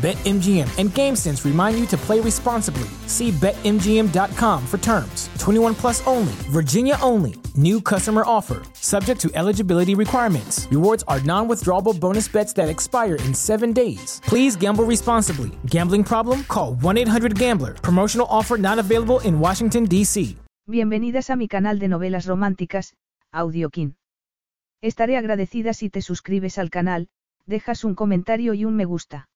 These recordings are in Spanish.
BetMGM and GameSense remind you to play responsibly. See BetMGM.com for terms. 21 plus only, Virginia only. New customer offer, subject to eligibility requirements. Rewards are non withdrawable bonus bets that expire in seven days. Please gamble responsibly. Gambling problem? Call 1 800 Gambler. Promotional offer not available in Washington, D.C. Bienvenidas a mi canal de novelas románticas, Audiokin. Estaré agradecida si te suscribes al canal, dejas un comentario y un me gusta.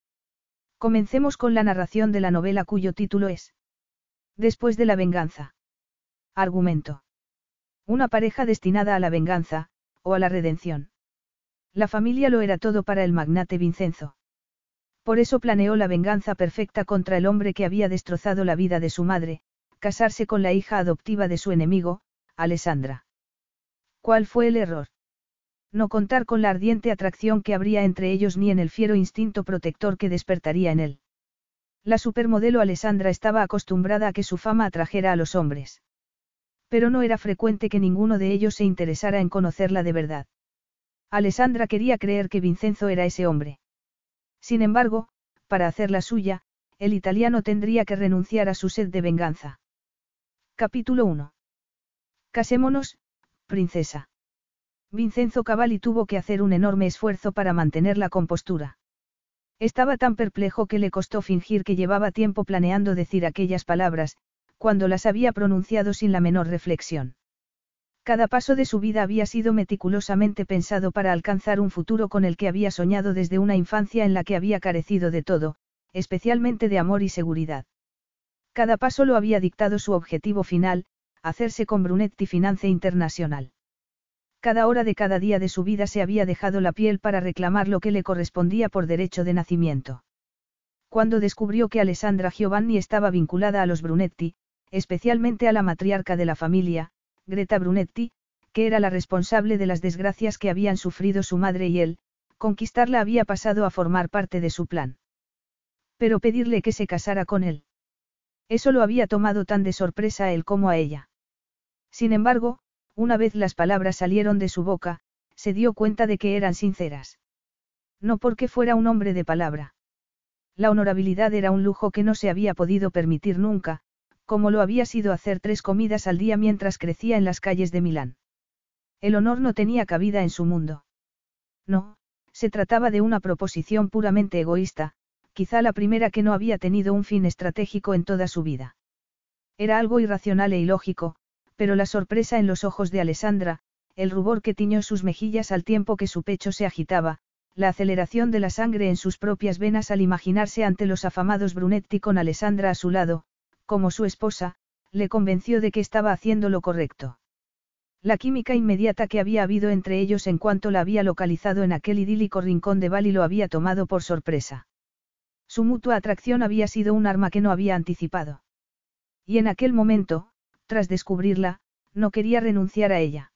Comencemos con la narración de la novela cuyo título es Después de la venganza. Argumento. Una pareja destinada a la venganza, o a la redención. La familia lo era todo para el magnate Vincenzo. Por eso planeó la venganza perfecta contra el hombre que había destrozado la vida de su madre, casarse con la hija adoptiva de su enemigo, Alessandra. ¿Cuál fue el error? No contar con la ardiente atracción que habría entre ellos ni en el fiero instinto protector que despertaría en él. La supermodelo Alessandra estaba acostumbrada a que su fama atrajera a los hombres. Pero no era frecuente que ninguno de ellos se interesara en conocerla de verdad. Alessandra quería creer que Vincenzo era ese hombre. Sin embargo, para hacerla suya, el italiano tendría que renunciar a su sed de venganza. Capítulo 1. Casémonos, princesa. Vincenzo Cavalli tuvo que hacer un enorme esfuerzo para mantener la compostura. Estaba tan perplejo que le costó fingir que llevaba tiempo planeando decir aquellas palabras, cuando las había pronunciado sin la menor reflexión. Cada paso de su vida había sido meticulosamente pensado para alcanzar un futuro con el que había soñado desde una infancia en la que había carecido de todo, especialmente de amor y seguridad. Cada paso lo había dictado su objetivo final, hacerse con Brunetti Finance Internacional. Cada hora de cada día de su vida se había dejado la piel para reclamar lo que le correspondía por derecho de nacimiento. Cuando descubrió que Alessandra Giovanni estaba vinculada a los Brunetti, especialmente a la matriarca de la familia, Greta Brunetti, que era la responsable de las desgracias que habían sufrido su madre y él, conquistarla había pasado a formar parte de su plan. Pero pedirle que se casara con él. Eso lo había tomado tan de sorpresa a él como a ella. Sin embargo, una vez las palabras salieron de su boca, se dio cuenta de que eran sinceras. No porque fuera un hombre de palabra. La honorabilidad era un lujo que no se había podido permitir nunca, como lo había sido hacer tres comidas al día mientras crecía en las calles de Milán. El honor no tenía cabida en su mundo. No, se trataba de una proposición puramente egoísta, quizá la primera que no había tenido un fin estratégico en toda su vida. Era algo irracional e ilógico, pero la sorpresa en los ojos de Alessandra, el rubor que tiñó sus mejillas al tiempo que su pecho se agitaba, la aceleración de la sangre en sus propias venas al imaginarse ante los afamados Brunetti con Alessandra a su lado, como su esposa, le convenció de que estaba haciendo lo correcto. La química inmediata que había habido entre ellos en cuanto la había localizado en aquel idílico rincón de Bali lo había tomado por sorpresa. Su mutua atracción había sido un arma que no había anticipado. Y en aquel momento, tras descubrirla, no quería renunciar a ella.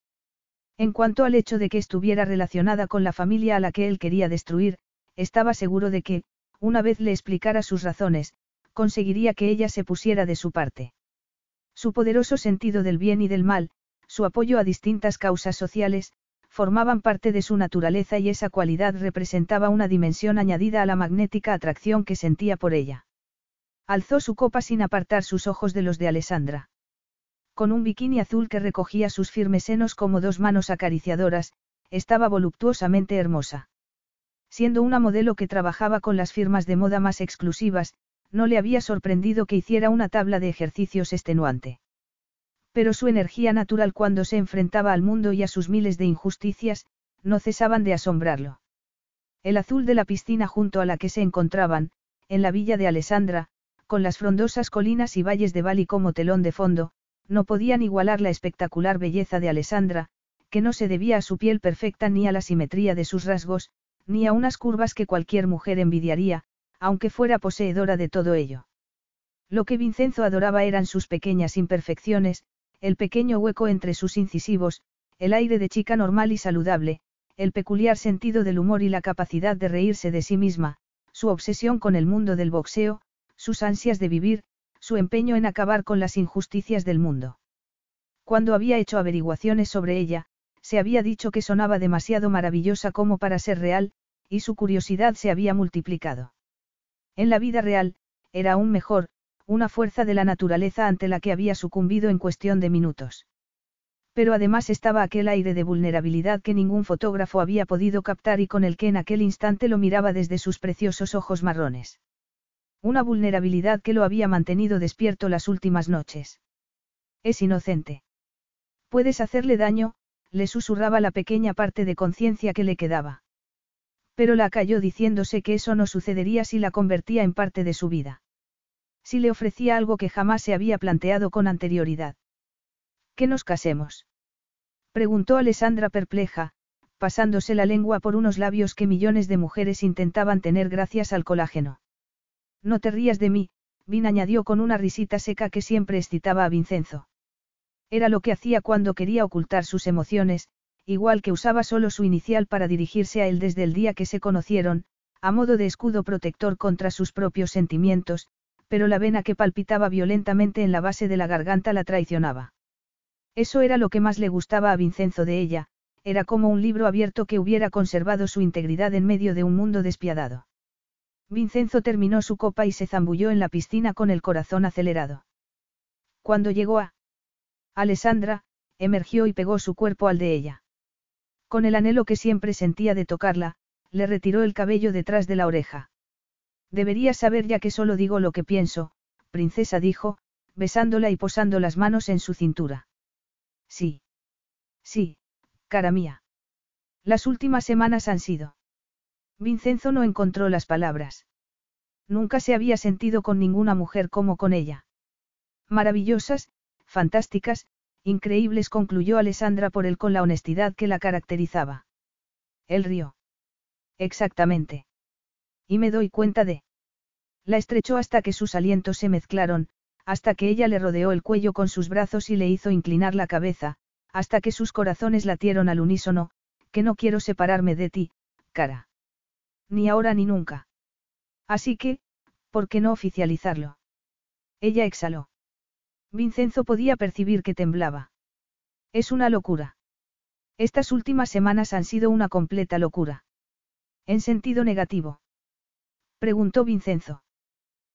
En cuanto al hecho de que estuviera relacionada con la familia a la que él quería destruir, estaba seguro de que, una vez le explicara sus razones, conseguiría que ella se pusiera de su parte. Su poderoso sentido del bien y del mal, su apoyo a distintas causas sociales, formaban parte de su naturaleza y esa cualidad representaba una dimensión añadida a la magnética atracción que sentía por ella. Alzó su copa sin apartar sus ojos de los de Alessandra con un bikini azul que recogía sus firmes senos como dos manos acariciadoras, estaba voluptuosamente hermosa. Siendo una modelo que trabajaba con las firmas de moda más exclusivas, no le había sorprendido que hiciera una tabla de ejercicios extenuante. Pero su energía natural cuando se enfrentaba al mundo y a sus miles de injusticias, no cesaban de asombrarlo. El azul de la piscina junto a la que se encontraban, en la villa de Alessandra, con las frondosas colinas y valles de Bali como telón de fondo, no podían igualar la espectacular belleza de Alessandra, que no se debía a su piel perfecta ni a la simetría de sus rasgos, ni a unas curvas que cualquier mujer envidiaría, aunque fuera poseedora de todo ello. Lo que Vincenzo adoraba eran sus pequeñas imperfecciones, el pequeño hueco entre sus incisivos, el aire de chica normal y saludable, el peculiar sentido del humor y la capacidad de reírse de sí misma, su obsesión con el mundo del boxeo, sus ansias de vivir, su empeño en acabar con las injusticias del mundo. Cuando había hecho averiguaciones sobre ella, se había dicho que sonaba demasiado maravillosa como para ser real, y su curiosidad se había multiplicado. En la vida real, era aún mejor, una fuerza de la naturaleza ante la que había sucumbido en cuestión de minutos. Pero además estaba aquel aire de vulnerabilidad que ningún fotógrafo había podido captar y con el que en aquel instante lo miraba desde sus preciosos ojos marrones. Una vulnerabilidad que lo había mantenido despierto las últimas noches. Es inocente. Puedes hacerle daño, le susurraba la pequeña parte de conciencia que le quedaba. Pero la cayó diciéndose que eso no sucedería si la convertía en parte de su vida. Si le ofrecía algo que jamás se había planteado con anterioridad. ¿Que nos casemos? Preguntó Alessandra perpleja, pasándose la lengua por unos labios que millones de mujeres intentaban tener gracias al colágeno. No te rías de mí, Vin añadió con una risita seca que siempre excitaba a Vincenzo. Era lo que hacía cuando quería ocultar sus emociones, igual que usaba solo su inicial para dirigirse a él desde el día que se conocieron, a modo de escudo protector contra sus propios sentimientos, pero la vena que palpitaba violentamente en la base de la garganta la traicionaba. Eso era lo que más le gustaba a Vincenzo de ella, era como un libro abierto que hubiera conservado su integridad en medio de un mundo despiadado. Vincenzo terminó su copa y se zambulló en la piscina con el corazón acelerado. Cuando llegó a Alessandra, emergió y pegó su cuerpo al de ella. Con el anhelo que siempre sentía de tocarla, le retiró el cabello detrás de la oreja. Deberías saber ya que solo digo lo que pienso, princesa dijo, besándola y posando las manos en su cintura. Sí. Sí, cara mía. Las últimas semanas han sido. Vincenzo no encontró las palabras. Nunca se había sentido con ninguna mujer como con ella. Maravillosas, fantásticas, increíbles, concluyó Alessandra por él con la honestidad que la caracterizaba. Él rió. Exactamente. Y me doy cuenta de. La estrechó hasta que sus alientos se mezclaron, hasta que ella le rodeó el cuello con sus brazos y le hizo inclinar la cabeza, hasta que sus corazones latieron al unísono, que no quiero separarme de ti, cara. Ni ahora ni nunca. Así que, ¿por qué no oficializarlo? Ella exhaló. Vincenzo podía percibir que temblaba. Es una locura. Estas últimas semanas han sido una completa locura. En sentido negativo. Preguntó Vincenzo.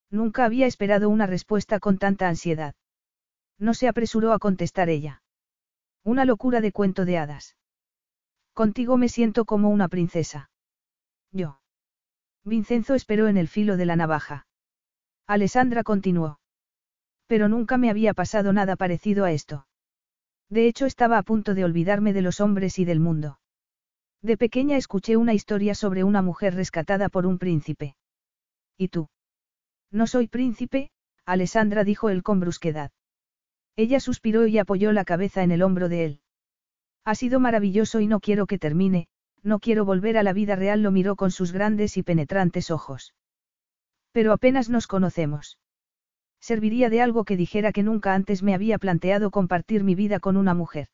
Nunca había esperado una respuesta con tanta ansiedad. No se apresuró a contestar ella. Una locura de cuento de hadas. Contigo me siento como una princesa. Yo. Vincenzo esperó en el filo de la navaja. Alessandra continuó. Pero nunca me había pasado nada parecido a esto. De hecho estaba a punto de olvidarme de los hombres y del mundo. De pequeña escuché una historia sobre una mujer rescatada por un príncipe. ¿Y tú? No soy príncipe, Alessandra dijo él con brusquedad. Ella suspiró y apoyó la cabeza en el hombro de él. Ha sido maravilloso y no quiero que termine, no quiero volver a la vida real, lo miró con sus grandes y penetrantes ojos. Pero apenas nos conocemos. Serviría de algo que dijera que nunca antes me había planteado compartir mi vida con una mujer.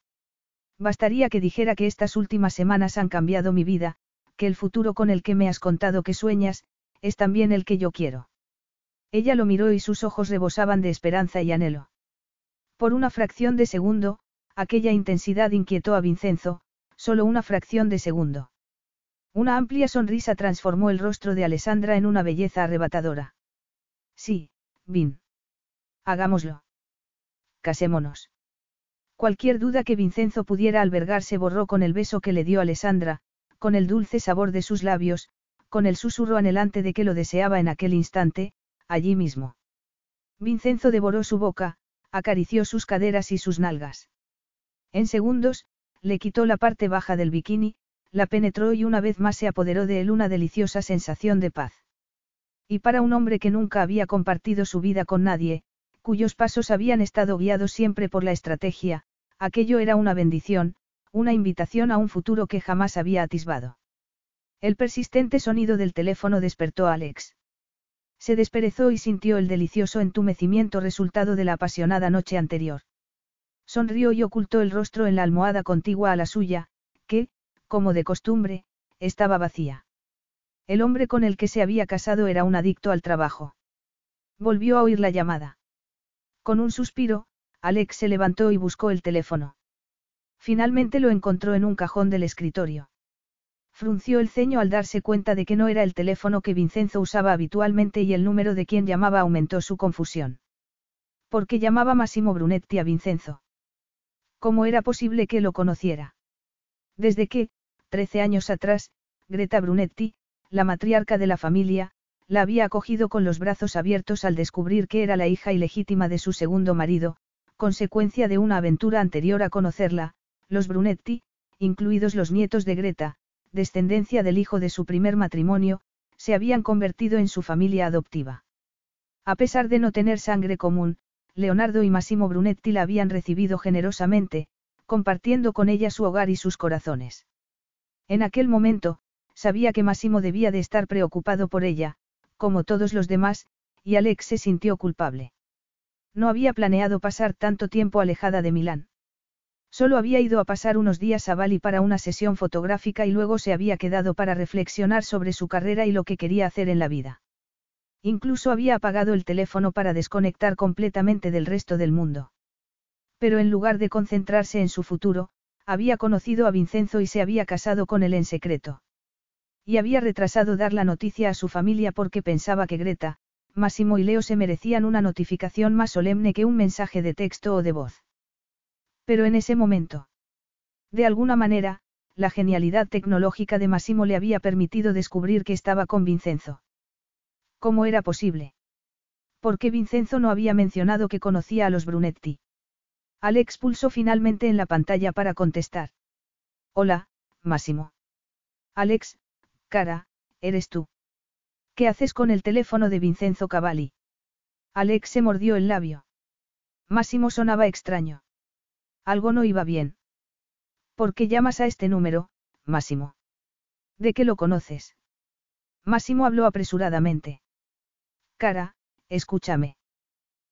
Bastaría que dijera que estas últimas semanas han cambiado mi vida, que el futuro con el que me has contado que sueñas, es también el que yo quiero. Ella lo miró y sus ojos rebosaban de esperanza y anhelo. Por una fracción de segundo, aquella intensidad inquietó a Vincenzo, solo una fracción de segundo. Una amplia sonrisa transformó el rostro de Alessandra en una belleza arrebatadora. Sí, Vin. Hagámoslo. Casémonos. Cualquier duda que Vincenzo pudiera albergar se borró con el beso que le dio Alessandra, con el dulce sabor de sus labios, con el susurro anhelante de que lo deseaba en aquel instante, allí mismo. Vincenzo devoró su boca, acarició sus caderas y sus nalgas. En segundos, le quitó la parte baja del bikini, la penetró y una vez más se apoderó de él una deliciosa sensación de paz. Y para un hombre que nunca había compartido su vida con nadie, cuyos pasos habían estado guiados siempre por la estrategia, aquello era una bendición, una invitación a un futuro que jamás había atisbado. El persistente sonido del teléfono despertó a Alex. Se desperezó y sintió el delicioso entumecimiento resultado de la apasionada noche anterior. Sonrió y ocultó el rostro en la almohada contigua a la suya, que, como de costumbre, estaba vacía. El hombre con el que se había casado era un adicto al trabajo. Volvió a oír la llamada. Con un suspiro, Alex se levantó y buscó el teléfono. Finalmente lo encontró en un cajón del escritorio. Frunció el ceño al darse cuenta de que no era el teléfono que Vincenzo usaba habitualmente y el número de quien llamaba aumentó su confusión. ¿Por qué llamaba Massimo Brunetti a Vincenzo? ¿Cómo era posible que lo conociera? Desde que, trece años atrás, Greta Brunetti, la matriarca de la familia, la había acogido con los brazos abiertos al descubrir que era la hija ilegítima de su segundo marido, consecuencia de una aventura anterior a conocerla, los Brunetti, incluidos los nietos de Greta, descendencia del hijo de su primer matrimonio, se habían convertido en su familia adoptiva. A pesar de no tener sangre común, Leonardo y Massimo Brunetti la habían recibido generosamente, compartiendo con ella su hogar y sus corazones. En aquel momento, sabía que Massimo debía de estar preocupado por ella, como todos los demás, y Alex se sintió culpable. No había planeado pasar tanto tiempo alejada de Milán. Solo había ido a pasar unos días a Bali para una sesión fotográfica y luego se había quedado para reflexionar sobre su carrera y lo que quería hacer en la vida. Incluso había apagado el teléfono para desconectar completamente del resto del mundo. Pero en lugar de concentrarse en su futuro, había conocido a Vincenzo y se había casado con él en secreto. Y había retrasado dar la noticia a su familia porque pensaba que Greta, Máximo y Leo se merecían una notificación más solemne que un mensaje de texto o de voz. Pero en ese momento. De alguna manera, la genialidad tecnológica de Massimo le había permitido descubrir que estaba con Vincenzo. ¿Cómo era posible? ¿Por qué Vincenzo no había mencionado que conocía a los Brunetti? Alex pulsó finalmente en la pantalla para contestar. Hola, Massimo. Alex, cara, eres tú. ¿Qué haces con el teléfono de Vincenzo Cavalli? Alex se mordió el labio. Máximo sonaba extraño. Algo no iba bien. ¿Por qué llamas a este número, Máximo? ¿De qué lo conoces? Máximo habló apresuradamente. Cara, escúchame.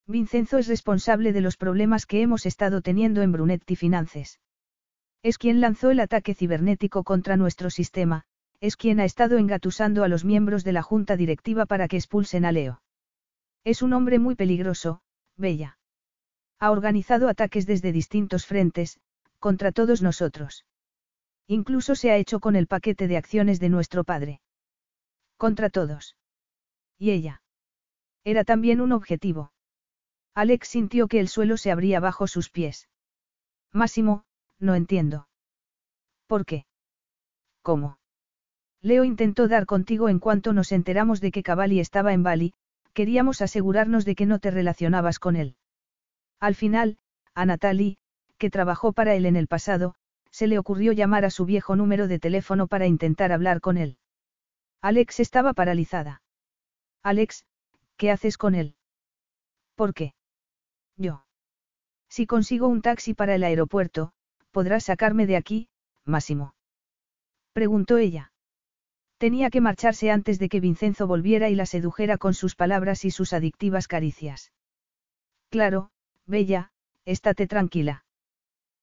Vincenzo es responsable de los problemas que hemos estado teniendo en Brunetti Finances. Es quien lanzó el ataque cibernético contra nuestro sistema, es quien ha estado engatusando a los miembros de la junta directiva para que expulsen a Leo. Es un hombre muy peligroso, Bella. Ha organizado ataques desde distintos frentes, contra todos nosotros. Incluso se ha hecho con el paquete de acciones de nuestro padre. Contra todos. Y ella. Era también un objetivo. Alex sintió que el suelo se abría bajo sus pies. Máximo, no entiendo. ¿Por qué? ¿Cómo? Leo intentó dar contigo en cuanto nos enteramos de que Cavalli estaba en Bali, queríamos asegurarnos de que no te relacionabas con él. Al final, a Natalie, que trabajó para él en el pasado, se le ocurrió llamar a su viejo número de teléfono para intentar hablar con él. Alex estaba paralizada. Alex, ¿qué haces con él? ¿Por qué? Yo. Si consigo un taxi para el aeropuerto, podrás sacarme de aquí, Máximo. Preguntó ella. Tenía que marcharse antes de que Vincenzo volviera y la sedujera con sus palabras y sus adictivas caricias. Claro, Bella, estate tranquila.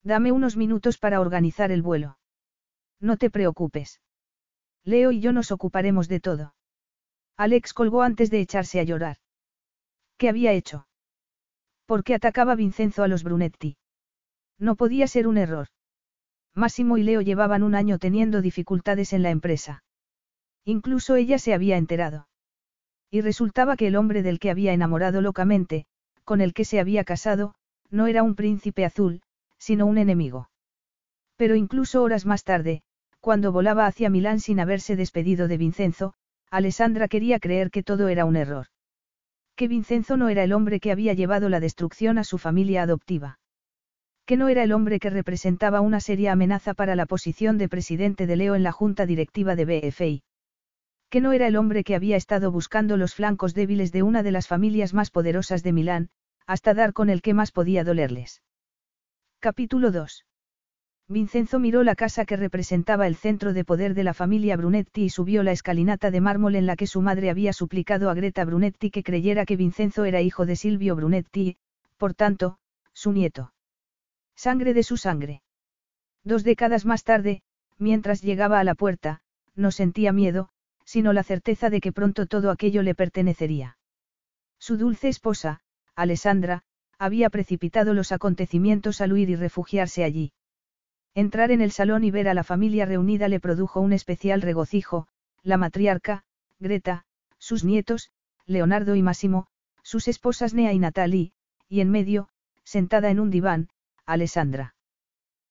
Dame unos minutos para organizar el vuelo. No te preocupes. Leo y yo nos ocuparemos de todo. Alex colgó antes de echarse a llorar. ¿Qué había hecho? ¿Por qué atacaba Vincenzo a los Brunetti? No podía ser un error. Máximo y Leo llevaban un año teniendo dificultades en la empresa. Incluso ella se había enterado. Y resultaba que el hombre del que había enamorado locamente, con el que se había casado, no era un príncipe azul, sino un enemigo. Pero incluso horas más tarde, cuando volaba hacia Milán sin haberse despedido de Vincenzo, Alessandra quería creer que todo era un error. Que Vincenzo no era el hombre que había llevado la destrucción a su familia adoptiva. Que no era el hombre que representaba una seria amenaza para la posición de presidente de Leo en la junta directiva de BFI que no era el hombre que había estado buscando los flancos débiles de una de las familias más poderosas de Milán, hasta dar con el que más podía dolerles. Capítulo 2. Vincenzo miró la casa que representaba el centro de poder de la familia Brunetti y subió la escalinata de mármol en la que su madre había suplicado a Greta Brunetti que creyera que Vincenzo era hijo de Silvio Brunetti y, por tanto, su nieto. Sangre de su sangre. Dos décadas más tarde, mientras llegaba a la puerta, no sentía miedo, sino la certeza de que pronto todo aquello le pertenecería. Su dulce esposa, Alessandra, había precipitado los acontecimientos al huir y refugiarse allí. Entrar en el salón y ver a la familia reunida le produjo un especial regocijo, la matriarca, Greta, sus nietos, Leonardo y Massimo, sus esposas Nea y Natalie, y en medio, sentada en un diván, Alessandra.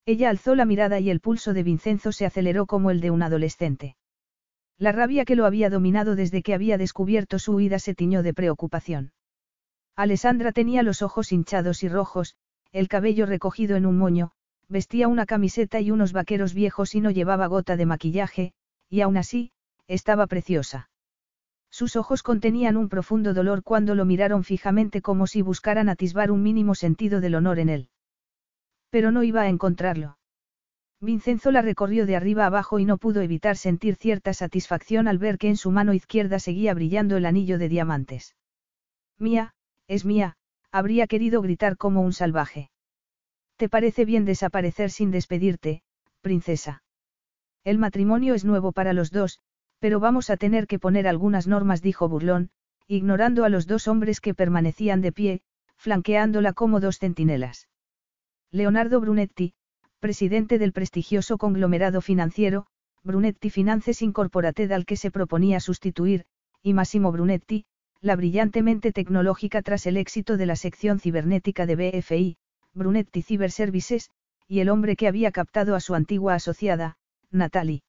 Ella alzó la mirada y el pulso de Vincenzo se aceleró como el de un adolescente. La rabia que lo había dominado desde que había descubierto su huida se tiñó de preocupación. Alessandra tenía los ojos hinchados y rojos, el cabello recogido en un moño, vestía una camiseta y unos vaqueros viejos y no llevaba gota de maquillaje, y aún así, estaba preciosa. Sus ojos contenían un profundo dolor cuando lo miraron fijamente como si buscaran atisbar un mínimo sentido del honor en él. Pero no iba a encontrarlo. Vincenzo la recorrió de arriba abajo y no pudo evitar sentir cierta satisfacción al ver que en su mano izquierda seguía brillando el anillo de diamantes. Mía, es mía, habría querido gritar como un salvaje. ¿Te parece bien desaparecer sin despedirte, princesa? El matrimonio es nuevo para los dos, pero vamos a tener que poner algunas normas, dijo Burlón, ignorando a los dos hombres que permanecían de pie, flanqueándola como dos centinelas. Leonardo Brunetti, presidente del prestigioso conglomerado financiero, Brunetti Finances Incorporated al que se proponía sustituir, y Massimo Brunetti, la brillantemente tecnológica tras el éxito de la sección cibernética de BFI, Brunetti Cyber Services, y el hombre que había captado a su antigua asociada, Natalie.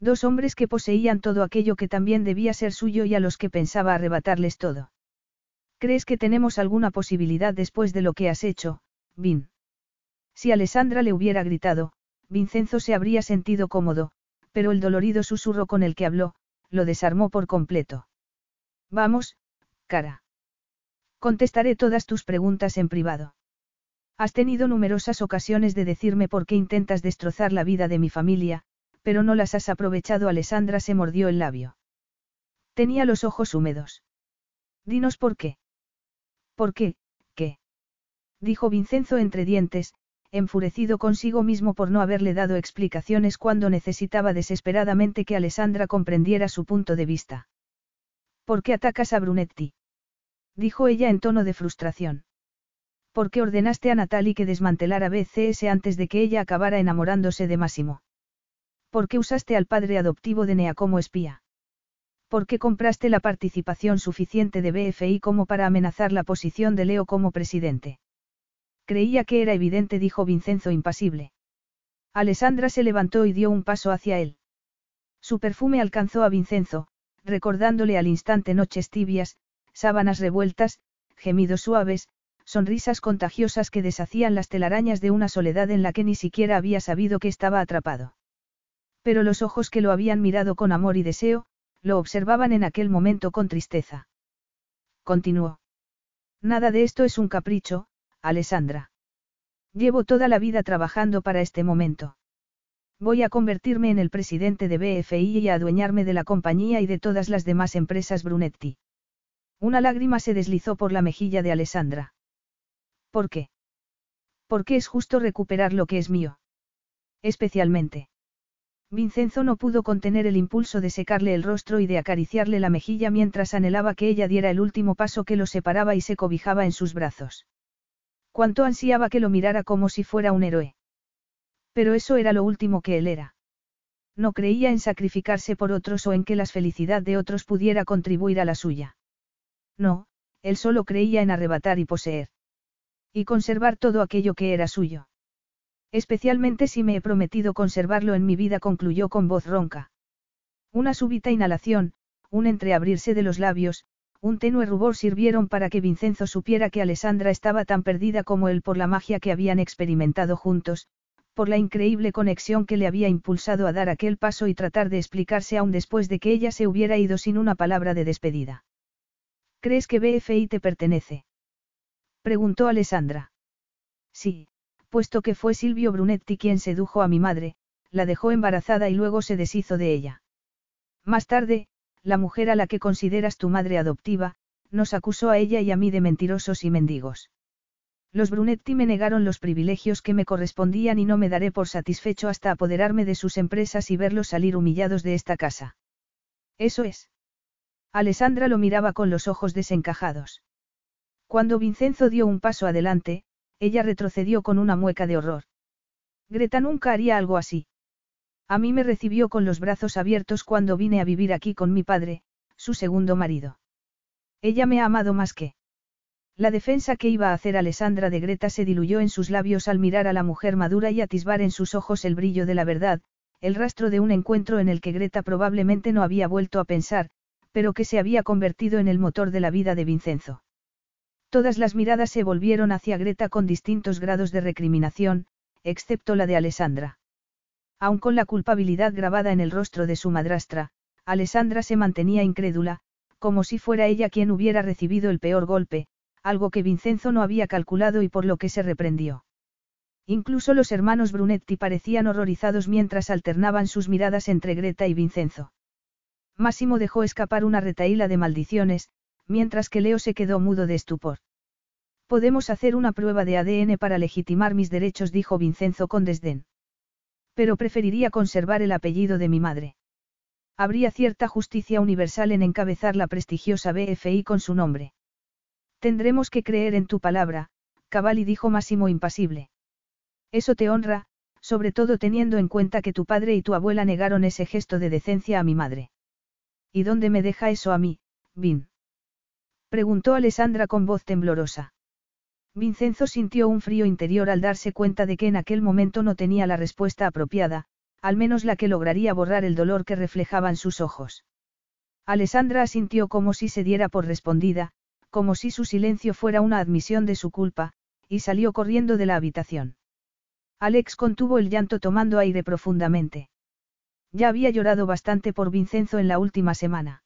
Dos hombres que poseían todo aquello que también debía ser suyo y a los que pensaba arrebatarles todo. ¿Crees que tenemos alguna posibilidad después de lo que has hecho, Vin? Si Alessandra le hubiera gritado, Vincenzo se habría sentido cómodo, pero el dolorido susurro con el que habló, lo desarmó por completo. Vamos, cara. Contestaré todas tus preguntas en privado. Has tenido numerosas ocasiones de decirme por qué intentas destrozar la vida de mi familia, pero no las has aprovechado. Alessandra se mordió el labio. Tenía los ojos húmedos. Dinos por qué. ¿Por qué? ¿Qué? Dijo Vincenzo entre dientes, enfurecido consigo mismo por no haberle dado explicaciones cuando necesitaba desesperadamente que Alessandra comprendiera su punto de vista. ¿Por qué atacas a Brunetti? Dijo ella en tono de frustración. ¿Por qué ordenaste a Natalie que desmantelara BCS antes de que ella acabara enamorándose de Máximo? ¿Por qué usaste al padre adoptivo de Nea como espía? ¿Por qué compraste la participación suficiente de BFI como para amenazar la posición de Leo como presidente? Creía que era evidente, dijo Vincenzo impasible. Alessandra se levantó y dio un paso hacia él. Su perfume alcanzó a Vincenzo, recordándole al instante noches tibias, sábanas revueltas, gemidos suaves, sonrisas contagiosas que deshacían las telarañas de una soledad en la que ni siquiera había sabido que estaba atrapado. Pero los ojos que lo habían mirado con amor y deseo, lo observaban en aquel momento con tristeza. Continuó. Nada de esto es un capricho, Alessandra. Llevo toda la vida trabajando para este momento. Voy a convertirme en el presidente de BFI y a adueñarme de la compañía y de todas las demás empresas Brunetti. Una lágrima se deslizó por la mejilla de Alessandra. ¿Por qué? Porque es justo recuperar lo que es mío. Especialmente. Vincenzo no pudo contener el impulso de secarle el rostro y de acariciarle la mejilla mientras anhelaba que ella diera el último paso que lo separaba y se cobijaba en sus brazos. Cuánto ansiaba que lo mirara como si fuera un héroe. Pero eso era lo último que él era. No creía en sacrificarse por otros o en que la felicidad de otros pudiera contribuir a la suya. No, él solo creía en arrebatar y poseer. Y conservar todo aquello que era suyo. Especialmente si me he prometido conservarlo en mi vida, concluyó con voz ronca. Una súbita inhalación, un entreabrirse de los labios, un tenue rubor sirvieron para que Vincenzo supiera que Alessandra estaba tan perdida como él por la magia que habían experimentado juntos, por la increíble conexión que le había impulsado a dar aquel paso y tratar de explicarse aún después de que ella se hubiera ido sin una palabra de despedida. ¿Crees que BFI te pertenece? Preguntó Alessandra. Sí, puesto que fue Silvio Brunetti quien sedujo a mi madre, la dejó embarazada y luego se deshizo de ella. Más tarde, la mujer a la que consideras tu madre adoptiva, nos acusó a ella y a mí de mentirosos y mendigos. Los Brunetti me negaron los privilegios que me correspondían y no me daré por satisfecho hasta apoderarme de sus empresas y verlos salir humillados de esta casa. Eso es. Alessandra lo miraba con los ojos desencajados. Cuando Vincenzo dio un paso adelante, ella retrocedió con una mueca de horror. Greta nunca haría algo así. A mí me recibió con los brazos abiertos cuando vine a vivir aquí con mi padre, su segundo marido. Ella me ha amado más que. La defensa que iba a hacer Alessandra de Greta se diluyó en sus labios al mirar a la mujer madura y atisbar en sus ojos el brillo de la verdad, el rastro de un encuentro en el que Greta probablemente no había vuelto a pensar, pero que se había convertido en el motor de la vida de Vincenzo. Todas las miradas se volvieron hacia Greta con distintos grados de recriminación, excepto la de Alessandra. Aun con la culpabilidad grabada en el rostro de su madrastra, Alessandra se mantenía incrédula, como si fuera ella quien hubiera recibido el peor golpe, algo que Vincenzo no había calculado y por lo que se reprendió. Incluso los hermanos Brunetti parecían horrorizados mientras alternaban sus miradas entre Greta y Vincenzo. Máximo dejó escapar una retaíla de maldiciones, mientras que Leo se quedó mudo de estupor. Podemos hacer una prueba de ADN para legitimar mis derechos, dijo Vincenzo con desdén. Pero preferiría conservar el apellido de mi madre. Habría cierta justicia universal en encabezar la prestigiosa BFI con su nombre. Tendremos que creer en tu palabra, Cavalli dijo Máximo impasible. Eso te honra, sobre todo teniendo en cuenta que tu padre y tu abuela negaron ese gesto de decencia a mi madre. ¿Y dónde me deja eso a mí, Vin? Preguntó Alessandra con voz temblorosa. Vincenzo sintió un frío interior al darse cuenta de que en aquel momento no tenía la respuesta apropiada, al menos la que lograría borrar el dolor que reflejaban sus ojos. Alessandra asintió como si se diera por respondida, como si su silencio fuera una admisión de su culpa, y salió corriendo de la habitación. Alex contuvo el llanto tomando aire profundamente. Ya había llorado bastante por Vincenzo en la última semana.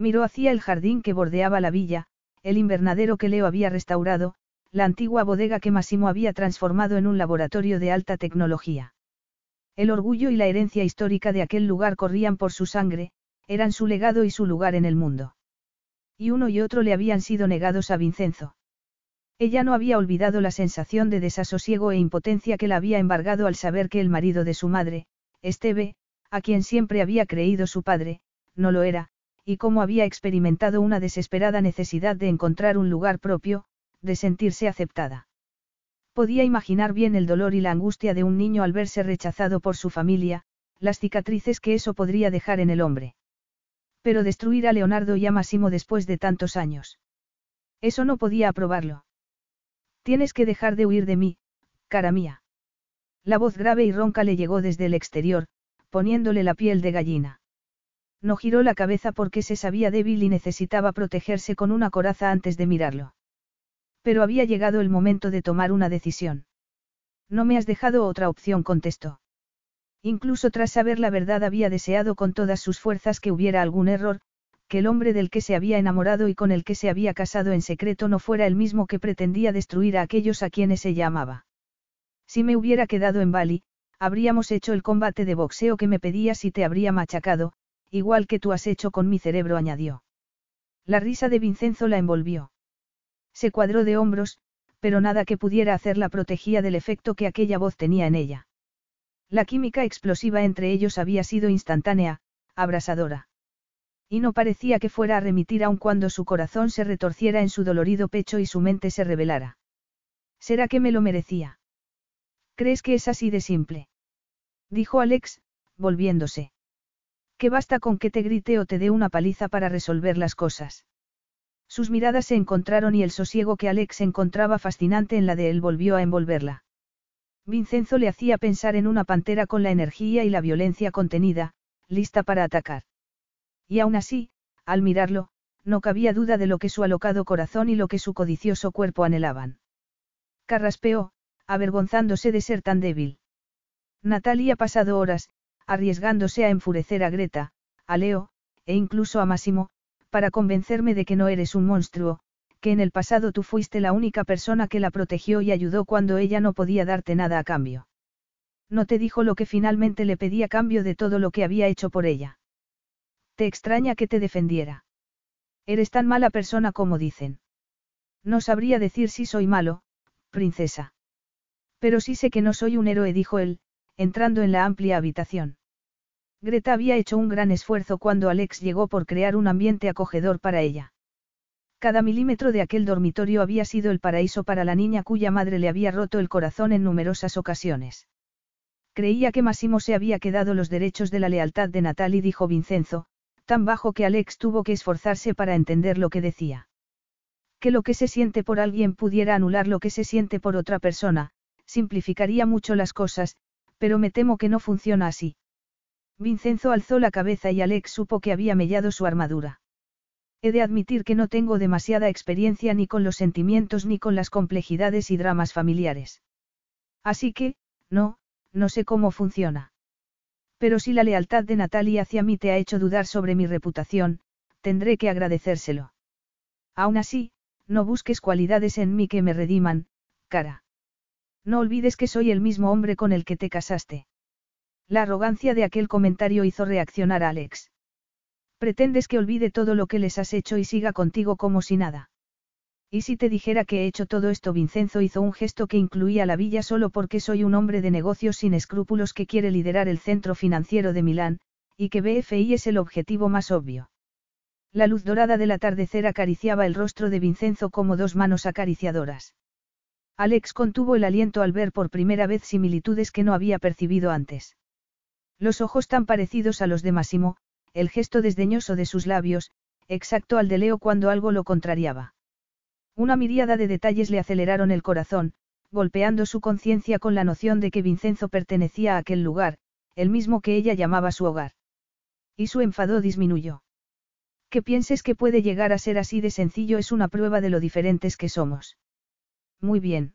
Miró hacia el jardín que bordeaba la villa, el invernadero que Leo había restaurado, la antigua bodega que Massimo había transformado en un laboratorio de alta tecnología. El orgullo y la herencia histórica de aquel lugar corrían por su sangre, eran su legado y su lugar en el mundo. Y uno y otro le habían sido negados a Vincenzo. Ella no había olvidado la sensación de desasosiego e impotencia que la había embargado al saber que el marido de su madre, Esteve, a quien siempre había creído su padre, no lo era, y cómo había experimentado una desesperada necesidad de encontrar un lugar propio, de sentirse aceptada. Podía imaginar bien el dolor y la angustia de un niño al verse rechazado por su familia, las cicatrices que eso podría dejar en el hombre. Pero destruir a Leonardo y a Massimo después de tantos años. Eso no podía aprobarlo. Tienes que dejar de huir de mí, cara mía. La voz grave y ronca le llegó desde el exterior, poniéndole la piel de gallina. No giró la cabeza porque se sabía débil y necesitaba protegerse con una coraza antes de mirarlo. Pero había llegado el momento de tomar una decisión. No me has dejado otra opción, contestó. Incluso tras saber la verdad había deseado con todas sus fuerzas que hubiera algún error, que el hombre del que se había enamorado y con el que se había casado en secreto no fuera el mismo que pretendía destruir a aquellos a quienes ella amaba. Si me hubiera quedado en Bali, habríamos hecho el combate de boxeo que me pedías y te habría machacado, igual que tú has hecho con mi cerebro, añadió. La risa de Vincenzo la envolvió. Se cuadró de hombros, pero nada que pudiera hacerla protegía del efecto que aquella voz tenía en ella. La química explosiva entre ellos había sido instantánea, abrasadora. Y no parecía que fuera a remitir aun cuando su corazón se retorciera en su dolorido pecho y su mente se revelara. ¿Será que me lo merecía? ¿Crees que es así de simple? Dijo Alex, volviéndose que basta con que te grite o te dé una paliza para resolver las cosas. Sus miradas se encontraron y el sosiego que Alex encontraba fascinante en la de él volvió a envolverla. Vincenzo le hacía pensar en una pantera con la energía y la violencia contenida, lista para atacar. Y aún así, al mirarlo, no cabía duda de lo que su alocado corazón y lo que su codicioso cuerpo anhelaban. Carraspeó, avergonzándose de ser tan débil. Natalia ha pasado horas, arriesgándose a enfurecer a Greta, a Leo, e incluso a Máximo, para convencerme de que no eres un monstruo, que en el pasado tú fuiste la única persona que la protegió y ayudó cuando ella no podía darte nada a cambio. No te dijo lo que finalmente le pedía a cambio de todo lo que había hecho por ella. Te extraña que te defendiera. Eres tan mala persona como dicen. No sabría decir si soy malo, princesa. Pero sí sé que no soy un héroe, dijo él, entrando en la amplia habitación. Greta había hecho un gran esfuerzo cuando Alex llegó por crear un ambiente acogedor para ella. Cada milímetro de aquel dormitorio había sido el paraíso para la niña cuya madre le había roto el corazón en numerosas ocasiones. Creía que Massimo se había quedado los derechos de la lealtad de Natalie, dijo Vincenzo, tan bajo que Alex tuvo que esforzarse para entender lo que decía. Que lo que se siente por alguien pudiera anular lo que se siente por otra persona, simplificaría mucho las cosas, pero me temo que no funciona así. Vincenzo alzó la cabeza y Alex supo que había mellado su armadura. He de admitir que no tengo demasiada experiencia ni con los sentimientos ni con las complejidades y dramas familiares. Así que, no, no sé cómo funciona. Pero si la lealtad de Natalie hacia mí te ha hecho dudar sobre mi reputación, tendré que agradecérselo. Aún así, no busques cualidades en mí que me rediman, cara. No olvides que soy el mismo hombre con el que te casaste. La arrogancia de aquel comentario hizo reaccionar a Alex. Pretendes que olvide todo lo que les has hecho y siga contigo como si nada. ¿Y si te dijera que he hecho todo esto? Vincenzo hizo un gesto que incluía la villa solo porque soy un hombre de negocios sin escrúpulos que quiere liderar el centro financiero de Milán, y que BFI es el objetivo más obvio. La luz dorada del atardecer acariciaba el rostro de Vincenzo como dos manos acariciadoras. Alex contuvo el aliento al ver por primera vez similitudes que no había percibido antes. Los ojos tan parecidos a los de Massimo, el gesto desdeñoso de sus labios, exacto al de Leo cuando algo lo contrariaba. Una miríada de detalles le aceleraron el corazón, golpeando su conciencia con la noción de que Vincenzo pertenecía a aquel lugar, el mismo que ella llamaba su hogar. Y su enfado disminuyó. Que pienses que puede llegar a ser así de sencillo es una prueba de lo diferentes que somos. Muy bien.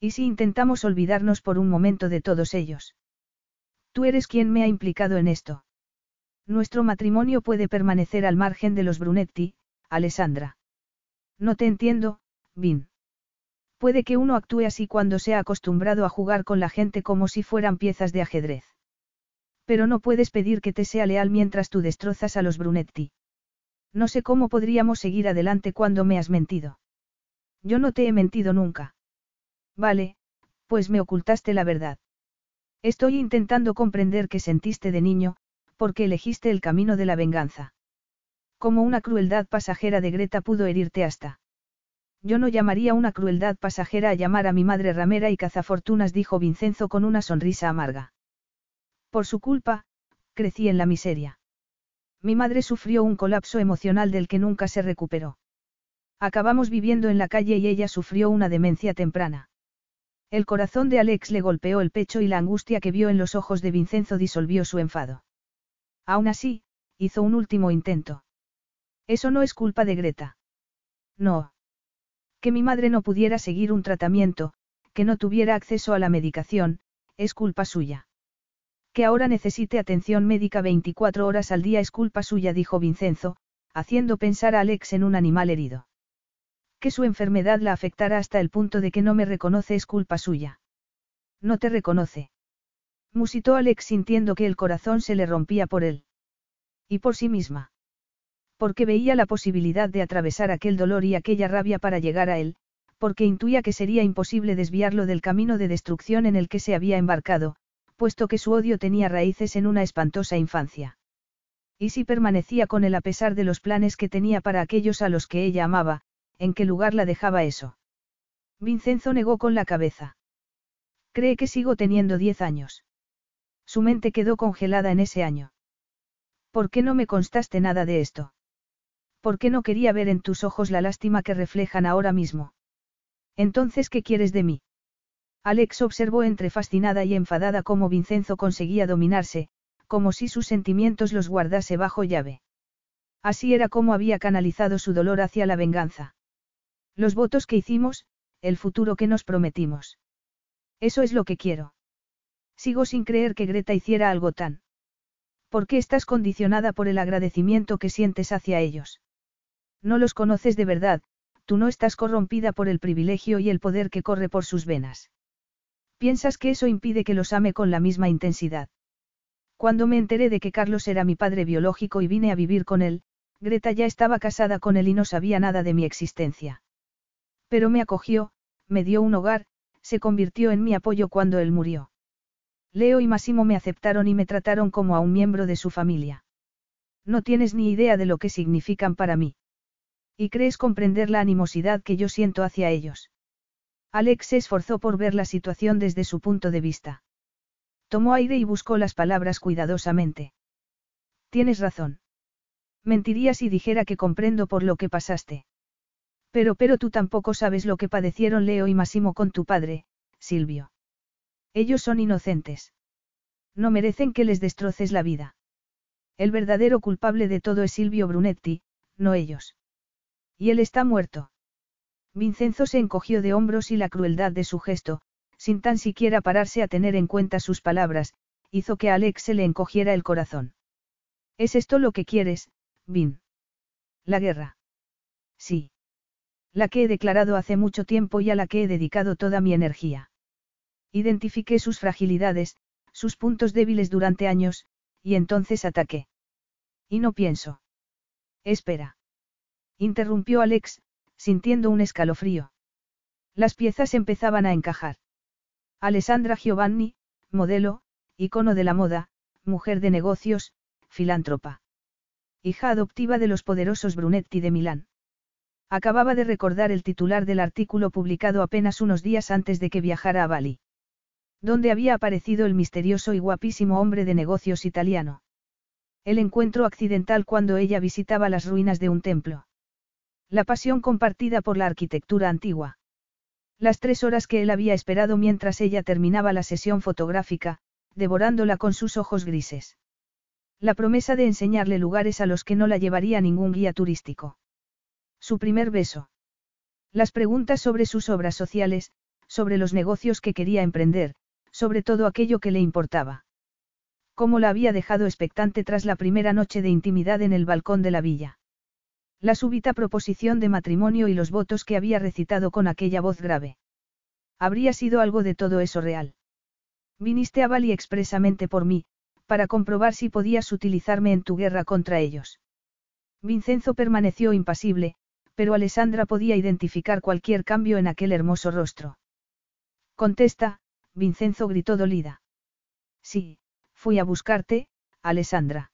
¿Y si intentamos olvidarnos por un momento de todos ellos? Tú eres quien me ha implicado en esto. Nuestro matrimonio puede permanecer al margen de los Brunetti, Alessandra. No te entiendo, Vin. Puede que uno actúe así cuando se ha acostumbrado a jugar con la gente como si fueran piezas de ajedrez. Pero no puedes pedir que te sea leal mientras tú destrozas a los Brunetti. No sé cómo podríamos seguir adelante cuando me has mentido. Yo no te he mentido nunca. Vale, pues me ocultaste la verdad. Estoy intentando comprender qué sentiste de niño, porque elegiste el camino de la venganza. Como una crueldad pasajera de Greta pudo herirte hasta. Yo no llamaría una crueldad pasajera a llamar a mi madre ramera y cazafortunas, dijo Vincenzo con una sonrisa amarga. Por su culpa, crecí en la miseria. Mi madre sufrió un colapso emocional del que nunca se recuperó. Acabamos viviendo en la calle y ella sufrió una demencia temprana. El corazón de Alex le golpeó el pecho y la angustia que vio en los ojos de Vincenzo disolvió su enfado. Aún así, hizo un último intento. Eso no es culpa de Greta. No. Que mi madre no pudiera seguir un tratamiento, que no tuviera acceso a la medicación, es culpa suya. Que ahora necesite atención médica 24 horas al día es culpa suya, dijo Vincenzo, haciendo pensar a Alex en un animal herido. Que su enfermedad la afectara hasta el punto de que no me reconoce es culpa suya. No te reconoce. Musitó Alex sintiendo que el corazón se le rompía por él. Y por sí misma. Porque veía la posibilidad de atravesar aquel dolor y aquella rabia para llegar a él, porque intuía que sería imposible desviarlo del camino de destrucción en el que se había embarcado, puesto que su odio tenía raíces en una espantosa infancia. Y si permanecía con él a pesar de los planes que tenía para aquellos a los que ella amaba, ¿en qué lugar la dejaba eso? Vincenzo negó con la cabeza. Cree que sigo teniendo diez años. Su mente quedó congelada en ese año. ¿Por qué no me constaste nada de esto? ¿Por qué no quería ver en tus ojos la lástima que reflejan ahora mismo? Entonces, ¿qué quieres de mí? Alex observó entre fascinada y enfadada cómo Vincenzo conseguía dominarse, como si sus sentimientos los guardase bajo llave. Así era como había canalizado su dolor hacia la venganza. Los votos que hicimos, el futuro que nos prometimos. Eso es lo que quiero. Sigo sin creer que Greta hiciera algo tan. ¿Por qué estás condicionada por el agradecimiento que sientes hacia ellos? No los conoces de verdad, tú no estás corrompida por el privilegio y el poder que corre por sus venas. ¿Piensas que eso impide que los ame con la misma intensidad? Cuando me enteré de que Carlos era mi padre biológico y vine a vivir con él, Greta ya estaba casada con él y no sabía nada de mi existencia. Pero me acogió, me dio un hogar, se convirtió en mi apoyo cuando él murió. Leo y Massimo me aceptaron y me trataron como a un miembro de su familia. No tienes ni idea de lo que significan para mí. Y crees comprender la animosidad que yo siento hacia ellos. Alex se esforzó por ver la situación desde su punto de vista. Tomó aire y buscó las palabras cuidadosamente. Tienes razón. Mentiría si dijera que comprendo por lo que pasaste. Pero pero tú tampoco sabes lo que padecieron Leo y Massimo con tu padre, Silvio. Ellos son inocentes. No merecen que les destroces la vida. El verdadero culpable de todo es Silvio Brunetti, no ellos. Y él está muerto. Vincenzo se encogió de hombros y la crueldad de su gesto, sin tan siquiera pararse a tener en cuenta sus palabras, hizo que a Alex se le encogiera el corazón. ¿Es esto lo que quieres, Vin? La guerra. Sí. La que he declarado hace mucho tiempo y a la que he dedicado toda mi energía. Identifiqué sus fragilidades, sus puntos débiles durante años, y entonces ataqué. Y no pienso. Espera. Interrumpió Alex, sintiendo un escalofrío. Las piezas empezaban a encajar. Alessandra Giovanni, modelo, icono de la moda, mujer de negocios, filántropa. Hija adoptiva de los poderosos Brunetti de Milán. Acababa de recordar el titular del artículo publicado apenas unos días antes de que viajara a Bali. Donde había aparecido el misterioso y guapísimo hombre de negocios italiano. El encuentro accidental cuando ella visitaba las ruinas de un templo. La pasión compartida por la arquitectura antigua. Las tres horas que él había esperado mientras ella terminaba la sesión fotográfica, devorándola con sus ojos grises. La promesa de enseñarle lugares a los que no la llevaría ningún guía turístico. Su primer beso. Las preguntas sobre sus obras sociales, sobre los negocios que quería emprender, sobre todo aquello que le importaba. Cómo la había dejado expectante tras la primera noche de intimidad en el balcón de la villa. La súbita proposición de matrimonio y los votos que había recitado con aquella voz grave. Habría sido algo de todo eso real. Viniste a Bali expresamente por mí, para comprobar si podías utilizarme en tu guerra contra ellos. Vincenzo permaneció impasible, pero Alessandra podía identificar cualquier cambio en aquel hermoso rostro. Contesta, Vincenzo gritó dolida. Sí, fui a buscarte, Alessandra.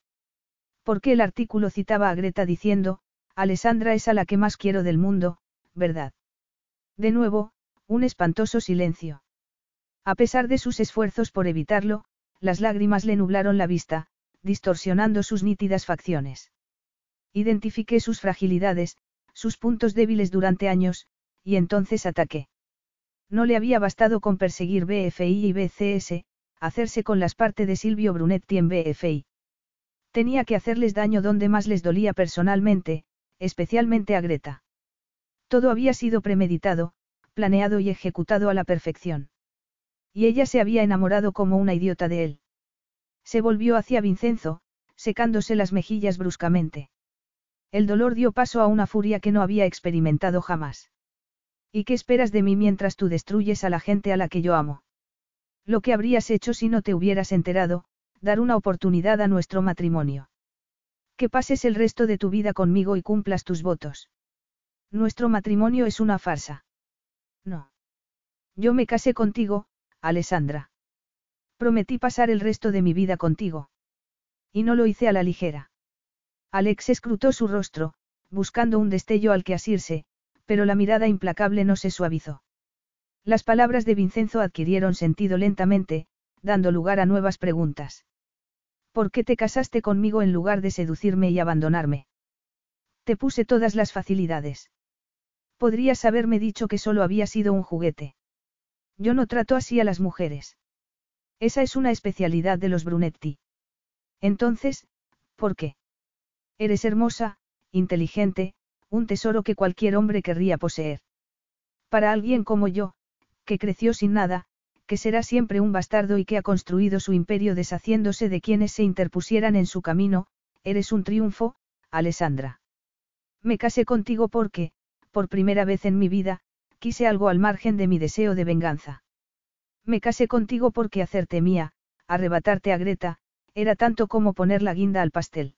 Porque el artículo citaba a Greta diciendo, Alessandra es a la que más quiero del mundo, ¿verdad? De nuevo, un espantoso silencio. A pesar de sus esfuerzos por evitarlo, las lágrimas le nublaron la vista, distorsionando sus nítidas facciones. Identifiqué sus fragilidades, sus puntos débiles durante años, y entonces ataqué. No le había bastado con perseguir BFI y BCS, hacerse con las partes de Silvio Brunetti en BFI. Tenía que hacerles daño donde más les dolía personalmente, especialmente a Greta. Todo había sido premeditado, planeado y ejecutado a la perfección. Y ella se había enamorado como una idiota de él. Se volvió hacia Vincenzo, secándose las mejillas bruscamente. El dolor dio paso a una furia que no había experimentado jamás. ¿Y qué esperas de mí mientras tú destruyes a la gente a la que yo amo? Lo que habrías hecho si no te hubieras enterado, dar una oportunidad a nuestro matrimonio. Que pases el resto de tu vida conmigo y cumplas tus votos. Nuestro matrimonio es una farsa. No. Yo me casé contigo, Alessandra. Prometí pasar el resto de mi vida contigo. Y no lo hice a la ligera. Alex escrutó su rostro, buscando un destello al que asirse, pero la mirada implacable no se suavizó. Las palabras de Vincenzo adquirieron sentido lentamente, dando lugar a nuevas preguntas. ¿Por qué te casaste conmigo en lugar de seducirme y abandonarme? Te puse todas las facilidades. Podrías haberme dicho que solo había sido un juguete. Yo no trato así a las mujeres. Esa es una especialidad de los Brunetti. Entonces, ¿por qué? Eres hermosa, inteligente, un tesoro que cualquier hombre querría poseer. Para alguien como yo, que creció sin nada, que será siempre un bastardo y que ha construido su imperio deshaciéndose de quienes se interpusieran en su camino, eres un triunfo, Alessandra. Me casé contigo porque, por primera vez en mi vida, quise algo al margen de mi deseo de venganza. Me casé contigo porque hacerte mía, arrebatarte a Greta, era tanto como poner la guinda al pastel.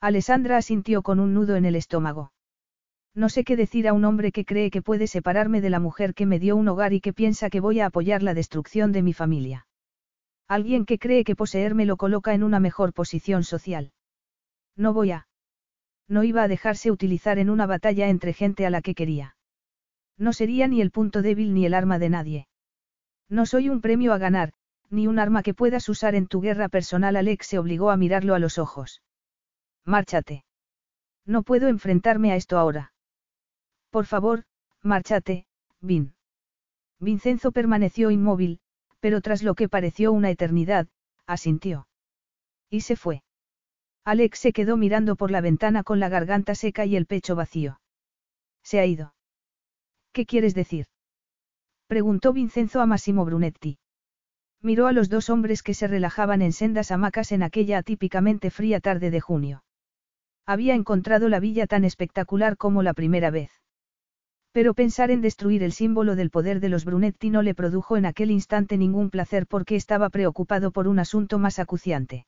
Alessandra asintió con un nudo en el estómago. No sé qué decir a un hombre que cree que puede separarme de la mujer que me dio un hogar y que piensa que voy a apoyar la destrucción de mi familia. Alguien que cree que poseerme lo coloca en una mejor posición social. No voy a. No iba a dejarse utilizar en una batalla entre gente a la que quería. No sería ni el punto débil ni el arma de nadie. No soy un premio a ganar, ni un arma que puedas usar en tu guerra personal. Alex se obligó a mirarlo a los ojos. Márchate. No puedo enfrentarme a esto ahora. Por favor, márchate, Vin. Vincenzo permaneció inmóvil, pero tras lo que pareció una eternidad, asintió. Y se fue. Alex se quedó mirando por la ventana con la garganta seca y el pecho vacío. Se ha ido. ¿Qué quieres decir? Preguntó Vincenzo a Massimo Brunetti. Miró a los dos hombres que se relajaban en sendas hamacas en aquella atípicamente fría tarde de junio. Había encontrado la villa tan espectacular como la primera vez. Pero pensar en destruir el símbolo del poder de los Brunetti no le produjo en aquel instante ningún placer porque estaba preocupado por un asunto más acuciante.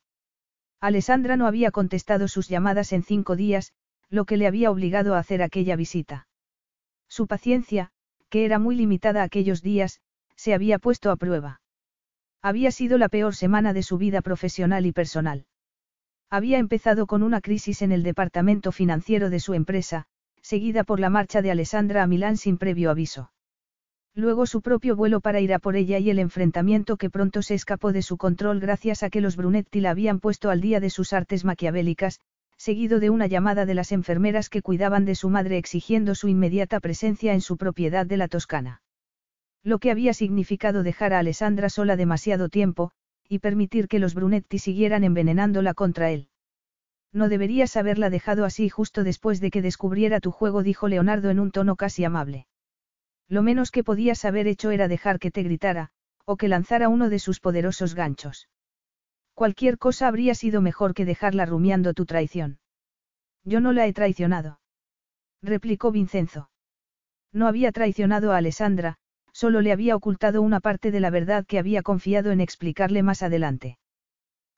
Alessandra no había contestado sus llamadas en cinco días, lo que le había obligado a hacer aquella visita. Su paciencia, que era muy limitada aquellos días, se había puesto a prueba. Había sido la peor semana de su vida profesional y personal. Había empezado con una crisis en el departamento financiero de su empresa, seguida por la marcha de Alessandra a Milán sin previo aviso. Luego su propio vuelo para ir a por ella y el enfrentamiento que pronto se escapó de su control gracias a que los Brunetti la habían puesto al día de sus artes maquiavélicas, seguido de una llamada de las enfermeras que cuidaban de su madre exigiendo su inmediata presencia en su propiedad de la Toscana. Lo que había significado dejar a Alessandra sola demasiado tiempo, y permitir que los Brunetti siguieran envenenándola contra él. No deberías haberla dejado así justo después de que descubriera tu juego, dijo Leonardo en un tono casi amable. Lo menos que podías haber hecho era dejar que te gritara, o que lanzara uno de sus poderosos ganchos. Cualquier cosa habría sido mejor que dejarla rumiando tu traición. Yo no la he traicionado. Replicó Vincenzo. No había traicionado a Alessandra, solo le había ocultado una parte de la verdad que había confiado en explicarle más adelante.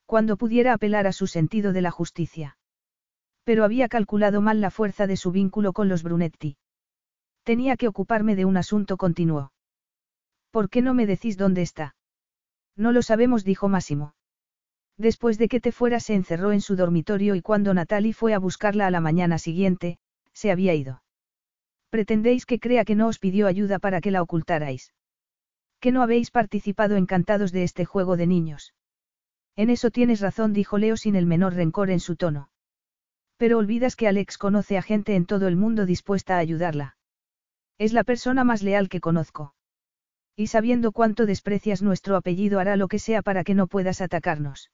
Cuando pudiera apelar a su sentido de la justicia. Pero había calculado mal la fuerza de su vínculo con los Brunetti. Tenía que ocuparme de un asunto continuo. ¿Por qué no me decís dónde está? No lo sabemos, dijo Máximo. Después de que te fuera se encerró en su dormitorio y cuando Natalie fue a buscarla a la mañana siguiente, se había ido. Pretendéis que crea que no os pidió ayuda para que la ocultarais. Que no habéis participado encantados de este juego de niños. En eso tienes razón, dijo Leo sin el menor rencor en su tono. Pero olvidas que Alex conoce a gente en todo el mundo dispuesta a ayudarla. Es la persona más leal que conozco. Y sabiendo cuánto desprecias nuestro apellido hará lo que sea para que no puedas atacarnos.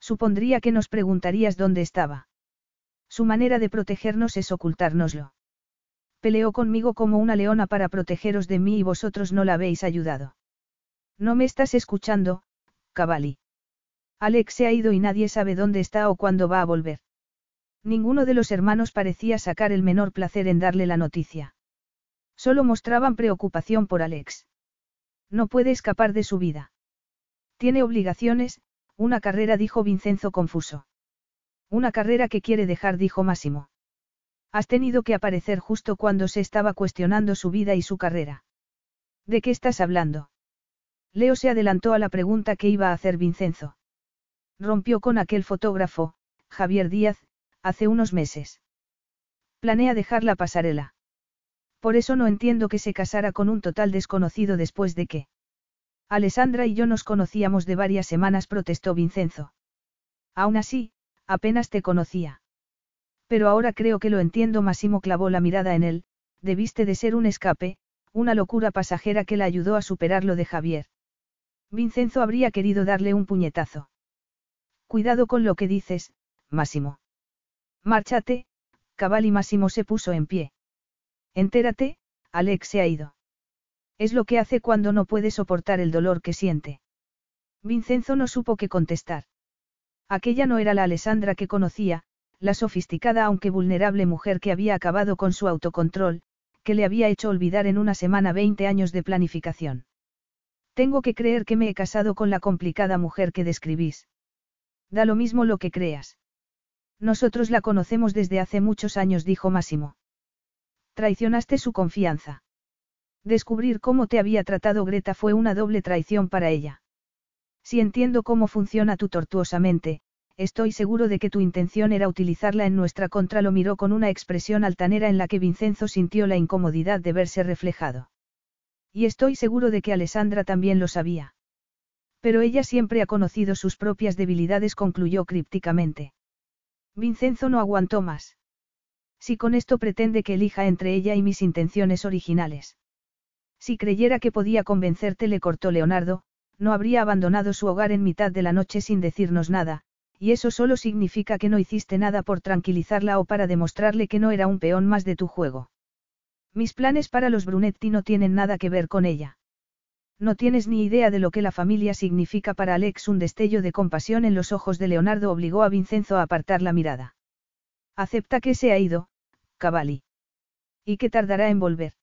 Supondría que nos preguntarías dónde estaba. Su manera de protegernos es ocultárnoslo peleó conmigo como una leona para protegeros de mí y vosotros no la habéis ayudado. No me estás escuchando, Cavalli. Alex se ha ido y nadie sabe dónde está o cuándo va a volver. Ninguno de los hermanos parecía sacar el menor placer en darle la noticia. Solo mostraban preocupación por Alex. No puede escapar de su vida. Tiene obligaciones, una carrera dijo Vincenzo confuso. Una carrera que quiere dejar dijo Máximo. Has tenido que aparecer justo cuando se estaba cuestionando su vida y su carrera. ¿De qué estás hablando? Leo se adelantó a la pregunta que iba a hacer Vincenzo. Rompió con aquel fotógrafo, Javier Díaz, hace unos meses. Planea dejar la pasarela. Por eso no entiendo que se casara con un total desconocido después de que. Alessandra y yo nos conocíamos de varias semanas, protestó Vincenzo. Aún así, apenas te conocía. Pero ahora creo que lo entiendo. Massimo clavó la mirada en él, debiste de ser un escape, una locura pasajera que la ayudó a superar lo de Javier. Vincenzo habría querido darle un puñetazo. Cuidado con lo que dices, Máximo. Márchate, Cabal y Máximo se puso en pie. Entérate, Alex se ha ido. Es lo que hace cuando no puede soportar el dolor que siente. Vincenzo no supo qué contestar. Aquella no era la Alessandra que conocía, la sofisticada aunque vulnerable mujer que había acabado con su autocontrol, que le había hecho olvidar en una semana 20 años de planificación. Tengo que creer que me he casado con la complicada mujer que describís. Da lo mismo lo que creas. Nosotros la conocemos desde hace muchos años, dijo Máximo. Traicionaste su confianza. Descubrir cómo te había tratado Greta fue una doble traición para ella. Si entiendo cómo funciona tu tortuosamente, estoy seguro de que tu intención era utilizarla en nuestra contra. Lo miró con una expresión altanera en la que Vincenzo sintió la incomodidad de verse reflejado. Y estoy seguro de que Alessandra también lo sabía. Pero ella siempre ha conocido sus propias debilidades, concluyó crípticamente. Vincenzo no aguantó más. Si con esto pretende que elija entre ella y mis intenciones originales. Si creyera que podía convencerte, le cortó Leonardo, no habría abandonado su hogar en mitad de la noche sin decirnos nada, y eso solo significa que no hiciste nada por tranquilizarla o para demostrarle que no era un peón más de tu juego. Mis planes para los Brunetti no tienen nada que ver con ella. No tienes ni idea de lo que la familia significa para Alex. Un destello de compasión en los ojos de Leonardo obligó a Vincenzo a apartar la mirada. Acepta que se ha ido, Cavalli. ¿Y que tardará en volver?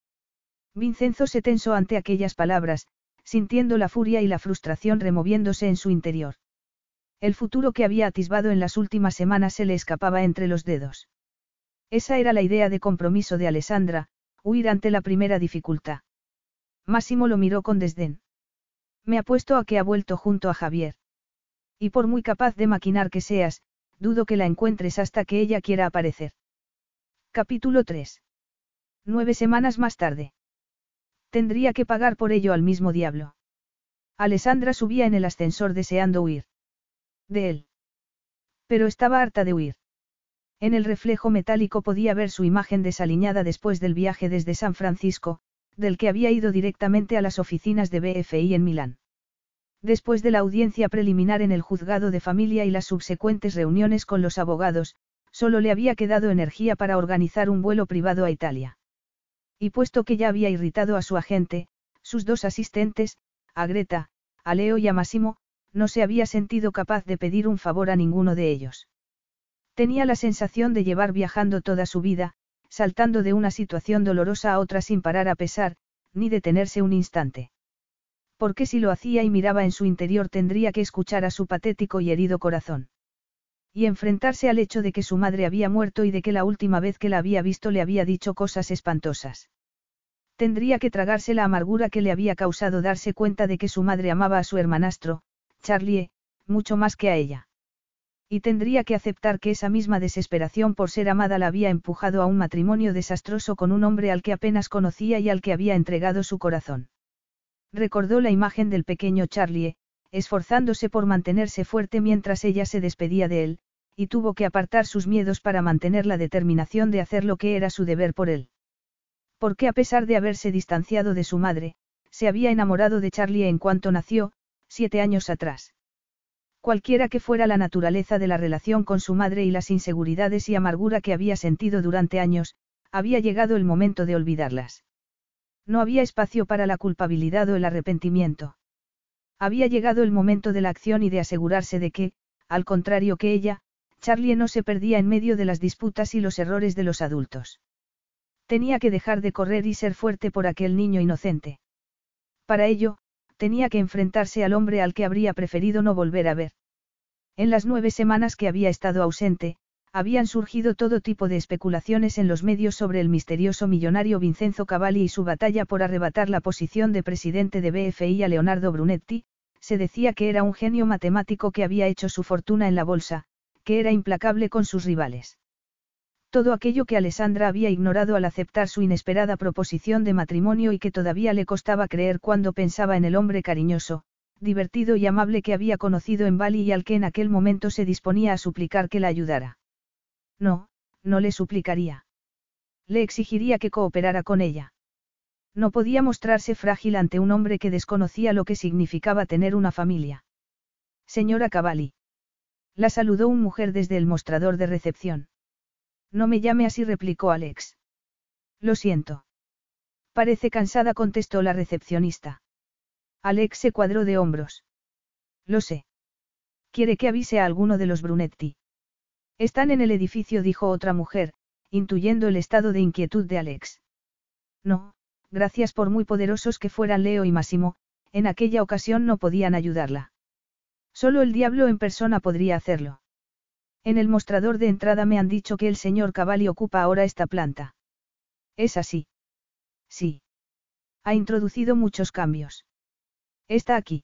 Vincenzo se tensó ante aquellas palabras, sintiendo la furia y la frustración removiéndose en su interior. El futuro que había atisbado en las últimas semanas se le escapaba entre los dedos. Esa era la idea de compromiso de Alessandra, huir ante la primera dificultad. Máximo lo miró con desdén. Me apuesto a que ha vuelto junto a Javier. Y por muy capaz de maquinar que seas, dudo que la encuentres hasta que ella quiera aparecer. Capítulo 3. Nueve semanas más tarde. Tendría que pagar por ello al mismo diablo. Alessandra subía en el ascensor deseando huir de él. Pero estaba harta de huir. En el reflejo metálico podía ver su imagen desaliñada después del viaje desde San Francisco, del que había ido directamente a las oficinas de BFI en Milán. Después de la audiencia preliminar en el juzgado de familia y las subsecuentes reuniones con los abogados, solo le había quedado energía para organizar un vuelo privado a Italia. Y puesto que ya había irritado a su agente, sus dos asistentes, a Greta, a Leo y a Massimo, no se había sentido capaz de pedir un favor a ninguno de ellos. Tenía la sensación de llevar viajando toda su vida, saltando de una situación dolorosa a otra sin parar a pesar, ni detenerse un instante. Porque si lo hacía y miraba en su interior tendría que escuchar a su patético y herido corazón. Y enfrentarse al hecho de que su madre había muerto y de que la última vez que la había visto le había dicho cosas espantosas. Tendría que tragarse la amargura que le había causado darse cuenta de que su madre amaba a su hermanastro, Charlie, mucho más que a ella. Y tendría que aceptar que esa misma desesperación por ser amada la había empujado a un matrimonio desastroso con un hombre al que apenas conocía y al que había entregado su corazón. Recordó la imagen del pequeño Charlie, esforzándose por mantenerse fuerte mientras ella se despedía de él, y tuvo que apartar sus miedos para mantener la determinación de hacer lo que era su deber por él. Porque a pesar de haberse distanciado de su madre, se había enamorado de Charlie en cuanto nació, siete años atrás. Cualquiera que fuera la naturaleza de la relación con su madre y las inseguridades y amargura que había sentido durante años, había llegado el momento de olvidarlas. No había espacio para la culpabilidad o el arrepentimiento. Había llegado el momento de la acción y de asegurarse de que, al contrario que ella, Charlie no se perdía en medio de las disputas y los errores de los adultos. Tenía que dejar de correr y ser fuerte por aquel niño inocente. Para ello, tenía que enfrentarse al hombre al que habría preferido no volver a ver. En las nueve semanas que había estado ausente, habían surgido todo tipo de especulaciones en los medios sobre el misterioso millonario Vincenzo Cavalli y su batalla por arrebatar la posición de presidente de BFI a Leonardo Brunetti, se decía que era un genio matemático que había hecho su fortuna en la bolsa, que era implacable con sus rivales. Todo aquello que Alessandra había ignorado al aceptar su inesperada proposición de matrimonio y que todavía le costaba creer cuando pensaba en el hombre cariñoso, divertido y amable que había conocido en Bali y al que en aquel momento se disponía a suplicar que la ayudara. No, no le suplicaría. Le exigiría que cooperara con ella. No podía mostrarse frágil ante un hombre que desconocía lo que significaba tener una familia. Señora Cavalli. La saludó un mujer desde el mostrador de recepción. No me llame así, replicó Alex. Lo siento. Parece cansada, contestó la recepcionista. Alex se cuadró de hombros. Lo sé. ¿Quiere que avise a alguno de los Brunetti? Están en el edificio, dijo otra mujer, intuyendo el estado de inquietud de Alex. No, gracias por muy poderosos que fueran Leo y Máximo, en aquella ocasión no podían ayudarla. Solo el diablo en persona podría hacerlo. En el mostrador de entrada me han dicho que el señor Cavalli ocupa ahora esta planta. ¿Es así? Sí. Ha introducido muchos cambios. ¿Está aquí?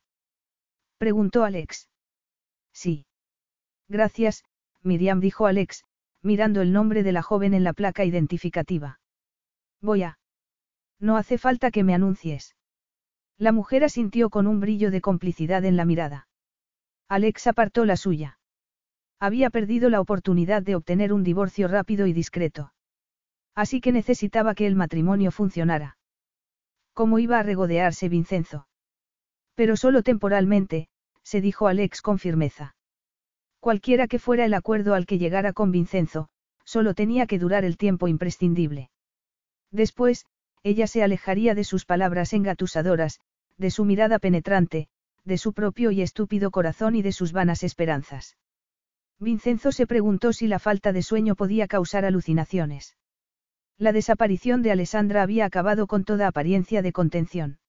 Preguntó Alex. Sí. Gracias, Miriam dijo Alex, mirando el nombre de la joven en la placa identificativa. Voy a. No hace falta que me anuncies. La mujer asintió con un brillo de complicidad en la mirada. Alex apartó la suya. Había perdido la oportunidad de obtener un divorcio rápido y discreto. Así que necesitaba que el matrimonio funcionara. ¿Cómo iba a regodearse Vincenzo? Pero solo temporalmente, se dijo Alex con firmeza. Cualquiera que fuera el acuerdo al que llegara con Vincenzo, solo tenía que durar el tiempo imprescindible. Después, ella se alejaría de sus palabras engatusadoras, de su mirada penetrante, de su propio y estúpido corazón y de sus vanas esperanzas. Vincenzo se preguntó si la falta de sueño podía causar alucinaciones. La desaparición de Alessandra había acabado con toda apariencia de contención.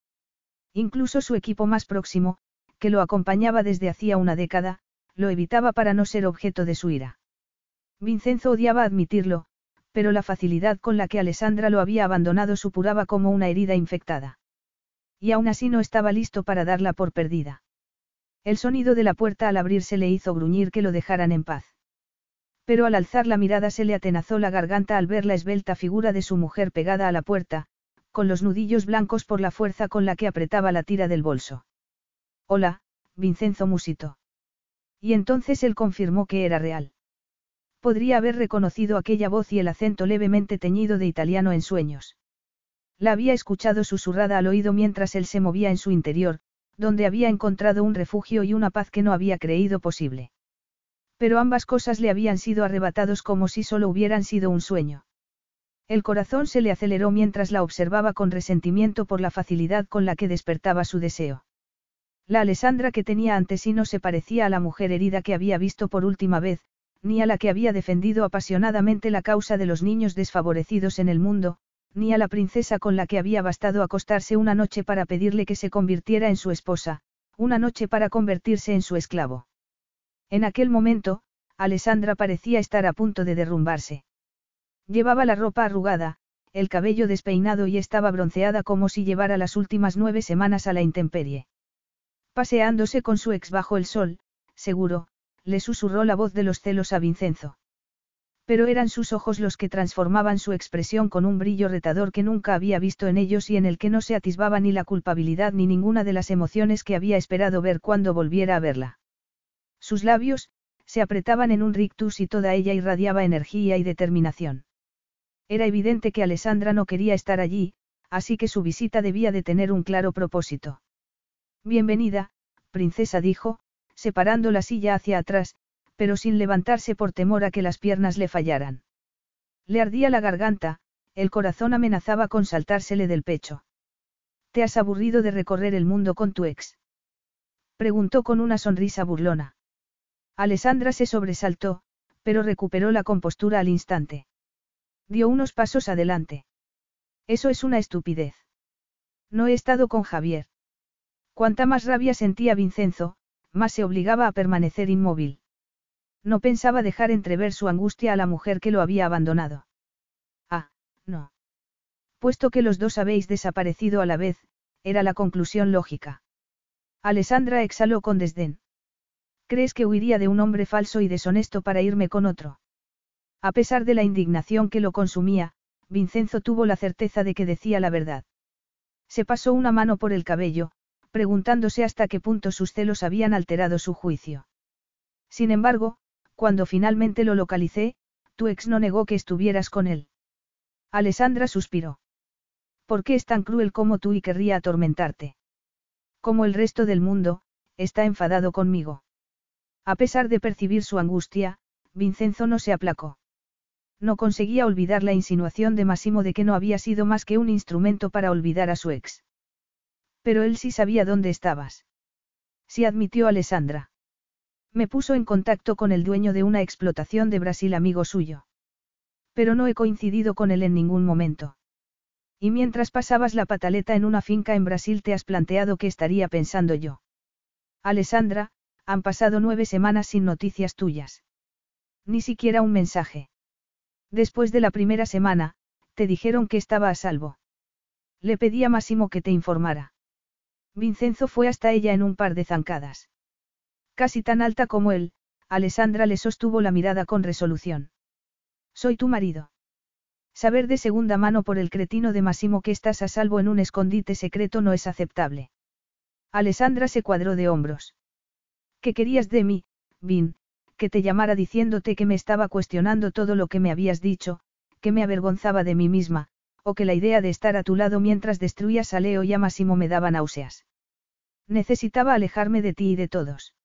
Incluso su equipo más próximo, que lo acompañaba desde hacía una década, lo evitaba para no ser objeto de su ira. Vincenzo odiaba admitirlo, pero la facilidad con la que Alessandra lo había abandonado supuraba como una herida infectada. Y aún así no estaba listo para darla por perdida. El sonido de la puerta al abrirse le hizo gruñir que lo dejaran en paz. Pero al alzar la mirada se le atenazó la garganta al ver la esbelta figura de su mujer pegada a la puerta, con los nudillos blancos por la fuerza con la que apretaba la tira del bolso. Hola, Vincenzo musito. Y entonces él confirmó que era real. Podría haber reconocido aquella voz y el acento levemente teñido de italiano en sueños. La había escuchado susurrada al oído mientras él se movía en su interior, donde había encontrado un refugio y una paz que no había creído posible. Pero ambas cosas le habían sido arrebatados como si solo hubieran sido un sueño. El corazón se le aceleró mientras la observaba con resentimiento por la facilidad con la que despertaba su deseo. La Alessandra que tenía ante sí no se parecía a la mujer herida que había visto por última vez, ni a la que había defendido apasionadamente la causa de los niños desfavorecidos en el mundo, ni a la princesa con la que había bastado acostarse una noche para pedirle que se convirtiera en su esposa, una noche para convertirse en su esclavo. En aquel momento, Alessandra parecía estar a punto de derrumbarse. Llevaba la ropa arrugada, el cabello despeinado y estaba bronceada como si llevara las últimas nueve semanas a la intemperie. Paseándose con su ex bajo el sol, seguro, le susurró la voz de los celos a Vincenzo. Pero eran sus ojos los que transformaban su expresión con un brillo retador que nunca había visto en ellos y en el que no se atisbaba ni la culpabilidad ni ninguna de las emociones que había esperado ver cuando volviera a verla. Sus labios, se apretaban en un rictus y toda ella irradiaba energía y determinación. Era evidente que Alessandra no quería estar allí, así que su visita debía de tener un claro propósito. Bienvenida, princesa dijo, separando la silla hacia atrás, pero sin levantarse por temor a que las piernas le fallaran. Le ardía la garganta, el corazón amenazaba con saltársele del pecho. ¿Te has aburrido de recorrer el mundo con tu ex? Preguntó con una sonrisa burlona. Alessandra se sobresaltó, pero recuperó la compostura al instante. Dio unos pasos adelante. Eso es una estupidez. No he estado con Javier. Cuanta más rabia sentía Vincenzo, más se obligaba a permanecer inmóvil. No pensaba dejar entrever su angustia a la mujer que lo había abandonado. Ah, no. Puesto que los dos habéis desaparecido a la vez, era la conclusión lógica. Alessandra exhaló con desdén. ¿Crees que huiría de un hombre falso y deshonesto para irme con otro? A pesar de la indignación que lo consumía, Vincenzo tuvo la certeza de que decía la verdad. Se pasó una mano por el cabello, preguntándose hasta qué punto sus celos habían alterado su juicio. Sin embargo, cuando finalmente lo localicé, tu ex no negó que estuvieras con él. Alessandra suspiró. ¿Por qué es tan cruel como tú y querría atormentarte? Como el resto del mundo, está enfadado conmigo. A pesar de percibir su angustia, Vincenzo no se aplacó. No conseguía olvidar la insinuación de Massimo de que no había sido más que un instrumento para olvidar a su ex. Pero él sí sabía dónde estabas. Sí admitió Alessandra. Me puso en contacto con el dueño de una explotación de Brasil amigo suyo. Pero no he coincidido con él en ningún momento. Y mientras pasabas la pataleta en una finca en Brasil te has planteado qué estaría pensando yo. Alessandra, han pasado nueve semanas sin noticias tuyas. Ni siquiera un mensaje. Después de la primera semana, te dijeron que estaba a salvo. Le pedí a Máximo que te informara. Vincenzo fue hasta ella en un par de zancadas. Casi tan alta como él, Alessandra le sostuvo la mirada con resolución. Soy tu marido. Saber de segunda mano por el cretino de Massimo que estás a salvo en un escondite secreto no es aceptable. Alessandra se cuadró de hombros. ¿Qué querías de mí, Vin? Que te llamara diciéndote que me estaba cuestionando todo lo que me habías dicho, que me avergonzaba de mí misma, o que la idea de estar a tu lado mientras destruías a Leo y a Massimo me daba náuseas. Necesitaba alejarme de ti y de todos.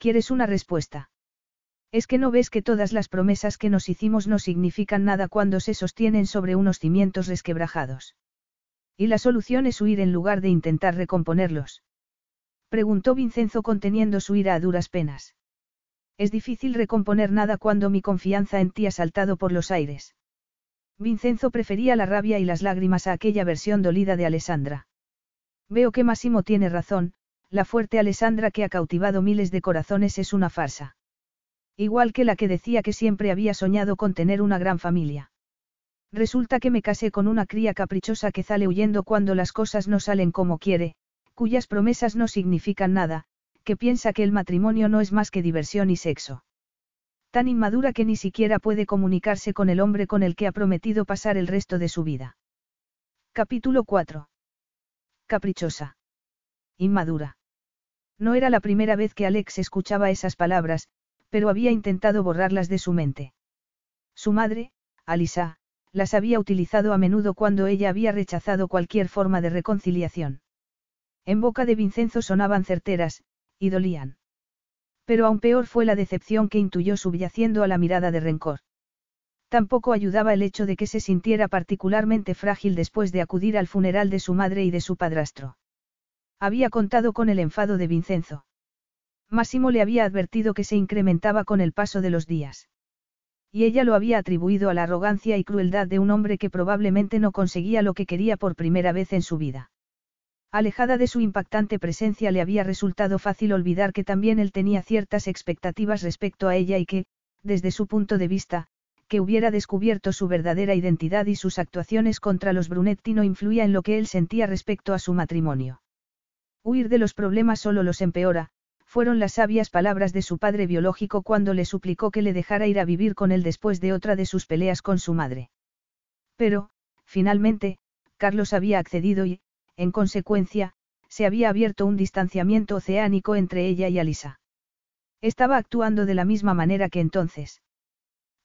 ¿Quieres una respuesta? Es que no ves que todas las promesas que nos hicimos no significan nada cuando se sostienen sobre unos cimientos resquebrajados. Y la solución es huir en lugar de intentar recomponerlos. Preguntó Vincenzo conteniendo su ira a duras penas. Es difícil recomponer nada cuando mi confianza en ti ha saltado por los aires. Vincenzo prefería la rabia y las lágrimas a aquella versión dolida de Alessandra. Veo que Massimo tiene razón, la fuerte Alessandra que ha cautivado miles de corazones es una farsa. Igual que la que decía que siempre había soñado con tener una gran familia. Resulta que me casé con una cría caprichosa que sale huyendo cuando las cosas no salen como quiere, cuyas promesas no significan nada, que piensa que el matrimonio no es más que diversión y sexo. Tan inmadura que ni siquiera puede comunicarse con el hombre con el que ha prometido pasar el resto de su vida. Capítulo 4. Caprichosa. Inmadura. No era la primera vez que Alex escuchaba esas palabras, pero había intentado borrarlas de su mente. Su madre, Alisa, las había utilizado a menudo cuando ella había rechazado cualquier forma de reconciliación. En boca de Vincenzo sonaban certeras, y dolían. Pero aún peor fue la decepción que intuyó subyaciendo a la mirada de rencor. Tampoco ayudaba el hecho de que se sintiera particularmente frágil después de acudir al funeral de su madre y de su padrastro. Había contado con el enfado de Vincenzo. Máximo le había advertido que se incrementaba con el paso de los días. Y ella lo había atribuido a la arrogancia y crueldad de un hombre que probablemente no conseguía lo que quería por primera vez en su vida. Alejada de su impactante presencia le había resultado fácil olvidar que también él tenía ciertas expectativas respecto a ella y que, desde su punto de vista, que hubiera descubierto su verdadera identidad y sus actuaciones contra los Brunetti no influía en lo que él sentía respecto a su matrimonio. Huir de los problemas solo los empeora, fueron las sabias palabras de su padre biológico cuando le suplicó que le dejara ir a vivir con él después de otra de sus peleas con su madre. Pero, finalmente, Carlos había accedido y, en consecuencia, se había abierto un distanciamiento oceánico entre ella y Alisa. Estaba actuando de la misma manera que entonces.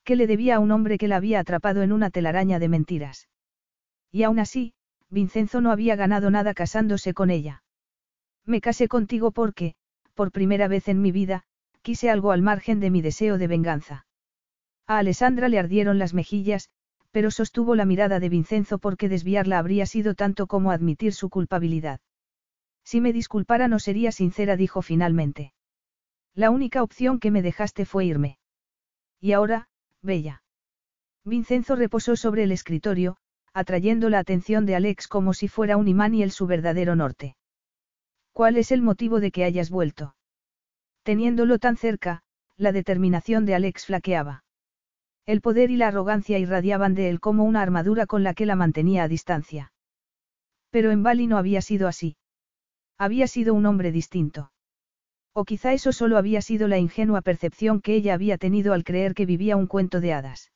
¿Qué le debía a un hombre que la había atrapado en una telaraña de mentiras? Y aún así, Vincenzo no había ganado nada casándose con ella. Me casé contigo porque, por primera vez en mi vida, quise algo al margen de mi deseo de venganza. A Alessandra le ardieron las mejillas, pero sostuvo la mirada de Vincenzo porque desviarla habría sido tanto como admitir su culpabilidad. Si me disculpara no sería sincera, dijo finalmente. La única opción que me dejaste fue irme. Y ahora, Bella. Vincenzo reposó sobre el escritorio, atrayendo la atención de Alex como si fuera un imán y él su verdadero norte. ¿Cuál es el motivo de que hayas vuelto? Teniéndolo tan cerca, la determinación de Alex flaqueaba. El poder y la arrogancia irradiaban de él como una armadura con la que la mantenía a distancia. Pero en Bali no había sido así. Había sido un hombre distinto. O quizá eso solo había sido la ingenua percepción que ella había tenido al creer que vivía un cuento de hadas.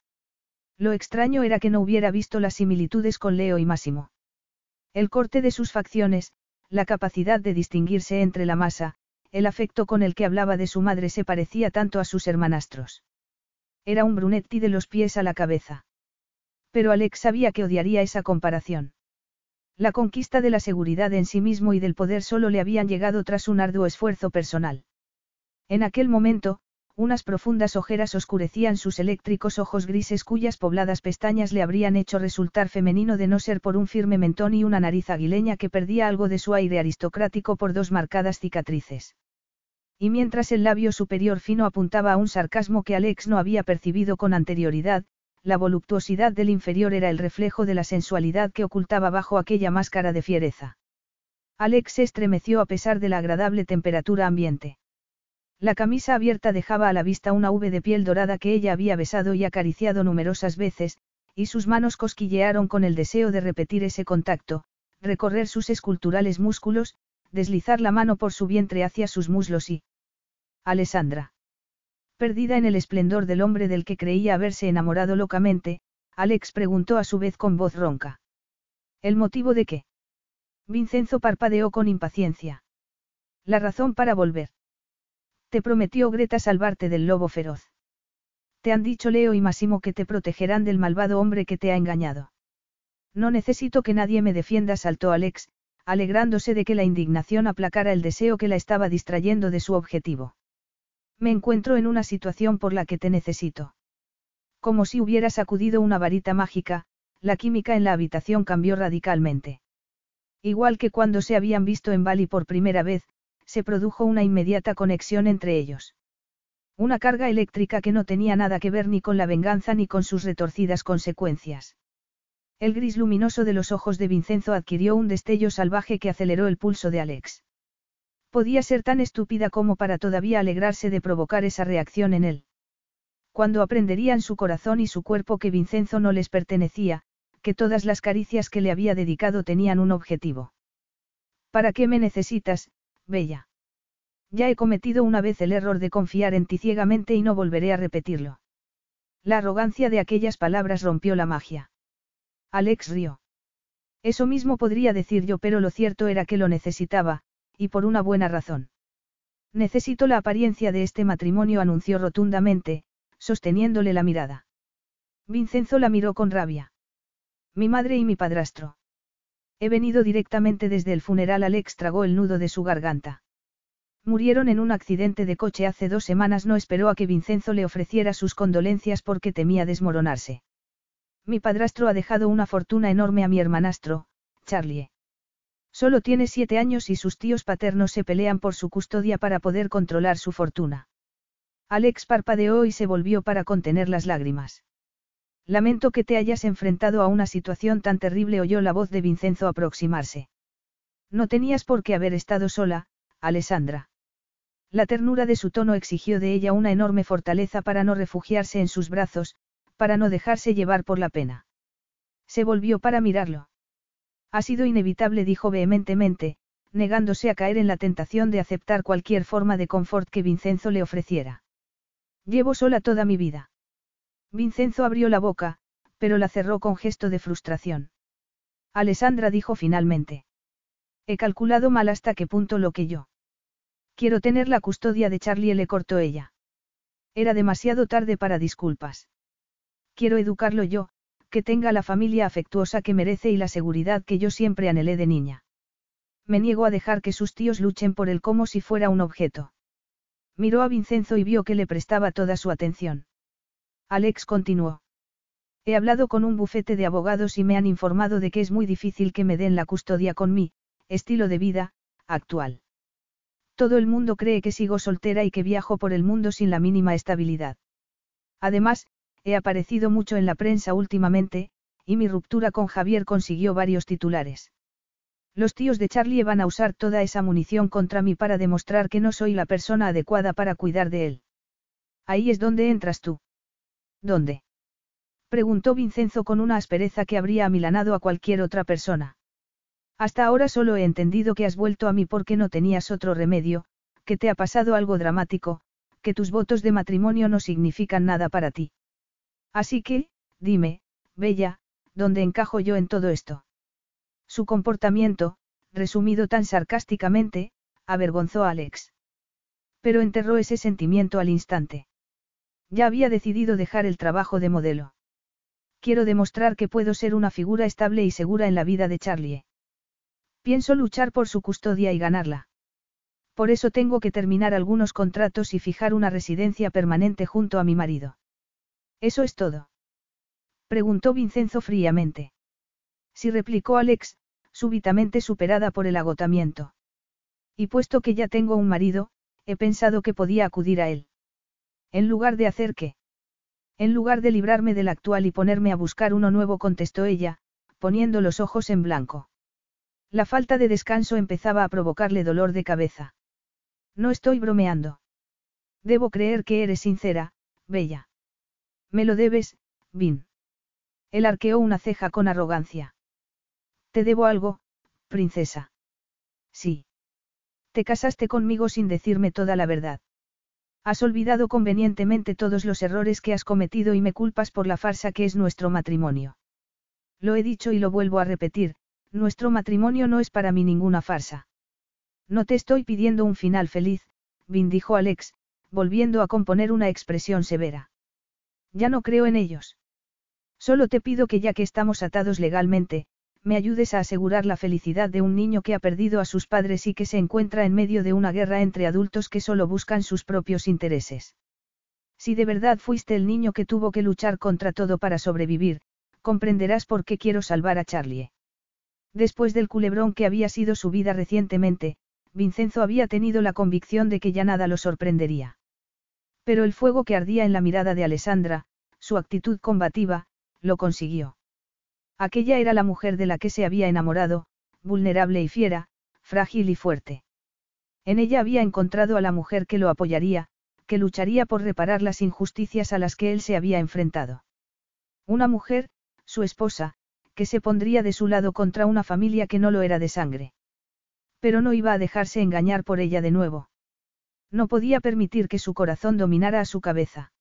Lo extraño era que no hubiera visto las similitudes con Leo y Máximo. El corte de sus facciones, la capacidad de distinguirse entre la masa, el afecto con el que hablaba de su madre se parecía tanto a sus hermanastros. Era un Brunetti de los pies a la cabeza. Pero Alex sabía que odiaría esa comparación. La conquista de la seguridad en sí mismo y del poder solo le habían llegado tras un arduo esfuerzo personal. En aquel momento, unas profundas ojeras oscurecían sus eléctricos ojos grises cuyas pobladas pestañas le habrían hecho resultar femenino de no ser por un firme mentón y una nariz aguileña que perdía algo de su aire aristocrático por dos marcadas cicatrices. Y mientras el labio superior fino apuntaba a un sarcasmo que Alex no había percibido con anterioridad, la voluptuosidad del inferior era el reflejo de la sensualidad que ocultaba bajo aquella máscara de fiereza. Alex se estremeció a pesar de la agradable temperatura ambiente. La camisa abierta dejaba a la vista una V de piel dorada que ella había besado y acariciado numerosas veces, y sus manos cosquillearon con el deseo de repetir ese contacto, recorrer sus esculturales músculos, deslizar la mano por su vientre hacia sus muslos y, Alessandra. Perdida en el esplendor del hombre del que creía haberse enamorado locamente, Alex preguntó a su vez con voz ronca. ¿El motivo de qué? Vincenzo parpadeó con impaciencia. La razón para volver. Te prometió Greta salvarte del lobo feroz. Te han dicho Leo y Massimo que te protegerán del malvado hombre que te ha engañado. No necesito que nadie me defienda, saltó Alex, alegrándose de que la indignación aplacara el deseo que la estaba distrayendo de su objetivo. Me encuentro en una situación por la que te necesito. Como si hubiera sacudido una varita mágica, la química en la habitación cambió radicalmente. Igual que cuando se habían visto en Bali por primera vez, se produjo una inmediata conexión entre ellos. Una carga eléctrica que no tenía nada que ver ni con la venganza ni con sus retorcidas consecuencias. El gris luminoso de los ojos de Vincenzo adquirió un destello salvaje que aceleró el pulso de Alex. Podía ser tan estúpida como para todavía alegrarse de provocar esa reacción en él. Cuando aprenderían su corazón y su cuerpo que Vincenzo no les pertenecía, que todas las caricias que le había dedicado tenían un objetivo. ¿Para qué me necesitas, Bella? Ya he cometido una vez el error de confiar en ti ciegamente y no volveré a repetirlo. La arrogancia de aquellas palabras rompió la magia. Alex rió. Eso mismo podría decir yo, pero lo cierto era que lo necesitaba, y por una buena razón. Necesito la apariencia de este matrimonio, anunció rotundamente, sosteniéndole la mirada. Vincenzo la miró con rabia. Mi madre y mi padrastro. He venido directamente desde el funeral. Alex tragó el nudo de su garganta. Murieron en un accidente de coche hace dos semanas. No esperó a que Vincenzo le ofreciera sus condolencias porque temía desmoronarse. Mi padrastro ha dejado una fortuna enorme a mi hermanastro, Charlie. Solo tiene siete años y sus tíos paternos se pelean por su custodia para poder controlar su fortuna. Alex parpadeó y se volvió para contener las lágrimas. Lamento que te hayas enfrentado a una situación tan terrible, oyó la voz de Vincenzo aproximarse. No tenías por qué haber estado sola, Alessandra. La ternura de su tono exigió de ella una enorme fortaleza para no refugiarse en sus brazos, para no dejarse llevar por la pena. Se volvió para mirarlo. Ha sido inevitable, dijo vehementemente, negándose a caer en la tentación de aceptar cualquier forma de confort que Vincenzo le ofreciera. Llevo sola toda mi vida. Vincenzo abrió la boca, pero la cerró con gesto de frustración. Alessandra dijo finalmente. He calculado mal hasta qué punto lo que yo. Quiero tener la custodia de Charlie, le cortó ella. Era demasiado tarde para disculpas. Quiero educarlo yo, que tenga la familia afectuosa que merece y la seguridad que yo siempre anhelé de niña. Me niego a dejar que sus tíos luchen por él como si fuera un objeto. Miró a Vincenzo y vio que le prestaba toda su atención. Alex continuó. He hablado con un bufete de abogados y me han informado de que es muy difícil que me den la custodia con mi estilo de vida actual. Todo el mundo cree que sigo soltera y que viajo por el mundo sin la mínima estabilidad. Además, he aparecido mucho en la prensa últimamente, y mi ruptura con Javier consiguió varios titulares. Los tíos de Charlie van a usar toda esa munición contra mí para demostrar que no soy la persona adecuada para cuidar de él. Ahí es donde entras tú. ¿Dónde? Preguntó Vincenzo con una aspereza que habría amilanado a cualquier otra persona. Hasta ahora solo he entendido que has vuelto a mí porque no tenías otro remedio, que te ha pasado algo dramático, que tus votos de matrimonio no significan nada para ti. Así que, dime, Bella, ¿dónde encajo yo en todo esto? Su comportamiento, resumido tan sarcásticamente, avergonzó a Alex. Pero enterró ese sentimiento al instante. Ya había decidido dejar el trabajo de modelo. Quiero demostrar que puedo ser una figura estable y segura en la vida de Charlie. Pienso luchar por su custodia y ganarla. Por eso tengo que terminar algunos contratos y fijar una residencia permanente junto a mi marido. ¿Eso es todo? Preguntó Vincenzo fríamente. Sí replicó Alex, súbitamente superada por el agotamiento. Y puesto que ya tengo un marido, he pensado que podía acudir a él. En lugar de hacer qué. En lugar de librarme del actual y ponerme a buscar uno nuevo, contestó ella, poniendo los ojos en blanco. La falta de descanso empezaba a provocarle dolor de cabeza. No estoy bromeando. Debo creer que eres sincera, Bella. Me lo debes, Vin. Él arqueó una ceja con arrogancia. Te debo algo, princesa. Sí. Te casaste conmigo sin decirme toda la verdad. Has olvidado convenientemente todos los errores que has cometido y me culpas por la farsa que es nuestro matrimonio. Lo he dicho y lo vuelvo a repetir, nuestro matrimonio no es para mí ninguna farsa. No te estoy pidiendo un final feliz, Vin dijo Alex, volviendo a componer una expresión severa. Ya no creo en ellos. Solo te pido que ya que estamos atados legalmente, me ayudes a asegurar la felicidad de un niño que ha perdido a sus padres y que se encuentra en medio de una guerra entre adultos que solo buscan sus propios intereses. Si de verdad fuiste el niño que tuvo que luchar contra todo para sobrevivir, comprenderás por qué quiero salvar a Charlie. Después del culebrón que había sido su vida recientemente, Vincenzo había tenido la convicción de que ya nada lo sorprendería. Pero el fuego que ardía en la mirada de Alessandra, su actitud combativa, lo consiguió. Aquella era la mujer de la que se había enamorado, vulnerable y fiera, frágil y fuerte. En ella había encontrado a la mujer que lo apoyaría, que lucharía por reparar las injusticias a las que él se había enfrentado. Una mujer, su esposa, que se pondría de su lado contra una familia que no lo era de sangre. Pero no iba a dejarse engañar por ella de nuevo. No podía permitir que su corazón dominara a su cabeza.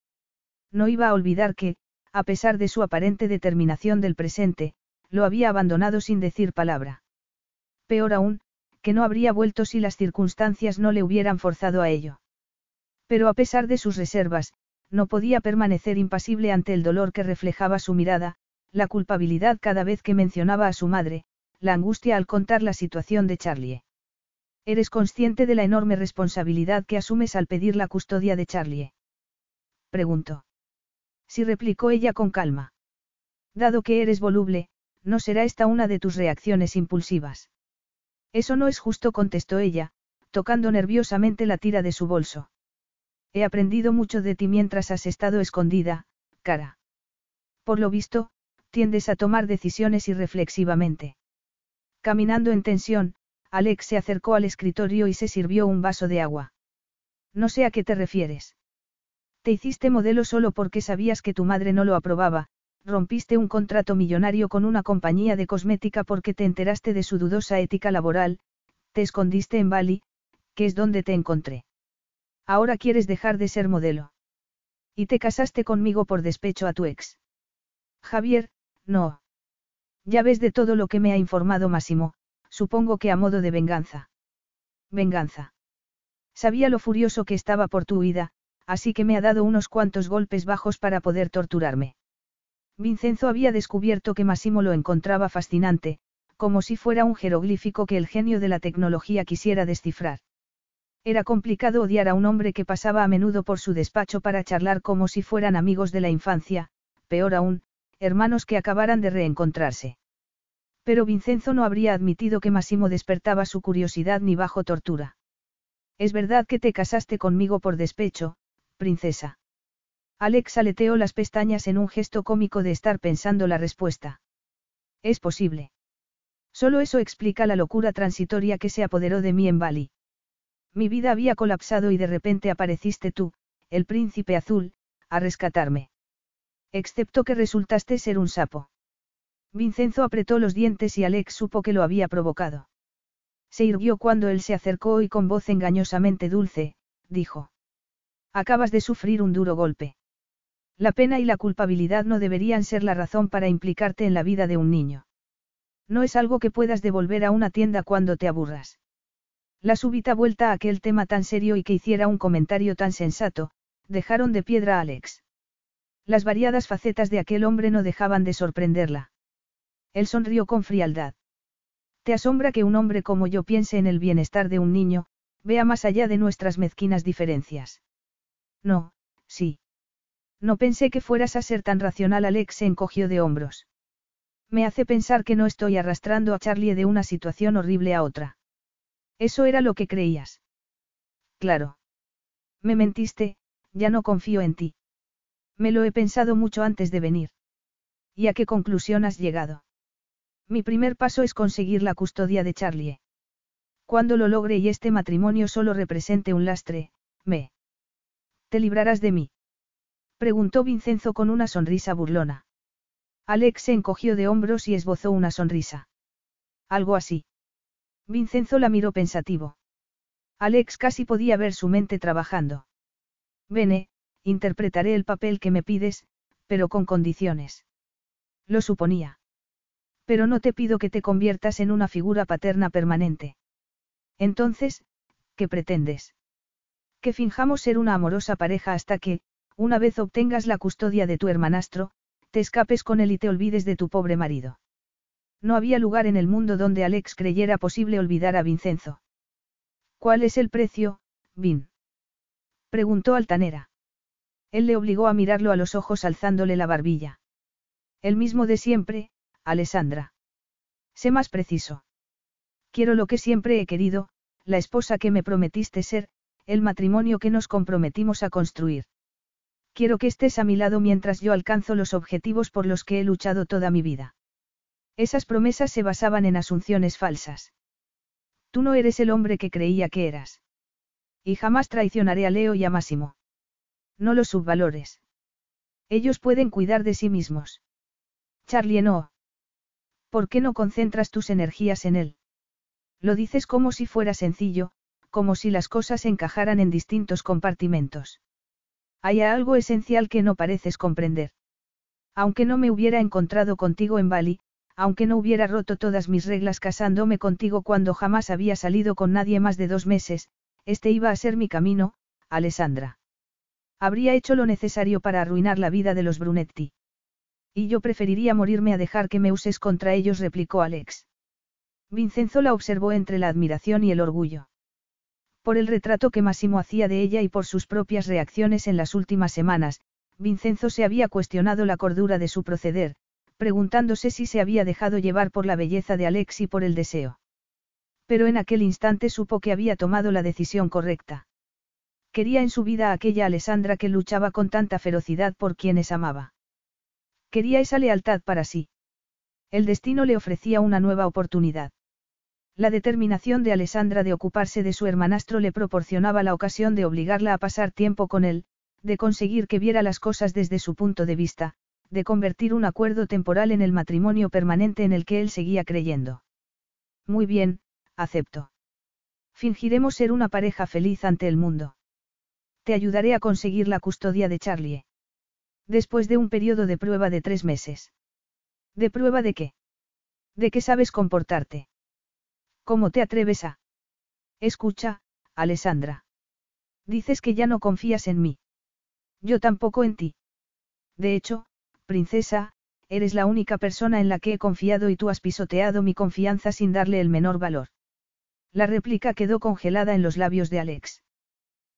No iba a olvidar que, a pesar de su aparente determinación del presente, lo había abandonado sin decir palabra. Peor aún, que no habría vuelto si las circunstancias no le hubieran forzado a ello. Pero a pesar de sus reservas, no podía permanecer impasible ante el dolor que reflejaba su mirada, la culpabilidad cada vez que mencionaba a su madre, la angustia al contar la situación de Charlie. ¿Eres consciente de la enorme responsabilidad que asumes al pedir la custodia de Charlie? Preguntó. Sí replicó ella con calma. Dado que eres voluble, no será esta una de tus reacciones impulsivas. Eso no es justo, contestó ella, tocando nerviosamente la tira de su bolso. He aprendido mucho de ti mientras has estado escondida, cara. Por lo visto, tiendes a tomar decisiones irreflexivamente. Caminando en tensión, Alex se acercó al escritorio y se sirvió un vaso de agua. No sé a qué te refieres. Te hiciste modelo solo porque sabías que tu madre no lo aprobaba, rompiste un contrato millonario con una compañía de cosmética porque te enteraste de su dudosa ética laboral, te escondiste en Bali, que es donde te encontré. Ahora quieres dejar de ser modelo. Y te casaste conmigo por despecho a tu ex. Javier, no. Ya ves de todo lo que me ha informado Máximo, supongo que a modo de venganza. Venganza. Sabía lo furioso que estaba por tu huida, así que me ha dado unos cuantos golpes bajos para poder torturarme. Vincenzo había descubierto que Massimo lo encontraba fascinante, como si fuera un jeroglífico que el genio de la tecnología quisiera descifrar. Era complicado odiar a un hombre que pasaba a menudo por su despacho para charlar como si fueran amigos de la infancia, peor aún, hermanos que acabaran de reencontrarse. Pero Vincenzo no habría admitido que Massimo despertaba su curiosidad ni bajo tortura. Es verdad que te casaste conmigo por despecho, princesa. Alex aleteó las pestañas en un gesto cómico de estar pensando la respuesta. Es posible. Solo eso explica la locura transitoria que se apoderó de mí en Bali. Mi vida había colapsado y de repente apareciste tú, el príncipe azul, a rescatarme. Excepto que resultaste ser un sapo. Vincenzo apretó los dientes y Alex supo que lo había provocado. Se irguió cuando él se acercó y con voz engañosamente dulce, dijo. Acabas de sufrir un duro golpe. La pena y la culpabilidad no deberían ser la razón para implicarte en la vida de un niño. No es algo que puedas devolver a una tienda cuando te aburras. La súbita vuelta a aquel tema tan serio y que hiciera un comentario tan sensato, dejaron de piedra a Alex. Las variadas facetas de aquel hombre no dejaban de sorprenderla. Él sonrió con frialdad. Te asombra que un hombre como yo piense en el bienestar de un niño, vea más allá de nuestras mezquinas diferencias. No, sí. No pensé que fueras a ser tan racional. Alex se encogió de hombros. Me hace pensar que no estoy arrastrando a Charlie de una situación horrible a otra. Eso era lo que creías. Claro. Me mentiste, ya no confío en ti. Me lo he pensado mucho antes de venir. ¿Y a qué conclusión has llegado? Mi primer paso es conseguir la custodia de Charlie. Cuando lo logre y este matrimonio solo represente un lastre, me. ¿Te librarás de mí? Preguntó Vincenzo con una sonrisa burlona. Alex se encogió de hombros y esbozó una sonrisa. Algo así. Vincenzo la miró pensativo. Alex casi podía ver su mente trabajando. Vene, interpretaré el papel que me pides, pero con condiciones. Lo suponía. Pero no te pido que te conviertas en una figura paterna permanente. Entonces, ¿qué pretendes? Que finjamos ser una amorosa pareja hasta que, una vez obtengas la custodia de tu hermanastro, te escapes con él y te olvides de tu pobre marido. No había lugar en el mundo donde Alex creyera posible olvidar a Vincenzo. ¿Cuál es el precio, Vin? preguntó Altanera. Él le obligó a mirarlo a los ojos alzándole la barbilla. El mismo de siempre, Alessandra. Sé más preciso. Quiero lo que siempre he querido, la esposa que me prometiste ser, el matrimonio que nos comprometimos a construir. Quiero que estés a mi lado mientras yo alcanzo los objetivos por los que he luchado toda mi vida. Esas promesas se basaban en asunciones falsas. Tú no eres el hombre que creía que eras. Y jamás traicionaré a Leo y a Máximo. No los subvalores. Ellos pueden cuidar de sí mismos. Charlie no. ¿Por qué no concentras tus energías en él? Lo dices como si fuera sencillo, como si las cosas encajaran en distintos compartimentos. Hay algo esencial que no pareces comprender. Aunque no me hubiera encontrado contigo en Bali, aunque no hubiera roto todas mis reglas casándome contigo cuando jamás había salido con nadie más de dos meses, este iba a ser mi camino, Alessandra. Habría hecho lo necesario para arruinar la vida de los Brunetti. Y yo preferiría morirme a dejar que me uses contra ellos, replicó Alex. Vincenzo la observó entre la admiración y el orgullo. Por el retrato que Massimo hacía de ella y por sus propias reacciones en las últimas semanas, Vincenzo se había cuestionado la cordura de su proceder, preguntándose si se había dejado llevar por la belleza de Alex y por el deseo. Pero en aquel instante supo que había tomado la decisión correcta. Quería en su vida a aquella Alessandra que luchaba con tanta ferocidad por quienes amaba. Quería esa lealtad para sí. El destino le ofrecía una nueva oportunidad. La determinación de Alessandra de ocuparse de su hermanastro le proporcionaba la ocasión de obligarla a pasar tiempo con él, de conseguir que viera las cosas desde su punto de vista, de convertir un acuerdo temporal en el matrimonio permanente en el que él seguía creyendo. Muy bien, acepto. Fingiremos ser una pareja feliz ante el mundo. Te ayudaré a conseguir la custodia de Charlie. Después de un periodo de prueba de tres meses. ¿De prueba de qué? De qué sabes comportarte. ¿Cómo te atreves a? Escucha, Alessandra. Dices que ya no confías en mí. Yo tampoco en ti. De hecho, princesa, eres la única persona en la que he confiado y tú has pisoteado mi confianza sin darle el menor valor. La réplica quedó congelada en los labios de Alex.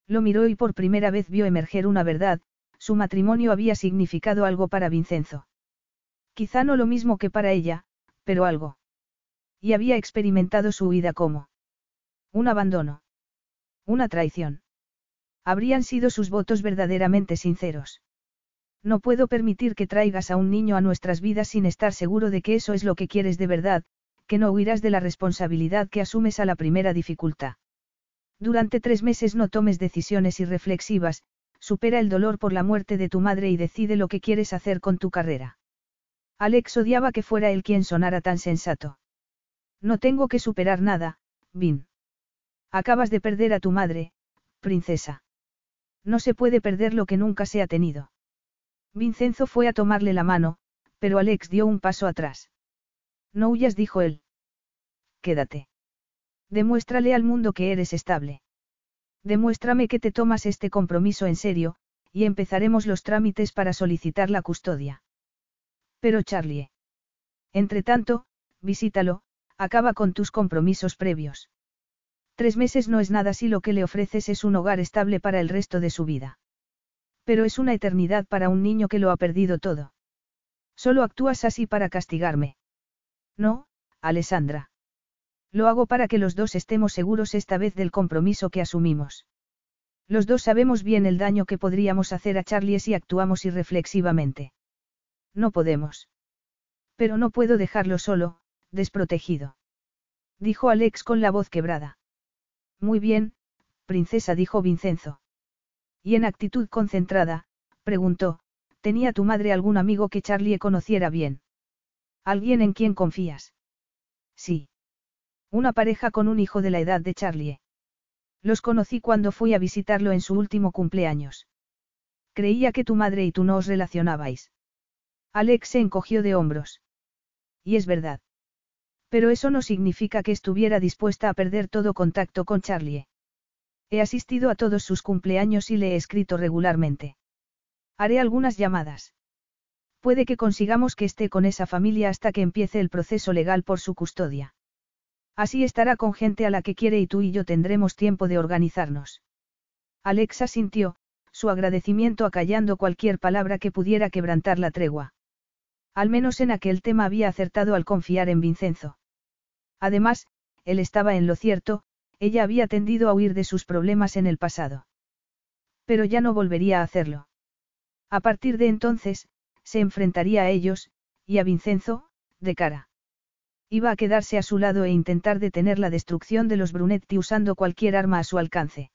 Lo miró y por primera vez vio emerger una verdad, su matrimonio había significado algo para Vincenzo. Quizá no lo mismo que para ella, pero algo. Y había experimentado su huida como un abandono. Una traición. Habrían sido sus votos verdaderamente sinceros. No puedo permitir que traigas a un niño a nuestras vidas sin estar seguro de que eso es lo que quieres de verdad, que no huirás de la responsabilidad que asumes a la primera dificultad. Durante tres meses no tomes decisiones irreflexivas, supera el dolor por la muerte de tu madre y decide lo que quieres hacer con tu carrera. Alex odiaba que fuera él quien sonara tan sensato. No tengo que superar nada, Vin. Acabas de perder a tu madre, princesa. No se puede perder lo que nunca se ha tenido. Vincenzo fue a tomarle la mano, pero Alex dio un paso atrás. No huyas, dijo él. Quédate. Demuéstrale al mundo que eres estable. Demuéstrame que te tomas este compromiso en serio, y empezaremos los trámites para solicitar la custodia. Pero Charlie. Entre tanto, visítalo, acaba con tus compromisos previos. Tres meses no es nada si lo que le ofreces es un hogar estable para el resto de su vida. Pero es una eternidad para un niño que lo ha perdido todo. Solo actúas así para castigarme. No, Alessandra. Lo hago para que los dos estemos seguros esta vez del compromiso que asumimos. Los dos sabemos bien el daño que podríamos hacer a Charlie si actuamos irreflexivamente. No podemos. Pero no puedo dejarlo solo, desprotegido. Dijo Alex con la voz quebrada. Muy bien, princesa, dijo Vincenzo. Y en actitud concentrada, preguntó, ¿tenía tu madre algún amigo que Charlie conociera bien? ¿Alguien en quien confías? Sí. Una pareja con un hijo de la edad de Charlie. Los conocí cuando fui a visitarlo en su último cumpleaños. Creía que tu madre y tú no os relacionabais. Alex se encogió de hombros. Y es verdad. Pero eso no significa que estuviera dispuesta a perder todo contacto con Charlie. He asistido a todos sus cumpleaños y le he escrito regularmente. Haré algunas llamadas. Puede que consigamos que esté con esa familia hasta que empiece el proceso legal por su custodia. Así estará con gente a la que quiere y tú y yo tendremos tiempo de organizarnos. Alexa sintió, su agradecimiento acallando cualquier palabra que pudiera quebrantar la tregua. Al menos en aquel tema había acertado al confiar en Vincenzo. Además, él estaba en lo cierto, ella había tendido a huir de sus problemas en el pasado. Pero ya no volvería a hacerlo. A partir de entonces, se enfrentaría a ellos, y a Vincenzo, de cara. Iba a quedarse a su lado e intentar detener la destrucción de los Brunetti usando cualquier arma a su alcance.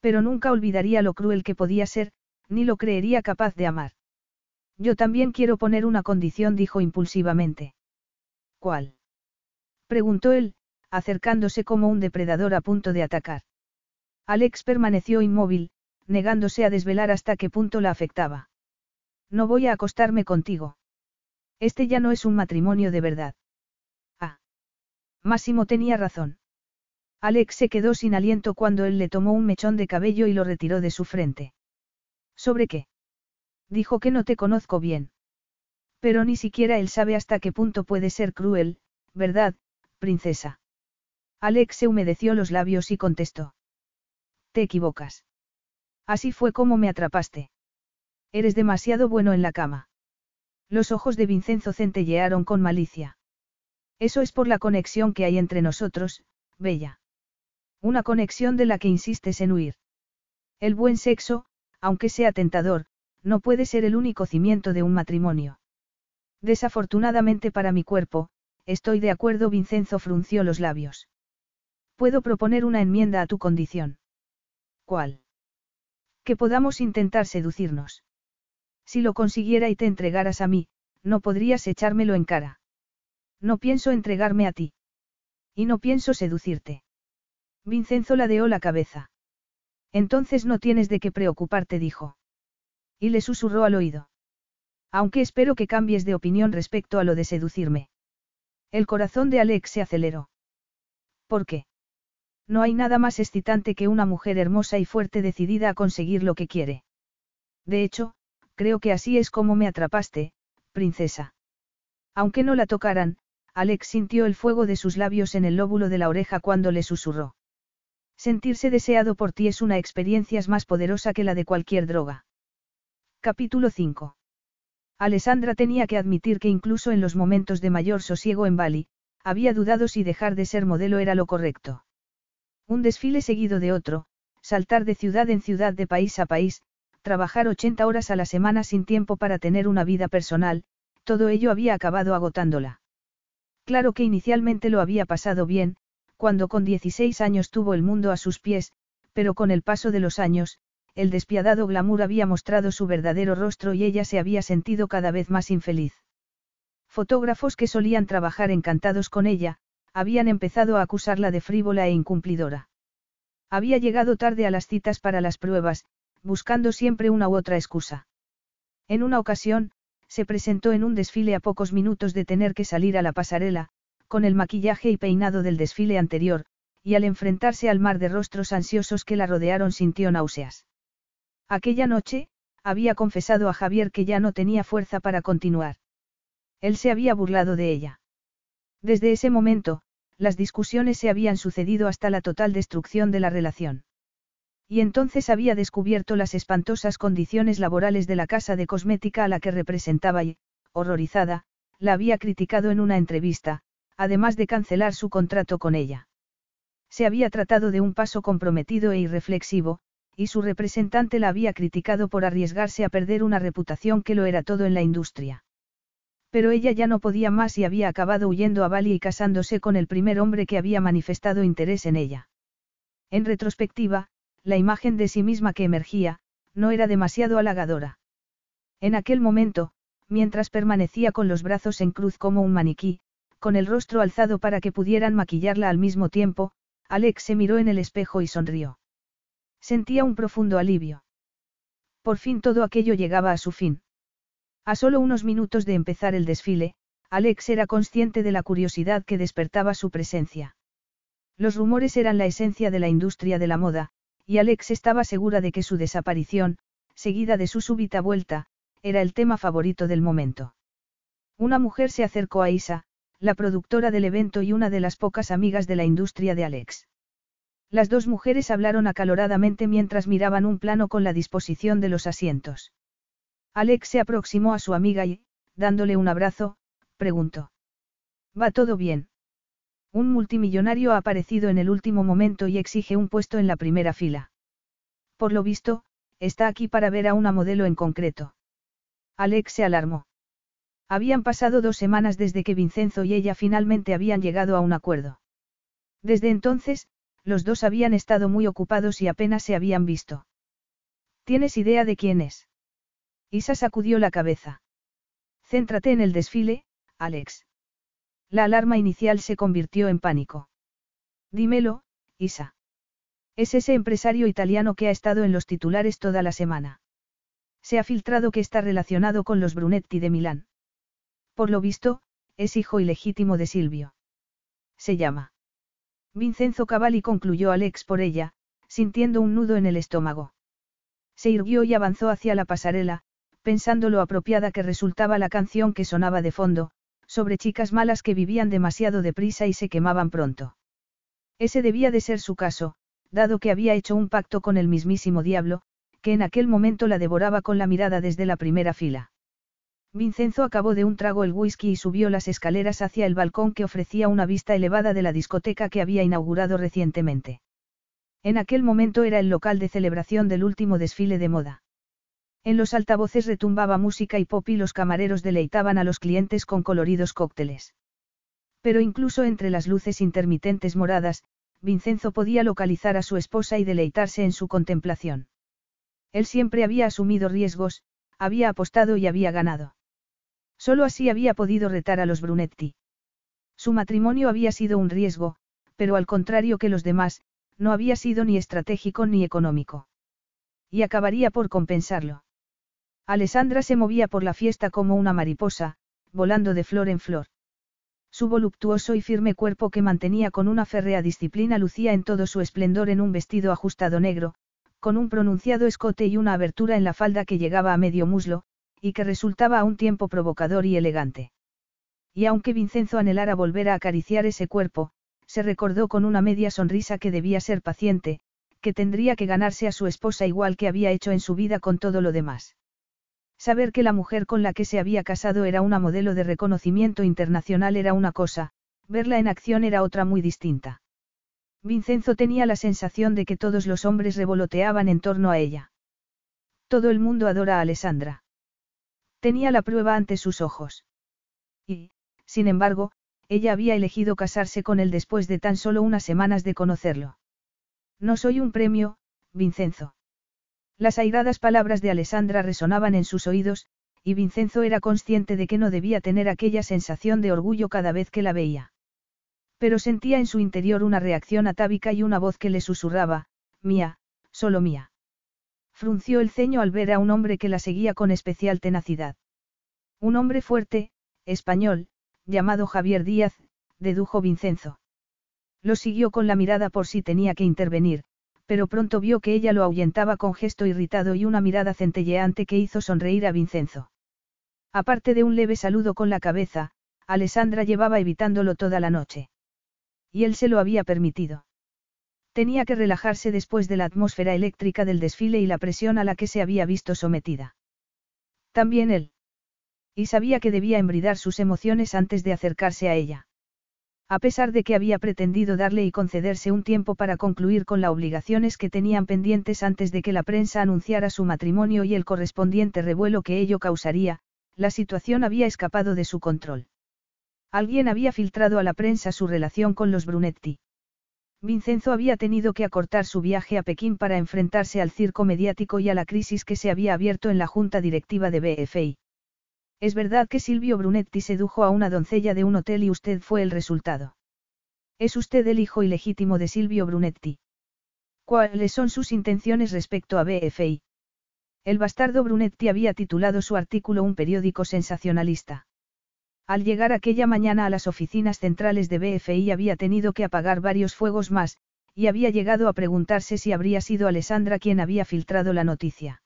Pero nunca olvidaría lo cruel que podía ser, ni lo creería capaz de amar. Yo también quiero poner una condición, dijo impulsivamente. ¿Cuál? Preguntó él, acercándose como un depredador a punto de atacar. Alex permaneció inmóvil, negándose a desvelar hasta qué punto la afectaba. No voy a acostarme contigo. Este ya no es un matrimonio de verdad. Ah. Máximo tenía razón. Alex se quedó sin aliento cuando él le tomó un mechón de cabello y lo retiró de su frente. ¿Sobre qué? Dijo que no te conozco bien. Pero ni siquiera él sabe hasta qué punto puede ser cruel, ¿verdad, princesa? Alex se humedeció los labios y contestó. Te equivocas. Así fue como me atrapaste. Eres demasiado bueno en la cama. Los ojos de Vincenzo centellearon con malicia. Eso es por la conexión que hay entre nosotros, Bella. Una conexión de la que insistes en huir. El buen sexo, aunque sea tentador, no puede ser el único cimiento de un matrimonio. Desafortunadamente para mi cuerpo, estoy de acuerdo, Vincenzo frunció los labios. Puedo proponer una enmienda a tu condición. ¿Cuál? Que podamos intentar seducirnos. Si lo consiguiera y te entregaras a mí, no podrías echármelo en cara. No pienso entregarme a ti. Y no pienso seducirte. Vincenzo ladeó la cabeza. Entonces no tienes de qué preocuparte, dijo. Y le susurró al oído. Aunque espero que cambies de opinión respecto a lo de seducirme. El corazón de Alex se aceleró. ¿Por qué? No hay nada más excitante que una mujer hermosa y fuerte decidida a conseguir lo que quiere. De hecho, creo que así es como me atrapaste, princesa. Aunque no la tocaran, Alex sintió el fuego de sus labios en el lóbulo de la oreja cuando le susurró. Sentirse deseado por ti es una experiencia más poderosa que la de cualquier droga. Capítulo 5. Alessandra tenía que admitir que incluso en los momentos de mayor sosiego en Bali, había dudado si dejar de ser modelo era lo correcto. Un desfile seguido de otro, saltar de ciudad en ciudad de país a país, trabajar 80 horas a la semana sin tiempo para tener una vida personal, todo ello había acabado agotándola. Claro que inicialmente lo había pasado bien, cuando con 16 años tuvo el mundo a sus pies, pero con el paso de los años, el despiadado glamour había mostrado su verdadero rostro y ella se había sentido cada vez más infeliz. Fotógrafos que solían trabajar encantados con ella, habían empezado a acusarla de frívola e incumplidora. Había llegado tarde a las citas para las pruebas, buscando siempre una u otra excusa. En una ocasión, se presentó en un desfile a pocos minutos de tener que salir a la pasarela, con el maquillaje y peinado del desfile anterior, y al enfrentarse al mar de rostros ansiosos que la rodearon sintió náuseas. Aquella noche, había confesado a Javier que ya no tenía fuerza para continuar. Él se había burlado de ella. Desde ese momento, las discusiones se habían sucedido hasta la total destrucción de la relación. Y entonces había descubierto las espantosas condiciones laborales de la casa de cosmética a la que representaba y, horrorizada, la había criticado en una entrevista, además de cancelar su contrato con ella. Se había tratado de un paso comprometido e irreflexivo, y su representante la había criticado por arriesgarse a perder una reputación que lo era todo en la industria. Pero ella ya no podía más y había acabado huyendo a Bali y casándose con el primer hombre que había manifestado interés en ella. En retrospectiva, la imagen de sí misma que emergía, no era demasiado halagadora. En aquel momento, mientras permanecía con los brazos en cruz como un maniquí, con el rostro alzado para que pudieran maquillarla al mismo tiempo, Alex se miró en el espejo y sonrió. Sentía un profundo alivio. Por fin todo aquello llegaba a su fin. A solo unos minutos de empezar el desfile, Alex era consciente de la curiosidad que despertaba su presencia. Los rumores eran la esencia de la industria de la moda, y Alex estaba segura de que su desaparición, seguida de su súbita vuelta, era el tema favorito del momento. Una mujer se acercó a Isa, la productora del evento y una de las pocas amigas de la industria de Alex. Las dos mujeres hablaron acaloradamente mientras miraban un plano con la disposición de los asientos. Alex se aproximó a su amiga y, dándole un abrazo, preguntó. ¿Va todo bien? Un multimillonario ha aparecido en el último momento y exige un puesto en la primera fila. Por lo visto, está aquí para ver a una modelo en concreto. Alex se alarmó. Habían pasado dos semanas desde que Vincenzo y ella finalmente habían llegado a un acuerdo. Desde entonces, los dos habían estado muy ocupados y apenas se habían visto. ¿Tienes idea de quién es? Isa sacudió la cabeza. Céntrate en el desfile, Alex. La alarma inicial se convirtió en pánico. Dímelo, Isa. Es ese empresario italiano que ha estado en los titulares toda la semana. Se ha filtrado que está relacionado con los Brunetti de Milán. Por lo visto, es hijo ilegítimo de Silvio. Se llama. Vincenzo Cavalli concluyó Alex por ella, sintiendo un nudo en el estómago. Se irguió y avanzó hacia la pasarela, pensando lo apropiada que resultaba la canción que sonaba de fondo, sobre chicas malas que vivían demasiado deprisa y se quemaban pronto. Ese debía de ser su caso, dado que había hecho un pacto con el mismísimo diablo, que en aquel momento la devoraba con la mirada desde la primera fila. Vincenzo acabó de un trago el whisky y subió las escaleras hacia el balcón que ofrecía una vista elevada de la discoteca que había inaugurado recientemente. En aquel momento era el local de celebración del último desfile de moda. En los altavoces retumbaba música y pop y los camareros deleitaban a los clientes con coloridos cócteles. Pero incluso entre las luces intermitentes moradas, Vincenzo podía localizar a su esposa y deleitarse en su contemplación. Él siempre había asumido riesgos, había apostado y había ganado. Solo así había podido retar a los Brunetti. Su matrimonio había sido un riesgo, pero al contrario que los demás, no había sido ni estratégico ni económico. Y acabaría por compensarlo. Alessandra se movía por la fiesta como una mariposa, volando de flor en flor. Su voluptuoso y firme cuerpo que mantenía con una férrea disciplina lucía en todo su esplendor en un vestido ajustado negro, con un pronunciado escote y una abertura en la falda que llegaba a medio muslo, y que resultaba a un tiempo provocador y elegante. Y aunque Vincenzo anhelara volver a acariciar ese cuerpo, se recordó con una media sonrisa que debía ser paciente, que tendría que ganarse a su esposa igual que había hecho en su vida con todo lo demás. Saber que la mujer con la que se había casado era una modelo de reconocimiento internacional era una cosa, verla en acción era otra muy distinta. Vincenzo tenía la sensación de que todos los hombres revoloteaban en torno a ella. Todo el mundo adora a Alessandra. Tenía la prueba ante sus ojos. Y, sin embargo, ella había elegido casarse con él después de tan solo unas semanas de conocerlo. No soy un premio, Vincenzo. Las airadas palabras de Alessandra resonaban en sus oídos, y Vincenzo era consciente de que no debía tener aquella sensación de orgullo cada vez que la veía. Pero sentía en su interior una reacción atávica y una voz que le susurraba, mía, solo mía. Frunció el ceño al ver a un hombre que la seguía con especial tenacidad. Un hombre fuerte, español, llamado Javier Díaz, dedujo Vincenzo. Lo siguió con la mirada por si tenía que intervenir, pero pronto vio que ella lo ahuyentaba con gesto irritado y una mirada centelleante que hizo sonreír a Vincenzo. Aparte de un leve saludo con la cabeza, Alessandra llevaba evitándolo toda la noche. Y él se lo había permitido. Tenía que relajarse después de la atmósfera eléctrica del desfile y la presión a la que se había visto sometida. También él. Y sabía que debía embridar sus emociones antes de acercarse a ella. A pesar de que había pretendido darle y concederse un tiempo para concluir con las obligaciones que tenían pendientes antes de que la prensa anunciara su matrimonio y el correspondiente revuelo que ello causaría, la situación había escapado de su control. Alguien había filtrado a la prensa su relación con los Brunetti. Vincenzo había tenido que acortar su viaje a Pekín para enfrentarse al circo mediático y a la crisis que se había abierto en la junta directiva de BFI. Es verdad que Silvio Brunetti sedujo a una doncella de un hotel y usted fue el resultado. Es usted el hijo ilegítimo de Silvio Brunetti. ¿Cuáles son sus intenciones respecto a BFI? El bastardo Brunetti había titulado su artículo un periódico sensacionalista. Al llegar aquella mañana a las oficinas centrales de BFI había tenido que apagar varios fuegos más, y había llegado a preguntarse si habría sido Alessandra quien había filtrado la noticia.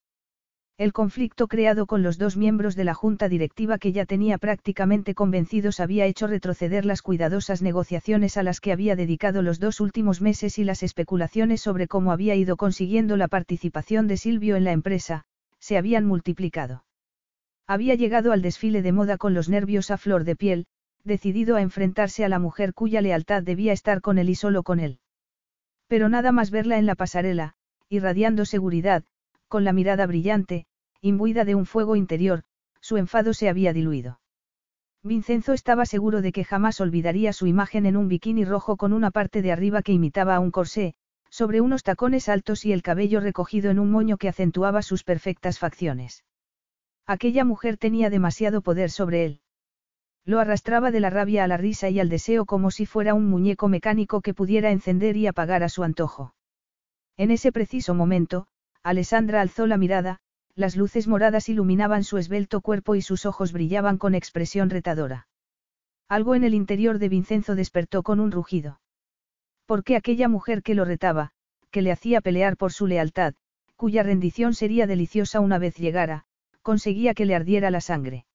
El conflicto creado con los dos miembros de la junta directiva que ya tenía prácticamente convencidos había hecho retroceder las cuidadosas negociaciones a las que había dedicado los dos últimos meses y las especulaciones sobre cómo había ido consiguiendo la participación de Silvio en la empresa, se habían multiplicado. Había llegado al desfile de moda con los nervios a flor de piel, decidido a enfrentarse a la mujer cuya lealtad debía estar con él y solo con él. Pero nada más verla en la pasarela, irradiando seguridad, con la mirada brillante, imbuida de un fuego interior, su enfado se había diluido. Vincenzo estaba seguro de que jamás olvidaría su imagen en un bikini rojo con una parte de arriba que imitaba a un corsé, sobre unos tacones altos y el cabello recogido en un moño que acentuaba sus perfectas facciones. Aquella mujer tenía demasiado poder sobre él. Lo arrastraba de la rabia a la risa y al deseo como si fuera un muñeco mecánico que pudiera encender y apagar a su antojo. En ese preciso momento, Alessandra alzó la mirada, las luces moradas iluminaban su esbelto cuerpo y sus ojos brillaban con expresión retadora. Algo en el interior de Vincenzo despertó con un rugido. Porque aquella mujer que lo retaba, que le hacía pelear por su lealtad, cuya rendición sería deliciosa una vez llegara, conseguía que le ardiera la sangre.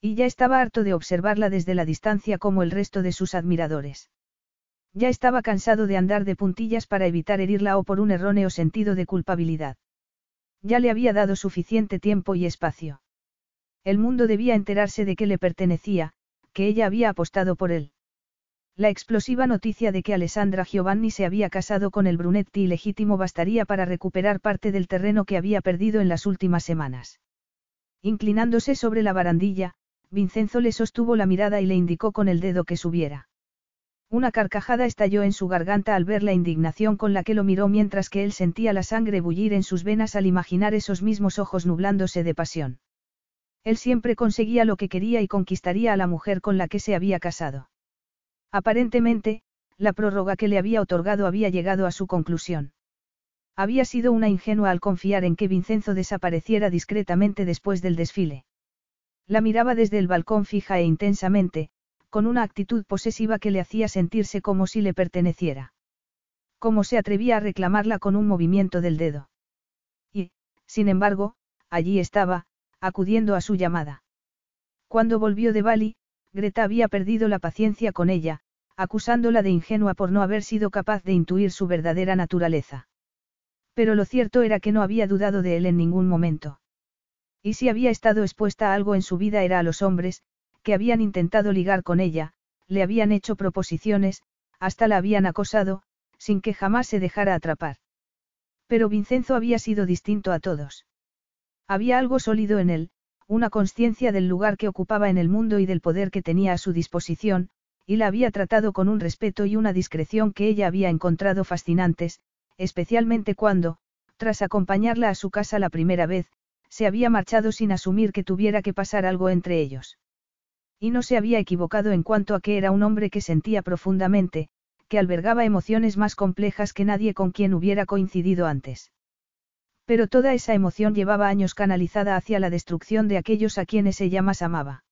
Y ya estaba harto de observarla desde la distancia como el resto de sus admiradores. Ya estaba cansado de andar de puntillas para evitar herirla o por un erróneo sentido de culpabilidad. Ya le había dado suficiente tiempo y espacio. El mundo debía enterarse de que le pertenecía, que ella había apostado por él. La explosiva noticia de que Alessandra Giovanni se había casado con el Brunetti ilegítimo bastaría para recuperar parte del terreno que había perdido en las últimas semanas. Inclinándose sobre la barandilla, Vincenzo le sostuvo la mirada y le indicó con el dedo que subiera. Una carcajada estalló en su garganta al ver la indignación con la que lo miró mientras que él sentía la sangre bullir en sus venas al imaginar esos mismos ojos nublándose de pasión. Él siempre conseguía lo que quería y conquistaría a la mujer con la que se había casado. Aparentemente, la prórroga que le había otorgado había llegado a su conclusión. Había sido una ingenua al confiar en que Vincenzo desapareciera discretamente después del desfile. La miraba desde el balcón fija e intensamente, con una actitud posesiva que le hacía sentirse como si le perteneciera. Como se atrevía a reclamarla con un movimiento del dedo. Y, sin embargo, allí estaba, acudiendo a su llamada. Cuando volvió de Bali, Greta había perdido la paciencia con ella, acusándola de ingenua por no haber sido capaz de intuir su verdadera naturaleza. Pero lo cierto era que no había dudado de él en ningún momento. Y si había estado expuesta a algo en su vida era a los hombres, que habían intentado ligar con ella, le habían hecho proposiciones, hasta la habían acosado, sin que jamás se dejara atrapar. Pero Vincenzo había sido distinto a todos. Había algo sólido en él, una conciencia del lugar que ocupaba en el mundo y del poder que tenía a su disposición, y la había tratado con un respeto y una discreción que ella había encontrado fascinantes, especialmente cuando, tras acompañarla a su casa la primera vez, se había marchado sin asumir que tuviera que pasar algo entre ellos. Y no se había equivocado en cuanto a que era un hombre que sentía profundamente, que albergaba emociones más complejas que nadie con quien hubiera coincidido antes. Pero toda esa emoción llevaba años canalizada hacia la destrucción de aquellos a quienes ella más amaba.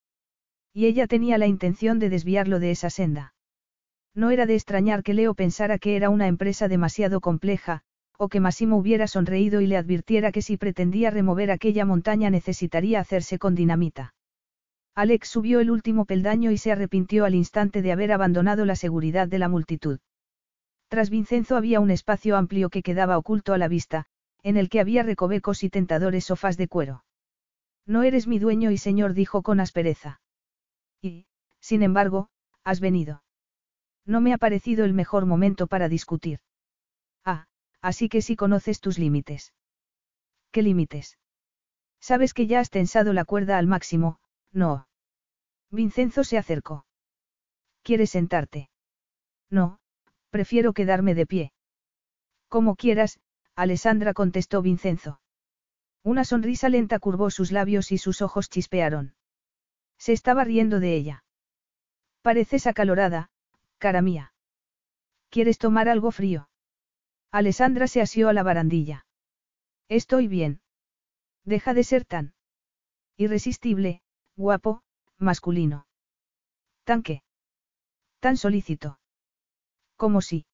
Y ella tenía la intención de desviarlo de esa senda. No era de extrañar que Leo pensara que era una empresa demasiado compleja, o que Massimo hubiera sonreído y le advirtiera que si pretendía remover aquella montaña necesitaría hacerse con dinamita. Alex subió el último peldaño y se arrepintió al instante de haber abandonado la seguridad de la multitud. Tras Vincenzo había un espacio amplio que quedaba oculto a la vista, en el que había recovecos y tentadores sofás de cuero. No eres mi dueño y señor dijo con aspereza. Y, sin embargo, has venido. No me ha parecido el mejor momento para discutir. Ah, así que sí conoces tus límites. ¿Qué límites? Sabes que ya has tensado la cuerda al máximo, no. Vincenzo se acercó. ¿Quieres sentarte? No, prefiero quedarme de pie. Como quieras, Alessandra contestó Vincenzo. Una sonrisa lenta curvó sus labios y sus ojos chispearon. Se estaba riendo de ella. Pareces acalorada, cara mía. ¿Quieres tomar algo frío? Alessandra se asió a la barandilla. Estoy bien. Deja de ser tan irresistible, guapo, masculino. ¿Tan qué? Tan solícito. Como si.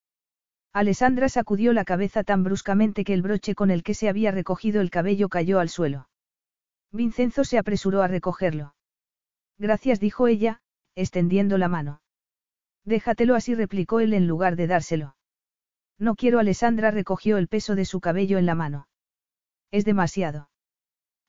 Alessandra sacudió la cabeza tan bruscamente que el broche con el que se había recogido el cabello cayó al suelo. Vincenzo se apresuró a recogerlo. Gracias, dijo ella, extendiendo la mano. Déjatelo así, replicó él en lugar de dárselo. No quiero, Alessandra recogió el peso de su cabello en la mano. Es demasiado.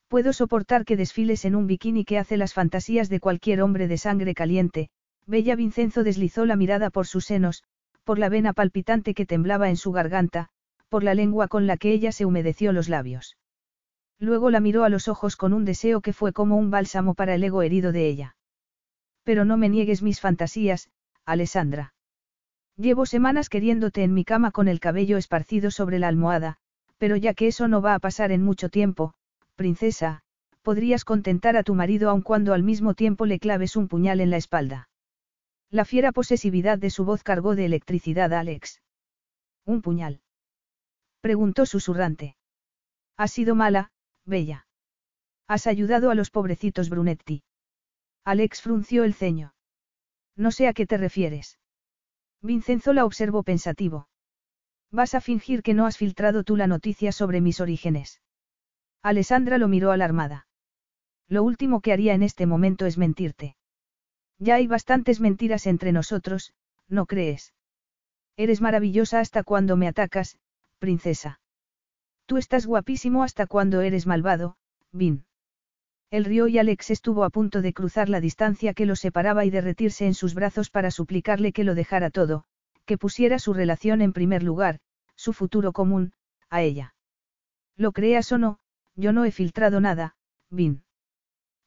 Puedo soportar que desfiles en un bikini que hace las fantasías de cualquier hombre de sangre caliente. Bella Vincenzo deslizó la mirada por sus senos, por la vena palpitante que temblaba en su garganta, por la lengua con la que ella se humedeció los labios. Luego la miró a los ojos con un deseo que fue como un bálsamo para el ego herido de ella. Pero no me niegues mis fantasías, Alessandra. Llevo semanas queriéndote en mi cama con el cabello esparcido sobre la almohada, pero ya que eso no va a pasar en mucho tiempo, princesa, podrías contentar a tu marido aun cuando al mismo tiempo le claves un puñal en la espalda. La fiera posesividad de su voz cargó de electricidad a Alex. ¿Un puñal? Preguntó susurrante. Has sido mala, Bella. Has ayudado a los pobrecitos Brunetti. Alex frunció el ceño. No sé a qué te refieres. Vincenzo la observó pensativo. Vas a fingir que no has filtrado tú la noticia sobre mis orígenes. Alessandra lo miró alarmada. Lo último que haría en este momento es mentirte. Ya hay bastantes mentiras entre nosotros, ¿no crees? Eres maravillosa hasta cuando me atacas, princesa. Tú estás guapísimo hasta cuando eres malvado, Vin. El río y Alex estuvo a punto de cruzar la distancia que los separaba y derretirse en sus brazos para suplicarle que lo dejara todo, que pusiera su relación en primer lugar, su futuro común, a ella. Lo creas o no, yo no he filtrado nada, Vin.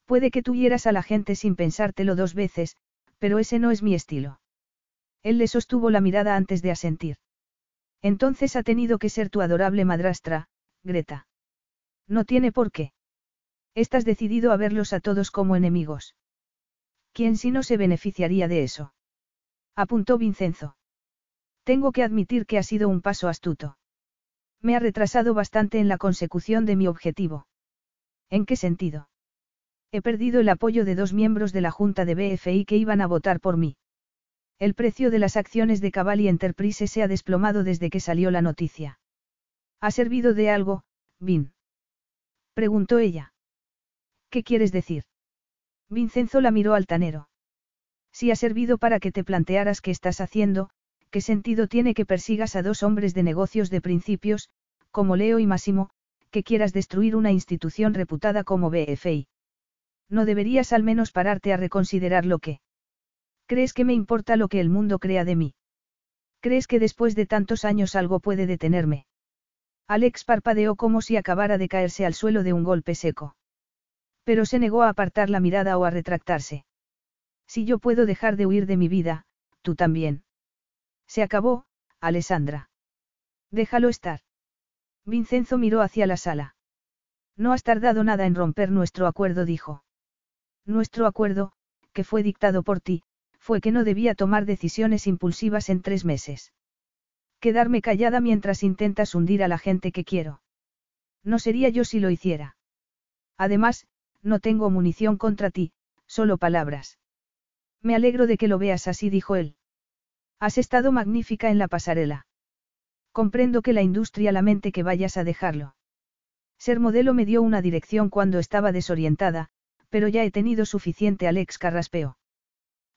Puede que tuvieras a la gente sin pensártelo dos veces, pero ese no es mi estilo. Él le sostuvo la mirada antes de asentir. Entonces ha tenido que ser tu adorable madrastra, Greta. No tiene por qué. Estás decidido a verlos a todos como enemigos. ¿Quién si no se beneficiaría de eso? Apuntó Vincenzo. Tengo que admitir que ha sido un paso astuto. Me ha retrasado bastante en la consecución de mi objetivo. ¿En qué sentido? He perdido el apoyo de dos miembros de la Junta de BFI que iban a votar por mí. El precio de las acciones de Cavalli Enterprise se ha desplomado desde que salió la noticia. ¿Ha servido de algo, Vin? Preguntó ella. ¿Qué quieres decir? Vincenzo la miró altanero. Si ha servido para que te plantearas qué estás haciendo, qué sentido tiene que persigas a dos hombres de negocios de principios, como Leo y Máximo, que quieras destruir una institución reputada como BFI. ¿No deberías al menos pararte a reconsiderar lo que? ¿Crees que me importa lo que el mundo crea de mí? ¿Crees que después de tantos años algo puede detenerme? Alex parpadeó como si acabara de caerse al suelo de un golpe seco. Pero se negó a apartar la mirada o a retractarse. Si yo puedo dejar de huir de mi vida, tú también. Se acabó, Alessandra. Déjalo estar. Vincenzo miró hacia la sala. No has tardado nada en romper nuestro acuerdo, dijo. Nuestro acuerdo, que fue dictado por ti, fue que no debía tomar decisiones impulsivas en tres meses. Quedarme callada mientras intentas hundir a la gente que quiero. No sería yo si lo hiciera. Además, no tengo munición contra ti, solo palabras. Me alegro de que lo veas así, dijo él. Has estado magnífica en la pasarela. Comprendo que la industria lamente que vayas a dejarlo. Ser modelo me dio una dirección cuando estaba desorientada, pero ya he tenido suficiente, Alex carraspeó.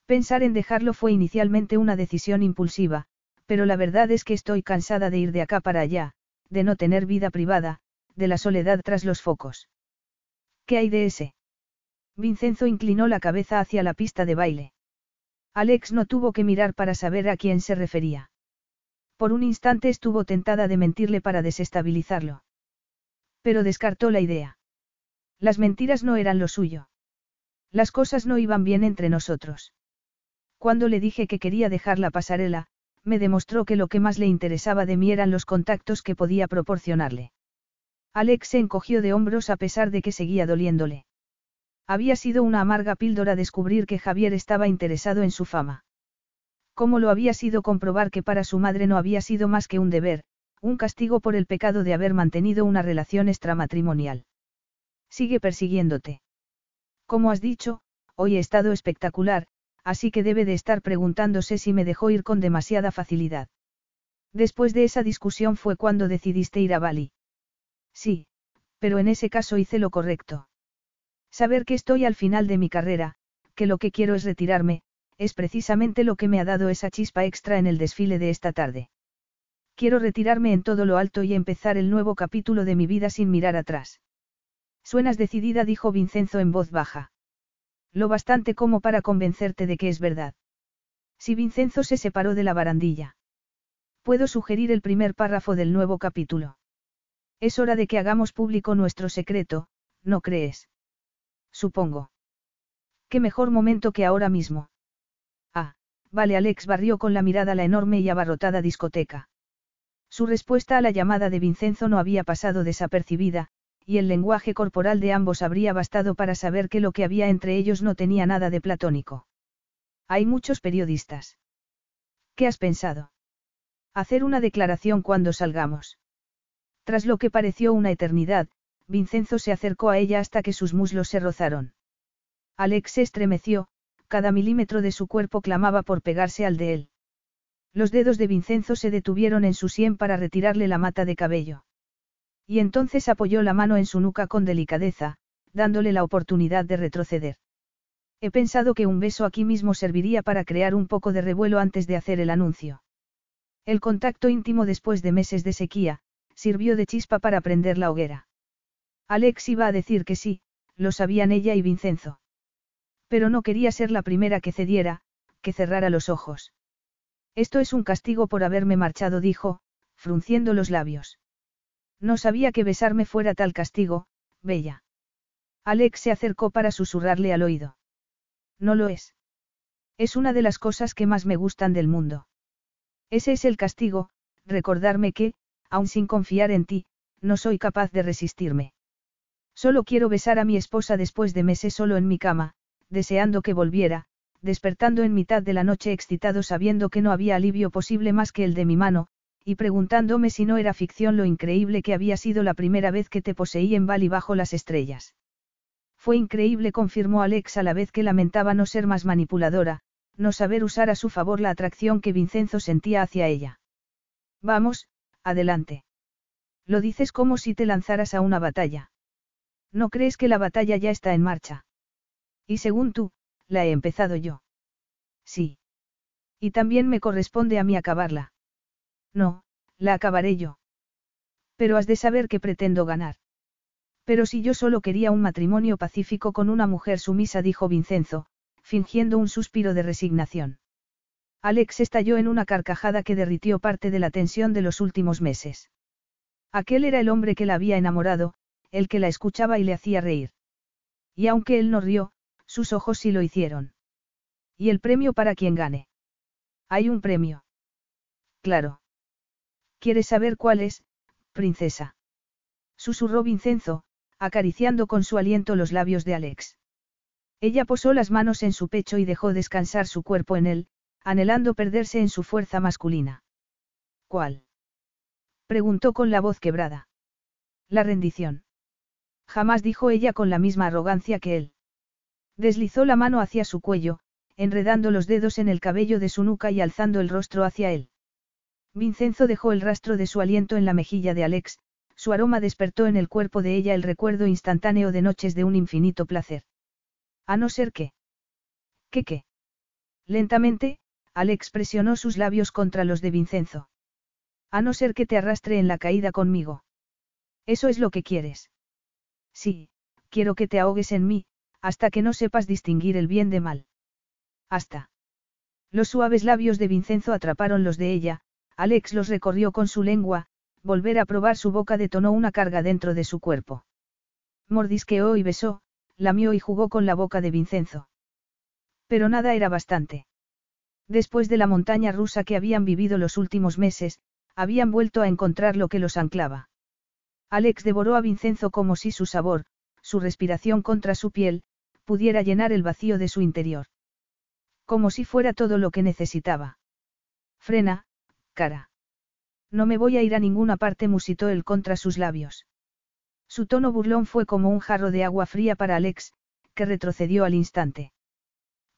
Pensar en dejarlo fue inicialmente una decisión impulsiva, pero la verdad es que estoy cansada de ir de acá para allá, de no tener vida privada, de la soledad tras los focos. ¿Qué hay de ese? Vincenzo inclinó la cabeza hacia la pista de baile. Alex no tuvo que mirar para saber a quién se refería. Por un instante estuvo tentada de mentirle para desestabilizarlo. Pero descartó la idea. Las mentiras no eran lo suyo. Las cosas no iban bien entre nosotros. Cuando le dije que quería dejar la pasarela, me demostró que lo que más le interesaba de mí eran los contactos que podía proporcionarle. Alex se encogió de hombros a pesar de que seguía doliéndole. Había sido una amarga píldora descubrir que Javier estaba interesado en su fama. ¿Cómo lo había sido comprobar que para su madre no había sido más que un deber, un castigo por el pecado de haber mantenido una relación extramatrimonial? Sigue persiguiéndote. Como has dicho, hoy he estado espectacular, así que debe de estar preguntándose si me dejó ir con demasiada facilidad. Después de esa discusión fue cuando decidiste ir a Bali. Sí, pero en ese caso hice lo correcto. Saber que estoy al final de mi carrera, que lo que quiero es retirarme, es precisamente lo que me ha dado esa chispa extra en el desfile de esta tarde. Quiero retirarme en todo lo alto y empezar el nuevo capítulo de mi vida sin mirar atrás. Suenas decidida, dijo Vincenzo en voz baja. Lo bastante como para convencerte de que es verdad. Si Vincenzo se separó de la barandilla. Puedo sugerir el primer párrafo del nuevo capítulo. Es hora de que hagamos público nuestro secreto, ¿no crees? Supongo. ¿Qué mejor momento que ahora mismo? Ah, vale, Alex barrió con la mirada la enorme y abarrotada discoteca. Su respuesta a la llamada de Vincenzo no había pasado desapercibida, y el lenguaje corporal de ambos habría bastado para saber que lo que había entre ellos no tenía nada de platónico. Hay muchos periodistas. ¿Qué has pensado? Hacer una declaración cuando salgamos. Tras lo que pareció una eternidad, Vincenzo se acercó a ella hasta que sus muslos se rozaron. Alex se estremeció, cada milímetro de su cuerpo clamaba por pegarse al de él. Los dedos de Vincenzo se detuvieron en su sien para retirarle la mata de cabello. Y entonces apoyó la mano en su nuca con delicadeza, dándole la oportunidad de retroceder. He pensado que un beso aquí mismo serviría para crear un poco de revuelo antes de hacer el anuncio. El contacto íntimo después de meses de sequía, sirvió de chispa para prender la hoguera. Alex iba a decir que sí, lo sabían ella y Vincenzo. Pero no quería ser la primera que cediera, que cerrara los ojos. Esto es un castigo por haberme marchado, dijo, frunciendo los labios. No sabía que besarme fuera tal castigo, Bella. Alex se acercó para susurrarle al oído. No lo es. Es una de las cosas que más me gustan del mundo. Ese es el castigo, recordarme que, aun sin confiar en ti, no soy capaz de resistirme. Solo quiero besar a mi esposa después de meses solo en mi cama, deseando que volviera, despertando en mitad de la noche excitado sabiendo que no había alivio posible más que el de mi mano, y preguntándome si no era ficción lo increíble que había sido la primera vez que te poseí en Bali bajo las estrellas. Fue increíble, confirmó Alex a la vez que lamentaba no ser más manipuladora, no saber usar a su favor la atracción que Vincenzo sentía hacia ella. Vamos, adelante. Lo dices como si te lanzaras a una batalla. ¿No crees que la batalla ya está en marcha? Y según tú, la he empezado yo. Sí. Y también me corresponde a mí acabarla. No, la acabaré yo. Pero has de saber que pretendo ganar. Pero si yo solo quería un matrimonio pacífico con una mujer sumisa, dijo Vincenzo, fingiendo un suspiro de resignación. Alex estalló en una carcajada que derritió parte de la tensión de los últimos meses. Aquel era el hombre que la había enamorado, el que la escuchaba y le hacía reír. Y aunque él no rió, sus ojos sí lo hicieron. ¿Y el premio para quien gane? Hay un premio. Claro. ¿Quieres saber cuál es, princesa? Susurró Vincenzo, acariciando con su aliento los labios de Alex. Ella posó las manos en su pecho y dejó descansar su cuerpo en él, anhelando perderse en su fuerza masculina. ¿Cuál? preguntó con la voz quebrada. La rendición. Jamás dijo ella con la misma arrogancia que él. Deslizó la mano hacia su cuello, enredando los dedos en el cabello de su nuca y alzando el rostro hacia él. Vincenzo dejó el rastro de su aliento en la mejilla de Alex, su aroma despertó en el cuerpo de ella el recuerdo instantáneo de noches de un infinito placer. A no ser que. ¿Qué qué? Lentamente, Alex presionó sus labios contra los de Vincenzo. A no ser que te arrastre en la caída conmigo. Eso es lo que quieres. Sí, quiero que te ahogues en mí, hasta que no sepas distinguir el bien de mal. Hasta. Los suaves labios de Vincenzo atraparon los de ella, Alex los recorrió con su lengua, volver a probar su boca detonó una carga dentro de su cuerpo. Mordisqueó y besó, lamió y jugó con la boca de Vincenzo. Pero nada era bastante. Después de la montaña rusa que habían vivido los últimos meses, habían vuelto a encontrar lo que los anclaba. Alex devoró a Vincenzo como si su sabor, su respiración contra su piel, pudiera llenar el vacío de su interior. Como si fuera todo lo que necesitaba. Frena, cara. No me voy a ir a ninguna parte, musitó él contra sus labios. Su tono burlón fue como un jarro de agua fría para Alex, que retrocedió al instante.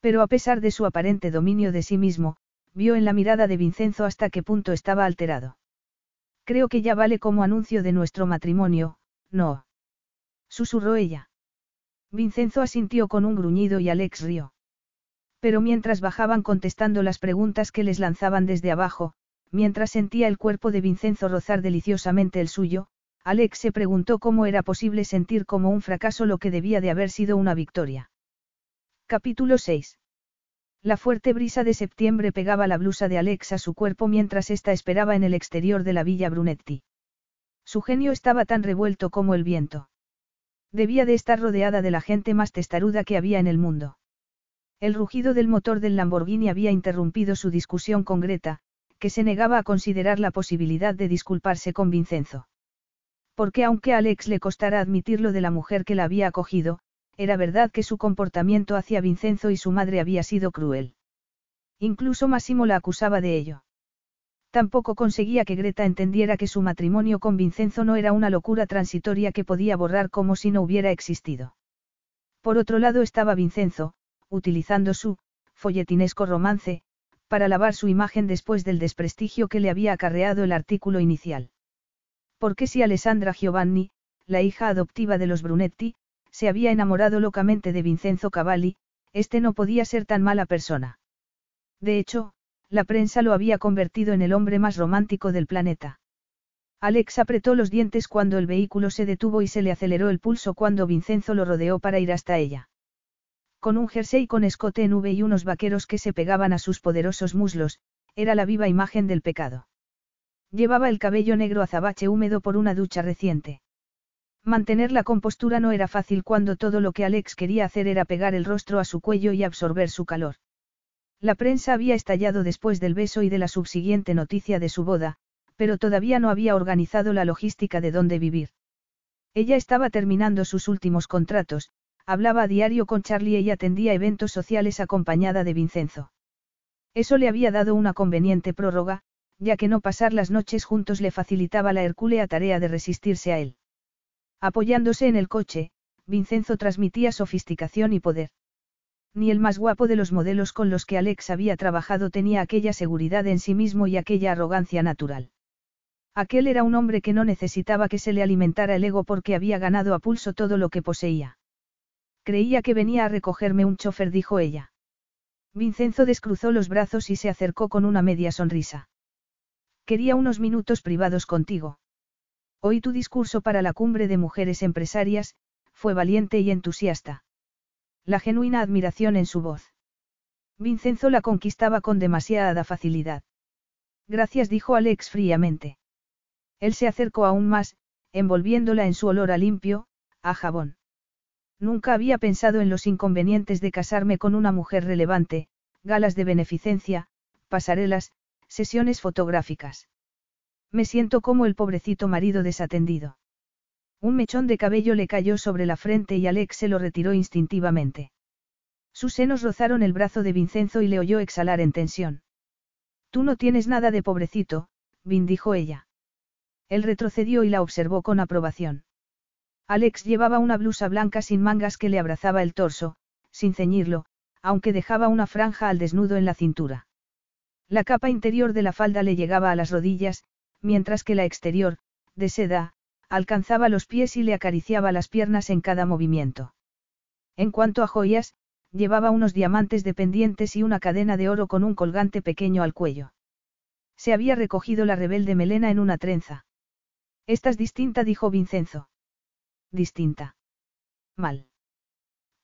Pero a pesar de su aparente dominio de sí mismo, vio en la mirada de Vincenzo hasta qué punto estaba alterado. Creo que ya vale como anuncio de nuestro matrimonio, no. Susurró ella. Vincenzo asintió con un gruñido y Alex rió. Pero mientras bajaban contestando las preguntas que les lanzaban desde abajo, mientras sentía el cuerpo de Vincenzo rozar deliciosamente el suyo, Alex se preguntó cómo era posible sentir como un fracaso lo que debía de haber sido una victoria. Capítulo 6. La fuerte brisa de septiembre pegaba la blusa de Alex a su cuerpo mientras ésta esperaba en el exterior de la villa Brunetti. Su genio estaba tan revuelto como el viento. Debía de estar rodeada de la gente más testaruda que había en el mundo. El rugido del motor del Lamborghini había interrumpido su discusión con Greta, que se negaba a considerar la posibilidad de disculparse con Vincenzo. Porque aunque a Alex le costara admitirlo de la mujer que la había acogido, era verdad que su comportamiento hacia Vincenzo y su madre había sido cruel. Incluso Máximo la acusaba de ello. Tampoco conseguía que Greta entendiera que su matrimonio con Vincenzo no era una locura transitoria que podía borrar como si no hubiera existido. Por otro lado estaba Vincenzo, utilizando su, folletinesco romance, para lavar su imagen después del desprestigio que le había acarreado el artículo inicial. Porque si Alessandra Giovanni, la hija adoptiva de los Brunetti, se había enamorado locamente de Vincenzo Cavalli, este no podía ser tan mala persona. De hecho, la prensa lo había convertido en el hombre más romántico del planeta. Alex apretó los dientes cuando el vehículo se detuvo y se le aceleró el pulso cuando Vincenzo lo rodeó para ir hasta ella. Con un jersey con escote en V y unos vaqueros que se pegaban a sus poderosos muslos, era la viva imagen del pecado. Llevaba el cabello negro azabache húmedo por una ducha reciente. Mantener la compostura no era fácil cuando todo lo que Alex quería hacer era pegar el rostro a su cuello y absorber su calor. La prensa había estallado después del beso y de la subsiguiente noticia de su boda, pero todavía no había organizado la logística de dónde vivir. Ella estaba terminando sus últimos contratos, hablaba a diario con Charlie y atendía eventos sociales acompañada de Vincenzo. Eso le había dado una conveniente prórroga, ya que no pasar las noches juntos le facilitaba la hercúlea tarea de resistirse a él. Apoyándose en el coche, Vincenzo transmitía sofisticación y poder. Ni el más guapo de los modelos con los que Alex había trabajado tenía aquella seguridad en sí mismo y aquella arrogancia natural. Aquel era un hombre que no necesitaba que se le alimentara el ego porque había ganado a pulso todo lo que poseía. Creía que venía a recogerme un chofer, dijo ella. Vincenzo descruzó los brazos y se acercó con una media sonrisa. Quería unos minutos privados contigo. Oí tu discurso para la cumbre de mujeres empresarias, fue valiente y entusiasta la genuina admiración en su voz. Vincenzo la conquistaba con demasiada facilidad. Gracias, dijo Alex fríamente. Él se acercó aún más, envolviéndola en su olor a limpio, a jabón. Nunca había pensado en los inconvenientes de casarme con una mujer relevante, galas de beneficencia, pasarelas, sesiones fotográficas. Me siento como el pobrecito marido desatendido. Un mechón de cabello le cayó sobre la frente y Alex se lo retiró instintivamente. Sus senos rozaron el brazo de Vincenzo y le oyó exhalar en tensión. Tú no tienes nada de pobrecito, Vin dijo ella. Él retrocedió y la observó con aprobación. Alex llevaba una blusa blanca sin mangas que le abrazaba el torso, sin ceñirlo, aunque dejaba una franja al desnudo en la cintura. La capa interior de la falda le llegaba a las rodillas, mientras que la exterior, de seda, alcanzaba los pies y le acariciaba las piernas en cada movimiento. En cuanto a joyas, llevaba unos diamantes de pendientes y una cadena de oro con un colgante pequeño al cuello. Se había recogido la rebelde melena en una trenza. Estás distinta, dijo Vincenzo. Distinta. Mal.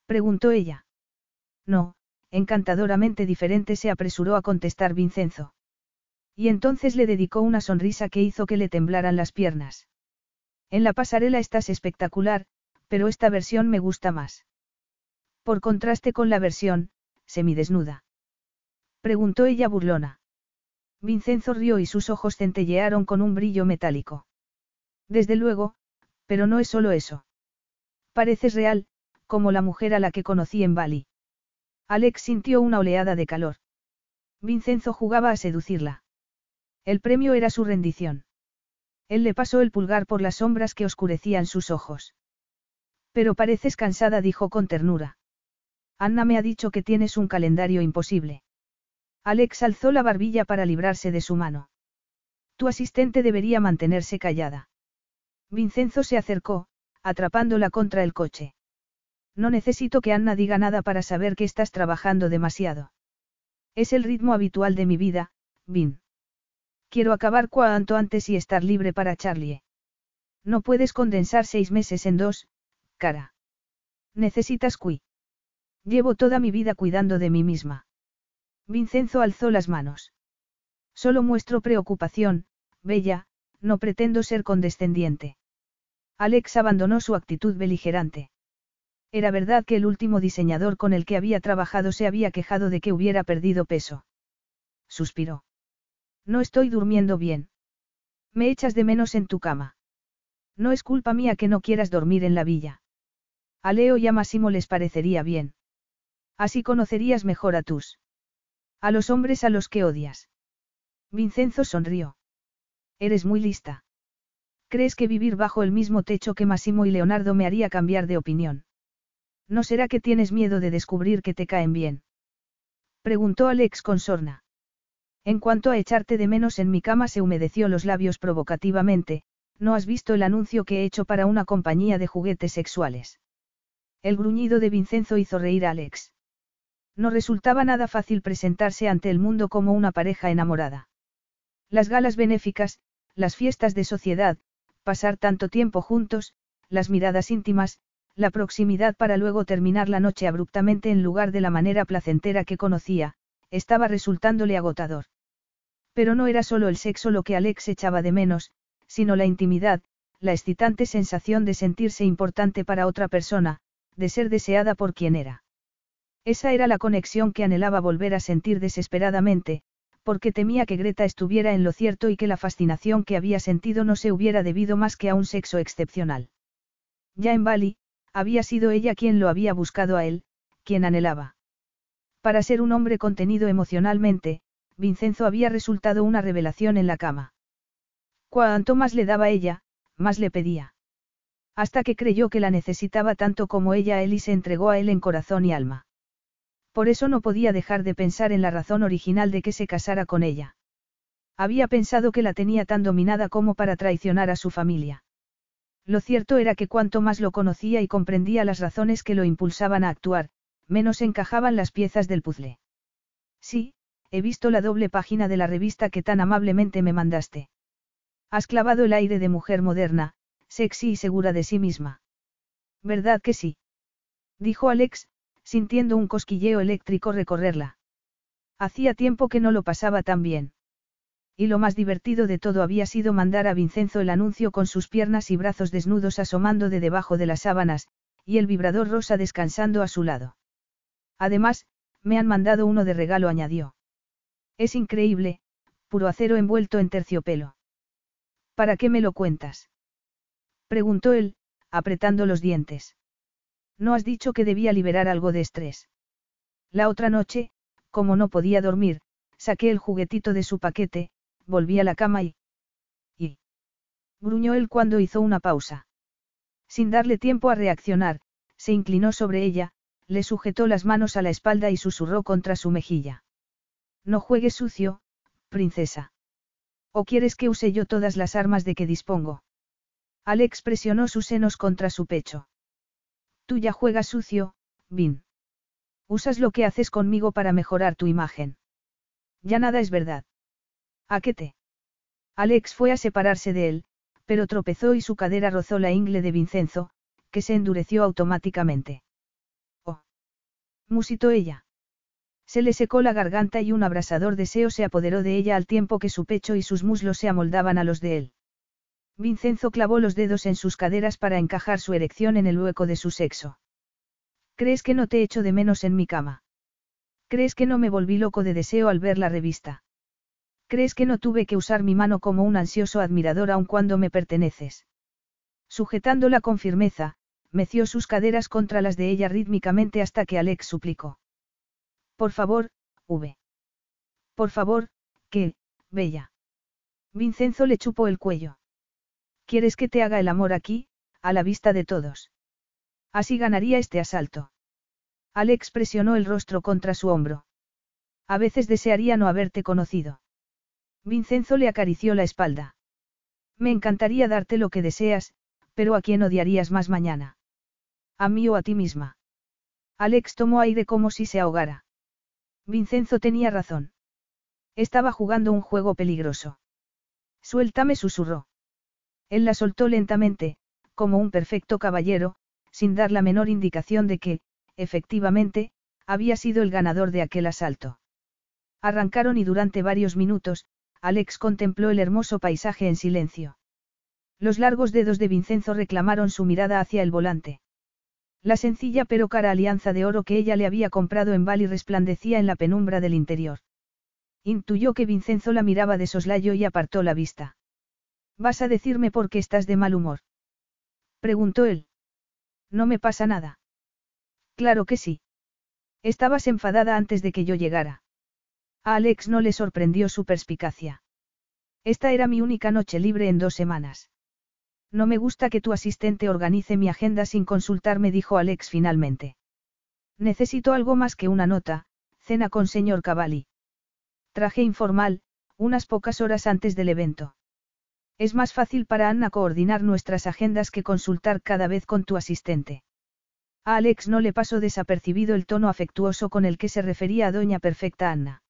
Preguntó ella. No, encantadoramente diferente, se apresuró a contestar Vincenzo. Y entonces le dedicó una sonrisa que hizo que le temblaran las piernas. En la pasarela estás espectacular, pero esta versión me gusta más. Por contraste con la versión, semidesnuda. Preguntó ella burlona. Vincenzo rió y sus ojos centellearon con un brillo metálico. Desde luego, pero no es solo eso. Pareces real, como la mujer a la que conocí en Bali. Alex sintió una oleada de calor. Vincenzo jugaba a seducirla. El premio era su rendición. Él le pasó el pulgar por las sombras que oscurecían sus ojos. Pero pareces cansada, dijo con ternura. Anna me ha dicho que tienes un calendario imposible. Alex alzó la barbilla para librarse de su mano. Tu asistente debería mantenerse callada. Vincenzo se acercó, atrapándola contra el coche. No necesito que Anna diga nada para saber que estás trabajando demasiado. Es el ritmo habitual de mi vida, Vin. Quiero acabar cuanto antes y estar libre para Charlie. No puedes condensar seis meses en dos, cara. Necesitas cui. Llevo toda mi vida cuidando de mí misma. Vincenzo alzó las manos. Solo muestro preocupación, Bella, no pretendo ser condescendiente. Alex abandonó su actitud beligerante. Era verdad que el último diseñador con el que había trabajado se había quejado de que hubiera perdido peso. Suspiró. No estoy durmiendo bien. Me echas de menos en tu cama. No es culpa mía que no quieras dormir en la villa. A Leo y a Massimo les parecería bien. Así conocerías mejor a tus. A los hombres a los que odias. Vincenzo sonrió. Eres muy lista. ¿Crees que vivir bajo el mismo techo que Massimo y Leonardo me haría cambiar de opinión? ¿No será que tienes miedo de descubrir que te caen bien? Preguntó Alex con sorna. En cuanto a echarte de menos en mi cama se humedeció los labios provocativamente, ¿no has visto el anuncio que he hecho para una compañía de juguetes sexuales? El gruñido de Vincenzo hizo reír a Alex. No resultaba nada fácil presentarse ante el mundo como una pareja enamorada. Las galas benéficas, las fiestas de sociedad, pasar tanto tiempo juntos, las miradas íntimas, la proximidad para luego terminar la noche abruptamente en lugar de la manera placentera que conocía, estaba resultándole agotador. Pero no era solo el sexo lo que Alex echaba de menos, sino la intimidad, la excitante sensación de sentirse importante para otra persona, de ser deseada por quien era. Esa era la conexión que anhelaba volver a sentir desesperadamente, porque temía que Greta estuviera en lo cierto y que la fascinación que había sentido no se hubiera debido más que a un sexo excepcional. Ya en Bali, había sido ella quien lo había buscado a él, quien anhelaba. Para ser un hombre contenido emocionalmente, Vincenzo había resultado una revelación en la cama. Cuanto más le daba ella, más le pedía. Hasta que creyó que la necesitaba tanto como ella a él y se entregó a él en corazón y alma. Por eso no podía dejar de pensar en la razón original de que se casara con ella. Había pensado que la tenía tan dominada como para traicionar a su familia. Lo cierto era que cuanto más lo conocía y comprendía las razones que lo impulsaban a actuar, menos encajaban las piezas del puzzle. Sí, he visto la doble página de la revista que tan amablemente me mandaste. Has clavado el aire de mujer moderna, sexy y segura de sí misma. ¿Verdad que sí? Dijo Alex, sintiendo un cosquilleo eléctrico recorrerla. Hacía tiempo que no lo pasaba tan bien. Y lo más divertido de todo había sido mandar a Vincenzo el anuncio con sus piernas y brazos desnudos asomando de debajo de las sábanas, y el vibrador rosa descansando a su lado. Además, me han mandado uno de regalo, añadió. Es increíble, puro acero envuelto en terciopelo. ¿Para qué me lo cuentas? preguntó él, apretando los dientes. No has dicho que debía liberar algo de estrés. La otra noche, como no podía dormir, saqué el juguetito de su paquete, volví a la cama y... y... gruñó él cuando hizo una pausa. Sin darle tiempo a reaccionar, se inclinó sobre ella, le sujetó las manos a la espalda y susurró contra su mejilla. No juegues sucio, princesa. ¿O quieres que use yo todas las armas de que dispongo? Alex presionó sus senos contra su pecho. Tú ya juegas sucio, Vin. Usas lo que haces conmigo para mejorar tu imagen. Ya nada es verdad. ¿A qué te? Alex fue a separarse de él, pero tropezó y su cadera rozó la ingle de Vincenzo, que se endureció automáticamente musitó ella. Se le secó la garganta y un abrasador deseo se apoderó de ella al tiempo que su pecho y sus muslos se amoldaban a los de él. Vincenzo clavó los dedos en sus caderas para encajar su erección en el hueco de su sexo. ¿Crees que no te echo de menos en mi cama? ¿Crees que no me volví loco de deseo al ver la revista? ¿Crees que no tuve que usar mi mano como un ansioso admirador aun cuando me perteneces? Sujetándola con firmeza, meció sus caderas contra las de ella rítmicamente hasta que Alex suplicó. Por favor, V. Por favor, que, bella. Vincenzo le chupó el cuello. ¿Quieres que te haga el amor aquí, a la vista de todos? Así ganaría este asalto. Alex presionó el rostro contra su hombro. A veces desearía no haberte conocido. Vincenzo le acarició la espalda. Me encantaría darte lo que deseas, pero ¿a quién odiarías más mañana? ¿A mí o a ti misma? Alex tomó aire como si se ahogara. Vincenzo tenía razón. Estaba jugando un juego peligroso. Suéltame, susurró. Él la soltó lentamente, como un perfecto caballero, sin dar la menor indicación de que, efectivamente, había sido el ganador de aquel asalto. Arrancaron y durante varios minutos, Alex contempló el hermoso paisaje en silencio. Los largos dedos de Vincenzo reclamaron su mirada hacia el volante. La sencilla pero cara alianza de oro que ella le había comprado en Bali resplandecía en la penumbra del interior. Intuyó que Vincenzo la miraba de soslayo y apartó la vista. ¿Vas a decirme por qué estás de mal humor? Preguntó él. No me pasa nada. Claro que sí. Estabas enfadada antes de que yo llegara. A Alex no le sorprendió su perspicacia. Esta era mi única noche libre en dos semanas. No me gusta que tu asistente organice mi agenda sin consultarme, dijo Alex finalmente. Necesito algo más que una nota, cena con señor Cavalli. Traje informal, unas pocas horas antes del evento. Es más fácil para Anna coordinar nuestras agendas que consultar cada vez con tu asistente. A Alex no le pasó desapercibido el tono afectuoso con el que se refería a Doña Perfecta Anna.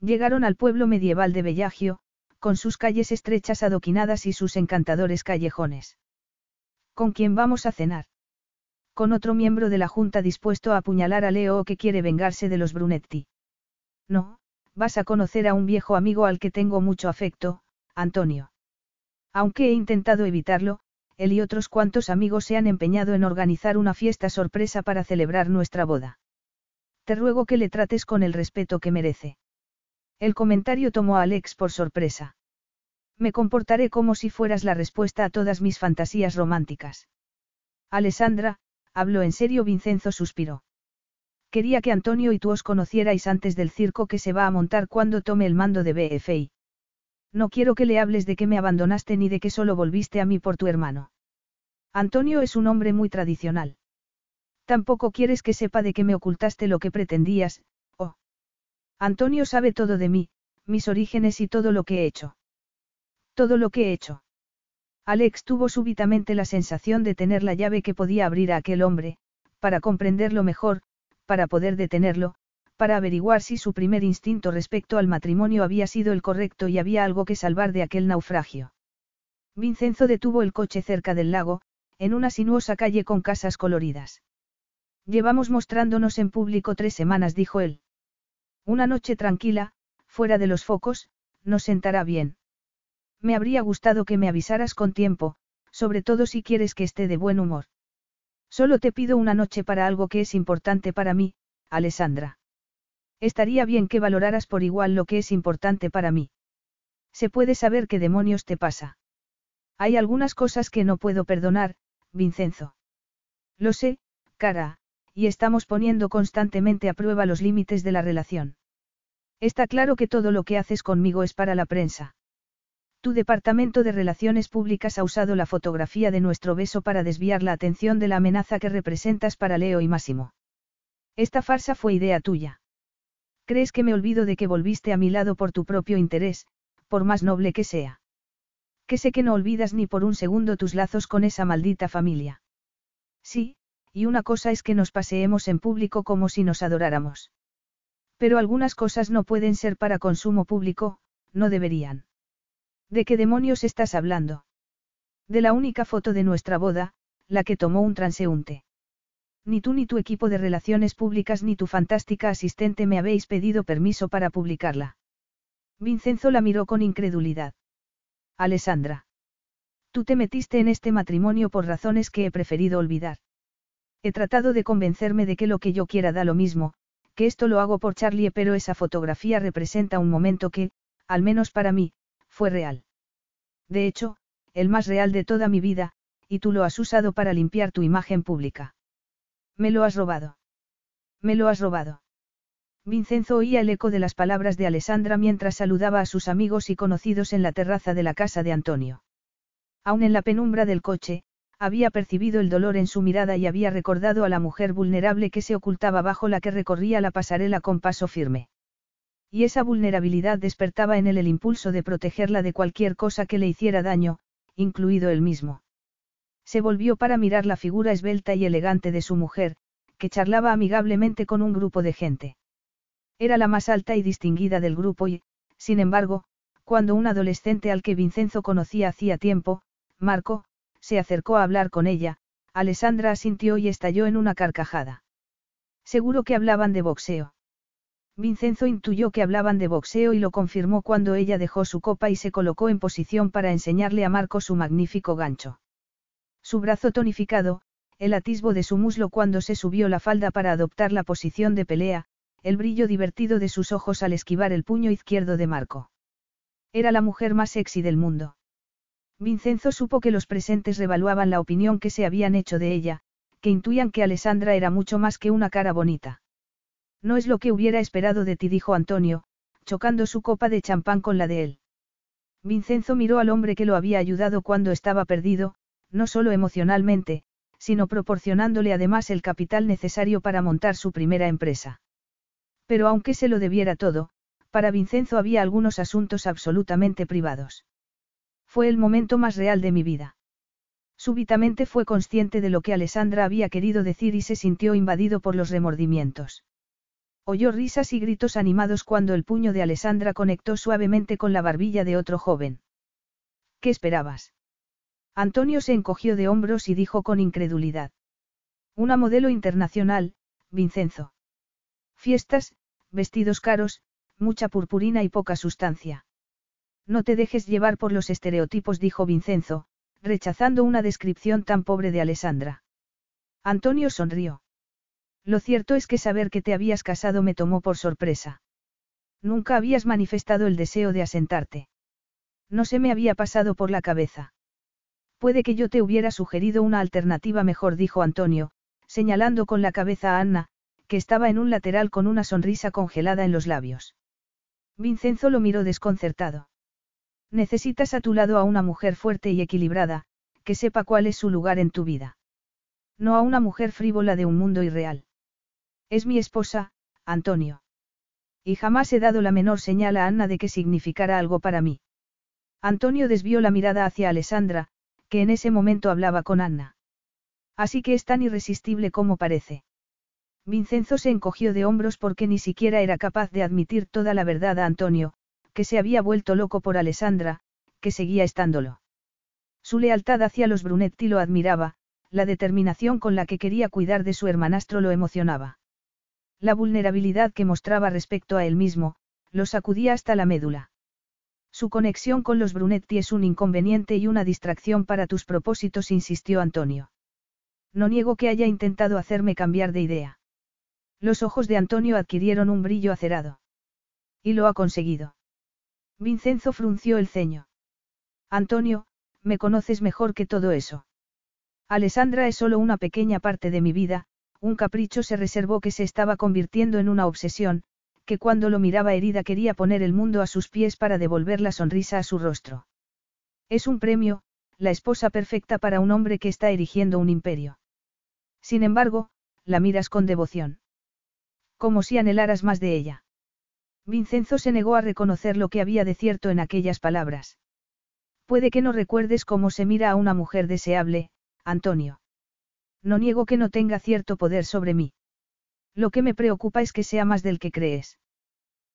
Llegaron al pueblo medieval de Bellagio, con sus calles estrechas adoquinadas y sus encantadores callejones. ¿Con quién vamos a cenar? Con otro miembro de la Junta dispuesto a apuñalar a Leo que quiere vengarse de los Brunetti. No, vas a conocer a un viejo amigo al que tengo mucho afecto, Antonio. Aunque he intentado evitarlo, él y otros cuantos amigos se han empeñado en organizar una fiesta sorpresa para celebrar nuestra boda. Te ruego que le trates con el respeto que merece. El comentario tomó a Alex por sorpresa. Me comportaré como si fueras la respuesta a todas mis fantasías románticas. Alessandra, habló en serio Vincenzo suspiró. Quería que Antonio y tú os conocierais antes del circo que se va a montar cuando tome el mando de BFI. No quiero que le hables de que me abandonaste ni de que solo volviste a mí por tu hermano. Antonio es un hombre muy tradicional. Tampoco quieres que sepa de que me ocultaste lo que pretendías, Antonio sabe todo de mí, mis orígenes y todo lo que he hecho. Todo lo que he hecho. Alex tuvo súbitamente la sensación de tener la llave que podía abrir a aquel hombre, para comprenderlo mejor, para poder detenerlo, para averiguar si su primer instinto respecto al matrimonio había sido el correcto y había algo que salvar de aquel naufragio. Vincenzo detuvo el coche cerca del lago, en una sinuosa calle con casas coloridas. Llevamos mostrándonos en público tres semanas, dijo él. Una noche tranquila, fuera de los focos, nos sentará bien. Me habría gustado que me avisaras con tiempo, sobre todo si quieres que esté de buen humor. Solo te pido una noche para algo que es importante para mí, Alessandra. Estaría bien que valoraras por igual lo que es importante para mí. Se puede saber qué demonios te pasa. Hay algunas cosas que no puedo perdonar, Vincenzo. Lo sé, cara, y estamos poniendo constantemente a prueba los límites de la relación. Está claro que todo lo que haces conmigo es para la prensa. Tu departamento de relaciones públicas ha usado la fotografía de nuestro beso para desviar la atención de la amenaza que representas para Leo y Máximo. Esta farsa fue idea tuya. ¿Crees que me olvido de que volviste a mi lado por tu propio interés, por más noble que sea? Que sé que no olvidas ni por un segundo tus lazos con esa maldita familia. Sí, y una cosa es que nos paseemos en público como si nos adoráramos. Pero algunas cosas no pueden ser para consumo público, no deberían. ¿De qué demonios estás hablando? De la única foto de nuestra boda, la que tomó un transeúnte. Ni tú ni tu equipo de relaciones públicas ni tu fantástica asistente me habéis pedido permiso para publicarla. Vincenzo la miró con incredulidad. Alessandra. Tú te metiste en este matrimonio por razones que he preferido olvidar. He tratado de convencerme de que lo que yo quiera da lo mismo, que esto lo hago por Charlie, pero esa fotografía representa un momento que, al menos para mí, fue real. De hecho, el más real de toda mi vida, y tú lo has usado para limpiar tu imagen pública. Me lo has robado. Me lo has robado. Vincenzo oía el eco de las palabras de Alessandra mientras saludaba a sus amigos y conocidos en la terraza de la casa de Antonio. Aún en la penumbra del coche, había percibido el dolor en su mirada y había recordado a la mujer vulnerable que se ocultaba bajo la que recorría la pasarela con paso firme. Y esa vulnerabilidad despertaba en él el impulso de protegerla de cualquier cosa que le hiciera daño, incluido él mismo. Se volvió para mirar la figura esbelta y elegante de su mujer, que charlaba amigablemente con un grupo de gente. Era la más alta y distinguida del grupo y, sin embargo, cuando un adolescente al que Vincenzo conocía hacía tiempo, Marco, se acercó a hablar con ella, Alessandra asintió y estalló en una carcajada. Seguro que hablaban de boxeo. Vincenzo intuyó que hablaban de boxeo y lo confirmó cuando ella dejó su copa y se colocó en posición para enseñarle a Marco su magnífico gancho. Su brazo tonificado, el atisbo de su muslo cuando se subió la falda para adoptar la posición de pelea, el brillo divertido de sus ojos al esquivar el puño izquierdo de Marco. Era la mujer más sexy del mundo. Vincenzo supo que los presentes revaluaban la opinión que se habían hecho de ella, que intuían que Alessandra era mucho más que una cara bonita. No es lo que hubiera esperado de ti, dijo Antonio, chocando su copa de champán con la de él. Vincenzo miró al hombre que lo había ayudado cuando estaba perdido, no solo emocionalmente, sino proporcionándole además el capital necesario para montar su primera empresa. Pero aunque se lo debiera todo, para Vincenzo había algunos asuntos absolutamente privados. Fue el momento más real de mi vida. Súbitamente fue consciente de lo que Alessandra había querido decir y se sintió invadido por los remordimientos. Oyó risas y gritos animados cuando el puño de Alessandra conectó suavemente con la barbilla de otro joven. ¿Qué esperabas? Antonio se encogió de hombros y dijo con incredulidad. Una modelo internacional, Vincenzo. Fiestas, vestidos caros, mucha purpurina y poca sustancia. No te dejes llevar por los estereotipos, dijo Vincenzo, rechazando una descripción tan pobre de Alessandra. Antonio sonrió. Lo cierto es que saber que te habías casado me tomó por sorpresa. Nunca habías manifestado el deseo de asentarte. No se me había pasado por la cabeza. Puede que yo te hubiera sugerido una alternativa mejor, dijo Antonio, señalando con la cabeza a Anna, que estaba en un lateral con una sonrisa congelada en los labios. Vincenzo lo miró desconcertado. Necesitas a tu lado a una mujer fuerte y equilibrada, que sepa cuál es su lugar en tu vida. No a una mujer frívola de un mundo irreal. Es mi esposa, Antonio. Y jamás he dado la menor señal a Anna de que significara algo para mí. Antonio desvió la mirada hacia Alessandra, que en ese momento hablaba con Anna. Así que es tan irresistible como parece. Vincenzo se encogió de hombros porque ni siquiera era capaz de admitir toda la verdad a Antonio, que se había vuelto loco por Alessandra, que seguía estándolo. Su lealtad hacia los Brunetti lo admiraba, la determinación con la que quería cuidar de su hermanastro lo emocionaba. La vulnerabilidad que mostraba respecto a él mismo, lo sacudía hasta la médula. Su conexión con los Brunetti es un inconveniente y una distracción para tus propósitos, insistió Antonio. No niego que haya intentado hacerme cambiar de idea. Los ojos de Antonio adquirieron un brillo acerado. Y lo ha conseguido. Vincenzo frunció el ceño. Antonio, me conoces mejor que todo eso. Alessandra es solo una pequeña parte de mi vida, un capricho se reservó que se estaba convirtiendo en una obsesión, que cuando lo miraba herida quería poner el mundo a sus pies para devolver la sonrisa a su rostro. Es un premio, la esposa perfecta para un hombre que está erigiendo un imperio. Sin embargo, la miras con devoción. Como si anhelaras más de ella. Vincenzo se negó a reconocer lo que había de cierto en aquellas palabras. Puede que no recuerdes cómo se mira a una mujer deseable, Antonio. No niego que no tenga cierto poder sobre mí. Lo que me preocupa es que sea más del que crees.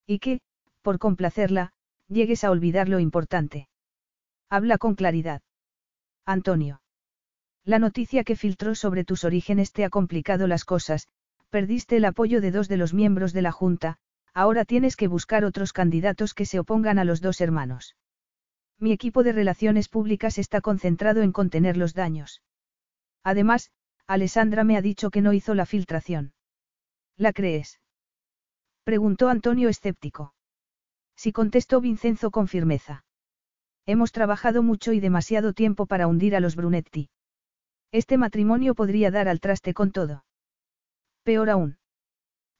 Y que, por complacerla, llegues a olvidar lo importante. Habla con claridad. Antonio. La noticia que filtró sobre tus orígenes te ha complicado las cosas, perdiste el apoyo de dos de los miembros de la Junta, ahora tienes que buscar otros candidatos que se opongan a los dos hermanos. Mi equipo de relaciones públicas está concentrado en contener los daños. Además, Alessandra me ha dicho que no hizo la filtración. ¿La crees? Preguntó Antonio escéptico. Sí contestó Vincenzo con firmeza. Hemos trabajado mucho y demasiado tiempo para hundir a los Brunetti. Este matrimonio podría dar al traste con todo. Peor aún.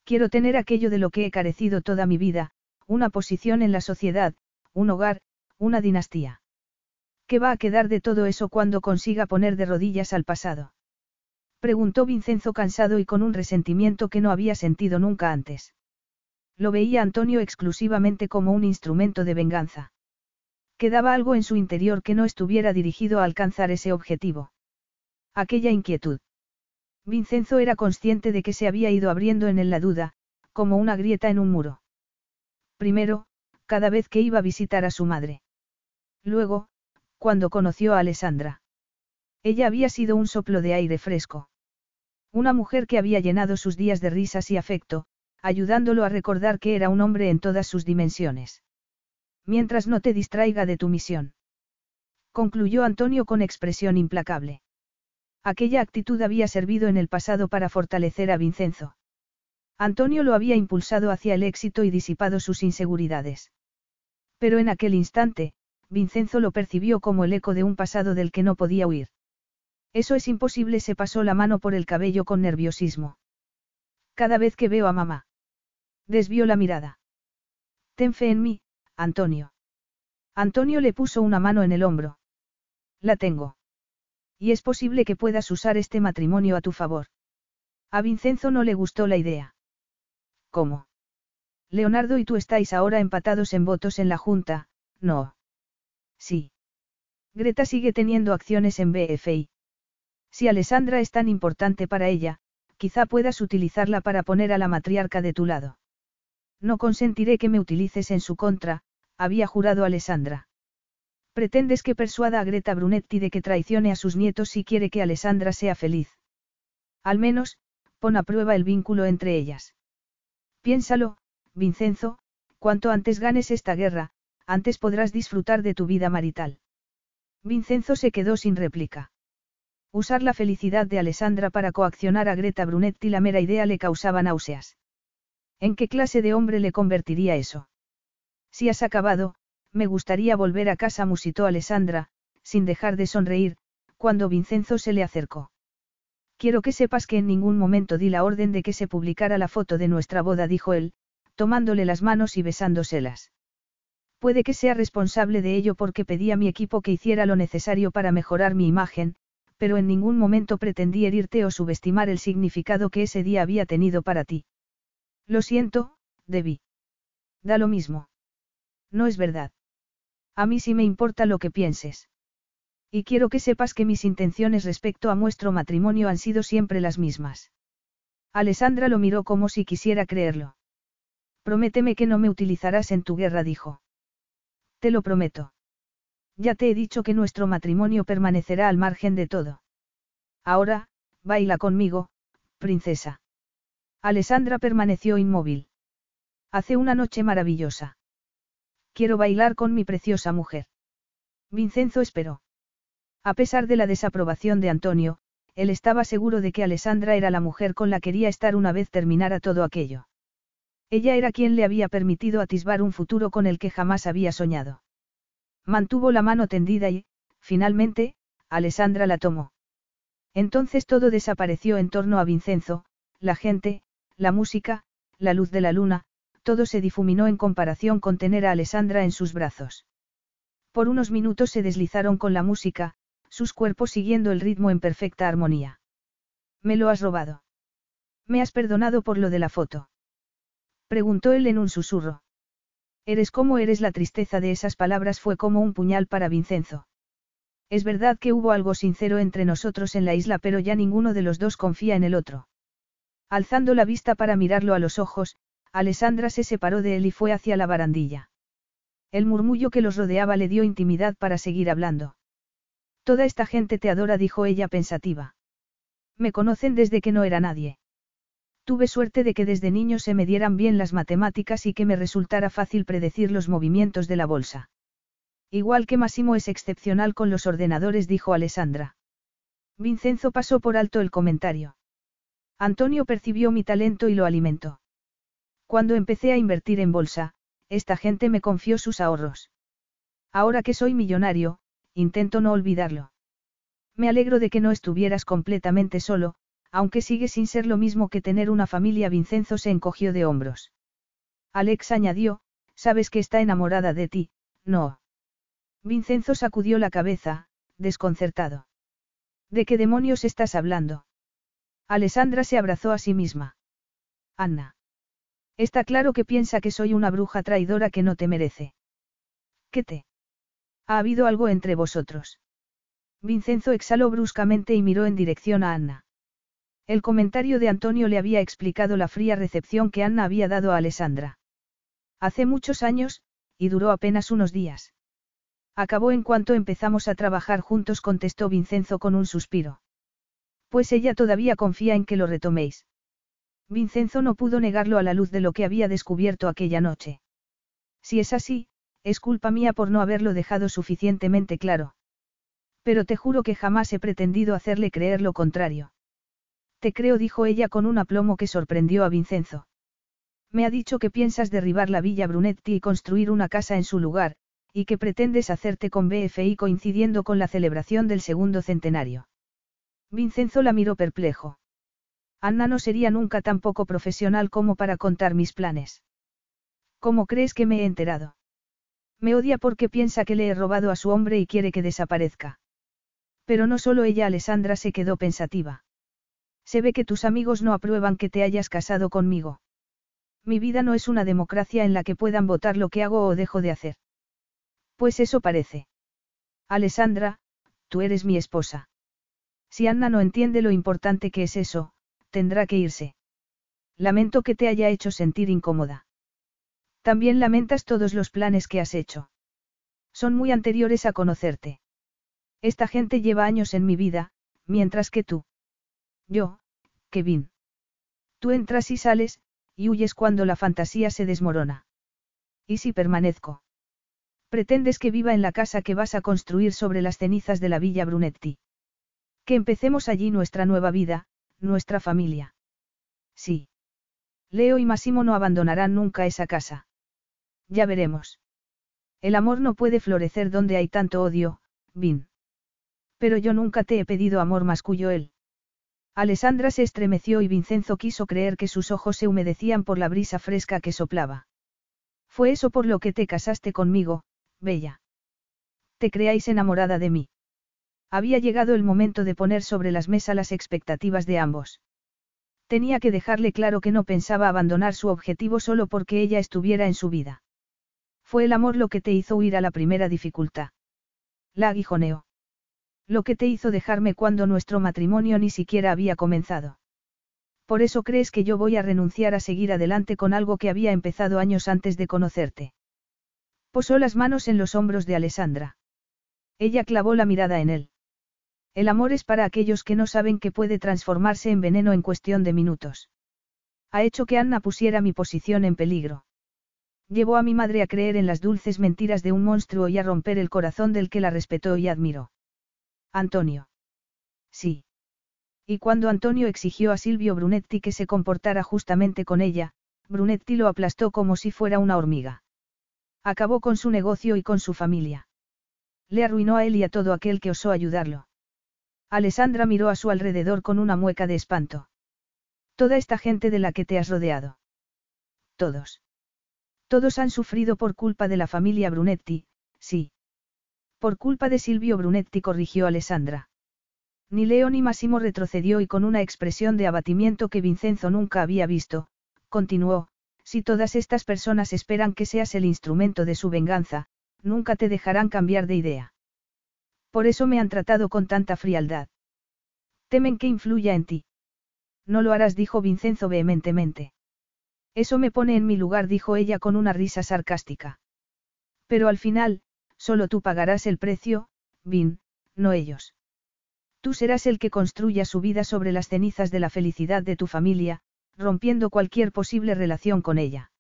Quiero tener aquello de lo que he carecido toda mi vida, una posición en la sociedad, un hogar, una dinastía. ¿Qué va a quedar de todo eso cuando consiga poner de rodillas al pasado? Preguntó Vincenzo cansado y con un resentimiento que no había sentido nunca antes. Lo veía Antonio exclusivamente como un instrumento de venganza. Quedaba algo en su interior que no estuviera dirigido a alcanzar ese objetivo. Aquella inquietud. Vincenzo era consciente de que se había ido abriendo en él la duda, como una grieta en un muro. Primero, cada vez que iba a visitar a su madre. Luego, cuando conoció a Alessandra. Ella había sido un soplo de aire fresco. Una mujer que había llenado sus días de risas y afecto, ayudándolo a recordar que era un hombre en todas sus dimensiones. Mientras no te distraiga de tu misión. Concluyó Antonio con expresión implacable. Aquella actitud había servido en el pasado para fortalecer a Vincenzo. Antonio lo había impulsado hacia el éxito y disipado sus inseguridades. Pero en aquel instante, Vincenzo lo percibió como el eco de un pasado del que no podía huir. Eso es imposible, se pasó la mano por el cabello con nerviosismo. Cada vez que veo a mamá. Desvió la mirada. Ten fe en mí, Antonio. Antonio le puso una mano en el hombro. La tengo. Y es posible que puedas usar este matrimonio a tu favor. A Vincenzo no le gustó la idea. ¿Cómo? Leonardo y tú estáis ahora empatados en votos en la Junta, ¿no? Sí. Greta sigue teniendo acciones en BFI. Si Alessandra es tan importante para ella, quizá puedas utilizarla para poner a la matriarca de tu lado. No consentiré que me utilices en su contra, había jurado Alessandra. Pretendes que persuada a Greta Brunetti de que traicione a sus nietos si quiere que Alessandra sea feliz. Al menos, pon a prueba el vínculo entre ellas. Piénsalo, Vincenzo, cuanto antes ganes esta guerra, antes podrás disfrutar de tu vida marital. Vincenzo se quedó sin réplica. Usar la felicidad de Alessandra para coaccionar a Greta Brunetti la mera idea le causaba náuseas. ¿En qué clase de hombre le convertiría eso? Si has acabado, me gustaría volver a casa, musitó Alessandra, sin dejar de sonreír, cuando Vincenzo se le acercó. Quiero que sepas que en ningún momento di la orden de que se publicara la foto de nuestra boda, dijo él, tomándole las manos y besándoselas. Puede que sea responsable de ello porque pedí a mi equipo que hiciera lo necesario para mejorar mi imagen, pero en ningún momento pretendí herirte o subestimar el significado que ese día había tenido para ti. Lo siento, debí. Da lo mismo. No es verdad. A mí sí me importa lo que pienses. Y quiero que sepas que mis intenciones respecto a nuestro matrimonio han sido siempre las mismas. Alessandra lo miró como si quisiera creerlo. Prométeme que no me utilizarás en tu guerra, dijo. Te lo prometo. Ya te he dicho que nuestro matrimonio permanecerá al margen de todo. Ahora, baila conmigo, princesa. Alessandra permaneció inmóvil. Hace una noche maravillosa. Quiero bailar con mi preciosa mujer. Vincenzo esperó. A pesar de la desaprobación de Antonio, él estaba seguro de que Alessandra era la mujer con la que quería estar una vez terminara todo aquello. Ella era quien le había permitido atisbar un futuro con el que jamás había soñado. Mantuvo la mano tendida y, finalmente, Alessandra la tomó. Entonces todo desapareció en torno a Vincenzo, la gente, la música, la luz de la luna, todo se difuminó en comparación con tener a Alessandra en sus brazos. Por unos minutos se deslizaron con la música, sus cuerpos siguiendo el ritmo en perfecta armonía. ¿Me lo has robado? ¿Me has perdonado por lo de la foto? Preguntó él en un susurro. Eres como eres la tristeza de esas palabras fue como un puñal para Vincenzo. Es verdad que hubo algo sincero entre nosotros en la isla pero ya ninguno de los dos confía en el otro. Alzando la vista para mirarlo a los ojos, Alessandra se separó de él y fue hacia la barandilla. El murmullo que los rodeaba le dio intimidad para seguir hablando. Toda esta gente te adora, dijo ella pensativa. Me conocen desde que no era nadie. Tuve suerte de que desde niño se me dieran bien las matemáticas y que me resultara fácil predecir los movimientos de la bolsa. Igual que Massimo es excepcional con los ordenadores, dijo Alessandra. Vincenzo pasó por alto el comentario. Antonio percibió mi talento y lo alimentó. Cuando empecé a invertir en bolsa, esta gente me confió sus ahorros. Ahora que soy millonario, intento no olvidarlo. Me alegro de que no estuvieras completamente solo, aunque sigue sin ser lo mismo que tener una familia. Vincenzo se encogió de hombros. Alex añadió, sabes que está enamorada de ti, no. Vincenzo sacudió la cabeza, desconcertado. ¿De qué demonios estás hablando? Alessandra se abrazó a sí misma. Anna. Está claro que piensa que soy una bruja traidora que no te merece. ¿Qué te? ¿Ha habido algo entre vosotros? Vincenzo exhaló bruscamente y miró en dirección a Anna. El comentario de Antonio le había explicado la fría recepción que Anna había dado a Alessandra. Hace muchos años, y duró apenas unos días. Acabó en cuanto empezamos a trabajar juntos, contestó Vincenzo con un suspiro. Pues ella todavía confía en que lo retoméis. Vincenzo no pudo negarlo a la luz de lo que había descubierto aquella noche. Si es así, es culpa mía por no haberlo dejado suficientemente claro. Pero te juro que jamás he pretendido hacerle creer lo contrario. Te creo, dijo ella con un aplomo que sorprendió a Vincenzo. Me ha dicho que piensas derribar la Villa Brunetti y construir una casa en su lugar, y que pretendes hacerte con BFI coincidiendo con la celebración del segundo centenario. Vincenzo la miró perplejo. Anna no sería nunca tan poco profesional como para contar mis planes. ¿Cómo crees que me he enterado? Me odia porque piensa que le he robado a su hombre y quiere que desaparezca. Pero no solo ella, Alessandra se quedó pensativa. Se ve que tus amigos no aprueban que te hayas casado conmigo. Mi vida no es una democracia en la que puedan votar lo que hago o dejo de hacer. Pues eso parece. Alessandra, tú eres mi esposa. Si Anna no entiende lo importante que es eso, tendrá que irse. Lamento que te haya hecho sentir incómoda. También lamentas todos los planes que has hecho. Son muy anteriores a conocerte. Esta gente lleva años en mi vida, mientras que tú. Yo, Kevin. Tú entras y sales, y huyes cuando la fantasía se desmorona. ¿Y si permanezco? Pretendes que viva en la casa que vas a construir sobre las cenizas de la Villa Brunetti. Que empecemos allí nuestra nueva vida, nuestra familia. Sí. Leo y Massimo no abandonarán nunca esa casa. Ya veremos. El amor no puede florecer donde hay tanto odio, Vin. Pero yo nunca te he pedido amor más cuyo él. Alessandra se estremeció y Vincenzo quiso creer que sus ojos se humedecían por la brisa fresca que soplaba. Fue eso por lo que te casaste conmigo, Bella. Te creáis enamorada de mí. Había llegado el momento de poner sobre las mesas las expectativas de ambos. Tenía que dejarle claro que no pensaba abandonar su objetivo solo porque ella estuviera en su vida. Fue el amor lo que te hizo huir a la primera dificultad. La aguijoneó. Lo que te hizo dejarme cuando nuestro matrimonio ni siquiera había comenzado. Por eso crees que yo voy a renunciar a seguir adelante con algo que había empezado años antes de conocerte. Posó las manos en los hombros de Alessandra. Ella clavó la mirada en él. El amor es para aquellos que no saben que puede transformarse en veneno en cuestión de minutos. Ha hecho que Anna pusiera mi posición en peligro. Llevó a mi madre a creer en las dulces mentiras de un monstruo y a romper el corazón del que la respetó y admiró. Antonio. Sí. Y cuando Antonio exigió a Silvio Brunetti que se comportara justamente con ella, Brunetti lo aplastó como si fuera una hormiga. Acabó con su negocio y con su familia. Le arruinó a él y a todo aquel que osó ayudarlo. Alessandra miró a su alrededor con una mueca de espanto. Toda esta gente de la que te has rodeado. Todos. Todos han sufrido por culpa de la familia Brunetti, sí. Por culpa de Silvio Brunetti corrigió Alessandra. Ni Leo ni Massimo retrocedió y con una expresión de abatimiento que Vincenzo nunca había visto, continuó, si todas estas personas esperan que seas el instrumento de su venganza, nunca te dejarán cambiar de idea. Por eso me han tratado con tanta frialdad. Temen que influya en ti. No lo harás, dijo Vincenzo vehementemente. Eso me pone en mi lugar, dijo ella con una risa sarcástica. Pero al final, Solo tú pagarás el precio, Vin, no ellos. Tú serás el que construya su vida sobre las cenizas de la felicidad de tu familia, rompiendo cualquier posible relación con ella.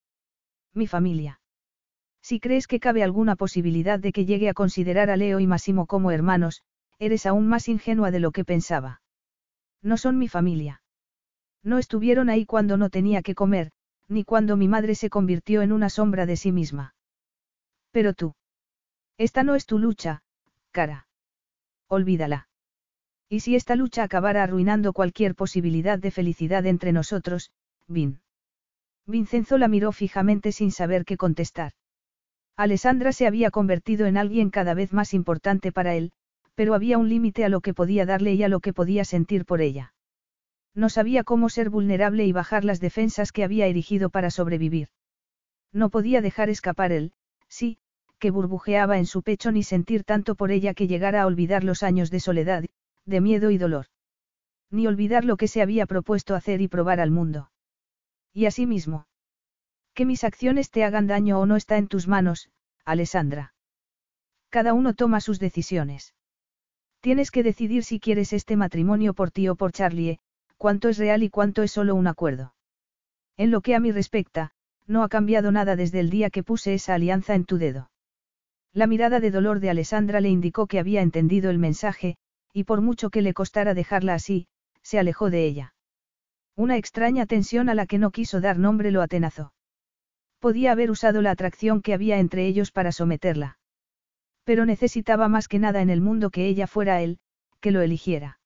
Mi familia. Si crees que cabe alguna posibilidad de que llegue a considerar a Leo y Massimo como hermanos, eres aún más ingenua de lo que pensaba. No son mi familia. No estuvieron ahí cuando no tenía que comer, ni cuando mi madre se convirtió en una sombra de sí misma. Pero tú. Esta no es tu lucha, cara. Olvídala. Y si esta lucha acabara arruinando cualquier posibilidad de felicidad entre nosotros, Vin. Vincenzo la miró fijamente sin saber qué contestar. Alessandra se había convertido en alguien cada vez más importante para él, pero había un límite a lo que podía darle y a lo que podía sentir por ella. No sabía cómo ser vulnerable y bajar las defensas que había erigido para sobrevivir. No podía dejar escapar él, sí, que burbujeaba en su pecho ni sentir tanto por ella que llegara a olvidar los años de soledad, de miedo y dolor. Ni olvidar lo que se había propuesto hacer y probar al mundo. Y asimismo. Que mis acciones te hagan daño o no está en tus manos, Alessandra. Cada uno toma sus decisiones. Tienes que decidir si quieres este matrimonio por ti o por Charlie, cuánto es real y cuánto es solo un acuerdo. En lo que a mí respecta, no ha cambiado nada desde el día que puse esa alianza en tu dedo. La mirada de dolor de Alessandra le indicó que había entendido el mensaje, y por mucho que le costara dejarla así, se alejó de ella. Una extraña tensión a la que no quiso dar nombre lo atenazó. Podía haber usado la atracción que había entre ellos para someterla. Pero necesitaba más que nada en el mundo que ella fuera él, que lo eligiera.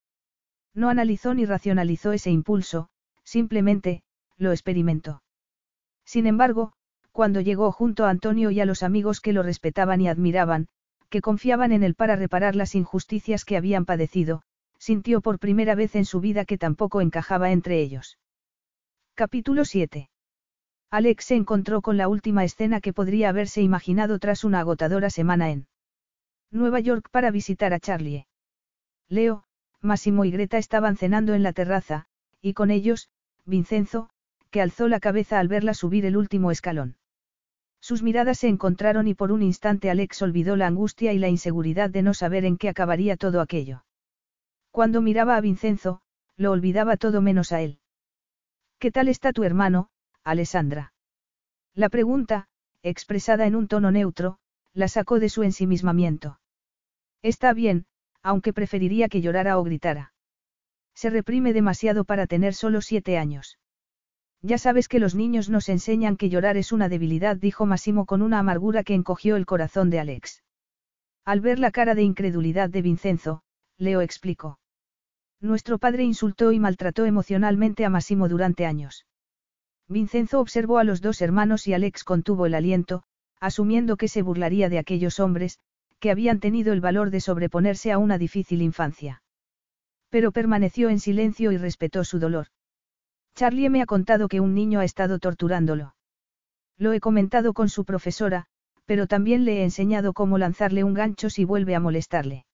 No analizó ni racionalizó ese impulso, simplemente, lo experimentó. Sin embargo, cuando llegó junto a Antonio y a los amigos que lo respetaban y admiraban, que confiaban en él para reparar las injusticias que habían padecido, sintió por primera vez en su vida que tampoco encajaba entre ellos. Capítulo 7. Alex se encontró con la última escena que podría haberse imaginado tras una agotadora semana en Nueva York para visitar a Charlie. Leo, Massimo y Greta estaban cenando en la terraza, y con ellos, Vincenzo, que alzó la cabeza al verla subir el último escalón. Sus miradas se encontraron y por un instante Alex olvidó la angustia y la inseguridad de no saber en qué acabaría todo aquello. Cuando miraba a Vincenzo, lo olvidaba todo menos a él. ¿Qué tal está tu hermano, Alessandra? La pregunta, expresada en un tono neutro, la sacó de su ensimismamiento. Está bien, aunque preferiría que llorara o gritara. Se reprime demasiado para tener solo siete años. Ya sabes que los niños nos enseñan que llorar es una debilidad, dijo Massimo con una amargura que encogió el corazón de Alex. Al ver la cara de incredulidad de Vincenzo, Leo explicó. Nuestro padre insultó y maltrató emocionalmente a Massimo durante años. Vincenzo observó a los dos hermanos y Alex contuvo el aliento, asumiendo que se burlaría de aquellos hombres, que habían tenido el valor de sobreponerse a una difícil infancia. Pero permaneció en silencio y respetó su dolor. Charlie me ha contado que un niño ha estado torturándolo. Lo he comentado con su profesora, pero también le he enseñado cómo lanzarle un gancho si vuelve a molestarle.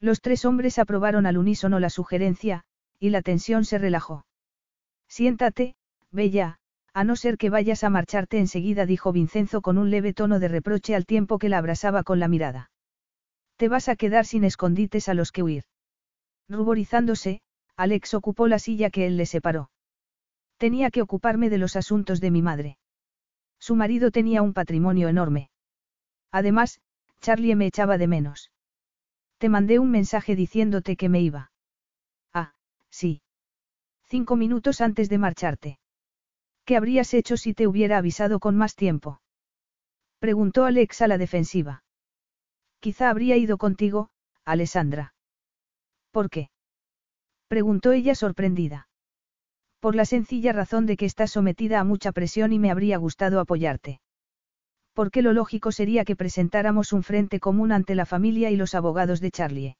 Los tres hombres aprobaron al unísono la sugerencia, y la tensión se relajó. Siéntate, Bella, a no ser que vayas a marcharte enseguida, dijo Vincenzo con un leve tono de reproche al tiempo que la abrasaba con la mirada. Te vas a quedar sin escondites a los que huir. Ruborizándose, Alex ocupó la silla que él le separó. Tenía que ocuparme de los asuntos de mi madre. Su marido tenía un patrimonio enorme. Además, Charlie me echaba de menos. Te mandé un mensaje diciéndote que me iba. Ah, sí. Cinco minutos antes de marcharte. ¿Qué habrías hecho si te hubiera avisado con más tiempo? Preguntó Alex a la defensiva. Quizá habría ido contigo, Alessandra. ¿Por qué? Preguntó ella sorprendida. Por la sencilla razón de que estás sometida a mucha presión y me habría gustado apoyarte. Porque lo lógico sería que presentáramos un frente común ante la familia y los abogados de Charlie.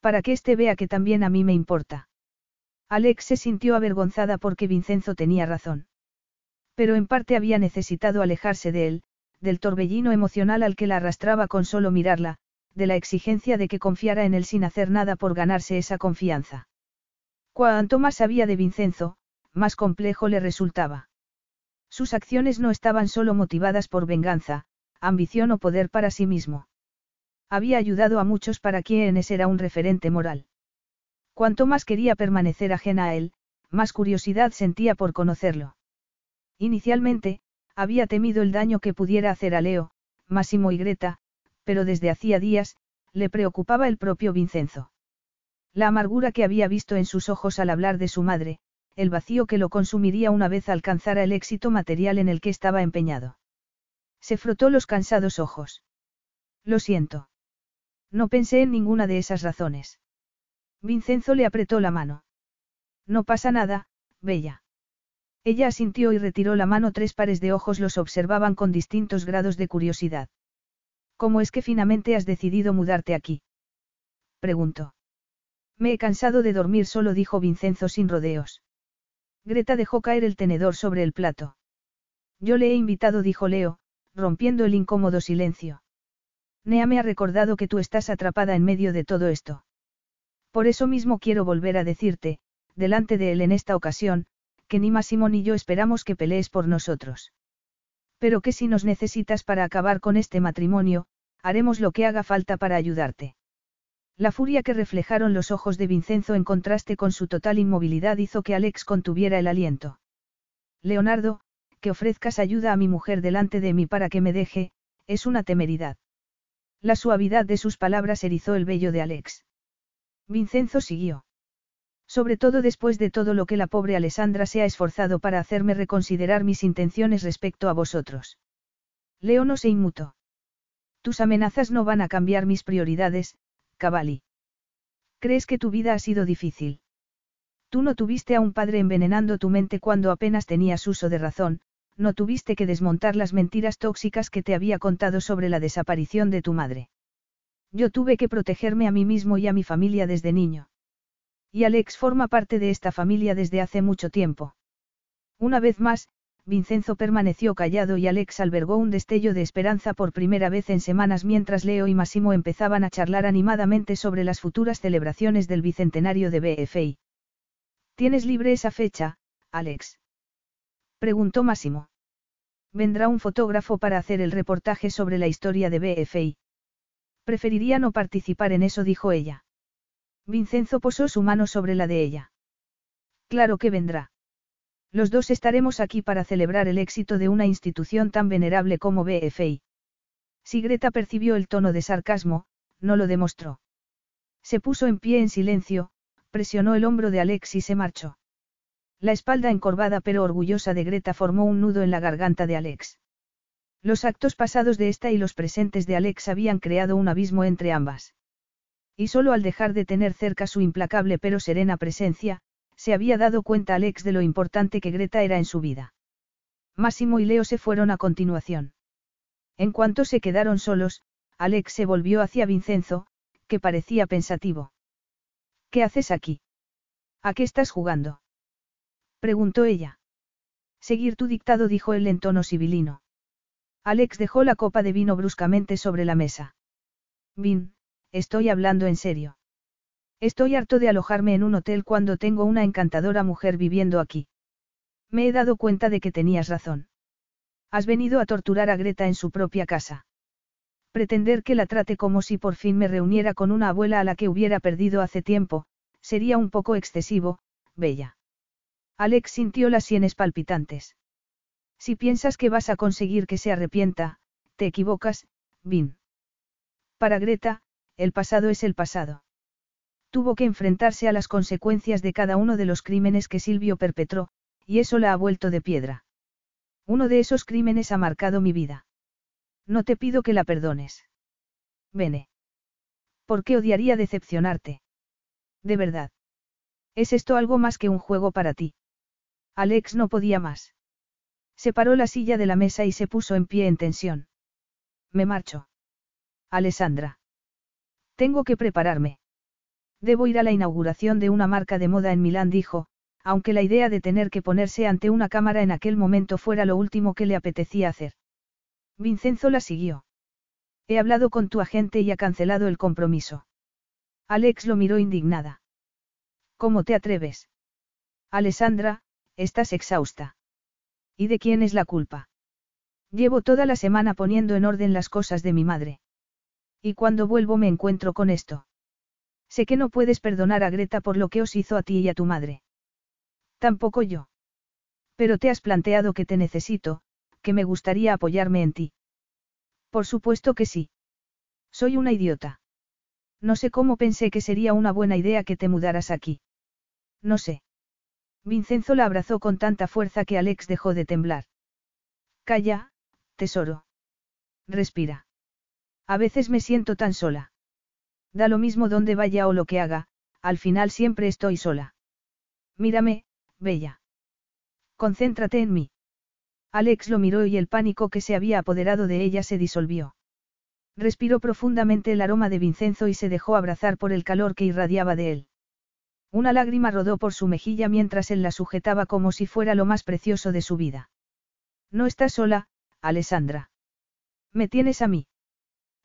Para que éste vea que también a mí me importa. Alex se sintió avergonzada porque Vincenzo tenía razón. Pero en parte había necesitado alejarse de él, del torbellino emocional al que la arrastraba con solo mirarla, de la exigencia de que confiara en él sin hacer nada por ganarse esa confianza. Cuanto más sabía de Vincenzo, más complejo le resultaba. Sus acciones no estaban solo motivadas por venganza, ambición o poder para sí mismo. Había ayudado a muchos para quienes era un referente moral. Cuanto más quería permanecer ajena a él, más curiosidad sentía por conocerlo. Inicialmente, había temido el daño que pudiera hacer a Leo, Máximo y Greta, pero desde hacía días, le preocupaba el propio Vincenzo. La amargura que había visto en sus ojos al hablar de su madre, el vacío que lo consumiría una vez alcanzara el éxito material en el que estaba empeñado. Se frotó los cansados ojos. Lo siento. No pensé en ninguna de esas razones. Vincenzo le apretó la mano. No pasa nada, Bella. Ella asintió y retiró la mano. Tres pares de ojos los observaban con distintos grados de curiosidad. ¿Cómo es que finalmente has decidido mudarte aquí? Preguntó. Me he cansado de dormir solo, dijo Vincenzo sin rodeos. Greta dejó caer el tenedor sobre el plato. Yo le he invitado, dijo Leo, rompiendo el incómodo silencio. Nea me ha recordado que tú estás atrapada en medio de todo esto. Por eso mismo quiero volver a decirte, delante de él en esta ocasión, que ni Máximo ni yo esperamos que pelees por nosotros. Pero que si nos necesitas para acabar con este matrimonio, haremos lo que haga falta para ayudarte. La furia que reflejaron los ojos de Vincenzo en contraste con su total inmovilidad hizo que Alex contuviera el aliento. Leonardo, que ofrezcas ayuda a mi mujer delante de mí para que me deje, es una temeridad. La suavidad de sus palabras erizó el vello de Alex. Vincenzo siguió. Sobre todo después de todo lo que la pobre Alessandra se ha esforzado para hacerme reconsiderar mis intenciones respecto a vosotros. Leo no se inmutó. Tus amenazas no van a cambiar mis prioridades, Cavalli. ¿Crees que tu vida ha sido difícil? Tú no tuviste a un padre envenenando tu mente cuando apenas tenías uso de razón, no tuviste que desmontar las mentiras tóxicas que te había contado sobre la desaparición de tu madre. Yo tuve que protegerme a mí mismo y a mi familia desde niño. Y Alex forma parte de esta familia desde hace mucho tiempo. Una vez más, Vincenzo permaneció callado y Alex albergó un destello de esperanza por primera vez en semanas mientras Leo y Massimo empezaban a charlar animadamente sobre las futuras celebraciones del bicentenario de BFI. ¿Tienes libre esa fecha, Alex? Preguntó Massimo. Vendrá un fotógrafo para hacer el reportaje sobre la historia de BFI. Preferiría no participar en eso, dijo ella. Vincenzo posó su mano sobre la de ella. Claro que vendrá. Los dos estaremos aquí para celebrar el éxito de una institución tan venerable como BFI. Si Greta percibió el tono de sarcasmo, no lo demostró. Se puso en pie en silencio, presionó el hombro de Alex y se marchó. La espalda encorvada pero orgullosa de Greta formó un nudo en la garganta de Alex. Los actos pasados de esta y los presentes de Alex habían creado un abismo entre ambas. Y solo al dejar de tener cerca su implacable pero serena presencia, se había dado cuenta Alex de lo importante que Greta era en su vida. Máximo y Leo se fueron a continuación. En cuanto se quedaron solos, Alex se volvió hacia Vincenzo, que parecía pensativo. ¿Qué haces aquí? ¿A qué estás jugando? preguntó ella. Seguir tu dictado, dijo él en tono sibilino. Alex dejó la copa de vino bruscamente sobre la mesa. Vin, Estoy hablando en serio. Estoy harto de alojarme en un hotel cuando tengo una encantadora mujer viviendo aquí. Me he dado cuenta de que tenías razón. Has venido a torturar a Greta en su propia casa. Pretender que la trate como si por fin me reuniera con una abuela a la que hubiera perdido hace tiempo, sería un poco excesivo, Bella. Alex sintió las sienes palpitantes. Si piensas que vas a conseguir que se arrepienta, te equivocas, Vin. Para Greta, el pasado es el pasado. Tuvo que enfrentarse a las consecuencias de cada uno de los crímenes que Silvio perpetró, y eso la ha vuelto de piedra. Uno de esos crímenes ha marcado mi vida. No te pido que la perdones. Vene. ¿Por qué odiaría decepcionarte? De verdad. ¿Es esto algo más que un juego para ti? Alex no podía más. Separó la silla de la mesa y se puso en pie en tensión. Me marcho. Alessandra. Tengo que prepararme. Debo ir a la inauguración de una marca de moda en Milán, dijo, aunque la idea de tener que ponerse ante una cámara en aquel momento fuera lo último que le apetecía hacer. Vincenzo la siguió. He hablado con tu agente y ha cancelado el compromiso. Alex lo miró indignada. ¿Cómo te atreves? Alessandra, estás exhausta. ¿Y de quién es la culpa? Llevo toda la semana poniendo en orden las cosas de mi madre. Y cuando vuelvo me encuentro con esto. Sé que no puedes perdonar a Greta por lo que os hizo a ti y a tu madre. Tampoco yo. Pero te has planteado que te necesito, que me gustaría apoyarme en ti. Por supuesto que sí. Soy una idiota. No sé cómo pensé que sería una buena idea que te mudaras aquí. No sé. Vincenzo la abrazó con tanta fuerza que Alex dejó de temblar. Calla, tesoro. Respira. A veces me siento tan sola. Da lo mismo donde vaya o lo que haga, al final siempre estoy sola. Mírame, bella. Concéntrate en mí. Alex lo miró y el pánico que se había apoderado de ella se disolvió. Respiró profundamente el aroma de Vincenzo y se dejó abrazar por el calor que irradiaba de él. Una lágrima rodó por su mejilla mientras él la sujetaba como si fuera lo más precioso de su vida. No estás sola, Alessandra. Me tienes a mí.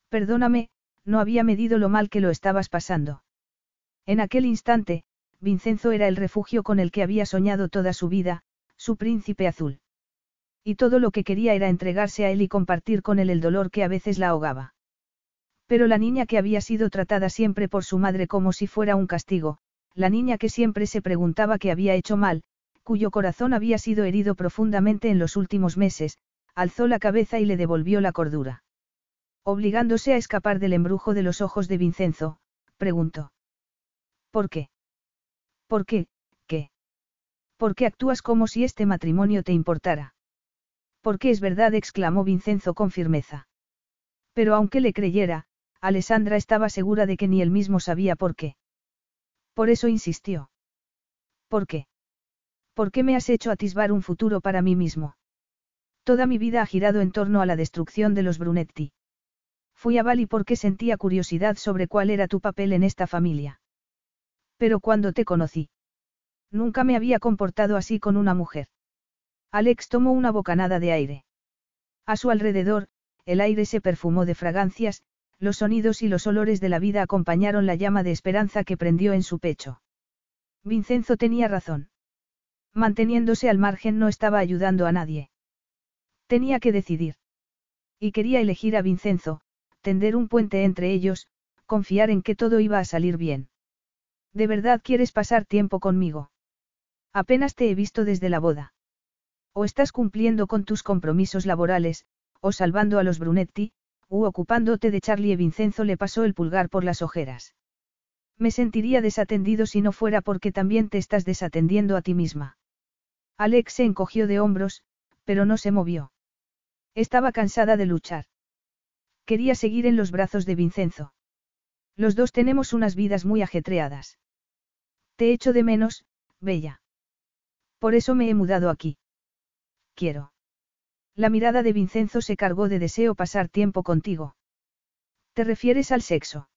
Perdóname, no había medido lo mal que lo estabas pasando. En aquel instante, Vincenzo era el refugio con el que había soñado toda su vida, su príncipe azul. Y todo lo que quería era entregarse a él y compartir con él el dolor que a veces la ahogaba. Pero la niña que había sido tratada siempre por su madre como si fuera un castigo, la niña que siempre se preguntaba qué había hecho mal, cuyo corazón había sido herido profundamente en los últimos meses, alzó la cabeza y le devolvió la cordura. Obligándose a escapar del embrujo de los ojos de Vincenzo, preguntó. ¿Por qué? ¿Por qué? ¿Qué? ¿Por qué actúas como si este matrimonio te importara? Porque es verdad, exclamó Vincenzo con firmeza. Pero aunque le creyera, Alessandra estaba segura de que ni él mismo sabía por qué. Por eso insistió. ¿Por qué? ¿Por qué me has hecho atisbar un futuro para mí mismo? Toda mi vida ha girado en torno a la destrucción de los Brunetti. Fui a Bali porque sentía curiosidad sobre cuál era tu papel en esta familia. Pero cuando te conocí, nunca me había comportado así con una mujer. Alex tomó una bocanada de aire. A su alrededor, el aire se perfumó de fragancias, los sonidos y los olores de la vida acompañaron la llama de esperanza que prendió en su pecho. Vincenzo tenía razón. Manteniéndose al margen no estaba ayudando a nadie. Tenía que decidir. Y quería elegir a Vincenzo, tender un puente entre ellos, confiar en que todo iba a salir bien. ¿De verdad quieres pasar tiempo conmigo? Apenas te he visto desde la boda. O estás cumpliendo con tus compromisos laborales, o salvando a los Brunetti, u ocupándote de Charlie y Vincenzo le pasó el pulgar por las ojeras. Me sentiría desatendido si no fuera porque también te estás desatendiendo a ti misma. Alex se encogió de hombros, pero no se movió. Estaba cansada de luchar. Quería seguir en los brazos de Vincenzo. Los dos tenemos unas vidas muy ajetreadas. Te echo de menos, Bella. Por eso me he mudado aquí quiero. La mirada de Vincenzo se cargó de deseo pasar tiempo contigo. ¿Te refieres al sexo?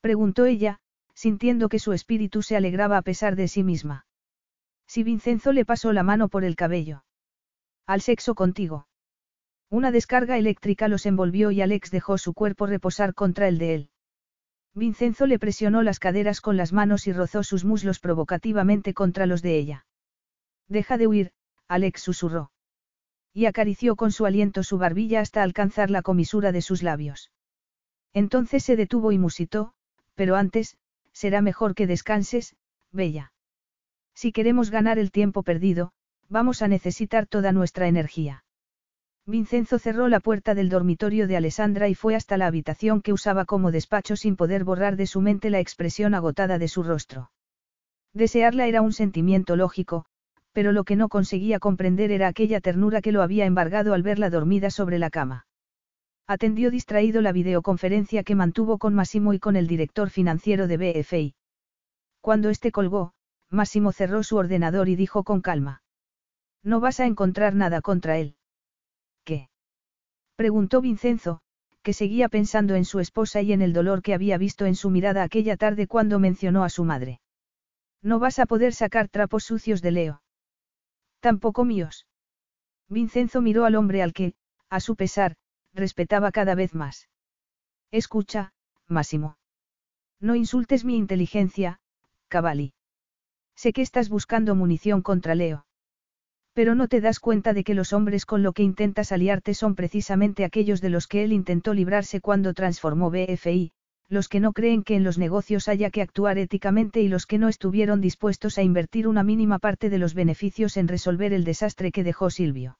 Preguntó ella, sintiendo que su espíritu se alegraba a pesar de sí misma. Si Vincenzo le pasó la mano por el cabello. Al sexo contigo. Una descarga eléctrica los envolvió y Alex dejó su cuerpo reposar contra el de él. Vincenzo le presionó las caderas con las manos y rozó sus muslos provocativamente contra los de ella. Deja de huir, Alex susurró y acarició con su aliento su barbilla hasta alcanzar la comisura de sus labios. Entonces se detuvo y musitó, pero antes, será mejor que descanses, Bella. Si queremos ganar el tiempo perdido, vamos a necesitar toda nuestra energía. Vincenzo cerró la puerta del dormitorio de Alessandra y fue hasta la habitación que usaba como despacho sin poder borrar de su mente la expresión agotada de su rostro. Desearla era un sentimiento lógico, pero lo que no conseguía comprender era aquella ternura que lo había embargado al verla dormida sobre la cama. Atendió distraído la videoconferencia que mantuvo con Massimo y con el director financiero de BFI. Cuando este colgó, Massimo cerró su ordenador y dijo con calma. No vas a encontrar nada contra él. ¿Qué? preguntó Vincenzo, que seguía pensando en su esposa y en el dolor que había visto en su mirada aquella tarde cuando mencionó a su madre. No vas a poder sacar trapos sucios de Leo. Tampoco míos. Vincenzo miró al hombre al que, a su pesar, respetaba cada vez más. Escucha, Máximo. No insultes mi inteligencia, Cavalli. Sé que estás buscando munición contra Leo. Pero no te das cuenta de que los hombres con lo que intentas aliarte son precisamente aquellos de los que él intentó librarse cuando transformó BFI, los que no creen que en los negocios haya que actuar éticamente y los que no estuvieron dispuestos a invertir una mínima parte de los beneficios en resolver el desastre que dejó Silvio.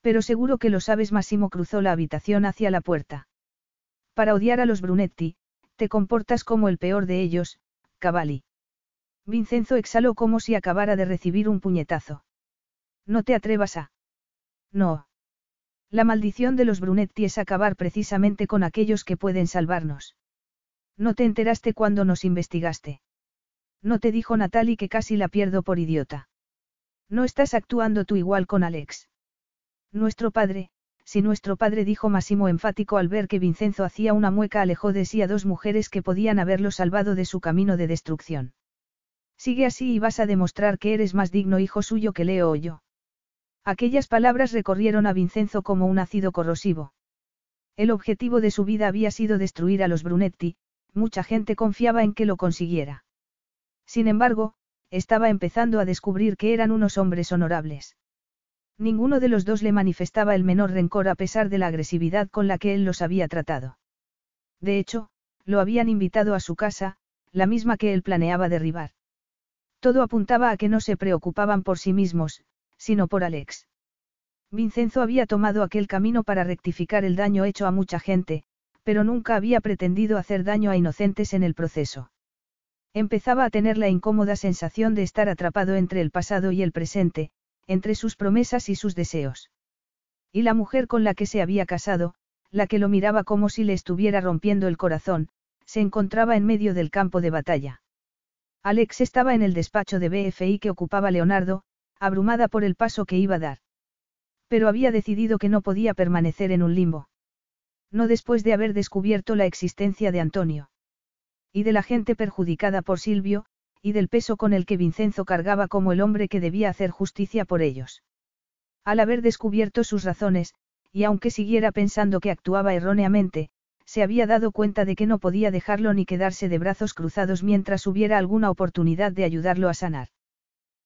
Pero seguro que lo sabes, Massimo cruzó la habitación hacia la puerta. Para odiar a los Brunetti, te comportas como el peor de ellos, Cavalli. Vincenzo exhaló como si acabara de recibir un puñetazo. No te atrevas a. No. La maldición de los Brunetti es acabar precisamente con aquellos que pueden salvarnos. No te enteraste cuando nos investigaste. No te dijo Natalie que casi la pierdo por idiota. No estás actuando tú igual con Alex. Nuestro padre, si nuestro padre dijo Massimo enfático al ver que Vincenzo hacía una mueca alejó de sí a dos mujeres que podían haberlo salvado de su camino de destrucción. Sigue así y vas a demostrar que eres más digno hijo suyo que Leo o yo. Aquellas palabras recorrieron a Vincenzo como un ácido corrosivo. El objetivo de su vida había sido destruir a los Brunetti, mucha gente confiaba en que lo consiguiera. Sin embargo, estaba empezando a descubrir que eran unos hombres honorables. Ninguno de los dos le manifestaba el menor rencor a pesar de la agresividad con la que él los había tratado. De hecho, lo habían invitado a su casa, la misma que él planeaba derribar. Todo apuntaba a que no se preocupaban por sí mismos, sino por Alex. Vincenzo había tomado aquel camino para rectificar el daño hecho a mucha gente, pero nunca había pretendido hacer daño a inocentes en el proceso. Empezaba a tener la incómoda sensación de estar atrapado entre el pasado y el presente, entre sus promesas y sus deseos. Y la mujer con la que se había casado, la que lo miraba como si le estuviera rompiendo el corazón, se encontraba en medio del campo de batalla. Alex estaba en el despacho de BFI que ocupaba Leonardo, abrumada por el paso que iba a dar. Pero había decidido que no podía permanecer en un limbo. No después de haber descubierto la existencia de Antonio. Y de la gente perjudicada por Silvio, y del peso con el que Vincenzo cargaba como el hombre que debía hacer justicia por ellos. Al haber descubierto sus razones, y aunque siguiera pensando que actuaba erróneamente, se había dado cuenta de que no podía dejarlo ni quedarse de brazos cruzados mientras hubiera alguna oportunidad de ayudarlo a sanar.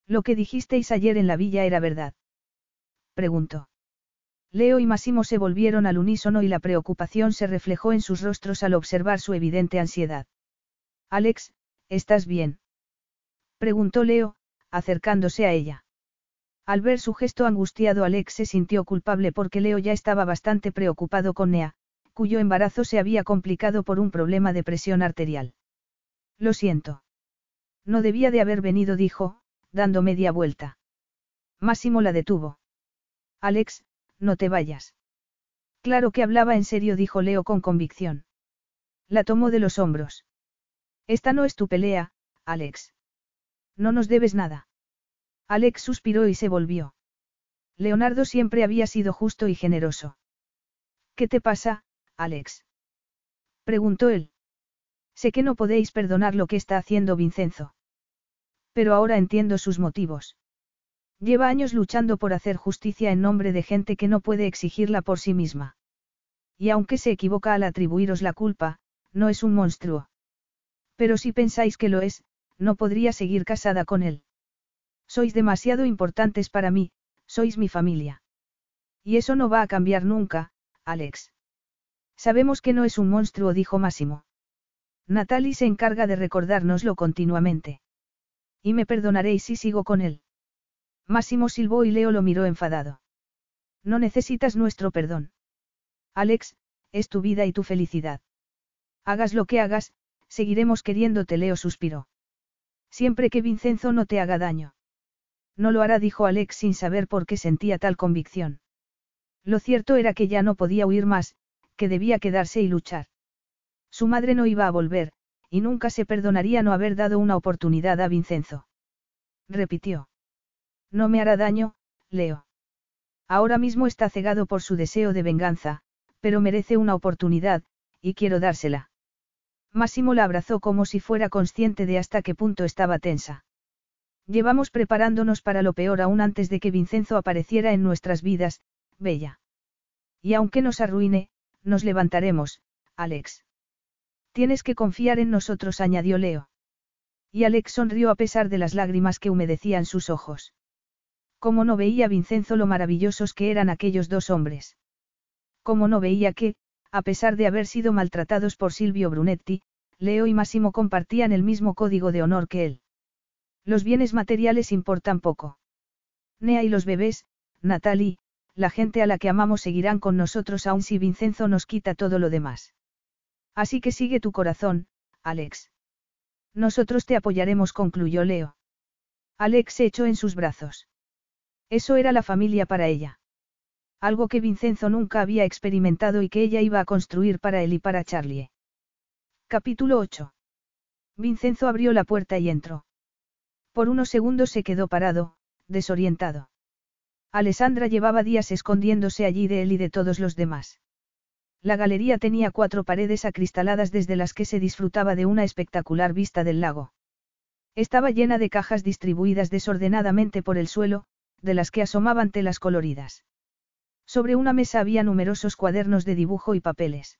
Lo que dijisteis ayer en la villa era verdad. Preguntó. Leo y Massimo se volvieron al unísono y la preocupación se reflejó en sus rostros al observar su evidente ansiedad. Alex, ¿estás bien? Preguntó Leo, acercándose a ella. Al ver su gesto angustiado Alex se sintió culpable porque Leo ya estaba bastante preocupado con Nea, cuyo embarazo se había complicado por un problema de presión arterial. Lo siento. No debía de haber venido, dijo, dando media vuelta. Máximo la detuvo. Alex, no te vayas. Claro que hablaba en serio, dijo Leo con convicción. La tomó de los hombros. Esta no es tu pelea, Alex. No nos debes nada. Alex suspiró y se volvió. Leonardo siempre había sido justo y generoso. ¿Qué te pasa, Alex? preguntó él. Sé que no podéis perdonar lo que está haciendo Vincenzo. Pero ahora entiendo sus motivos. Lleva años luchando por hacer justicia en nombre de gente que no puede exigirla por sí misma. Y aunque se equivoca al atribuiros la culpa, no es un monstruo. Pero si pensáis que lo es, no podría seguir casada con él. Sois demasiado importantes para mí, sois mi familia. Y eso no va a cambiar nunca, Alex. Sabemos que no es un monstruo, dijo Máximo. Natalie se encarga de recordárnoslo continuamente. Y me perdonaréis si sigo con él. Máximo silbó y Leo lo miró enfadado. No necesitas nuestro perdón. Alex, es tu vida y tu felicidad. Hagas lo que hagas, seguiremos queriéndote, Leo suspiró. Siempre que Vincenzo no te haga daño. No lo hará, dijo Alex sin saber por qué sentía tal convicción. Lo cierto era que ya no podía huir más, que debía quedarse y luchar. Su madre no iba a volver, y nunca se perdonaría no haber dado una oportunidad a Vincenzo. Repitió. No me hará daño, Leo. Ahora mismo está cegado por su deseo de venganza, pero merece una oportunidad, y quiero dársela. Máximo la abrazó como si fuera consciente de hasta qué punto estaba tensa. Llevamos preparándonos para lo peor aún antes de que Vincenzo apareciera en nuestras vidas, Bella. Y aunque nos arruine, nos levantaremos, Alex. Tienes que confiar en nosotros, añadió Leo. Y Alex sonrió a pesar de las lágrimas que humedecían sus ojos. ¿Cómo no veía Vincenzo lo maravillosos que eran aquellos dos hombres? ¿Cómo no veía que, a pesar de haber sido maltratados por Silvio Brunetti, Leo y Massimo compartían el mismo código de honor que él? Los bienes materiales importan poco. Nea y los bebés, Natalie, la gente a la que amamos seguirán con nosotros aun si Vincenzo nos quita todo lo demás. Así que sigue tu corazón, Alex. Nosotros te apoyaremos, concluyó Leo. Alex se echó en sus brazos. Eso era la familia para ella. Algo que Vincenzo nunca había experimentado y que ella iba a construir para él y para Charlie. Capítulo 8. Vincenzo abrió la puerta y entró. Por unos segundos se quedó parado, desorientado. Alessandra llevaba días escondiéndose allí de él y de todos los demás. La galería tenía cuatro paredes acristaladas desde las que se disfrutaba de una espectacular vista del lago. Estaba llena de cajas distribuidas desordenadamente por el suelo, de las que asomaban telas coloridas. Sobre una mesa había numerosos cuadernos de dibujo y papeles.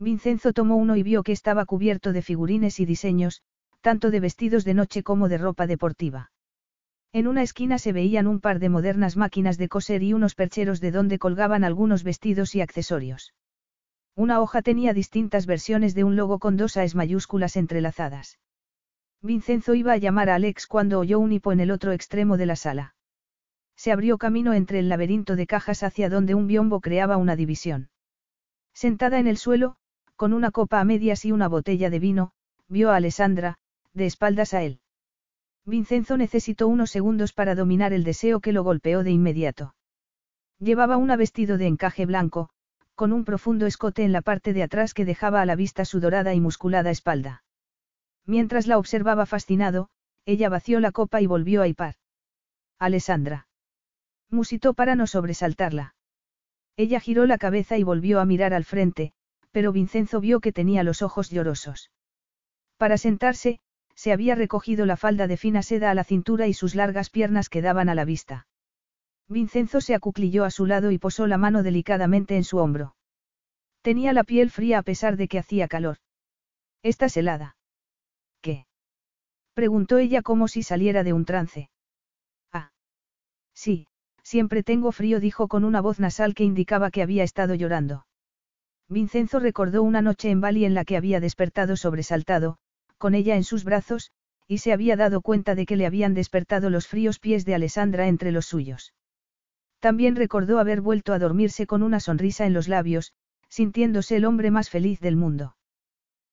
Vincenzo tomó uno y vio que estaba cubierto de figurines y diseños, tanto de vestidos de noche como de ropa deportiva. En una esquina se veían un par de modernas máquinas de coser y unos percheros de donde colgaban algunos vestidos y accesorios. Una hoja tenía distintas versiones de un logo con dos A's mayúsculas entrelazadas. Vincenzo iba a llamar a Alex cuando oyó un hipo en el otro extremo de la sala se abrió camino entre el laberinto de cajas hacia donde un biombo creaba una división. Sentada en el suelo, con una copa a medias y una botella de vino, vio a Alessandra, de espaldas a él. Vincenzo necesitó unos segundos para dominar el deseo que lo golpeó de inmediato. Llevaba un vestido de encaje blanco, con un profundo escote en la parte de atrás que dejaba a la vista su dorada y musculada espalda. Mientras la observaba fascinado, ella vació la copa y volvió a hipar. Alessandra. Musitó para no sobresaltarla. Ella giró la cabeza y volvió a mirar al frente, pero Vincenzo vio que tenía los ojos llorosos. Para sentarse, se había recogido la falda de fina seda a la cintura y sus largas piernas quedaban a la vista. Vincenzo se acuclilló a su lado y posó la mano delicadamente en su hombro. Tenía la piel fría a pesar de que hacía calor. ¿Estás helada? ¿Qué? preguntó ella como si saliera de un trance. Ah. Sí, Siempre tengo frío, dijo con una voz nasal que indicaba que había estado llorando. Vincenzo recordó una noche en Bali en la que había despertado sobresaltado, con ella en sus brazos, y se había dado cuenta de que le habían despertado los fríos pies de Alessandra entre los suyos. También recordó haber vuelto a dormirse con una sonrisa en los labios, sintiéndose el hombre más feliz del mundo.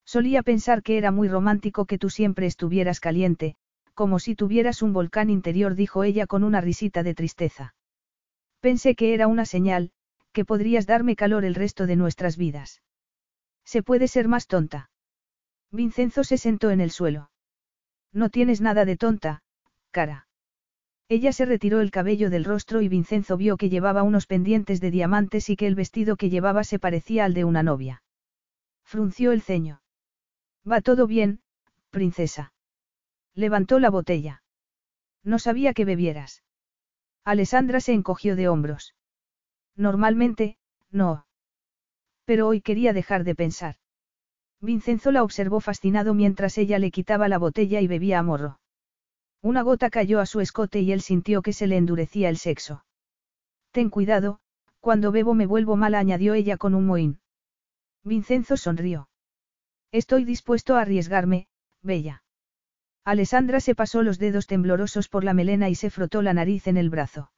Solía pensar que era muy romántico que tú siempre estuvieras caliente, como si tuvieras un volcán interior, dijo ella con una risita de tristeza. Pensé que era una señal, que podrías darme calor el resto de nuestras vidas. Se puede ser más tonta. Vincenzo se sentó en el suelo. No tienes nada de tonta, cara. Ella se retiró el cabello del rostro y Vincenzo vio que llevaba unos pendientes de diamantes y que el vestido que llevaba se parecía al de una novia. Frunció el ceño. Va todo bien, princesa. Levantó la botella. No sabía que bebieras. Alessandra se encogió de hombros. Normalmente, no. Pero hoy quería dejar de pensar. Vincenzo la observó fascinado mientras ella le quitaba la botella y bebía a morro. Una gota cayó a su escote y él sintió que se le endurecía el sexo. Ten cuidado, cuando bebo me vuelvo mala, añadió ella con un mohín. Vincenzo sonrió. Estoy dispuesto a arriesgarme, Bella. Alessandra se pasó los dedos temblorosos por la melena y se frotó la nariz en el brazo.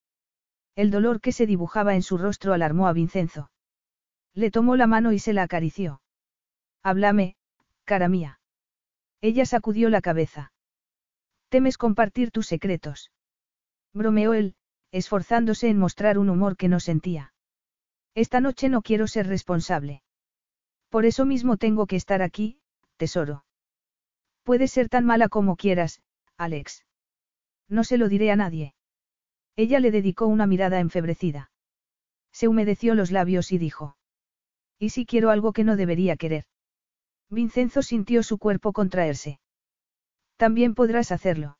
El dolor que se dibujaba en su rostro alarmó a Vincenzo. Le tomó la mano y se la acarició. Háblame, cara mía. Ella sacudió la cabeza. ¿Temes compartir tus secretos? Bromeó él, esforzándose en mostrar un humor que no sentía. Esta noche no quiero ser responsable. Por eso mismo tengo que estar aquí, tesoro. Puedes ser tan mala como quieras, Alex. No se lo diré a nadie. Ella le dedicó una mirada enfebrecida. Se humedeció los labios y dijo. ¿Y si quiero algo que no debería querer? Vincenzo sintió su cuerpo contraerse. También podrás hacerlo.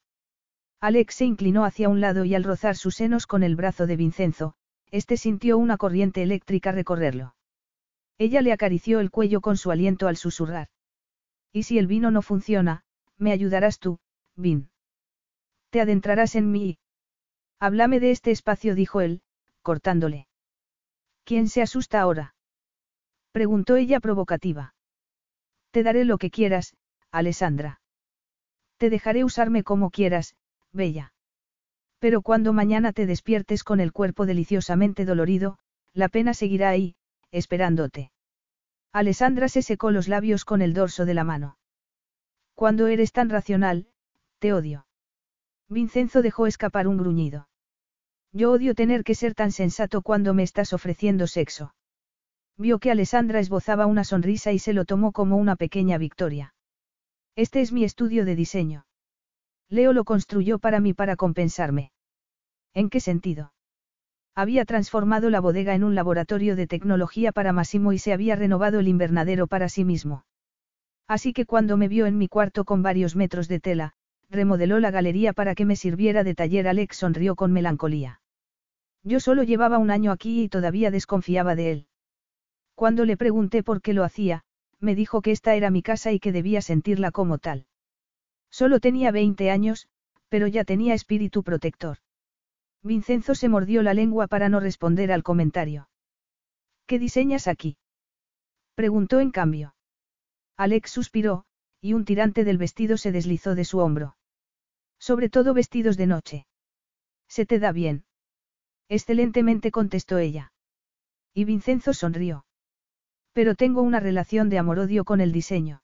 Alex se inclinó hacia un lado y al rozar sus senos con el brazo de Vincenzo, este sintió una corriente eléctrica recorrerlo. Ella le acarició el cuello con su aliento al susurrar. Y si el vino no funciona, me ayudarás tú, Vin. Te adentrarás en mí. Háblame de este espacio, dijo él, cortándole. ¿Quién se asusta ahora? Preguntó ella provocativa. Te daré lo que quieras, Alessandra. Te dejaré usarme como quieras, bella. Pero cuando mañana te despiertes con el cuerpo deliciosamente dolorido, la pena seguirá ahí, esperándote. Alessandra se secó los labios con el dorso de la mano. Cuando eres tan racional, te odio. Vincenzo dejó escapar un gruñido. Yo odio tener que ser tan sensato cuando me estás ofreciendo sexo. Vio que Alessandra esbozaba una sonrisa y se lo tomó como una pequeña victoria. Este es mi estudio de diseño. Leo lo construyó para mí para compensarme. ¿En qué sentido? Había transformado la bodega en un laboratorio de tecnología para Massimo y se había renovado el invernadero para sí mismo. Así que cuando me vio en mi cuarto con varios metros de tela, remodeló la galería para que me sirviera de taller. Alex sonrió con melancolía. Yo solo llevaba un año aquí y todavía desconfiaba de él. Cuando le pregunté por qué lo hacía, me dijo que esta era mi casa y que debía sentirla como tal. Solo tenía 20 años, pero ya tenía espíritu protector. Vincenzo se mordió la lengua para no responder al comentario. ¿Qué diseñas aquí? Preguntó en cambio. Alex suspiró, y un tirante del vestido se deslizó de su hombro. Sobre todo vestidos de noche. Se te da bien. Excelentemente contestó ella. Y Vincenzo sonrió. Pero tengo una relación de amor-odio con el diseño.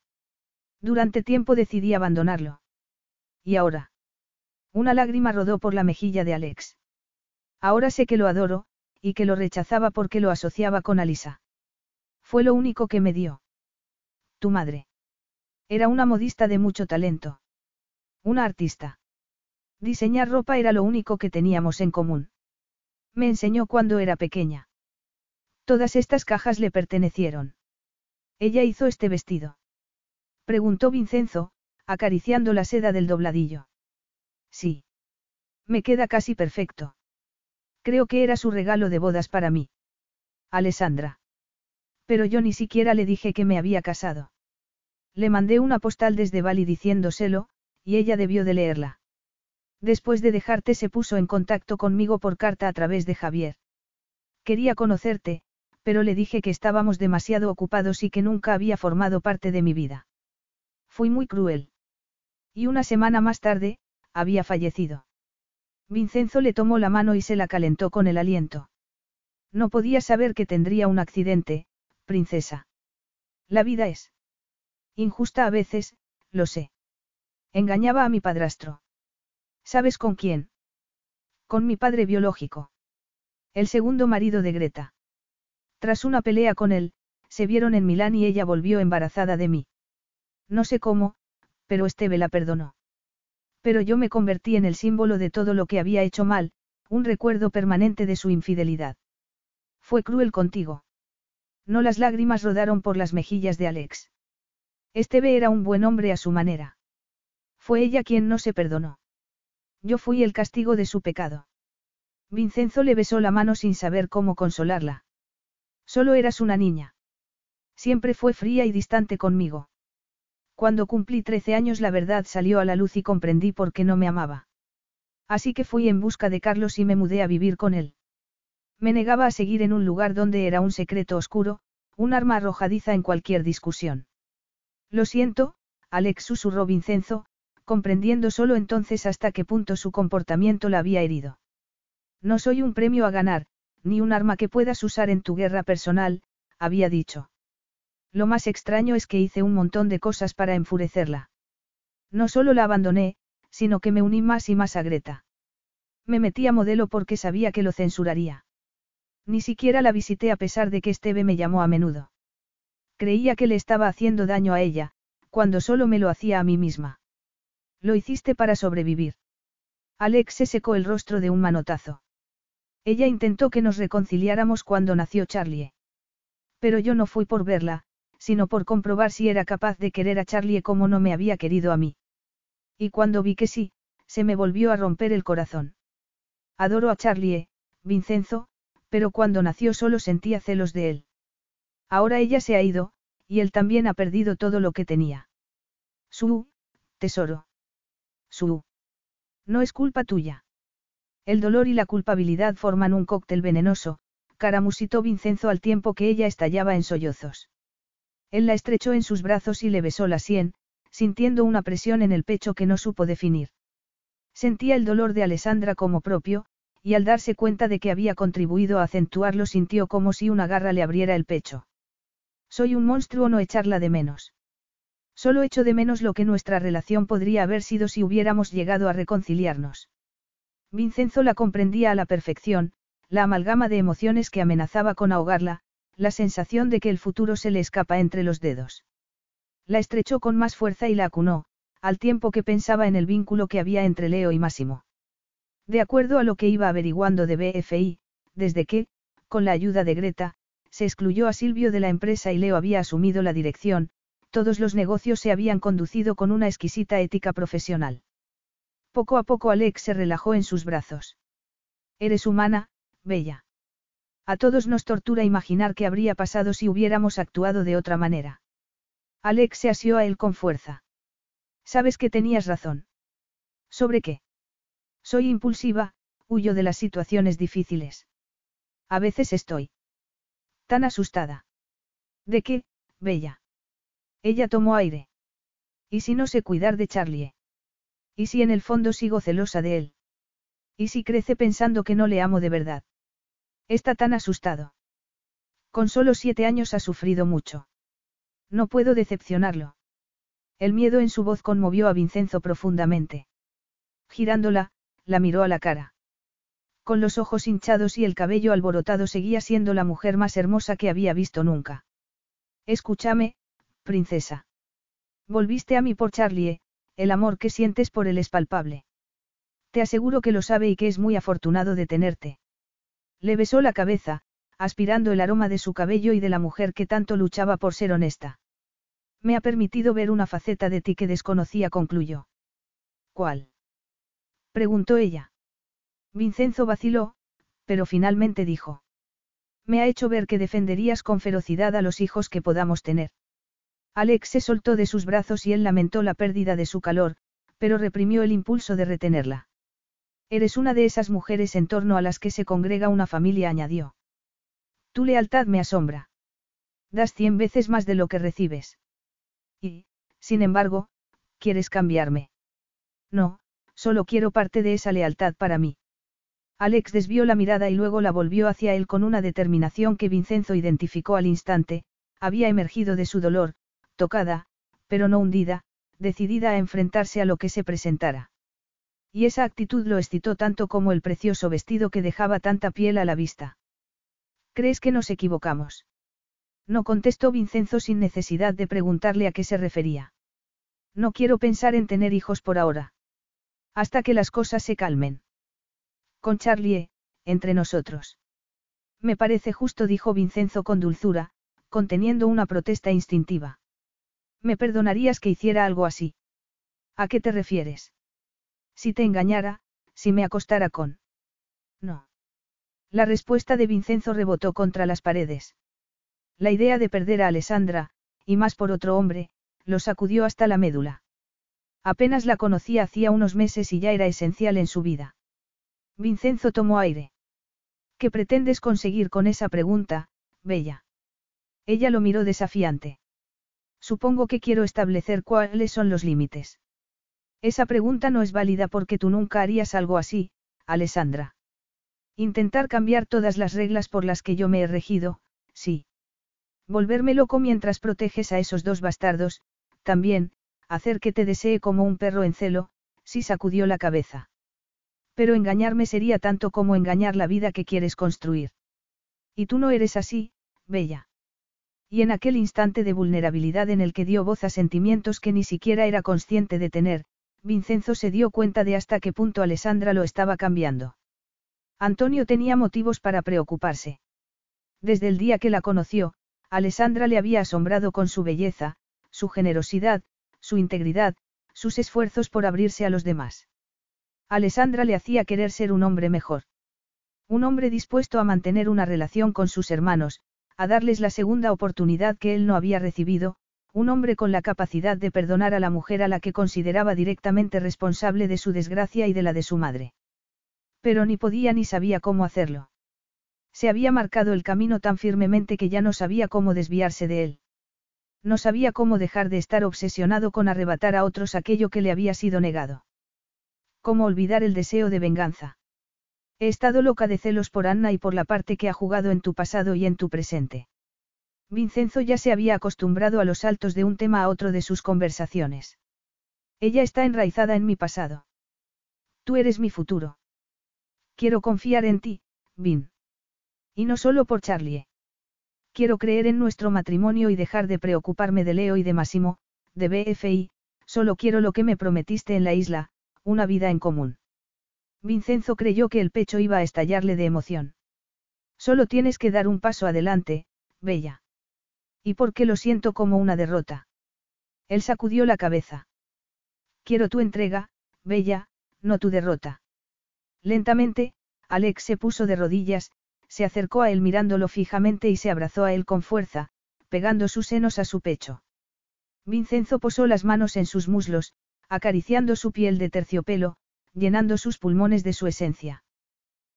Durante tiempo decidí abandonarlo. ¿Y ahora? Una lágrima rodó por la mejilla de Alex. Ahora sé que lo adoro, y que lo rechazaba porque lo asociaba con Alisa. Fue lo único que me dio. Tu madre. Era una modista de mucho talento. Una artista. Diseñar ropa era lo único que teníamos en común. Me enseñó cuando era pequeña. Todas estas cajas le pertenecieron. Ella hizo este vestido. Preguntó Vincenzo, acariciando la seda del dobladillo. Sí. Me queda casi perfecto. Creo que era su regalo de bodas para mí. Alessandra. Pero yo ni siquiera le dije que me había casado. Le mandé una postal desde Bali diciéndoselo, y ella debió de leerla. Después de dejarte se puso en contacto conmigo por carta a través de Javier. Quería conocerte, pero le dije que estábamos demasiado ocupados y que nunca había formado parte de mi vida. Fui muy cruel. Y una semana más tarde, había fallecido. Vincenzo le tomó la mano y se la calentó con el aliento. No podía saber que tendría un accidente, princesa. La vida es injusta a veces, lo sé. Engañaba a mi padrastro. ¿Sabes con quién? Con mi padre biológico. El segundo marido de Greta. Tras una pelea con él, se vieron en Milán y ella volvió embarazada de mí. No sé cómo, pero Esteve la perdonó. Pero yo me convertí en el símbolo de todo lo que había hecho mal, un recuerdo permanente de su infidelidad. Fue cruel contigo. No las lágrimas rodaron por las mejillas de Alex. Esteve era un buen hombre a su manera. Fue ella quien no se perdonó. Yo fui el castigo de su pecado. Vincenzo le besó la mano sin saber cómo consolarla. Solo eras una niña. Siempre fue fría y distante conmigo. Cuando cumplí 13 años la verdad salió a la luz y comprendí por qué no me amaba. Así que fui en busca de Carlos y me mudé a vivir con él. Me negaba a seguir en un lugar donde era un secreto oscuro, un arma arrojadiza en cualquier discusión. Lo siento, Alex susurró Vincenzo, comprendiendo solo entonces hasta qué punto su comportamiento la había herido. No soy un premio a ganar, ni un arma que puedas usar en tu guerra personal, había dicho. Lo más extraño es que hice un montón de cosas para enfurecerla. No solo la abandoné, sino que me uní más y más a Greta. Me metí a modelo porque sabía que lo censuraría. Ni siquiera la visité a pesar de que Esteve me llamó a menudo. Creía que le estaba haciendo daño a ella, cuando solo me lo hacía a mí misma. Lo hiciste para sobrevivir. Alex se secó el rostro de un manotazo. Ella intentó que nos reconciliáramos cuando nació Charlie. Pero yo no fui por verla, sino por comprobar si era capaz de querer a Charlie como no me había querido a mí. Y cuando vi que sí, se me volvió a romper el corazón. Adoro a Charlie, Vincenzo, pero cuando nació solo sentía celos de él. Ahora ella se ha ido, y él también ha perdido todo lo que tenía. Su, tesoro. Su. No es culpa tuya. El dolor y la culpabilidad forman un cóctel venenoso, caramusitó Vincenzo al tiempo que ella estallaba en sollozos. Él la estrechó en sus brazos y le besó la sien, sintiendo una presión en el pecho que no supo definir. Sentía el dolor de Alessandra como propio, y al darse cuenta de que había contribuido a acentuarlo sintió como si una garra le abriera el pecho. Soy un monstruo no echarla de menos. Solo echo de menos lo que nuestra relación podría haber sido si hubiéramos llegado a reconciliarnos. Vincenzo la comprendía a la perfección, la amalgama de emociones que amenazaba con ahogarla, la sensación de que el futuro se le escapa entre los dedos. La estrechó con más fuerza y la acunó, al tiempo que pensaba en el vínculo que había entre Leo y Máximo. De acuerdo a lo que iba averiguando de BFI, desde que, con la ayuda de Greta, se excluyó a Silvio de la empresa y Leo había asumido la dirección, todos los negocios se habían conducido con una exquisita ética profesional. Poco a poco Alex se relajó en sus brazos. Eres humana, bella. A todos nos tortura imaginar qué habría pasado si hubiéramos actuado de otra manera. Alex se asió a él con fuerza. Sabes que tenías razón. ¿Sobre qué? Soy impulsiva, huyo de las situaciones difíciles. A veces estoy. Tan asustada. ¿De qué, Bella? Ella tomó aire. ¿Y si no sé cuidar de Charlie? ¿Y si en el fondo sigo celosa de él? ¿Y si crece pensando que no le amo de verdad? Está tan asustado. Con solo siete años ha sufrido mucho. No puedo decepcionarlo. El miedo en su voz conmovió a Vincenzo profundamente. Girándola, la miró a la cara. Con los ojos hinchados y el cabello alborotado seguía siendo la mujer más hermosa que había visto nunca. Escúchame, princesa. Volviste a mí por Charlie, el amor que sientes por él es palpable. Te aseguro que lo sabe y que es muy afortunado de tenerte. Le besó la cabeza, aspirando el aroma de su cabello y de la mujer que tanto luchaba por ser honesta. Me ha permitido ver una faceta de ti que desconocía, concluyó. ¿Cuál? preguntó ella. Vincenzo vaciló, pero finalmente dijo. Me ha hecho ver que defenderías con ferocidad a los hijos que podamos tener. Alex se soltó de sus brazos y él lamentó la pérdida de su calor, pero reprimió el impulso de retenerla. Eres una de esas mujeres en torno a las que se congrega una familia, añadió. Tu lealtad me asombra. Das cien veces más de lo que recibes. Y, sin embargo, quieres cambiarme. No, solo quiero parte de esa lealtad para mí. Alex desvió la mirada y luego la volvió hacia él con una determinación que Vincenzo identificó al instante, había emergido de su dolor, tocada, pero no hundida, decidida a enfrentarse a lo que se presentara. Y esa actitud lo excitó tanto como el precioso vestido que dejaba tanta piel a la vista. ¿Crees que nos equivocamos? No contestó Vincenzo sin necesidad de preguntarle a qué se refería. No quiero pensar en tener hijos por ahora. Hasta que las cosas se calmen. Con Charlie, entre nosotros. Me parece justo, dijo Vincenzo con dulzura, conteniendo una protesta instintiva. ¿Me perdonarías que hiciera algo así? ¿A qué te refieres? Si te engañara, si me acostara con... No. La respuesta de Vincenzo rebotó contra las paredes. La idea de perder a Alessandra, y más por otro hombre, lo sacudió hasta la médula. Apenas la conocía hacía unos meses y ya era esencial en su vida. Vincenzo tomó aire. ¿Qué pretendes conseguir con esa pregunta, Bella? Ella lo miró desafiante. Supongo que quiero establecer cuáles son los límites. Esa pregunta no es válida porque tú nunca harías algo así, Alessandra. Intentar cambiar todas las reglas por las que yo me he regido, sí. Volverme loco mientras proteges a esos dos bastardos, también, hacer que te desee como un perro en celo, sí sacudió la cabeza. Pero engañarme sería tanto como engañar la vida que quieres construir. Y tú no eres así, Bella. Y en aquel instante de vulnerabilidad en el que dio voz a sentimientos que ni siquiera era consciente de tener, Vincenzo se dio cuenta de hasta qué punto Alessandra lo estaba cambiando. Antonio tenía motivos para preocuparse. Desde el día que la conoció, Alessandra le había asombrado con su belleza, su generosidad, su integridad, sus esfuerzos por abrirse a los demás. Alessandra le hacía querer ser un hombre mejor. Un hombre dispuesto a mantener una relación con sus hermanos, a darles la segunda oportunidad que él no había recibido, un hombre con la capacidad de perdonar a la mujer a la que consideraba directamente responsable de su desgracia y de la de su madre. Pero ni podía ni sabía cómo hacerlo. Se había marcado el camino tan firmemente que ya no sabía cómo desviarse de él. No sabía cómo dejar de estar obsesionado con arrebatar a otros aquello que le había sido negado. Cómo olvidar el deseo de venganza. He estado loca de celos por Anna y por la parte que ha jugado en tu pasado y en tu presente. Vincenzo ya se había acostumbrado a los saltos de un tema a otro de sus conversaciones. Ella está enraizada en mi pasado. Tú eres mi futuro. Quiero confiar en ti, Vin. Y no solo por Charlie. Quiero creer en nuestro matrimonio y dejar de preocuparme de Leo y de Massimo, de BFI, solo quiero lo que me prometiste en la isla, una vida en común. Vincenzo creyó que el pecho iba a estallarle de emoción. Solo tienes que dar un paso adelante, Bella. ¿Y por qué lo siento como una derrota? Él sacudió la cabeza. Quiero tu entrega, Bella, no tu derrota. Lentamente, Alex se puso de rodillas, se acercó a él mirándolo fijamente y se abrazó a él con fuerza, pegando sus senos a su pecho. Vincenzo posó las manos en sus muslos, acariciando su piel de terciopelo, llenando sus pulmones de su esencia.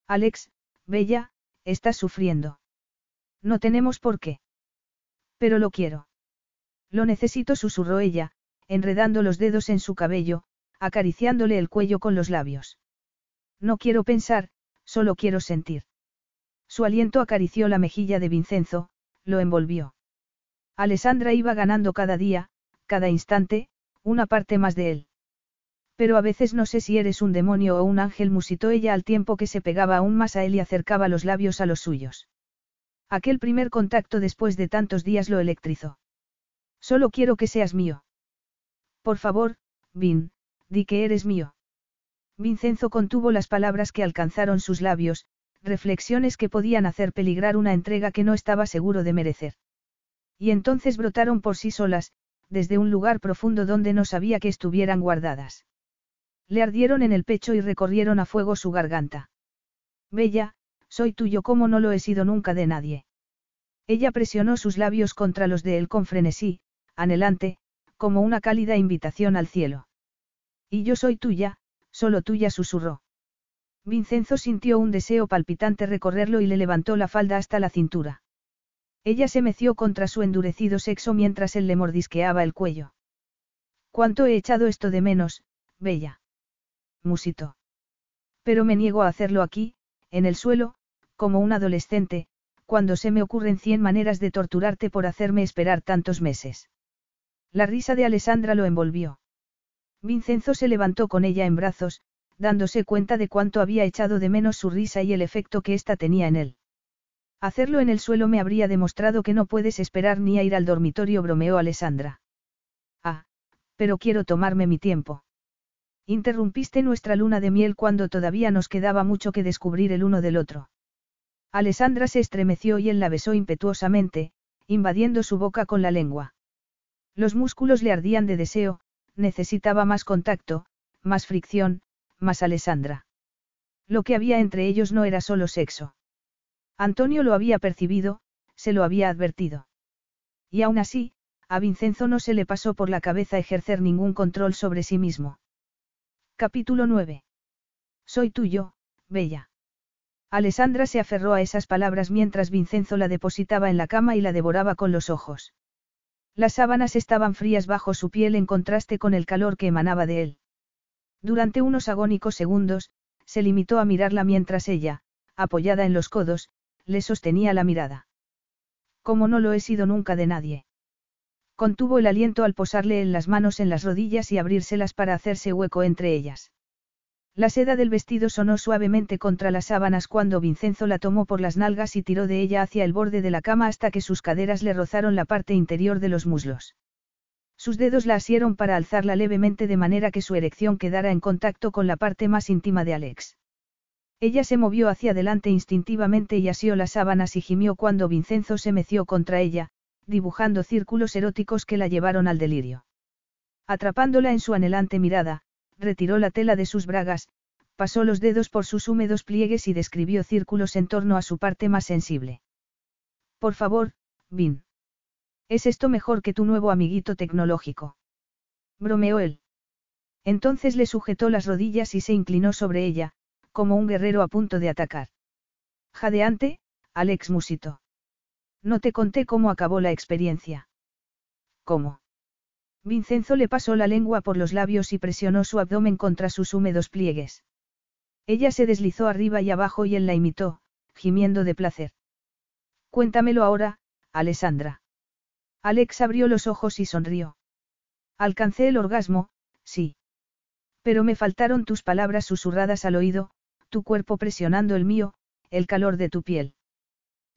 Alex, Bella, estás sufriendo. No tenemos por qué. Pero lo quiero. Lo necesito, susurró ella, enredando los dedos en su cabello, acariciándole el cuello con los labios. No quiero pensar, solo quiero sentir. Su aliento acarició la mejilla de Vincenzo, lo envolvió. Alessandra iba ganando cada día, cada instante, una parte más de él. Pero a veces no sé si eres un demonio o un ángel, musitó ella al tiempo que se pegaba aún más a él y acercaba los labios a los suyos. Aquel primer contacto después de tantos días lo electrizó. Solo quiero que seas mío. Por favor, Vin, di que eres mío. Vincenzo contuvo las palabras que alcanzaron sus labios, reflexiones que podían hacer peligrar una entrega que no estaba seguro de merecer. Y entonces brotaron por sí solas, desde un lugar profundo donde no sabía que estuvieran guardadas. Le ardieron en el pecho y recorrieron a fuego su garganta. Bella, soy tuyo como no lo he sido nunca de nadie. Ella presionó sus labios contra los de él con frenesí, anhelante, como una cálida invitación al cielo. Y yo soy tuya, solo tuya susurró. Vincenzo sintió un deseo palpitante recorrerlo y le levantó la falda hasta la cintura. Ella se meció contra su endurecido sexo mientras él le mordisqueaba el cuello. ¿Cuánto he echado esto de menos, Bella? Musito. Pero me niego a hacerlo aquí, en el suelo, como un adolescente, cuando se me ocurren cien maneras de torturarte por hacerme esperar tantos meses. La risa de Alessandra lo envolvió. Vincenzo se levantó con ella en brazos, dándose cuenta de cuánto había echado de menos su risa y el efecto que ésta tenía en él. Hacerlo en el suelo me habría demostrado que no puedes esperar ni a ir al dormitorio, bromeó Alessandra. Ah, pero quiero tomarme mi tiempo. Interrumpiste nuestra luna de miel cuando todavía nos quedaba mucho que descubrir el uno del otro. Alessandra se estremeció y él la besó impetuosamente, invadiendo su boca con la lengua. Los músculos le ardían de deseo, necesitaba más contacto, más fricción, más Alessandra. Lo que había entre ellos no era solo sexo. Antonio lo había percibido, se lo había advertido. Y aún así, a Vincenzo no se le pasó por la cabeza ejercer ningún control sobre sí mismo. Capítulo 9. Soy tuyo, Bella. Alessandra se aferró a esas palabras mientras Vincenzo la depositaba en la cama y la devoraba con los ojos. Las sábanas estaban frías bajo su piel en contraste con el calor que emanaba de él. Durante unos agónicos segundos, se limitó a mirarla mientras ella, apoyada en los codos, le sostenía la mirada. Como no lo he sido nunca de nadie. Contuvo el aliento al posarle en las manos en las rodillas y abrírselas para hacerse hueco entre ellas. La seda del vestido sonó suavemente contra las sábanas cuando Vincenzo la tomó por las nalgas y tiró de ella hacia el borde de la cama hasta que sus caderas le rozaron la parte interior de los muslos. Sus dedos la asieron para alzarla levemente de manera que su erección quedara en contacto con la parte más íntima de Alex. Ella se movió hacia adelante instintivamente y asió las sábanas y gimió cuando Vincenzo se meció contra ella, dibujando círculos eróticos que la llevaron al delirio. Atrapándola en su anhelante mirada, retiró la tela de sus bragas, pasó los dedos por sus húmedos pliegues y describió círculos en torno a su parte más sensible. Por favor, Vin. ¿Es esto mejor que tu nuevo amiguito tecnológico? Bromeó él. Entonces le sujetó las rodillas y se inclinó sobre ella, como un guerrero a punto de atacar. Jadeante, Alex musitó. No te conté cómo acabó la experiencia. ¿Cómo? Vincenzo le pasó la lengua por los labios y presionó su abdomen contra sus húmedos pliegues. Ella se deslizó arriba y abajo y él la imitó, gimiendo de placer. Cuéntamelo ahora, Alessandra. Alex abrió los ojos y sonrió. Alcancé el orgasmo, sí. Pero me faltaron tus palabras susurradas al oído, tu cuerpo presionando el mío, el calor de tu piel.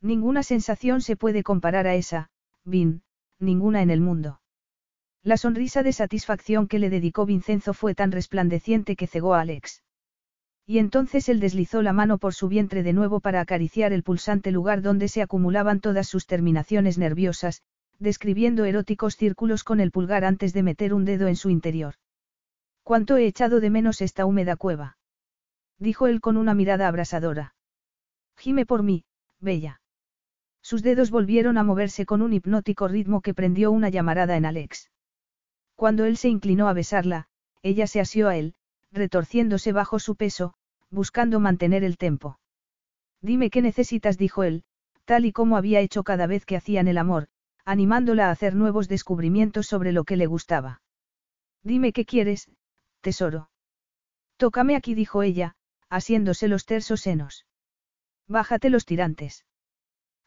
Ninguna sensación se puede comparar a esa, Vin, ninguna en el mundo. La sonrisa de satisfacción que le dedicó Vincenzo fue tan resplandeciente que cegó a Alex. Y entonces él deslizó la mano por su vientre de nuevo para acariciar el pulsante lugar donde se acumulaban todas sus terminaciones nerviosas, describiendo eróticos círculos con el pulgar antes de meter un dedo en su interior. ¿Cuánto he echado de menos esta húmeda cueva? Dijo él con una mirada abrasadora. Gime por mí, bella. Sus dedos volvieron a moverse con un hipnótico ritmo que prendió una llamarada en Alex. Cuando él se inclinó a besarla, ella se asió a él, retorciéndose bajo su peso, buscando mantener el tempo. Dime qué necesitas, dijo él, tal y como había hecho cada vez que hacían el amor, animándola a hacer nuevos descubrimientos sobre lo que le gustaba. Dime qué quieres, tesoro. Tócame aquí, dijo ella, asiéndose los tersos senos. Bájate los tirantes.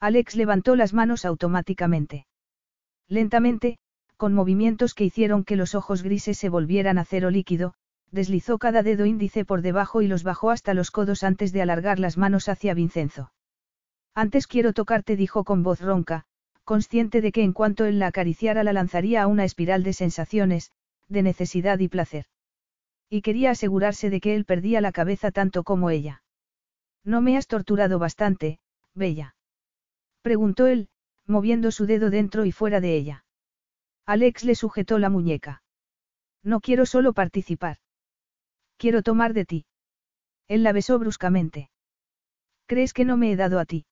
Alex levantó las manos automáticamente. Lentamente, con movimientos que hicieron que los ojos grises se volvieran acero líquido, deslizó cada dedo índice por debajo y los bajó hasta los codos antes de alargar las manos hacia Vincenzo. Antes quiero tocarte, dijo con voz ronca, consciente de que en cuanto él la acariciara la lanzaría a una espiral de sensaciones, de necesidad y placer. Y quería asegurarse de que él perdía la cabeza tanto como ella. No me has torturado bastante, Bella. Preguntó él, moviendo su dedo dentro y fuera de ella. Alex le sujetó la muñeca. No quiero solo participar. Quiero tomar de ti. Él la besó bruscamente. ¿Crees que no me he dado a ti?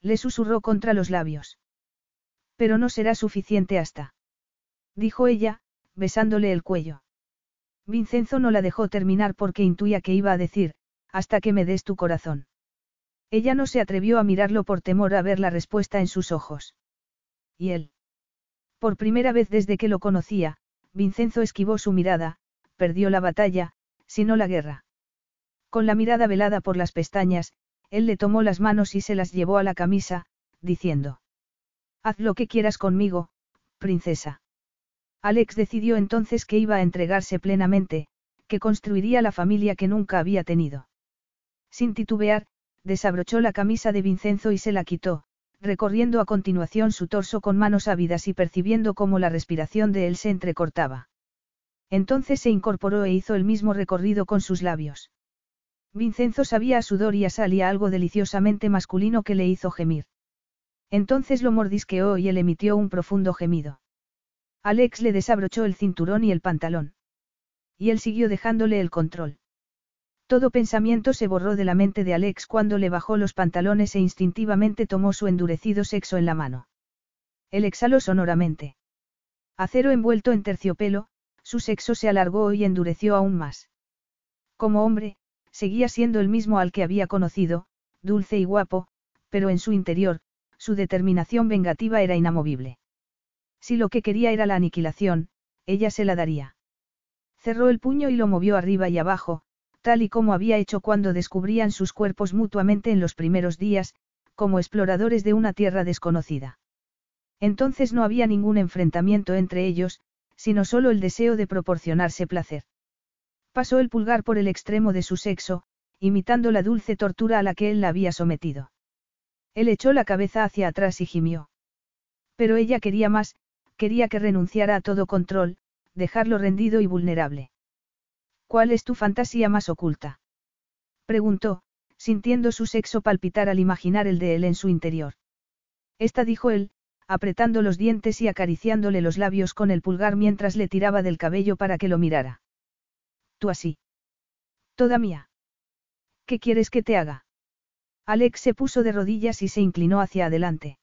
Le susurró contra los labios. Pero no será suficiente hasta. Dijo ella, besándole el cuello. Vincenzo no la dejó terminar porque intuía que iba a decir, hasta que me des tu corazón. Ella no se atrevió a mirarlo por temor a ver la respuesta en sus ojos. ¿Y él? Por primera vez desde que lo conocía, Vincenzo esquivó su mirada, perdió la batalla, sino la guerra. Con la mirada velada por las pestañas, él le tomó las manos y se las llevó a la camisa, diciendo. Haz lo que quieras conmigo, princesa. Alex decidió entonces que iba a entregarse plenamente, que construiría la familia que nunca había tenido. Sin titubear, desabrochó la camisa de Vincenzo y se la quitó, recorriendo a continuación su torso con manos ávidas y percibiendo cómo la respiración de él se entrecortaba. Entonces se incorporó e hizo el mismo recorrido con sus labios. Vincenzo sabía a sudor y a sal y a algo deliciosamente masculino que le hizo gemir. Entonces lo mordisqueó y él emitió un profundo gemido. Alex le desabrochó el cinturón y el pantalón. Y él siguió dejándole el control. Todo pensamiento se borró de la mente de Alex cuando le bajó los pantalones e instintivamente tomó su endurecido sexo en la mano. Él exhaló sonoramente. Acero envuelto en terciopelo, su sexo se alargó y endureció aún más. Como hombre, seguía siendo el mismo al que había conocido, dulce y guapo, pero en su interior, su determinación vengativa era inamovible. Si lo que quería era la aniquilación, ella se la daría. Cerró el puño y lo movió arriba y abajo, tal y como había hecho cuando descubrían sus cuerpos mutuamente en los primeros días, como exploradores de una tierra desconocida. Entonces no había ningún enfrentamiento entre ellos, sino solo el deseo de proporcionarse placer. Pasó el pulgar por el extremo de su sexo, imitando la dulce tortura a la que él la había sometido. Él echó la cabeza hacia atrás y gimió. Pero ella quería más, quería que renunciara a todo control, dejarlo rendido y vulnerable. ¿Cuál es tu fantasía más oculta? Preguntó, sintiendo su sexo palpitar al imaginar el de él en su interior. Esta dijo él, apretando los dientes y acariciándole los labios con el pulgar mientras le tiraba del cabello para que lo mirara. Tú así. Toda mía. ¿Qué quieres que te haga? Alex se puso de rodillas y se inclinó hacia adelante.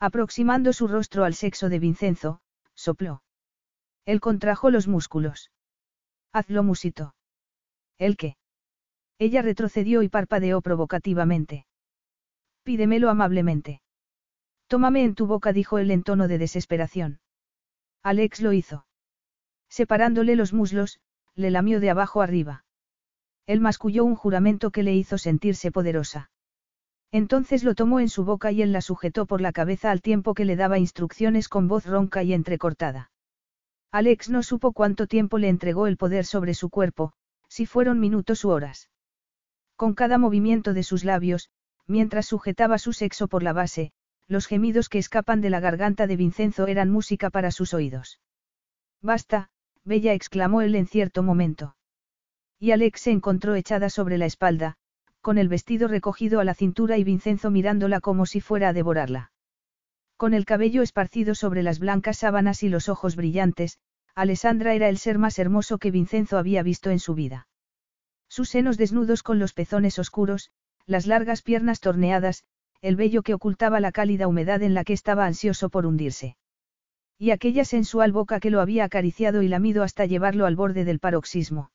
Aproximando su rostro al sexo de Vincenzo, sopló. Él contrajo los músculos. Hazlo musito. ¿El qué? Ella retrocedió y parpadeó provocativamente. Pídemelo amablemente. Tómame en tu boca, dijo él en tono de desesperación. Alex lo hizo. Separándole los muslos, le lamió de abajo arriba. Él masculló un juramento que le hizo sentirse poderosa. Entonces lo tomó en su boca y él la sujetó por la cabeza al tiempo que le daba instrucciones con voz ronca y entrecortada. Alex no supo cuánto tiempo le entregó el poder sobre su cuerpo, si fueron minutos u horas. Con cada movimiento de sus labios, mientras sujetaba su sexo por la base, los gemidos que escapan de la garganta de Vincenzo eran música para sus oídos. Basta, Bella exclamó él en cierto momento. Y Alex se encontró echada sobre la espalda, con el vestido recogido a la cintura y Vincenzo mirándola como si fuera a devorarla. Con el cabello esparcido sobre las blancas sábanas y los ojos brillantes, Alessandra era el ser más hermoso que Vincenzo había visto en su vida. Sus senos desnudos con los pezones oscuros, las largas piernas torneadas, el vello que ocultaba la cálida humedad en la que estaba ansioso por hundirse. Y aquella sensual boca que lo había acariciado y lamido hasta llevarlo al borde del paroxismo.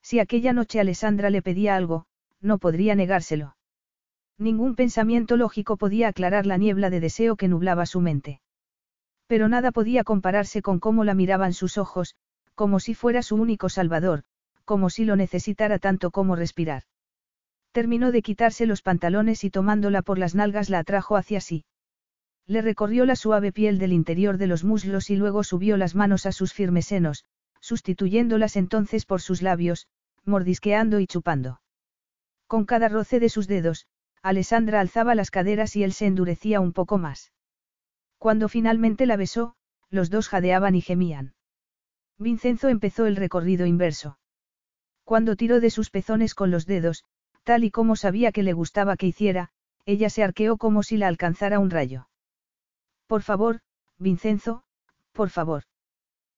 Si aquella noche Alessandra le pedía algo, no podría negárselo. Ningún pensamiento lógico podía aclarar la niebla de deseo que nublaba su mente. Pero nada podía compararse con cómo la miraban sus ojos, como si fuera su único salvador, como si lo necesitara tanto como respirar. Terminó de quitarse los pantalones y tomándola por las nalgas la atrajo hacia sí. Le recorrió la suave piel del interior de los muslos y luego subió las manos a sus firmes senos, sustituyéndolas entonces por sus labios, mordisqueando y chupando. Con cada roce de sus dedos, Alessandra alzaba las caderas y él se endurecía un poco más. Cuando finalmente la besó, los dos jadeaban y gemían. Vincenzo empezó el recorrido inverso. Cuando tiró de sus pezones con los dedos, tal y como sabía que le gustaba que hiciera, ella se arqueó como si la alcanzara un rayo. Por favor, Vincenzo, por favor.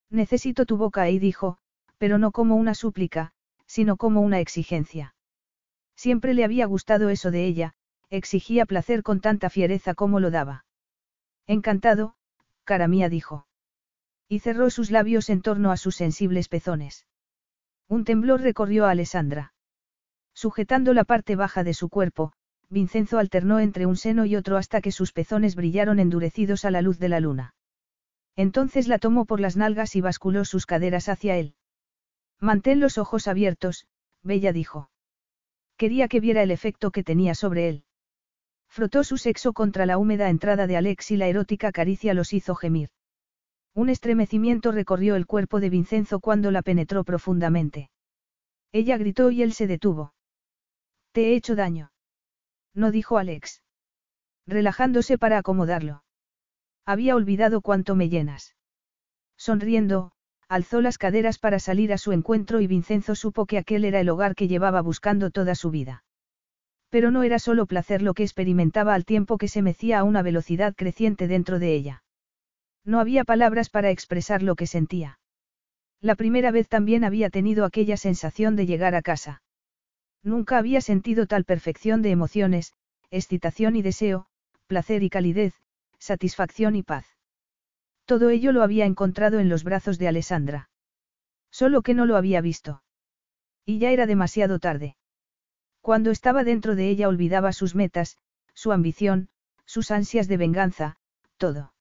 Necesito tu boca ahí, dijo, pero no como una súplica, sino como una exigencia. Siempre le había gustado eso de ella, exigía placer con tanta fiereza como lo daba. Encantado, cara mía dijo. Y cerró sus labios en torno a sus sensibles pezones. Un temblor recorrió a Alessandra. Sujetando la parte baja de su cuerpo, Vincenzo alternó entre un seno y otro hasta que sus pezones brillaron endurecidos a la luz de la luna. Entonces la tomó por las nalgas y basculó sus caderas hacia él. Mantén los ojos abiertos, Bella dijo. Quería que viera el efecto que tenía sobre él. Frotó su sexo contra la húmeda entrada de Alex y la erótica caricia los hizo gemir. Un estremecimiento recorrió el cuerpo de Vincenzo cuando la penetró profundamente. Ella gritó y él se detuvo. Te he hecho daño. No dijo Alex. Relajándose para acomodarlo. Había olvidado cuánto me llenas. Sonriendo, alzó las caderas para salir a su encuentro y Vincenzo supo que aquel era el hogar que llevaba buscando toda su vida. Pero no era solo placer lo que experimentaba al tiempo que se mecía a una velocidad creciente dentro de ella. No había palabras para expresar lo que sentía. La primera vez también había tenido aquella sensación de llegar a casa. Nunca había sentido tal perfección de emociones, excitación y deseo, placer y calidez, satisfacción y paz. Todo ello lo había encontrado en los brazos de Alessandra. Solo que no lo había visto. Y ya era demasiado tarde. Cuando estaba dentro de ella olvidaba sus metas, su ambición, sus ansias de venganza, todo.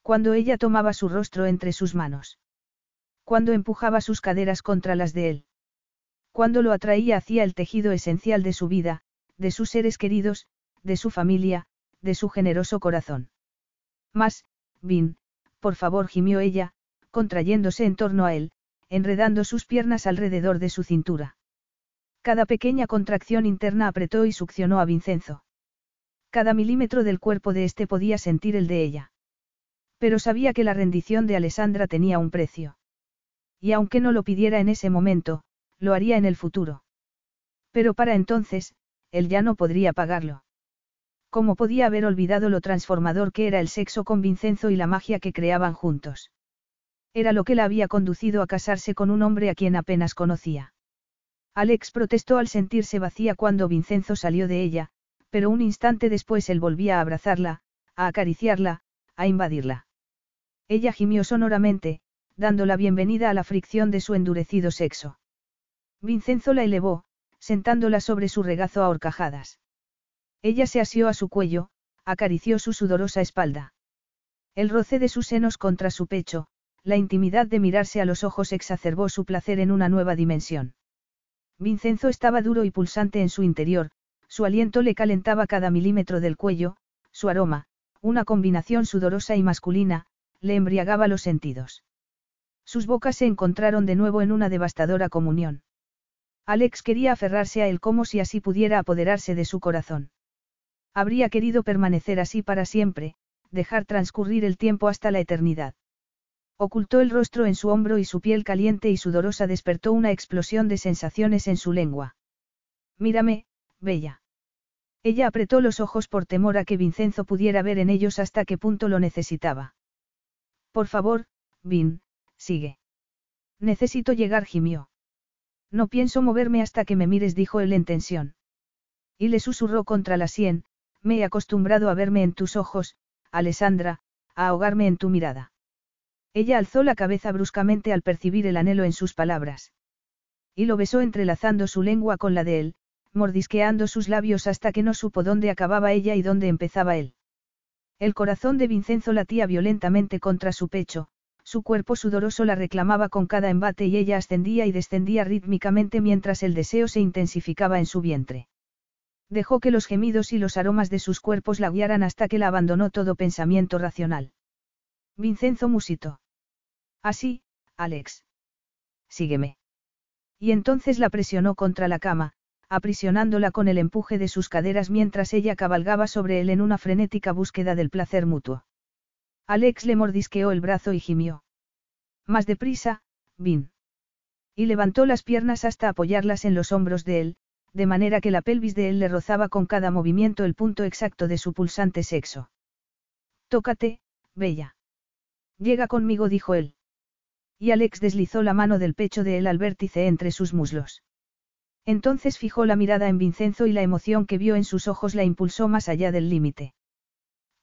Cuando ella tomaba su rostro entre sus manos. Cuando empujaba sus caderas contra las de él. Cuando lo atraía hacia el tejido esencial de su vida, de sus seres queridos, de su familia, de su generoso corazón. Más, Vin, por favor gimió ella, contrayéndose en torno a él, enredando sus piernas alrededor de su cintura. Cada pequeña contracción interna apretó y succionó a Vincenzo. Cada milímetro del cuerpo de éste podía sentir el de ella. Pero sabía que la rendición de Alessandra tenía un precio. Y aunque no lo pidiera en ese momento, lo haría en el futuro. Pero para entonces, él ya no podría pagarlo. ¿Cómo podía haber olvidado lo transformador que era el sexo con Vincenzo y la magia que creaban juntos? Era lo que la había conducido a casarse con un hombre a quien apenas conocía. Alex protestó al sentirse vacía cuando Vincenzo salió de ella, pero un instante después él volvía a abrazarla, a acariciarla, a invadirla. Ella gimió sonoramente, dando la bienvenida a la fricción de su endurecido sexo. Vincenzo la elevó, sentándola sobre su regazo a horcajadas. Ella se asió a su cuello, acarició su sudorosa espalda. El roce de sus senos contra su pecho, la intimidad de mirarse a los ojos exacerbó su placer en una nueva dimensión. Vincenzo estaba duro y pulsante en su interior, su aliento le calentaba cada milímetro del cuello, su aroma, una combinación sudorosa y masculina, le embriagaba los sentidos. Sus bocas se encontraron de nuevo en una devastadora comunión. Alex quería aferrarse a él como si así pudiera apoderarse de su corazón. Habría querido permanecer así para siempre, dejar transcurrir el tiempo hasta la eternidad. Ocultó el rostro en su hombro y su piel caliente y sudorosa despertó una explosión de sensaciones en su lengua. Mírame, bella. Ella apretó los ojos por temor a que Vincenzo pudiera ver en ellos hasta qué punto lo necesitaba. Por favor, Vin, sigue. Necesito llegar, gimió. No pienso moverme hasta que me mires, dijo él en tensión. Y le susurró contra la sien, me he acostumbrado a verme en tus ojos, Alessandra, a ahogarme en tu mirada. Ella alzó la cabeza bruscamente al percibir el anhelo en sus palabras. Y lo besó entrelazando su lengua con la de él, mordisqueando sus labios hasta que no supo dónde acababa ella y dónde empezaba él. El corazón de Vincenzo latía violentamente contra su pecho, su cuerpo sudoroso la reclamaba con cada embate y ella ascendía y descendía rítmicamente mientras el deseo se intensificaba en su vientre. Dejó que los gemidos y los aromas de sus cuerpos la guiaran hasta que la abandonó todo pensamiento racional. Vincenzo musitó. Así, Alex. Sígueme. Y entonces la presionó contra la cama, aprisionándola con el empuje de sus caderas mientras ella cabalgaba sobre él en una frenética búsqueda del placer mutuo. Alex le mordisqueó el brazo y gimió. Más deprisa, Vin. Y levantó las piernas hasta apoyarlas en los hombros de él, de manera que la pelvis de él le rozaba con cada movimiento el punto exacto de su pulsante sexo. Tócate, bella. Llega conmigo, dijo él. Y Alex deslizó la mano del pecho de él al vértice entre sus muslos. Entonces fijó la mirada en Vincenzo y la emoción que vio en sus ojos la impulsó más allá del límite.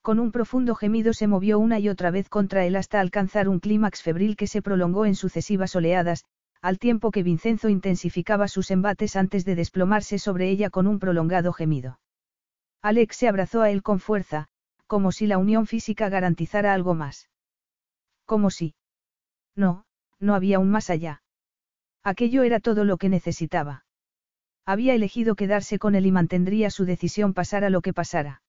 Con un profundo gemido se movió una y otra vez contra él hasta alcanzar un clímax febril que se prolongó en sucesivas oleadas, al tiempo que Vincenzo intensificaba sus embates antes de desplomarse sobre ella con un prolongado gemido. Alex se abrazó a él con fuerza, como si la unión física garantizara algo más. Como si. No, no había un más allá. Aquello era todo lo que necesitaba. Había elegido quedarse con él y mantendría su decisión pasara lo que pasara.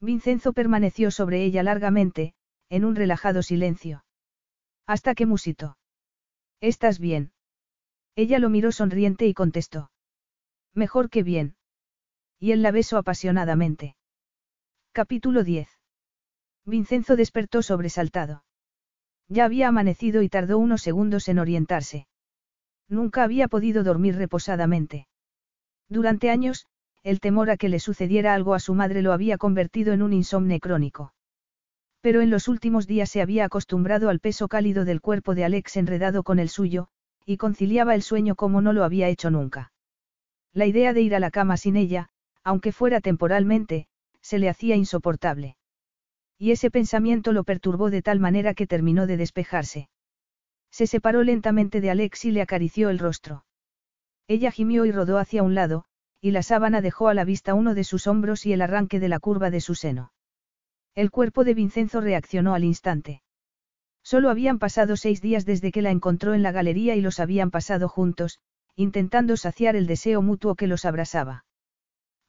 Vincenzo permaneció sobre ella largamente, en un relajado silencio. Hasta que musitó. ¿Estás bien? Ella lo miró sonriente y contestó. Mejor que bien. Y él la besó apasionadamente. Capítulo 10. Vincenzo despertó sobresaltado. Ya había amanecido y tardó unos segundos en orientarse. Nunca había podido dormir reposadamente. Durante años, el temor a que le sucediera algo a su madre lo había convertido en un insomne crónico. Pero en los últimos días se había acostumbrado al peso cálido del cuerpo de Alex enredado con el suyo, y conciliaba el sueño como no lo había hecho nunca. La idea de ir a la cama sin ella, aunque fuera temporalmente, se le hacía insoportable. Y ese pensamiento lo perturbó de tal manera que terminó de despejarse. Se separó lentamente de Alex y le acarició el rostro. Ella gimió y rodó hacia un lado, y la sábana dejó a la vista uno de sus hombros y el arranque de la curva de su seno. El cuerpo de Vincenzo reaccionó al instante. Solo habían pasado seis días desde que la encontró en la galería y los habían pasado juntos, intentando saciar el deseo mutuo que los abrasaba.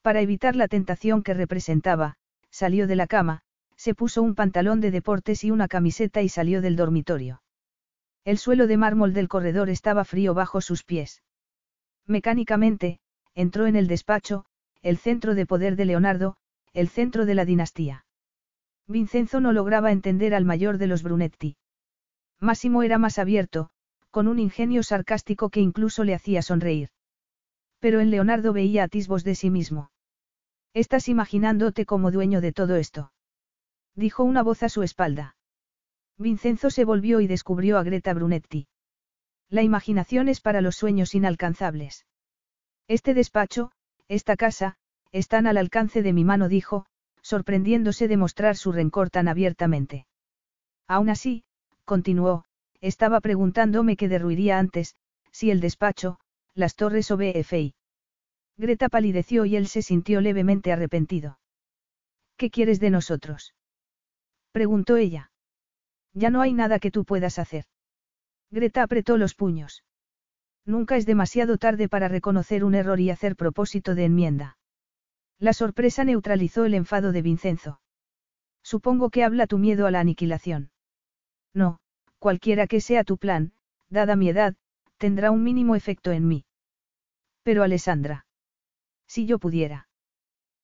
Para evitar la tentación que representaba, salió de la cama, se puso un pantalón de deportes y una camiseta y salió del dormitorio. El suelo de mármol del corredor estaba frío bajo sus pies. Mecánicamente, entró en el despacho, el centro de poder de Leonardo, el centro de la dinastía. Vincenzo no lograba entender al mayor de los Brunetti. Máximo era más abierto, con un ingenio sarcástico que incluso le hacía sonreír. Pero en Leonardo veía atisbos de sí mismo. Estás imaginándote como dueño de todo esto. Dijo una voz a su espalda. Vincenzo se volvió y descubrió a Greta Brunetti. La imaginación es para los sueños inalcanzables. Este despacho, esta casa, están al alcance de mi mano, dijo, sorprendiéndose de mostrar su rencor tan abiertamente. Aún así, continuó, estaba preguntándome qué derruiría antes, si el despacho, las torres o BFI. Greta palideció y él se sintió levemente arrepentido. ¿Qué quieres de nosotros? preguntó ella. Ya no hay nada que tú puedas hacer. Greta apretó los puños. Nunca es demasiado tarde para reconocer un error y hacer propósito de enmienda. La sorpresa neutralizó el enfado de Vincenzo. Supongo que habla tu miedo a la aniquilación. No, cualquiera que sea tu plan, dada mi edad, tendrá un mínimo efecto en mí. Pero Alessandra. Si yo pudiera.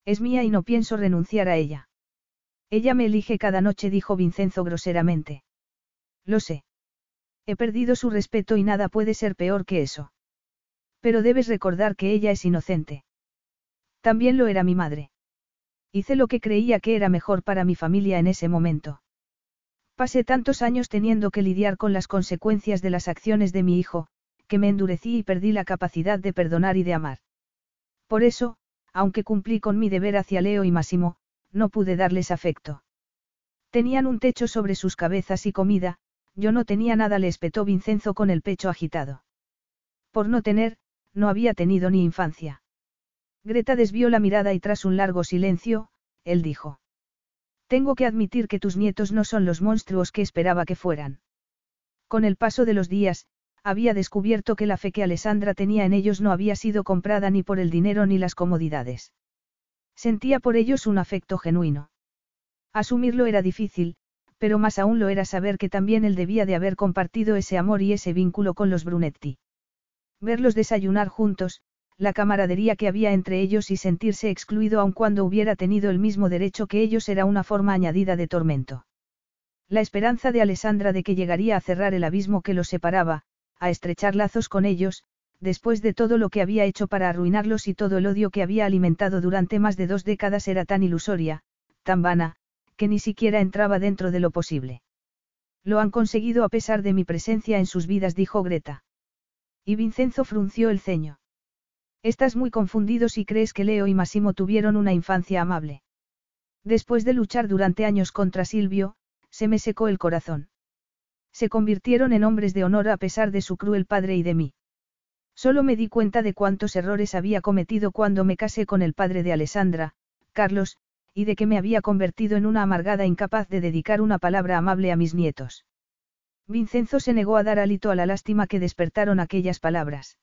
Es mía y no pienso renunciar a ella. Ella me elige cada noche, dijo Vincenzo groseramente. Lo sé. He perdido su respeto y nada puede ser peor que eso. Pero debes recordar que ella es inocente. También lo era mi madre. Hice lo que creía que era mejor para mi familia en ese momento. Pasé tantos años teniendo que lidiar con las consecuencias de las acciones de mi hijo, que me endurecí y perdí la capacidad de perdonar y de amar. Por eso, aunque cumplí con mi deber hacia Leo y Máximo, no pude darles afecto. Tenían un techo sobre sus cabezas y comida, yo no tenía nada, le espetó Vincenzo con el pecho agitado. Por no tener, no había tenido ni infancia. Greta desvió la mirada y tras un largo silencio, él dijo. Tengo que admitir que tus nietos no son los monstruos que esperaba que fueran. Con el paso de los días, había descubierto que la fe que Alessandra tenía en ellos no había sido comprada ni por el dinero ni las comodidades. Sentía por ellos un afecto genuino. Asumirlo era difícil, pero más aún lo era saber que también él debía de haber compartido ese amor y ese vínculo con los Brunetti. Verlos desayunar juntos, la camaradería que había entre ellos y sentirse excluido aun cuando hubiera tenido el mismo derecho que ellos era una forma añadida de tormento. La esperanza de Alessandra de que llegaría a cerrar el abismo que los separaba, a estrechar lazos con ellos, después de todo lo que había hecho para arruinarlos y todo el odio que había alimentado durante más de dos décadas era tan ilusoria, tan vana, que ni siquiera entraba dentro de lo posible. Lo han conseguido a pesar de mi presencia en sus vidas, dijo Greta. Y Vincenzo frunció el ceño. Estás muy confundido si crees que Leo y Massimo tuvieron una infancia amable. Después de luchar durante años contra Silvio, se me secó el corazón. Se convirtieron en hombres de honor a pesar de su cruel padre y de mí. Solo me di cuenta de cuántos errores había cometido cuando me casé con el padre de Alessandra, Carlos, y de que me había convertido en una amargada incapaz de dedicar una palabra amable a mis nietos. Vincenzo se negó a dar alito a la lástima que despertaron aquellas palabras.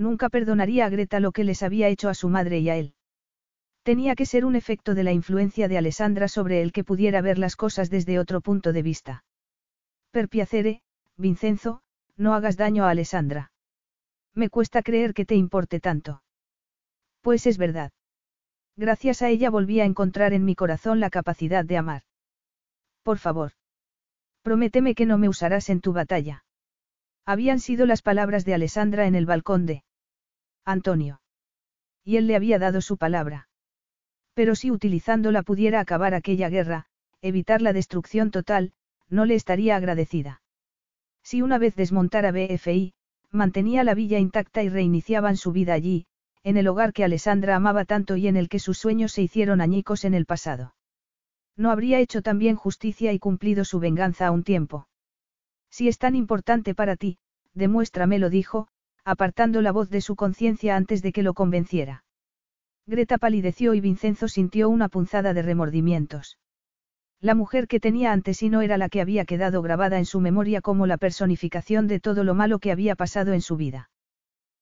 Nunca perdonaría a Greta lo que les había hecho a su madre y a él. Tenía que ser un efecto de la influencia de Alessandra sobre él que pudiera ver las cosas desde otro punto de vista. Per piacere, Vincenzo, no hagas daño a Alessandra. Me cuesta creer que te importe tanto. Pues es verdad. Gracias a ella volví a encontrar en mi corazón la capacidad de amar. Por favor. Prométeme que no me usarás en tu batalla. Habían sido las palabras de Alessandra en el balcón de Antonio. Y él le había dado su palabra. Pero si utilizándola pudiera acabar aquella guerra, evitar la destrucción total, no le estaría agradecida. Si una vez desmontara BFI, mantenía la villa intacta y reiniciaban su vida allí, en el hogar que Alessandra amaba tanto y en el que sus sueños se hicieron añicos en el pasado. No habría hecho también justicia y cumplido su venganza a un tiempo. Si es tan importante para ti, demuéstramelo, dijo, apartando la voz de su conciencia antes de que lo convenciera. Greta palideció y Vincenzo sintió una punzada de remordimientos. La mujer que tenía ante sí no era la que había quedado grabada en su memoria como la personificación de todo lo malo que había pasado en su vida.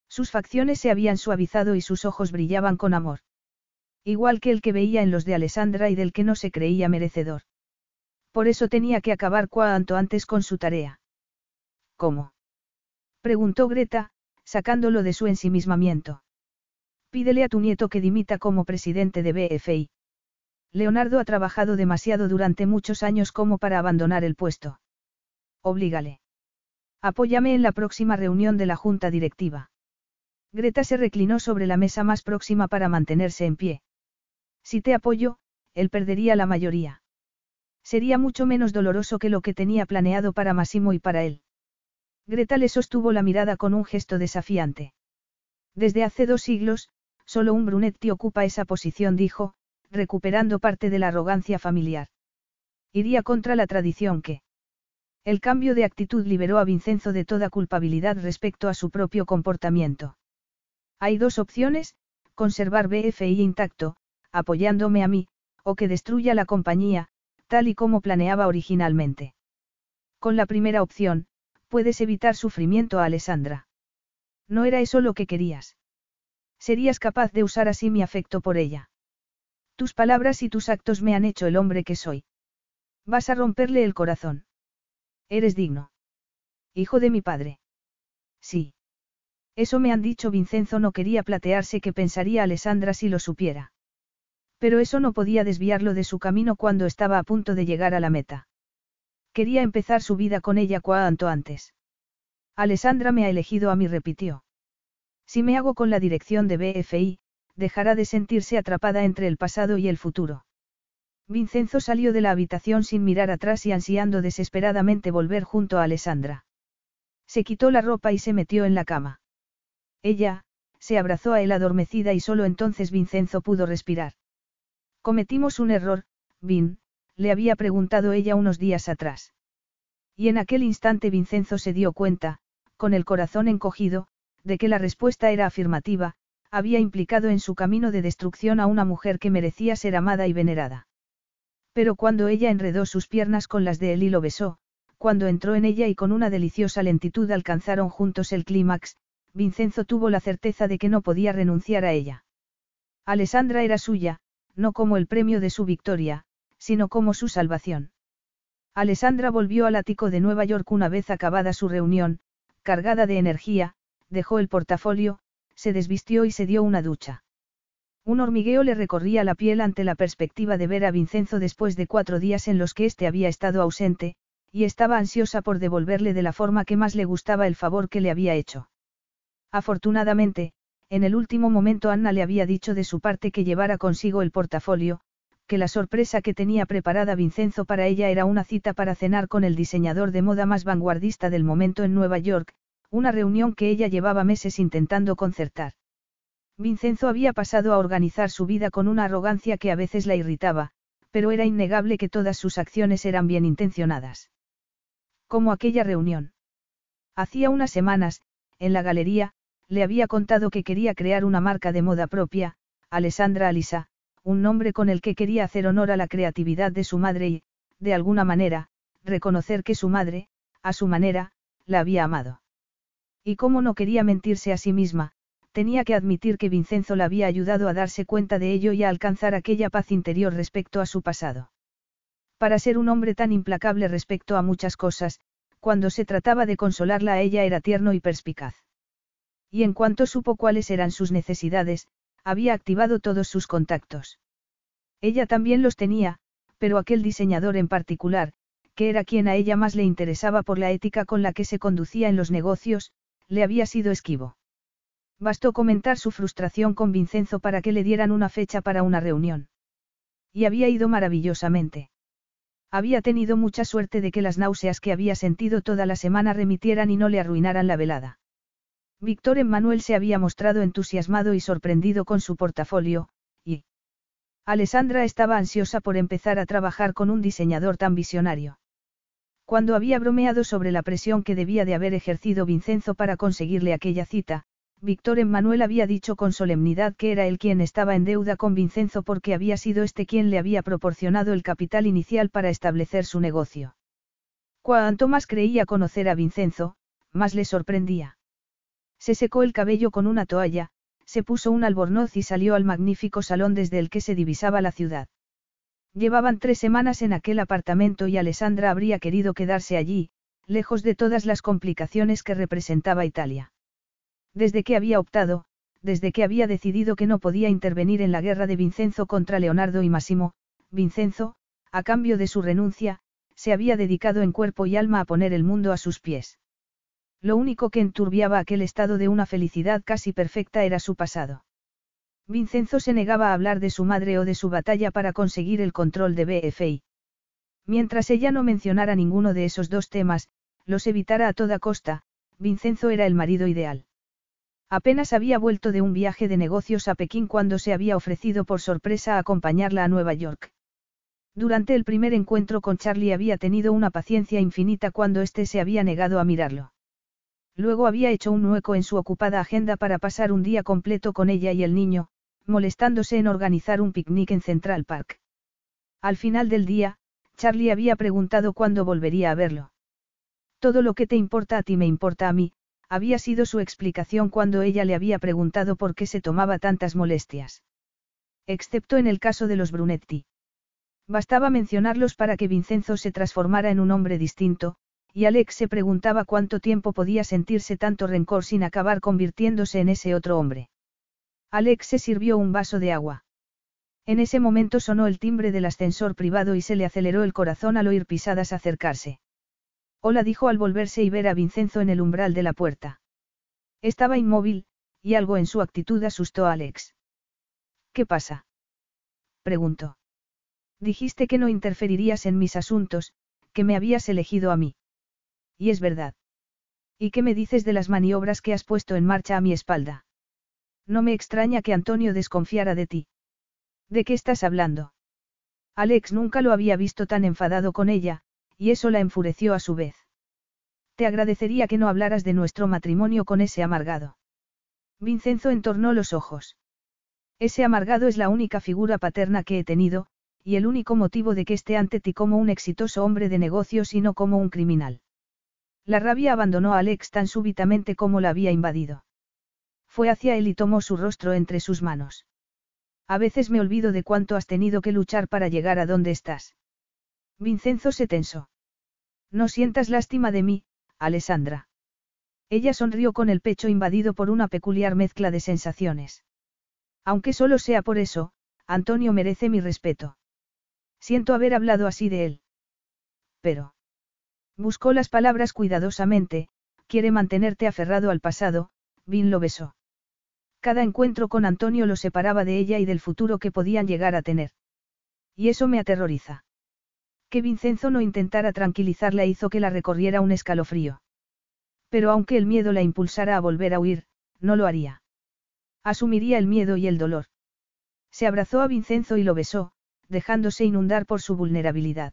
Sus facciones se habían suavizado y sus ojos brillaban con amor. Igual que el que veía en los de Alessandra y del que no se creía merecedor. Por eso tenía que acabar cuanto antes con su tarea. ¿Cómo? preguntó Greta, sacándolo de su ensimismamiento. Pídele a tu nieto que dimita como presidente de BFI. Leonardo ha trabajado demasiado durante muchos años como para abandonar el puesto. Oblígale. Apóyame en la próxima reunión de la junta directiva. Greta se reclinó sobre la mesa más próxima para mantenerse en pie. Si te apoyo, él perdería la mayoría. Sería mucho menos doloroso que lo que tenía planeado para Massimo y para él. Greta le sostuvo la mirada con un gesto desafiante. Desde hace dos siglos, solo un Brunetti ocupa esa posición, dijo, recuperando parte de la arrogancia familiar. Iría contra la tradición que. El cambio de actitud liberó a Vincenzo de toda culpabilidad respecto a su propio comportamiento. Hay dos opciones, conservar BFI intacto, apoyándome a mí, o que destruya la compañía, tal y como planeaba originalmente. Con la primera opción, puedes evitar sufrimiento a Alessandra. No era eso lo que querías. Serías capaz de usar así mi afecto por ella. Tus palabras y tus actos me han hecho el hombre que soy. Vas a romperle el corazón. Eres digno. Hijo de mi padre. Sí. Eso me han dicho Vincenzo no quería platearse que pensaría Alessandra si lo supiera. Pero eso no podía desviarlo de su camino cuando estaba a punto de llegar a la meta. Quería empezar su vida con ella cuanto antes. Alessandra me ha elegido a mí, repitió. Si me hago con la dirección de BFI, dejará de sentirse atrapada entre el pasado y el futuro. Vincenzo salió de la habitación sin mirar atrás y ansiando desesperadamente volver junto a Alessandra. Se quitó la ropa y se metió en la cama. Ella, se abrazó a él adormecida y solo entonces Vincenzo pudo respirar. Cometimos un error, Vin, le había preguntado ella unos días atrás. Y en aquel instante Vincenzo se dio cuenta, con el corazón encogido, de que la respuesta era afirmativa, había implicado en su camino de destrucción a una mujer que merecía ser amada y venerada. Pero cuando ella enredó sus piernas con las de él y lo besó, cuando entró en ella y con una deliciosa lentitud alcanzaron juntos el clímax, Vincenzo tuvo la certeza de que no podía renunciar a ella. Alessandra era suya, no como el premio de su victoria, sino como su salvación. Alessandra volvió al ático de Nueva York una vez acabada su reunión, cargada de energía, dejó el portafolio, se desvistió y se dio una ducha. Un hormigueo le recorría la piel ante la perspectiva de ver a Vincenzo después de cuatro días en los que éste había estado ausente, y estaba ansiosa por devolverle de la forma que más le gustaba el favor que le había hecho. Afortunadamente, en el último momento Anna le había dicho de su parte que llevara consigo el portafolio, que la sorpresa que tenía preparada Vincenzo para ella era una cita para cenar con el diseñador de moda más vanguardista del momento en Nueva York, una reunión que ella llevaba meses intentando concertar. Vincenzo había pasado a organizar su vida con una arrogancia que a veces la irritaba, pero era innegable que todas sus acciones eran bien intencionadas. Como aquella reunión. Hacía unas semanas, en la galería, le había contado que quería crear una marca de moda propia, Alessandra Alisa, un nombre con el que quería hacer honor a la creatividad de su madre y, de alguna manera, reconocer que su madre, a su manera, la había amado. Y como no quería mentirse a sí misma, tenía que admitir que Vincenzo la había ayudado a darse cuenta de ello y a alcanzar aquella paz interior respecto a su pasado. Para ser un hombre tan implacable respecto a muchas cosas, cuando se trataba de consolarla a ella era tierno y perspicaz. Y en cuanto supo cuáles eran sus necesidades, había activado todos sus contactos. Ella también los tenía, pero aquel diseñador en particular, que era quien a ella más le interesaba por la ética con la que se conducía en los negocios, le había sido esquivo. Bastó comentar su frustración con Vincenzo para que le dieran una fecha para una reunión. Y había ido maravillosamente. Había tenido mucha suerte de que las náuseas que había sentido toda la semana remitieran y no le arruinaran la velada. Víctor Emmanuel se había mostrado entusiasmado y sorprendido con su portafolio, y Alessandra estaba ansiosa por empezar a trabajar con un diseñador tan visionario. Cuando había bromeado sobre la presión que debía de haber ejercido Vincenzo para conseguirle aquella cita, Víctor Emmanuel había dicho con solemnidad que era él quien estaba en deuda con Vincenzo porque había sido este quien le había proporcionado el capital inicial para establecer su negocio. Cuanto más creía conocer a Vincenzo, más le sorprendía. Se secó el cabello con una toalla, se puso un albornoz y salió al magnífico salón desde el que se divisaba la ciudad. Llevaban tres semanas en aquel apartamento y Alessandra habría querido quedarse allí, lejos de todas las complicaciones que representaba Italia. Desde que había optado, desde que había decidido que no podía intervenir en la guerra de Vincenzo contra Leonardo y Massimo, Vincenzo, a cambio de su renuncia, se había dedicado en cuerpo y alma a poner el mundo a sus pies. Lo único que enturbiaba aquel estado de una felicidad casi perfecta era su pasado. Vincenzo se negaba a hablar de su madre o de su batalla para conseguir el control de BFI. Mientras ella no mencionara ninguno de esos dos temas, los evitara a toda costa, Vincenzo era el marido ideal. Apenas había vuelto de un viaje de negocios a Pekín cuando se había ofrecido por sorpresa a acompañarla a Nueva York. Durante el primer encuentro con Charlie había tenido una paciencia infinita cuando éste se había negado a mirarlo. Luego había hecho un hueco en su ocupada agenda para pasar un día completo con ella y el niño, molestándose en organizar un picnic en Central Park. Al final del día, Charlie había preguntado cuándo volvería a verlo. Todo lo que te importa a ti me importa a mí, había sido su explicación cuando ella le había preguntado por qué se tomaba tantas molestias. Excepto en el caso de los Brunetti. Bastaba mencionarlos para que Vincenzo se transformara en un hombre distinto, y Alex se preguntaba cuánto tiempo podía sentirse tanto rencor sin acabar convirtiéndose en ese otro hombre. Alex se sirvió un vaso de agua. En ese momento sonó el timbre del ascensor privado y se le aceleró el corazón al oír pisadas acercarse. Hola dijo al volverse y ver a Vincenzo en el umbral de la puerta. Estaba inmóvil, y algo en su actitud asustó a Alex. ¿Qué pasa? preguntó. Dijiste que no interferirías en mis asuntos, que me habías elegido a mí. Y es verdad. ¿Y qué me dices de las maniobras que has puesto en marcha a mi espalda? No me extraña que Antonio desconfiara de ti. ¿De qué estás hablando? Alex nunca lo había visto tan enfadado con ella, y eso la enfureció a su vez. Te agradecería que no hablaras de nuestro matrimonio con ese amargado. Vincenzo entornó los ojos. Ese amargado es la única figura paterna que he tenido, y el único motivo de que esté ante ti como un exitoso hombre de negocios y no como un criminal. La rabia abandonó a Alex tan súbitamente como la había invadido. Fue hacia él y tomó su rostro entre sus manos. A veces me olvido de cuánto has tenido que luchar para llegar a donde estás. Vincenzo se tensó. No sientas lástima de mí, Alessandra. Ella sonrió con el pecho invadido por una peculiar mezcla de sensaciones. Aunque solo sea por eso, Antonio merece mi respeto. Siento haber hablado así de él. Pero. Buscó las palabras cuidadosamente, quiere mantenerte aferrado al pasado, Vin lo besó. Cada encuentro con Antonio lo separaba de ella y del futuro que podían llegar a tener. Y eso me aterroriza. Que Vincenzo no intentara tranquilizarla hizo que la recorriera un escalofrío. Pero aunque el miedo la impulsara a volver a huir, no lo haría. Asumiría el miedo y el dolor. Se abrazó a Vincenzo y lo besó, dejándose inundar por su vulnerabilidad.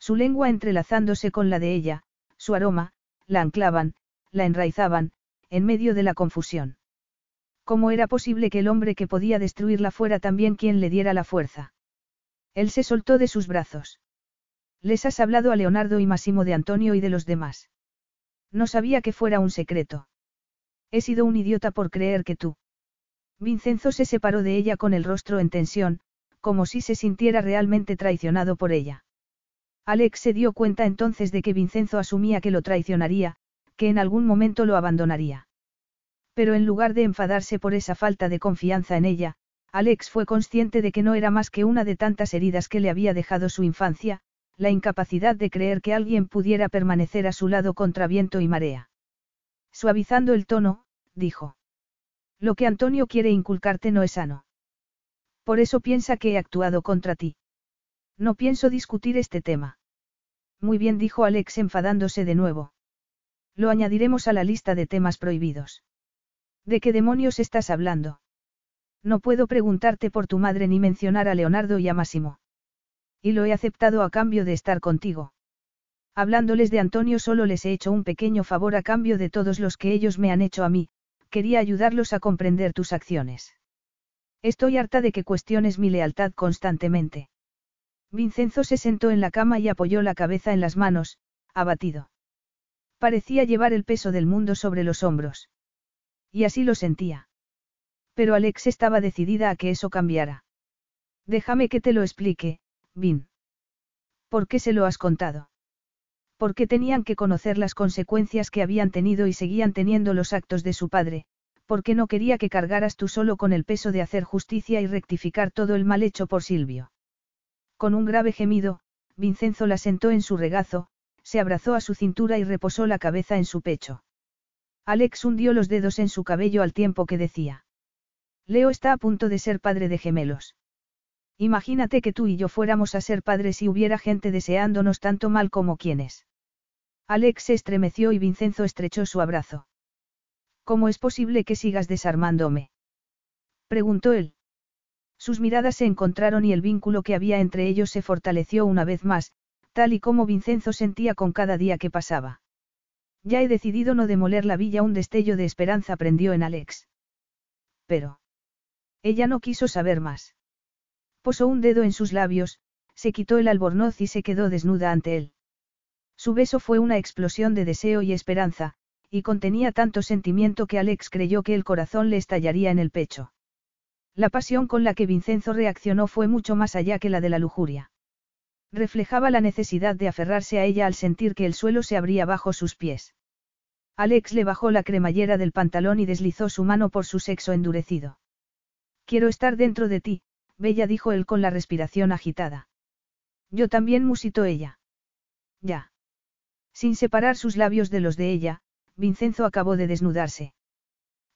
Su lengua entrelazándose con la de ella, su aroma, la anclaban, la enraizaban, en medio de la confusión. ¿Cómo era posible que el hombre que podía destruirla fuera también quien le diera la fuerza? Él se soltó de sus brazos. Les has hablado a Leonardo y Massimo de Antonio y de los demás. No sabía que fuera un secreto. He sido un idiota por creer que tú. Vincenzo se separó de ella con el rostro en tensión, como si se sintiera realmente traicionado por ella. Alex se dio cuenta entonces de que Vincenzo asumía que lo traicionaría, que en algún momento lo abandonaría. Pero en lugar de enfadarse por esa falta de confianza en ella, Alex fue consciente de que no era más que una de tantas heridas que le había dejado su infancia, la incapacidad de creer que alguien pudiera permanecer a su lado contra viento y marea. Suavizando el tono, dijo. Lo que Antonio quiere inculcarte no es sano. Por eso piensa que he actuado contra ti. No pienso discutir este tema. Muy bien dijo Alex enfadándose de nuevo. Lo añadiremos a la lista de temas prohibidos. ¿De qué demonios estás hablando? No puedo preguntarte por tu madre ni mencionar a Leonardo y a Máximo. Y lo he aceptado a cambio de estar contigo. Hablándoles de Antonio solo les he hecho un pequeño favor a cambio de todos los que ellos me han hecho a mí, quería ayudarlos a comprender tus acciones. Estoy harta de que cuestiones mi lealtad constantemente. Vincenzo se sentó en la cama y apoyó la cabeza en las manos, abatido. Parecía llevar el peso del mundo sobre los hombros. Y así lo sentía. Pero Alex estaba decidida a que eso cambiara. Déjame que te lo explique, Vin. ¿Por qué se lo has contado? Porque tenían que conocer las consecuencias que habían tenido y seguían teniendo los actos de su padre, porque no quería que cargaras tú solo con el peso de hacer justicia y rectificar todo el mal hecho por Silvio. Con un grave gemido, Vincenzo la sentó en su regazo, se abrazó a su cintura y reposó la cabeza en su pecho. Alex hundió los dedos en su cabello al tiempo que decía. Leo está a punto de ser padre de gemelos. Imagínate que tú y yo fuéramos a ser padres y hubiera gente deseándonos tanto mal como quienes. Alex se estremeció y Vincenzo estrechó su abrazo. ¿Cómo es posible que sigas desarmándome? preguntó él. Sus miradas se encontraron y el vínculo que había entre ellos se fortaleció una vez más, tal y como Vincenzo sentía con cada día que pasaba. Ya he decidido no demoler la villa, un destello de esperanza prendió en Alex. Pero. Ella no quiso saber más. Posó un dedo en sus labios, se quitó el albornoz y se quedó desnuda ante él. Su beso fue una explosión de deseo y esperanza, y contenía tanto sentimiento que Alex creyó que el corazón le estallaría en el pecho. La pasión con la que Vincenzo reaccionó fue mucho más allá que la de la lujuria. Reflejaba la necesidad de aferrarse a ella al sentir que el suelo se abría bajo sus pies. Alex le bajó la cremallera del pantalón y deslizó su mano por su sexo endurecido. Quiero estar dentro de ti, Bella dijo él con la respiración agitada. Yo también musitó ella. Ya. Sin separar sus labios de los de ella, Vincenzo acabó de desnudarse.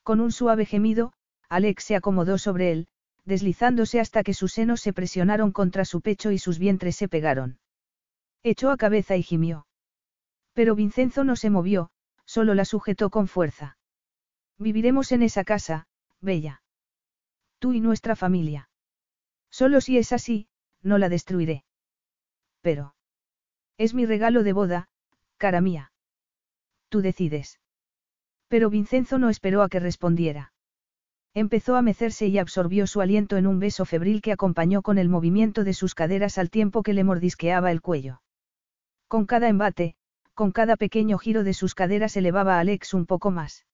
Con un suave gemido, Alex se acomodó sobre él, deslizándose hasta que sus senos se presionaron contra su pecho y sus vientres se pegaron. Echó a cabeza y gimió. Pero Vincenzo no se movió, solo la sujetó con fuerza. Viviremos en esa casa, Bella. Tú y nuestra familia. Solo si es así, no la destruiré. Pero. Es mi regalo de boda, cara mía. Tú decides. Pero Vincenzo no esperó a que respondiera. Empezó a mecerse y absorbió su aliento en un beso febril que acompañó con el movimiento de sus caderas al tiempo que le mordisqueaba el cuello. Con cada embate, con cada pequeño giro de sus caderas elevaba a Alex un poco más.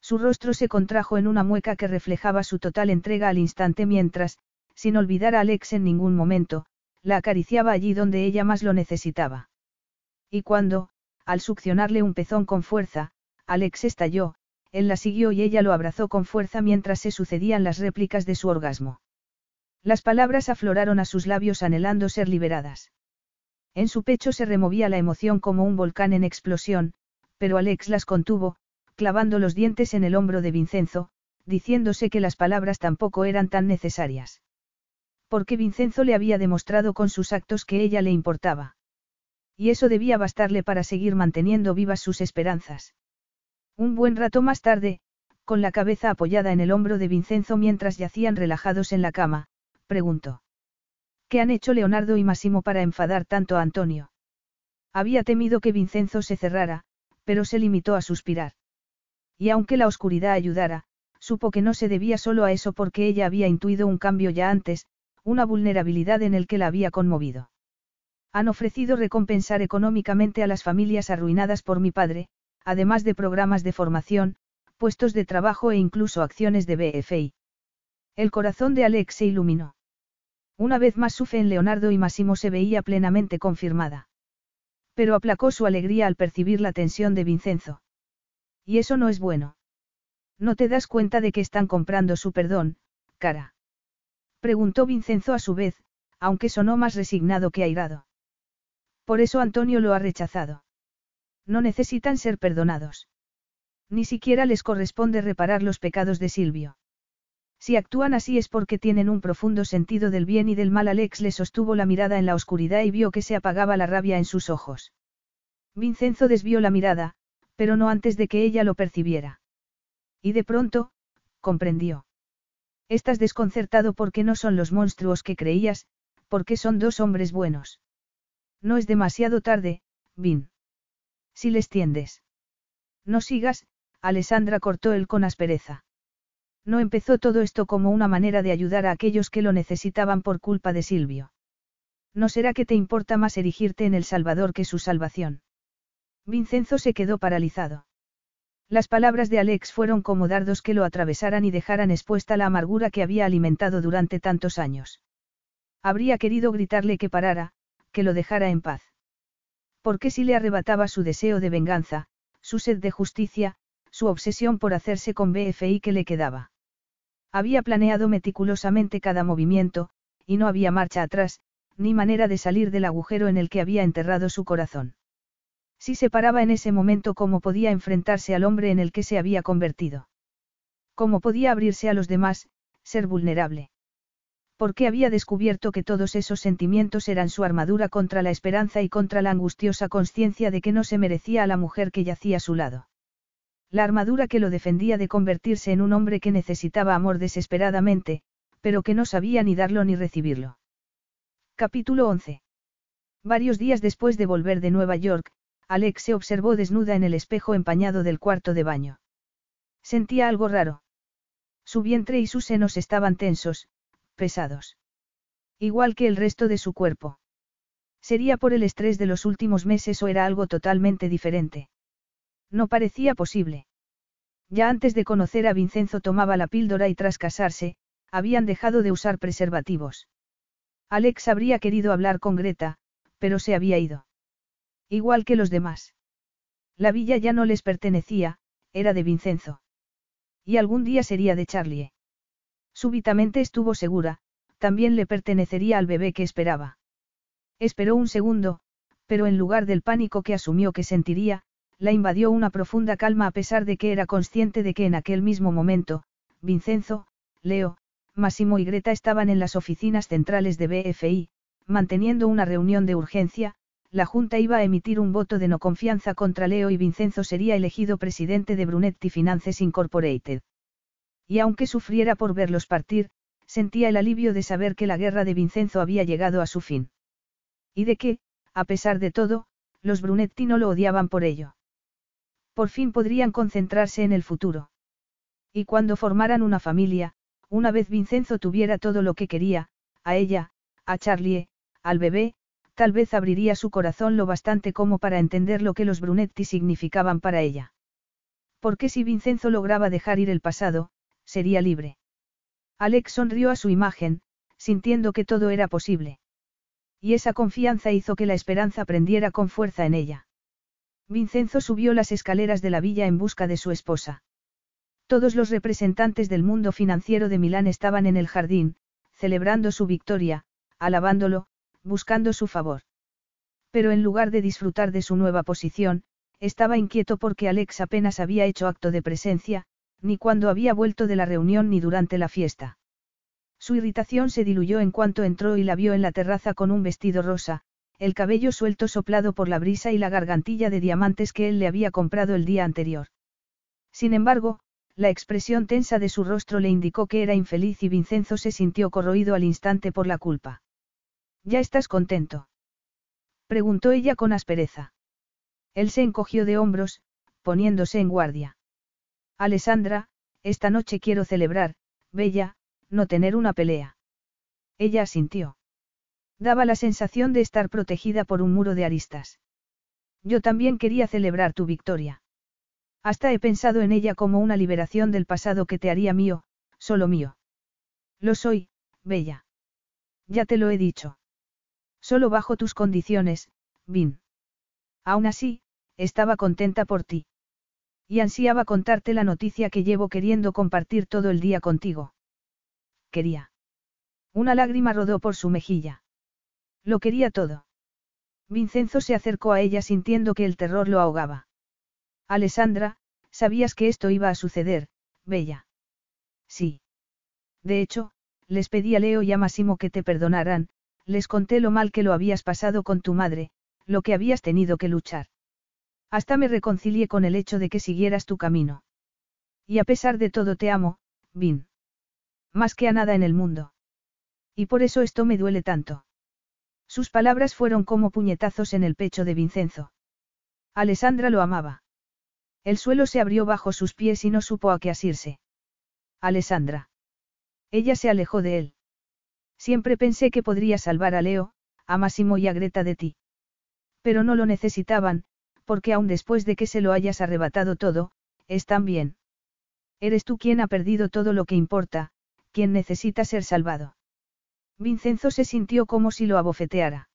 Su rostro se contrajo en una mueca que reflejaba su total entrega al instante mientras, sin olvidar a Alex en ningún momento, la acariciaba allí donde ella más lo necesitaba. Y cuando, al succionarle un pezón con fuerza, Alex estalló, él la siguió y ella lo abrazó con fuerza mientras se sucedían las réplicas de su orgasmo. Las palabras afloraron a sus labios anhelando ser liberadas. En su pecho se removía la emoción como un volcán en explosión, pero Alex las contuvo, clavando los dientes en el hombro de Vincenzo, diciéndose que las palabras tampoco eran tan necesarias. Porque Vincenzo le había demostrado con sus actos que ella le importaba. Y eso debía bastarle para seguir manteniendo vivas sus esperanzas. Un buen rato más tarde, con la cabeza apoyada en el hombro de Vincenzo mientras yacían relajados en la cama, preguntó. ¿Qué han hecho Leonardo y Massimo para enfadar tanto a Antonio? Había temido que Vincenzo se cerrara, pero se limitó a suspirar. Y aunque la oscuridad ayudara, supo que no se debía solo a eso porque ella había intuido un cambio ya antes, una vulnerabilidad en el que la había conmovido. Han ofrecido recompensar económicamente a las familias arruinadas por mi padre, además de programas de formación, puestos de trabajo e incluso acciones de BFI. El corazón de Alex se iluminó. Una vez más su fe en Leonardo y Massimo se veía plenamente confirmada. Pero aplacó su alegría al percibir la tensión de Vincenzo. Y eso no es bueno. ¿No te das cuenta de que están comprando su perdón, cara? Preguntó Vincenzo a su vez, aunque sonó más resignado que airado. Por eso Antonio lo ha rechazado. No necesitan ser perdonados. Ni siquiera les corresponde reparar los pecados de Silvio. Si actúan así es porque tienen un profundo sentido del bien y del mal. Alex le sostuvo la mirada en la oscuridad y vio que se apagaba la rabia en sus ojos. Vincenzo desvió la mirada, pero no antes de que ella lo percibiera. Y de pronto, comprendió. Estás desconcertado porque no son los monstruos que creías, porque son dos hombres buenos. No es demasiado tarde, Vin. Si les tiendes. No sigas, Alessandra cortó él con aspereza. No empezó todo esto como una manera de ayudar a aquellos que lo necesitaban por culpa de Silvio. ¿No será que te importa más erigirte en el Salvador que su salvación? Vincenzo se quedó paralizado. Las palabras de Alex fueron como dardos que lo atravesaran y dejaran expuesta la amargura que había alimentado durante tantos años. Habría querido gritarle que parara, que lo dejara en paz. Porque si le arrebataba su deseo de venganza, su sed de justicia, su obsesión por hacerse con BFI que le quedaba. Había planeado meticulosamente cada movimiento, y no había marcha atrás, ni manera de salir del agujero en el que había enterrado su corazón. Si se paraba en ese momento, ¿cómo podía enfrentarse al hombre en el que se había convertido? ¿Cómo podía abrirse a los demás, ser vulnerable? Porque había descubierto que todos esos sentimientos eran su armadura contra la esperanza y contra la angustiosa conciencia de que no se merecía a la mujer que yacía a su lado. La armadura que lo defendía de convertirse en un hombre que necesitaba amor desesperadamente, pero que no sabía ni darlo ni recibirlo. Capítulo 11. Varios días después de volver de Nueva York, Alex se observó desnuda en el espejo empañado del cuarto de baño. Sentía algo raro. Su vientre y sus senos estaban tensos, pesados. Igual que el resto de su cuerpo. ¿Sería por el estrés de los últimos meses o era algo totalmente diferente? No parecía posible. Ya antes de conocer a Vincenzo tomaba la píldora y tras casarse, habían dejado de usar preservativos. Alex habría querido hablar con Greta, pero se había ido. Igual que los demás. La villa ya no les pertenecía, era de Vincenzo. Y algún día sería de Charlie. Súbitamente estuvo segura, también le pertenecería al bebé que esperaba. Esperó un segundo, pero en lugar del pánico que asumió que sentiría, la invadió una profunda calma a pesar de que era consciente de que en aquel mismo momento, Vincenzo, Leo, Massimo y Greta estaban en las oficinas centrales de BFI, manteniendo una reunión de urgencia, la Junta iba a emitir un voto de no confianza contra Leo y Vincenzo sería elegido presidente de Brunetti Finances Incorporated. Y aunque sufriera por verlos partir, sentía el alivio de saber que la guerra de Vincenzo había llegado a su fin. Y de que, a pesar de todo, los Brunetti no lo odiaban por ello. Por fin podrían concentrarse en el futuro. Y cuando formaran una familia, una vez Vincenzo tuviera todo lo que quería, a ella, a Charlie, al bebé, tal vez abriría su corazón lo bastante como para entender lo que los Brunetti significaban para ella. Porque si Vincenzo lograba dejar ir el pasado, sería libre. Alex sonrió a su imagen, sintiendo que todo era posible. Y esa confianza hizo que la esperanza prendiera con fuerza en ella. Vincenzo subió las escaleras de la villa en busca de su esposa. Todos los representantes del mundo financiero de Milán estaban en el jardín, celebrando su victoria, alabándolo, buscando su favor. Pero en lugar de disfrutar de su nueva posición, estaba inquieto porque Alex apenas había hecho acto de presencia, ni cuando había vuelto de la reunión ni durante la fiesta. Su irritación se diluyó en cuanto entró y la vio en la terraza con un vestido rosa, el cabello suelto soplado por la brisa y la gargantilla de diamantes que él le había comprado el día anterior. Sin embargo, la expresión tensa de su rostro le indicó que era infeliz y Vincenzo se sintió corroído al instante por la culpa. ¿Ya estás contento? preguntó ella con aspereza. Él se encogió de hombros, poniéndose en guardia. Alessandra, esta noche quiero celebrar, bella, no tener una pelea. Ella asintió. Daba la sensación de estar protegida por un muro de aristas. Yo también quería celebrar tu victoria. Hasta he pensado en ella como una liberación del pasado que te haría mío, solo mío. Lo soy, Bella. Ya te lo he dicho. Solo bajo tus condiciones, Vin. Aún así, estaba contenta por ti. Y ansiaba contarte la noticia que llevo queriendo compartir todo el día contigo. Quería. Una lágrima rodó por su mejilla. Lo quería todo. Vincenzo se acercó a ella sintiendo que el terror lo ahogaba. Alessandra, sabías que esto iba a suceder, Bella. Sí. De hecho, les pedí a Leo y a Massimo que te perdonaran, les conté lo mal que lo habías pasado con tu madre, lo que habías tenido que luchar. Hasta me reconcilié con el hecho de que siguieras tu camino. Y a pesar de todo te amo, Vin. Más que a nada en el mundo. Y por eso esto me duele tanto. Sus palabras fueron como puñetazos en el pecho de Vincenzo. Alessandra lo amaba. El suelo se abrió bajo sus pies y no supo a qué asirse. Alessandra. Ella se alejó de él. Siempre pensé que podría salvar a Leo, a Massimo y a Greta de ti. Pero no lo necesitaban, porque aun después de que se lo hayas arrebatado todo, están bien. Eres tú quien ha perdido todo lo que importa, quien necesita ser salvado. Vincenzo se sintió como si lo abofeteara.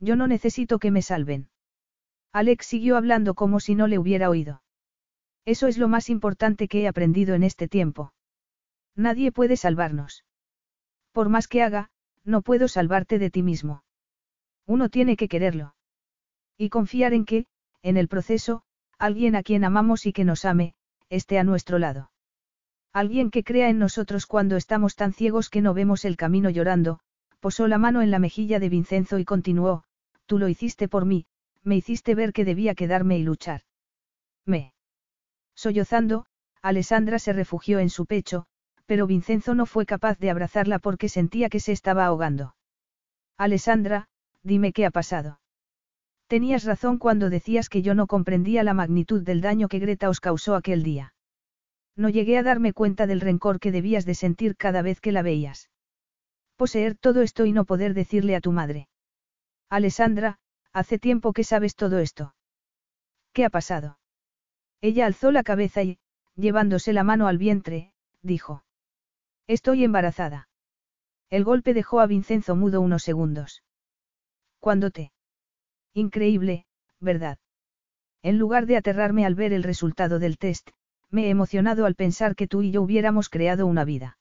Yo no necesito que me salven. Alex siguió hablando como si no le hubiera oído. Eso es lo más importante que he aprendido en este tiempo. Nadie puede salvarnos. Por más que haga, no puedo salvarte de ti mismo. Uno tiene que quererlo. Y confiar en que, en el proceso, alguien a quien amamos y que nos ame, esté a nuestro lado. Alguien que crea en nosotros cuando estamos tan ciegos que no vemos el camino llorando, posó la mano en la mejilla de Vincenzo y continuó, tú lo hiciste por mí, me hiciste ver que debía quedarme y luchar. Me. Sollozando, Alessandra se refugió en su pecho, pero Vincenzo no fue capaz de abrazarla porque sentía que se estaba ahogando. Alessandra, dime qué ha pasado. Tenías razón cuando decías que yo no comprendía la magnitud del daño que Greta os causó aquel día. No llegué a darme cuenta del rencor que debías de sentir cada vez que la veías. Poseer todo esto y no poder decirle a tu madre. Alessandra, hace tiempo que sabes todo esto. ¿Qué ha pasado? Ella alzó la cabeza y, llevándose la mano al vientre, dijo. Estoy embarazada. El golpe dejó a Vincenzo mudo unos segundos. ¿Cuándo te? Increíble, ¿verdad? En lugar de aterrarme al ver el resultado del test, me he emocionado al pensar que tú y yo hubiéramos creado una vida.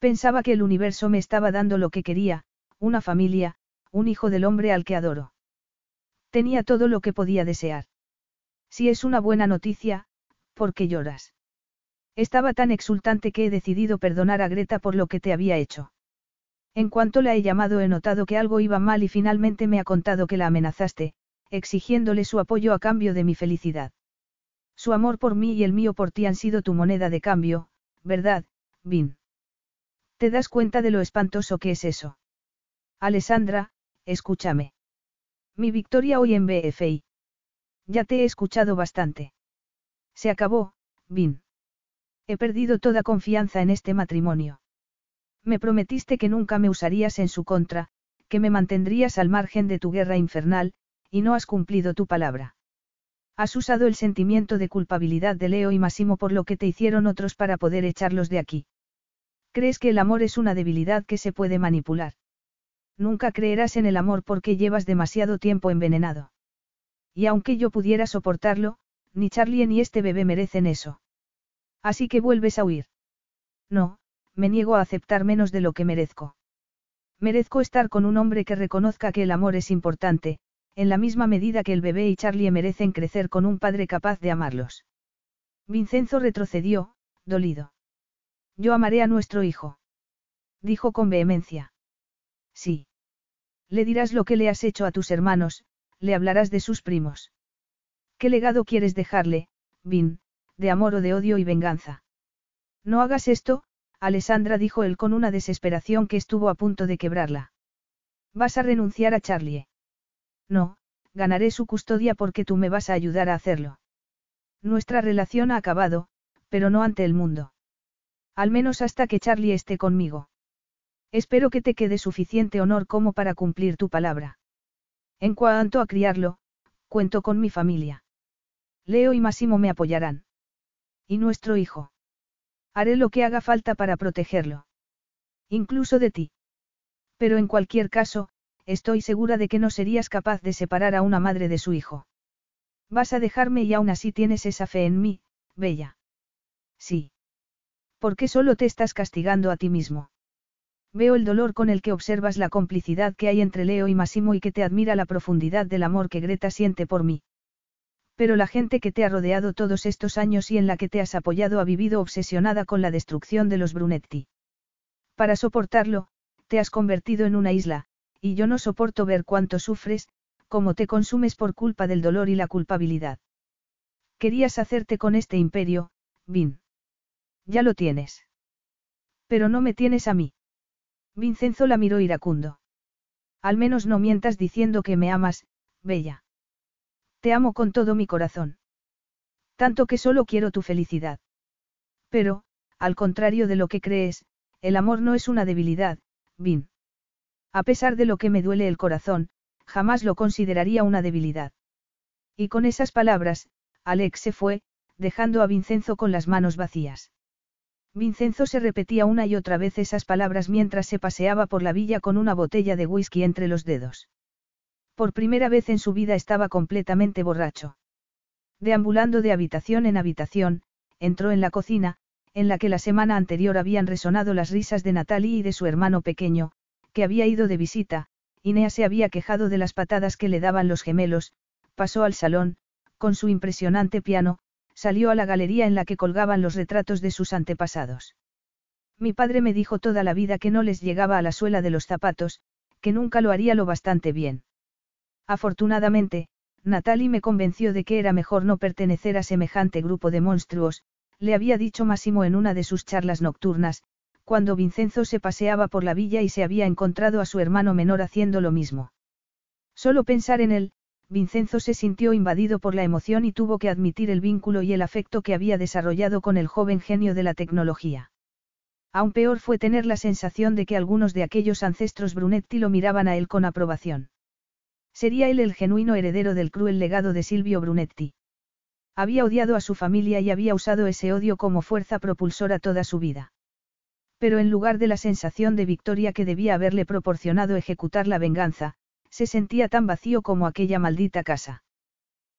Pensaba que el universo me estaba dando lo que quería, una familia, un hijo del hombre al que adoro. Tenía todo lo que podía desear. Si es una buena noticia, ¿por qué lloras? Estaba tan exultante que he decidido perdonar a Greta por lo que te había hecho. En cuanto la he llamado he notado que algo iba mal y finalmente me ha contado que la amenazaste, exigiéndole su apoyo a cambio de mi felicidad. Su amor por mí y el mío por ti han sido tu moneda de cambio, ¿verdad, Vin? ¿Te das cuenta de lo espantoso que es eso? Alessandra, escúchame. Mi victoria hoy en BFI. Ya te he escuchado bastante. Se acabó, Vin. He perdido toda confianza en este matrimonio. Me prometiste que nunca me usarías en su contra, que me mantendrías al margen de tu guerra infernal, y no has cumplido tu palabra. Has usado el sentimiento de culpabilidad de Leo y Massimo por lo que te hicieron otros para poder echarlos de aquí. ¿Crees que el amor es una debilidad que se puede manipular? Nunca creerás en el amor porque llevas demasiado tiempo envenenado. Y aunque yo pudiera soportarlo, ni Charlie ni este bebé merecen eso. Así que vuelves a huir. No, me niego a aceptar menos de lo que merezco. Merezco estar con un hombre que reconozca que el amor es importante, en la misma medida que el bebé y Charlie merecen crecer con un padre capaz de amarlos. Vincenzo retrocedió, dolido. Yo amaré a nuestro hijo. Dijo con vehemencia. Sí. Le dirás lo que le has hecho a tus hermanos, le hablarás de sus primos. ¿Qué legado quieres dejarle, Vin, de amor o de odio y venganza? No hagas esto, Alessandra dijo él con una desesperación que estuvo a punto de quebrarla. Vas a renunciar a Charlie. No, ganaré su custodia porque tú me vas a ayudar a hacerlo. Nuestra relación ha acabado, pero no ante el mundo. Al menos hasta que Charlie esté conmigo. Espero que te quede suficiente honor como para cumplir tu palabra. En cuanto a criarlo, cuento con mi familia. Leo y Massimo me apoyarán. ¿Y nuestro hijo? Haré lo que haga falta para protegerlo. Incluso de ti. Pero en cualquier caso, estoy segura de que no serías capaz de separar a una madre de su hijo. Vas a dejarme y aún así tienes esa fe en mí, Bella. Sí. ¿Por qué solo te estás castigando a ti mismo? Veo el dolor con el que observas la complicidad que hay entre Leo y Massimo y que te admira la profundidad del amor que Greta siente por mí. Pero la gente que te ha rodeado todos estos años y en la que te has apoyado ha vivido obsesionada con la destrucción de los Brunetti. Para soportarlo, te has convertido en una isla, y yo no soporto ver cuánto sufres, cómo te consumes por culpa del dolor y la culpabilidad. Querías hacerte con este imperio, Vin. Ya lo tienes. Pero no me tienes a mí. Vincenzo la miró iracundo. Al menos no mientas diciendo que me amas, Bella. Te amo con todo mi corazón. Tanto que solo quiero tu felicidad. Pero, al contrario de lo que crees, el amor no es una debilidad, Vin. A pesar de lo que me duele el corazón, jamás lo consideraría una debilidad. Y con esas palabras, Alex se fue, dejando a Vincenzo con las manos vacías. Vincenzo se repetía una y otra vez esas palabras mientras se paseaba por la villa con una botella de whisky entre los dedos. Por primera vez en su vida estaba completamente borracho. Deambulando de habitación en habitación, entró en la cocina, en la que la semana anterior habían resonado las risas de Natalie y de su hermano pequeño, que había ido de visita, Inea se había quejado de las patadas que le daban los gemelos, pasó al salón, con su impresionante piano, salió a la galería en la que colgaban los retratos de sus antepasados. Mi padre me dijo toda la vida que no les llegaba a la suela de los zapatos, que nunca lo haría lo bastante bien. Afortunadamente, Natalie me convenció de que era mejor no pertenecer a semejante grupo de monstruos, le había dicho Máximo en una de sus charlas nocturnas, cuando Vincenzo se paseaba por la villa y se había encontrado a su hermano menor haciendo lo mismo. Solo pensar en él, Vincenzo se sintió invadido por la emoción y tuvo que admitir el vínculo y el afecto que había desarrollado con el joven genio de la tecnología. Aún peor fue tener la sensación de que algunos de aquellos ancestros Brunetti lo miraban a él con aprobación. Sería él el genuino heredero del cruel legado de Silvio Brunetti. Había odiado a su familia y había usado ese odio como fuerza propulsora toda su vida. Pero en lugar de la sensación de victoria que debía haberle proporcionado ejecutar la venganza, se sentía tan vacío como aquella maldita casa.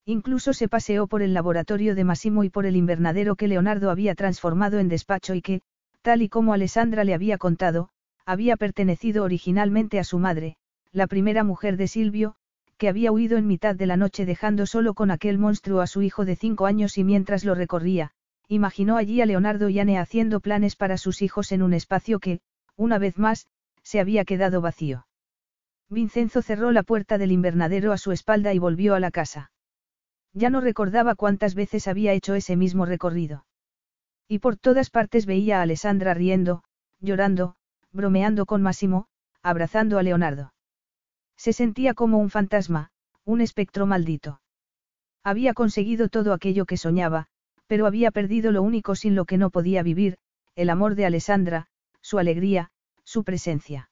Incluso se paseó por el laboratorio de Massimo y por el invernadero que Leonardo había transformado en despacho y que, tal y como Alessandra le había contado, había pertenecido originalmente a su madre, la primera mujer de Silvio, que había huido en mitad de la noche dejando solo con aquel monstruo a su hijo de cinco años y mientras lo recorría, imaginó allí a Leonardo y Anne haciendo planes para sus hijos en un espacio que, una vez más, se había quedado vacío. Vincenzo cerró la puerta del invernadero a su espalda y volvió a la casa. Ya no recordaba cuántas veces había hecho ese mismo recorrido. Y por todas partes veía a Alessandra riendo, llorando, bromeando con Máximo, abrazando a Leonardo. Se sentía como un fantasma, un espectro maldito. Había conseguido todo aquello que soñaba, pero había perdido lo único sin lo que no podía vivir, el amor de Alessandra, su alegría, su presencia.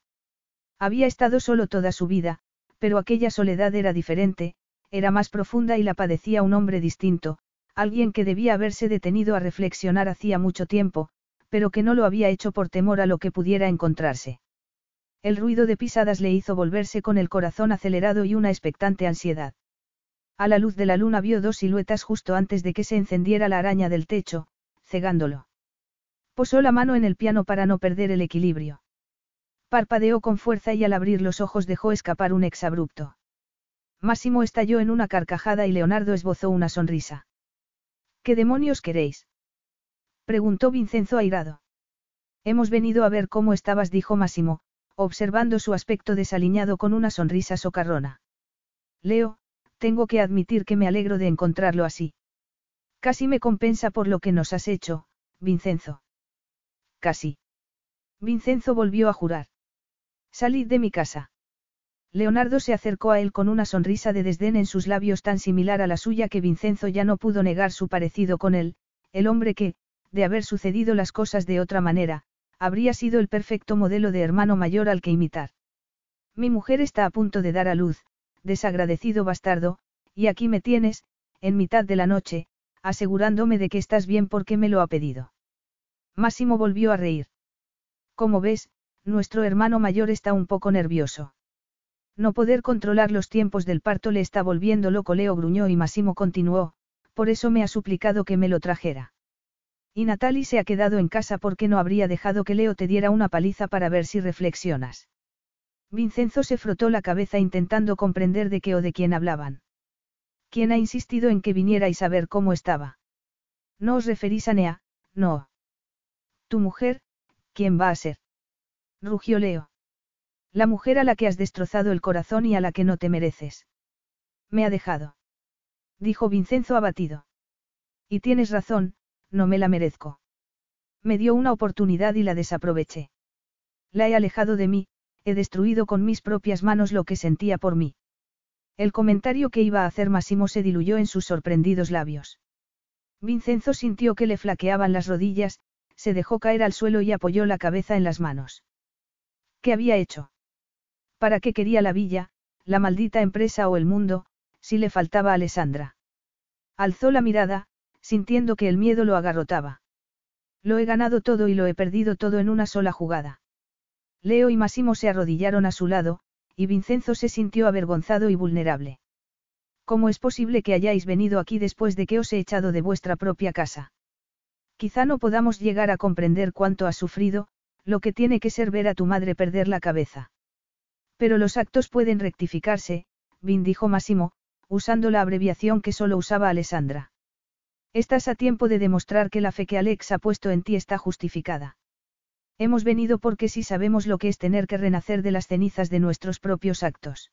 Había estado solo toda su vida, pero aquella soledad era diferente, era más profunda y la padecía un hombre distinto, alguien que debía haberse detenido a reflexionar hacía mucho tiempo, pero que no lo había hecho por temor a lo que pudiera encontrarse. El ruido de pisadas le hizo volverse con el corazón acelerado y una expectante ansiedad. A la luz de la luna vio dos siluetas justo antes de que se encendiera la araña del techo, cegándolo. Posó la mano en el piano para no perder el equilibrio. Parpadeó con fuerza y al abrir los ojos dejó escapar un exabrupto. Máximo estalló en una carcajada y Leonardo esbozó una sonrisa. ¿Qué demonios queréis? preguntó Vincenzo airado. Hemos venido a ver cómo estabas, dijo Máximo, observando su aspecto desaliñado con una sonrisa socarrona. Leo, tengo que admitir que me alegro de encontrarlo así. Casi me compensa por lo que nos has hecho, Vincenzo. Casi. Vincenzo volvió a jurar. Salid de mi casa. Leonardo se acercó a él con una sonrisa de desdén en sus labios tan similar a la suya que Vincenzo ya no pudo negar su parecido con él, el hombre que, de haber sucedido las cosas de otra manera, habría sido el perfecto modelo de hermano mayor al que imitar. Mi mujer está a punto de dar a luz, desagradecido bastardo, y aquí me tienes, en mitad de la noche, asegurándome de que estás bien porque me lo ha pedido. Máximo volvió a reír. Como ves, nuestro hermano mayor está un poco nervioso. No poder controlar los tiempos del parto le está volviendo loco. Leo gruñó y Massimo continuó, por eso me ha suplicado que me lo trajera. Y Natalie se ha quedado en casa porque no habría dejado que Leo te diera una paliza para ver si reflexionas. Vincenzo se frotó la cabeza intentando comprender de qué o de quién hablaban. ¿Quién ha insistido en que viniera y saber cómo estaba? No os referís a Nea, no. Tu mujer, ¿quién va a ser? rugió Leo. La mujer a la que has destrozado el corazón y a la que no te mereces. Me ha dejado. Dijo Vincenzo abatido. Y tienes razón, no me la merezco. Me dio una oportunidad y la desaproveché. La he alejado de mí, he destruido con mis propias manos lo que sentía por mí. El comentario que iba a hacer Massimo se diluyó en sus sorprendidos labios. Vincenzo sintió que le flaqueaban las rodillas, se dejó caer al suelo y apoyó la cabeza en las manos. ¿Qué había hecho? ¿Para qué quería la villa, la maldita empresa o el mundo, si le faltaba Alessandra? Alzó la mirada, sintiendo que el miedo lo agarrotaba. Lo he ganado todo y lo he perdido todo en una sola jugada. Leo y Massimo se arrodillaron a su lado, y Vincenzo se sintió avergonzado y vulnerable. ¿Cómo es posible que hayáis venido aquí después de que os he echado de vuestra propia casa? Quizá no podamos llegar a comprender cuánto has sufrido, lo que tiene que ser ver a tu madre perder la cabeza. Pero los actos pueden rectificarse, Vin dijo Massimo, usando la abreviación que solo usaba Alessandra. Estás a tiempo de demostrar que la fe que Alex ha puesto en ti está justificada. Hemos venido porque sí sabemos lo que es tener que renacer de las cenizas de nuestros propios actos.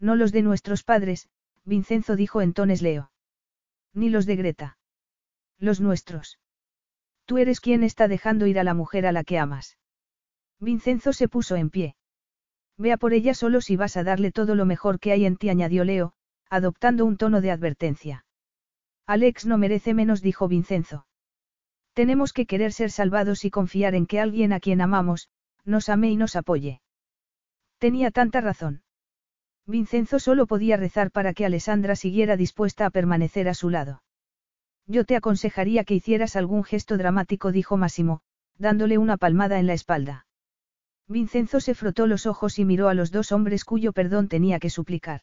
No los de nuestros padres, Vincenzo dijo en tones leo. Ni los de Greta. Los nuestros. Tú eres quien está dejando ir a la mujer a la que amas. Vincenzo se puso en pie. Vea por ella solo si vas a darle todo lo mejor que hay en ti, añadió Leo, adoptando un tono de advertencia. Alex no merece menos, dijo Vincenzo. Tenemos que querer ser salvados y confiar en que alguien a quien amamos, nos ame y nos apoye. Tenía tanta razón. Vincenzo solo podía rezar para que Alessandra siguiera dispuesta a permanecer a su lado. Yo te aconsejaría que hicieras algún gesto dramático, dijo Máximo, dándole una palmada en la espalda. Vincenzo se frotó los ojos y miró a los dos hombres cuyo perdón tenía que suplicar.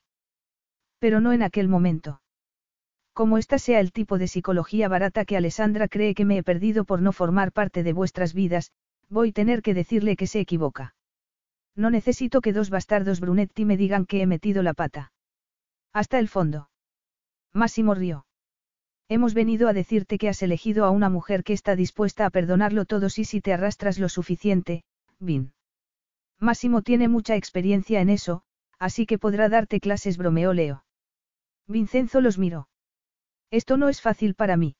Pero no en aquel momento. Como esta sea el tipo de psicología barata que Alessandra cree que me he perdido por no formar parte de vuestras vidas, voy a tener que decirle que se equivoca. No necesito que dos bastardos Brunetti me digan que he metido la pata. Hasta el fondo. Máximo rió. Hemos venido a decirte que has elegido a una mujer que está dispuesta a perdonarlo todo si si te arrastras lo suficiente, Vin. Máximo tiene mucha experiencia en eso, así que podrá darte clases bromeó Leo. Vincenzo los miró. Esto no es fácil para mí.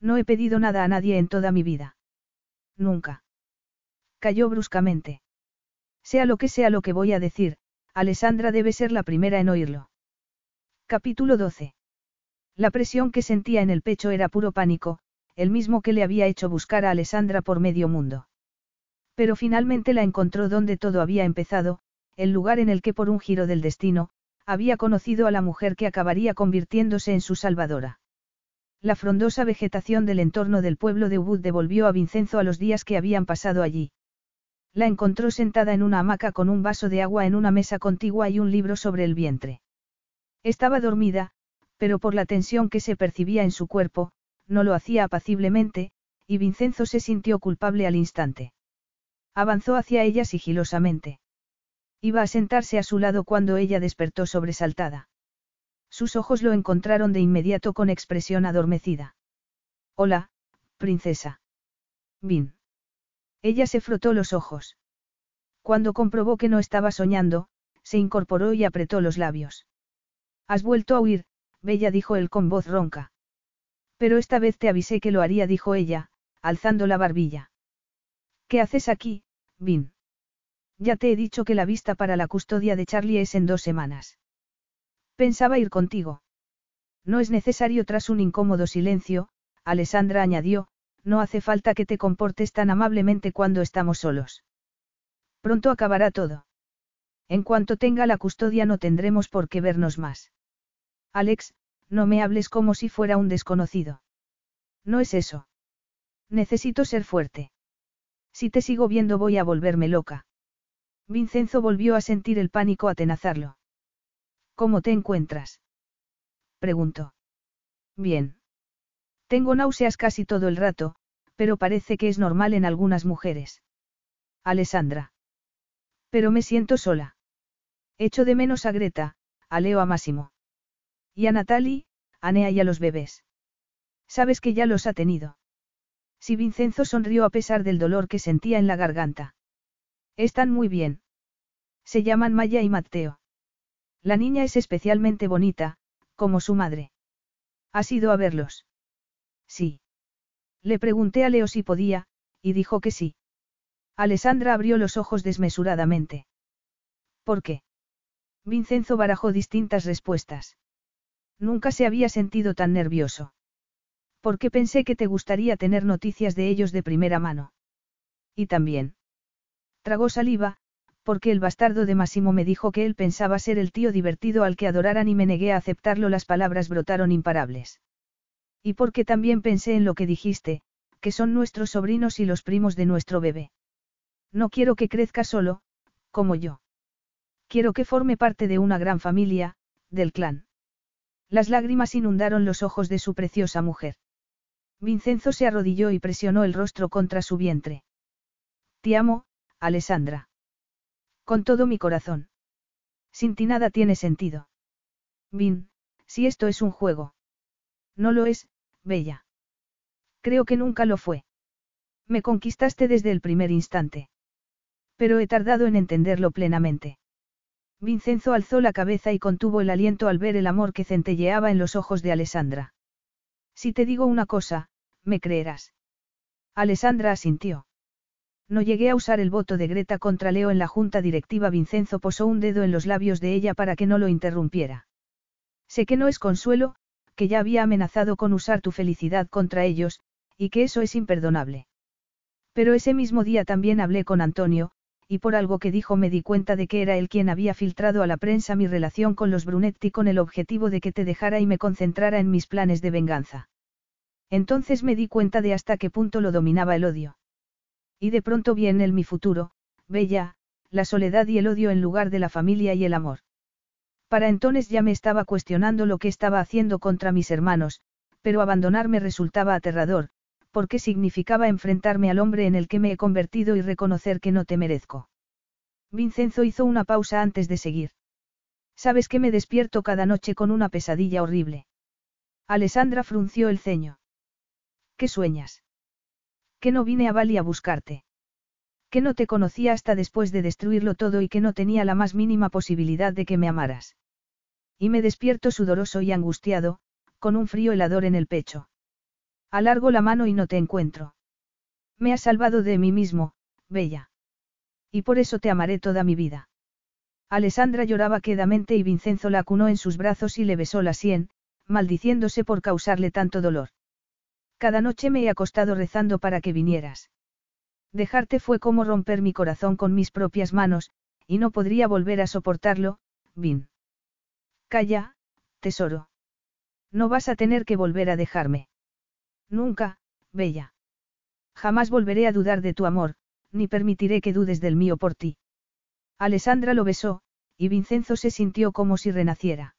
No he pedido nada a nadie en toda mi vida. Nunca. Cayó bruscamente. Sea lo que sea lo que voy a decir, Alessandra debe ser la primera en oírlo. Capítulo 12. La presión que sentía en el pecho era puro pánico, el mismo que le había hecho buscar a Alessandra por medio mundo. Pero finalmente la encontró donde todo había empezado, el lugar en el que por un giro del destino, había conocido a la mujer que acabaría convirtiéndose en su salvadora. La frondosa vegetación del entorno del pueblo de Ubud devolvió a Vincenzo a los días que habían pasado allí. La encontró sentada en una hamaca con un vaso de agua en una mesa contigua y un libro sobre el vientre. Estaba dormida, pero por la tensión que se percibía en su cuerpo, no lo hacía apaciblemente, y Vincenzo se sintió culpable al instante. Avanzó hacia ella sigilosamente. Iba a sentarse a su lado cuando ella despertó sobresaltada. Sus ojos lo encontraron de inmediato con expresión adormecida. Hola, princesa. Vin. Ella se frotó los ojos. Cuando comprobó que no estaba soñando, se incorporó y apretó los labios. Has vuelto a huir, Bella dijo él con voz ronca. Pero esta vez te avisé que lo haría, dijo ella, alzando la barbilla. ¿Qué haces aquí, Vin? Ya te he dicho que la vista para la custodia de Charlie es en dos semanas. Pensaba ir contigo. No es necesario tras un incómodo silencio, Alessandra añadió, no hace falta que te comportes tan amablemente cuando estamos solos. Pronto acabará todo. En cuanto tenga la custodia no tendremos por qué vernos más. Alex, no me hables como si fuera un desconocido. No es eso. Necesito ser fuerte. Si te sigo viendo voy a volverme loca. Vincenzo volvió a sentir el pánico atenazarlo. ¿Cómo te encuentras? preguntó. Bien. Tengo náuseas casi todo el rato, pero parece que es normal en algunas mujeres. Alessandra. Pero me siento sola. Echo de menos a Greta, a Leo a Máximo. Y a Natalie, a Nea y a los bebés. Sabes que ya los ha tenido. Si Vincenzo sonrió a pesar del dolor que sentía en la garganta. Están muy bien. Se llaman Maya y Matteo. La niña es especialmente bonita, como su madre. ¿Has ido a verlos? Sí. Le pregunté a Leo si podía, y dijo que sí. Alessandra abrió los ojos desmesuradamente. ¿Por qué? Vincenzo barajó distintas respuestas. Nunca se había sentido tan nervioso. Porque pensé que te gustaría tener noticias de ellos de primera mano. Y también. Tragó saliva, porque el bastardo de Massimo me dijo que él pensaba ser el tío divertido al que adoraran y me negué a aceptarlo, las palabras brotaron imparables. Y porque también pensé en lo que dijiste, que son nuestros sobrinos y los primos de nuestro bebé. No quiero que crezca solo, como yo. Quiero que forme parte de una gran familia, del clan. Las lágrimas inundaron los ojos de su preciosa mujer. Vincenzo se arrodilló y presionó el rostro contra su vientre. Te amo, Alessandra. Con todo mi corazón. Sin ti nada tiene sentido. Vin, si esto es un juego. No lo es, Bella. Creo que nunca lo fue. Me conquistaste desde el primer instante. Pero he tardado en entenderlo plenamente. Vincenzo alzó la cabeza y contuvo el aliento al ver el amor que centelleaba en los ojos de Alessandra. Si te digo una cosa, me creerás. Alessandra asintió. No llegué a usar el voto de Greta contra Leo en la junta directiva. Vincenzo posó un dedo en los labios de ella para que no lo interrumpiera. Sé que no es consuelo, que ya había amenazado con usar tu felicidad contra ellos, y que eso es imperdonable. Pero ese mismo día también hablé con Antonio, y por algo que dijo me di cuenta de que era él quien había filtrado a la prensa mi relación con los Brunetti con el objetivo de que te dejara y me concentrara en mis planes de venganza. Entonces me di cuenta de hasta qué punto lo dominaba el odio. Y de pronto vi en él mi futuro, Bella, la soledad y el odio en lugar de la familia y el amor. Para entonces ya me estaba cuestionando lo que estaba haciendo contra mis hermanos, pero abandonarme resultaba aterrador, porque significaba enfrentarme al hombre en el que me he convertido y reconocer que no te merezco. Vincenzo hizo una pausa antes de seguir. Sabes que me despierto cada noche con una pesadilla horrible. Alessandra frunció el ceño. ¿Qué sueñas? Que no vine a Bali a buscarte. Que no te conocía hasta después de destruirlo todo y que no tenía la más mínima posibilidad de que me amaras. Y me despierto sudoroso y angustiado, con un frío helador en el pecho. Alargo la mano y no te encuentro. Me has salvado de mí mismo, Bella. Y por eso te amaré toda mi vida. Alessandra lloraba quedamente y Vincenzo la acunó en sus brazos y le besó la sien, maldiciéndose por causarle tanto dolor. Cada noche me he acostado rezando para que vinieras. Dejarte fue como romper mi corazón con mis propias manos, y no podría volver a soportarlo, Vin. Calla, tesoro. No vas a tener que volver a dejarme. Nunca, Bella. Jamás volveré a dudar de tu amor, ni permitiré que dudes del mío por ti. Alessandra lo besó, y Vincenzo se sintió como si renaciera.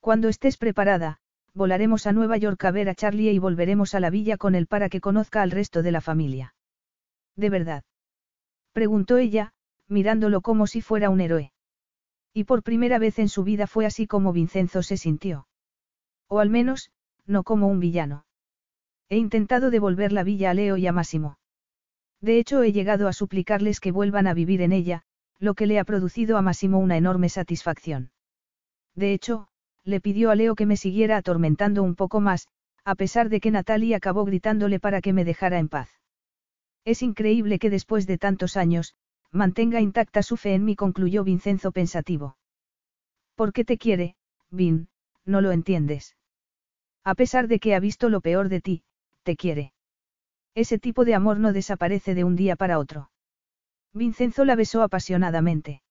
Cuando estés preparada, volaremos a Nueva York a ver a Charlie y volveremos a la villa con él para que conozca al resto de la familia. ¿De verdad? Preguntó ella, mirándolo como si fuera un héroe. Y por primera vez en su vida fue así como Vincenzo se sintió. O al menos, no como un villano. He intentado devolver la villa a Leo y a Máximo. De hecho, he llegado a suplicarles que vuelvan a vivir en ella, lo que le ha producido a Máximo una enorme satisfacción. De hecho, le pidió a Leo que me siguiera atormentando un poco más, a pesar de que Natalie acabó gritándole para que me dejara en paz. Es increíble que después de tantos años, mantenga intacta su fe en mí, concluyó Vincenzo pensativo. ¿Por qué te quiere, Vin? No lo entiendes. A pesar de que ha visto lo peor de ti, te quiere. Ese tipo de amor no desaparece de un día para otro. Vincenzo la besó apasionadamente.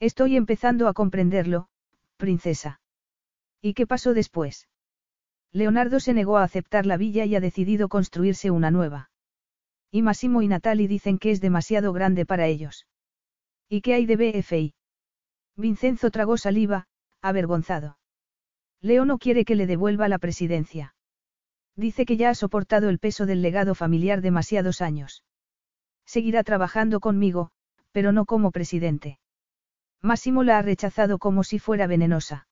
Estoy empezando a comprenderlo, princesa. ¿Y qué pasó después? Leonardo se negó a aceptar la villa y ha decidido construirse una nueva. Y Massimo y Natalie dicen que es demasiado grande para ellos. ¿Y qué hay de BFI? Vincenzo tragó saliva, avergonzado. Leo no quiere que le devuelva la presidencia. Dice que ya ha soportado el peso del legado familiar demasiados años. Seguirá trabajando conmigo, pero no como presidente. Máximo la ha rechazado como si fuera venenosa.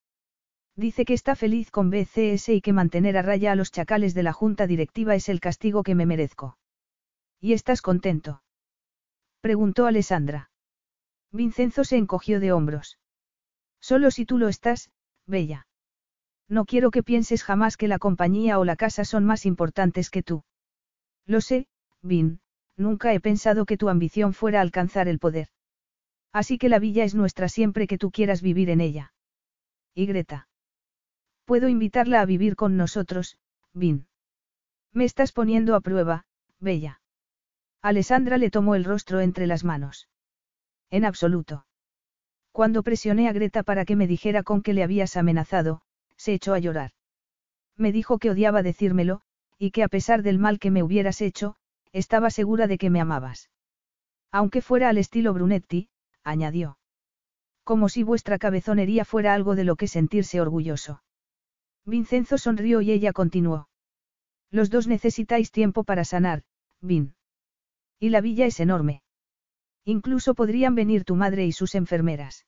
Dice que está feliz con BCS y que mantener a raya a los chacales de la junta directiva es el castigo que me merezco. ¿Y estás contento? Preguntó Alessandra. Vincenzo se encogió de hombros. Solo si tú lo estás, Bella. No quiero que pienses jamás que la compañía o la casa son más importantes que tú. Lo sé, Vin, nunca he pensado que tu ambición fuera alcanzar el poder. Así que la villa es nuestra siempre que tú quieras vivir en ella. Y Greta. Puedo invitarla a vivir con nosotros, Vin. Me estás poniendo a prueba, Bella. Alessandra le tomó el rostro entre las manos. En absoluto. Cuando presioné a Greta para que me dijera con que le habías amenazado, se echó a llorar. Me dijo que odiaba decírmelo, y que a pesar del mal que me hubieras hecho, estaba segura de que me amabas. Aunque fuera al estilo Brunetti, añadió. Como si vuestra cabezonería fuera algo de lo que sentirse orgulloso. Vincenzo sonrió y ella continuó. Los dos necesitáis tiempo para sanar, Vin. Y la villa es enorme. Incluso podrían venir tu madre y sus enfermeras.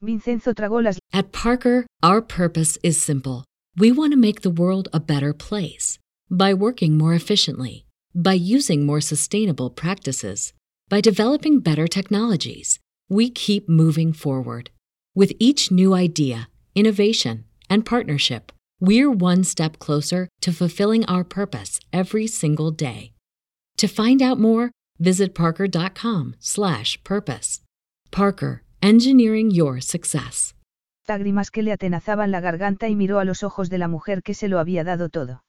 Vincenzo tragó las. At Parker, our purpose is simple. We want to make the world a better place by working more efficiently, by using more sustainable practices, by developing better technologies. We keep moving forward. With each new idea, innovation, and partnership, we're one step closer to fulfilling our purpose every single day. To find out more, visit parker.com/purpose. Parker engineering your success. lágrimas que le atenazaban la garganta y miró a los ojos de la mujer que se lo había dado todo.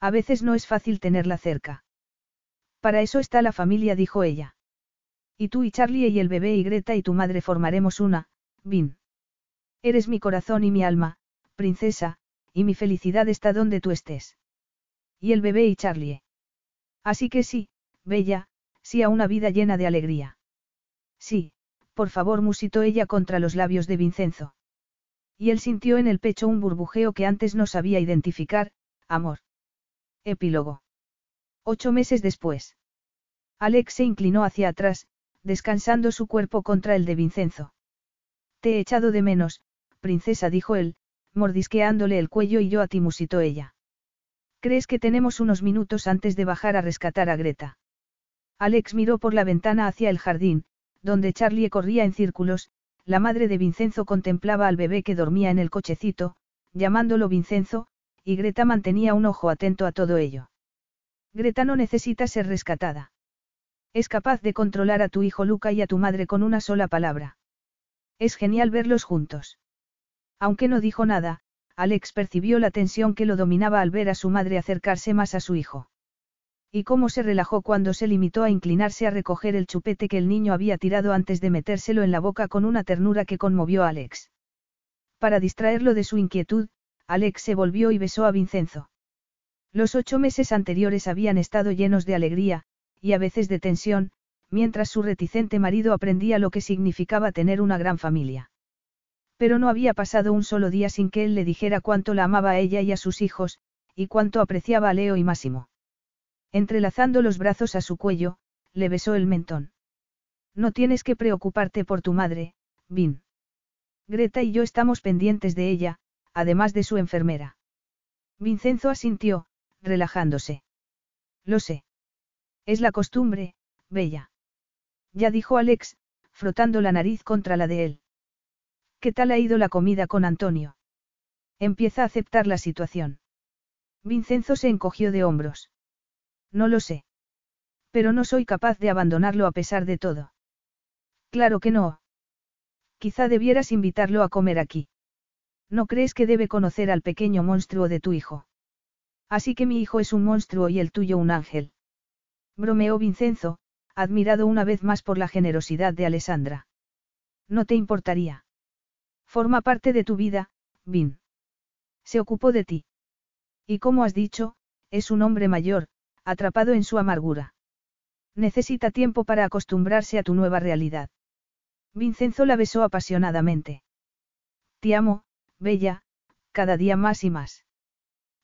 A veces no es fácil tenerla cerca. Para eso está la familia, dijo ella. Y tú y Charlie y el bebé y Greta y tu madre formaremos una, Vin. Eres mi corazón y mi alma, princesa, y mi felicidad está donde tú estés. Y el bebé y Charlie. Así que sí, bella, sí a una vida llena de alegría. Sí, por favor, musitó ella contra los labios de Vincenzo. Y él sintió en el pecho un burbujeo que antes no sabía identificar, amor. Epílogo. Ocho meses después. Alex se inclinó hacia atrás, descansando su cuerpo contra el de Vincenzo. Te he echado de menos, princesa, dijo él, mordisqueándole el cuello y yo a ti musitó ella. ¿Crees que tenemos unos minutos antes de bajar a rescatar a Greta? Alex miró por la ventana hacia el jardín, donde Charlie corría en círculos, la madre de Vincenzo contemplaba al bebé que dormía en el cochecito, llamándolo Vincenzo, y Greta mantenía un ojo atento a todo ello. Greta no necesita ser rescatada. Es capaz de controlar a tu hijo Luca y a tu madre con una sola palabra. Es genial verlos juntos. Aunque no dijo nada, Alex percibió la tensión que lo dominaba al ver a su madre acercarse más a su hijo. Y cómo se relajó cuando se limitó a inclinarse a recoger el chupete que el niño había tirado antes de metérselo en la boca con una ternura que conmovió a Alex. Para distraerlo de su inquietud, Alex se volvió y besó a Vincenzo. Los ocho meses anteriores habían estado llenos de alegría, y a veces de tensión, mientras su reticente marido aprendía lo que significaba tener una gran familia. Pero no había pasado un solo día sin que él le dijera cuánto la amaba a ella y a sus hijos, y cuánto apreciaba a Leo y Máximo. Entrelazando los brazos a su cuello, le besó el mentón. No tienes que preocuparte por tu madre, Vin. Greta y yo estamos pendientes de ella, además de su enfermera. Vincenzo asintió, relajándose. Lo sé. Es la costumbre, Bella. Ya dijo Alex, frotando la nariz contra la de él. ¿Qué tal ha ido la comida con Antonio? Empieza a aceptar la situación. Vincenzo se encogió de hombros. No lo sé. Pero no soy capaz de abandonarlo a pesar de todo. Claro que no. Quizá debieras invitarlo a comer aquí. ¿No crees que debe conocer al pequeño monstruo de tu hijo? Así que mi hijo es un monstruo y el tuyo un ángel. Bromeó Vincenzo, admirado una vez más por la generosidad de Alessandra. No te importaría. Forma parte de tu vida, Vin. Se ocupó de ti. Y como has dicho, es un hombre mayor, atrapado en su amargura. Necesita tiempo para acostumbrarse a tu nueva realidad. Vincenzo la besó apasionadamente. Te amo, Bella, cada día más y más.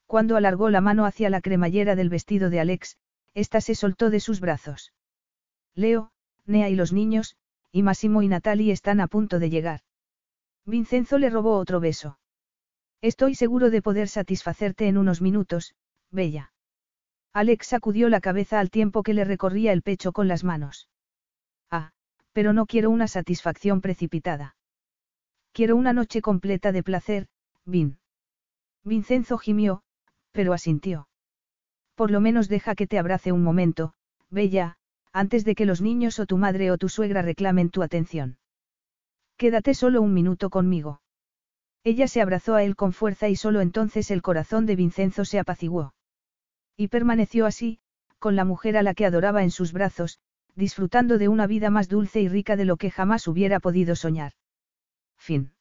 Cuando alargó la mano hacia la cremallera del vestido de Alex, ésta se soltó de sus brazos. Leo, Nea y los niños, y Massimo y Natalie están a punto de llegar. Vincenzo le robó otro beso. Estoy seguro de poder satisfacerte en unos minutos, Bella. Alex sacudió la cabeza al tiempo que le recorría el pecho con las manos. Ah, pero no quiero una satisfacción precipitada. Quiero una noche completa de placer, Vin. Vincenzo gimió, pero asintió. Por lo menos deja que te abrace un momento, Bella, antes de que los niños o tu madre o tu suegra reclamen tu atención. Quédate solo un minuto conmigo. Ella se abrazó a él con fuerza y solo entonces el corazón de Vincenzo se apaciguó. Y permaneció así, con la mujer a la que adoraba en sus brazos, disfrutando de una vida más dulce y rica de lo que jamás hubiera podido soñar. Fin.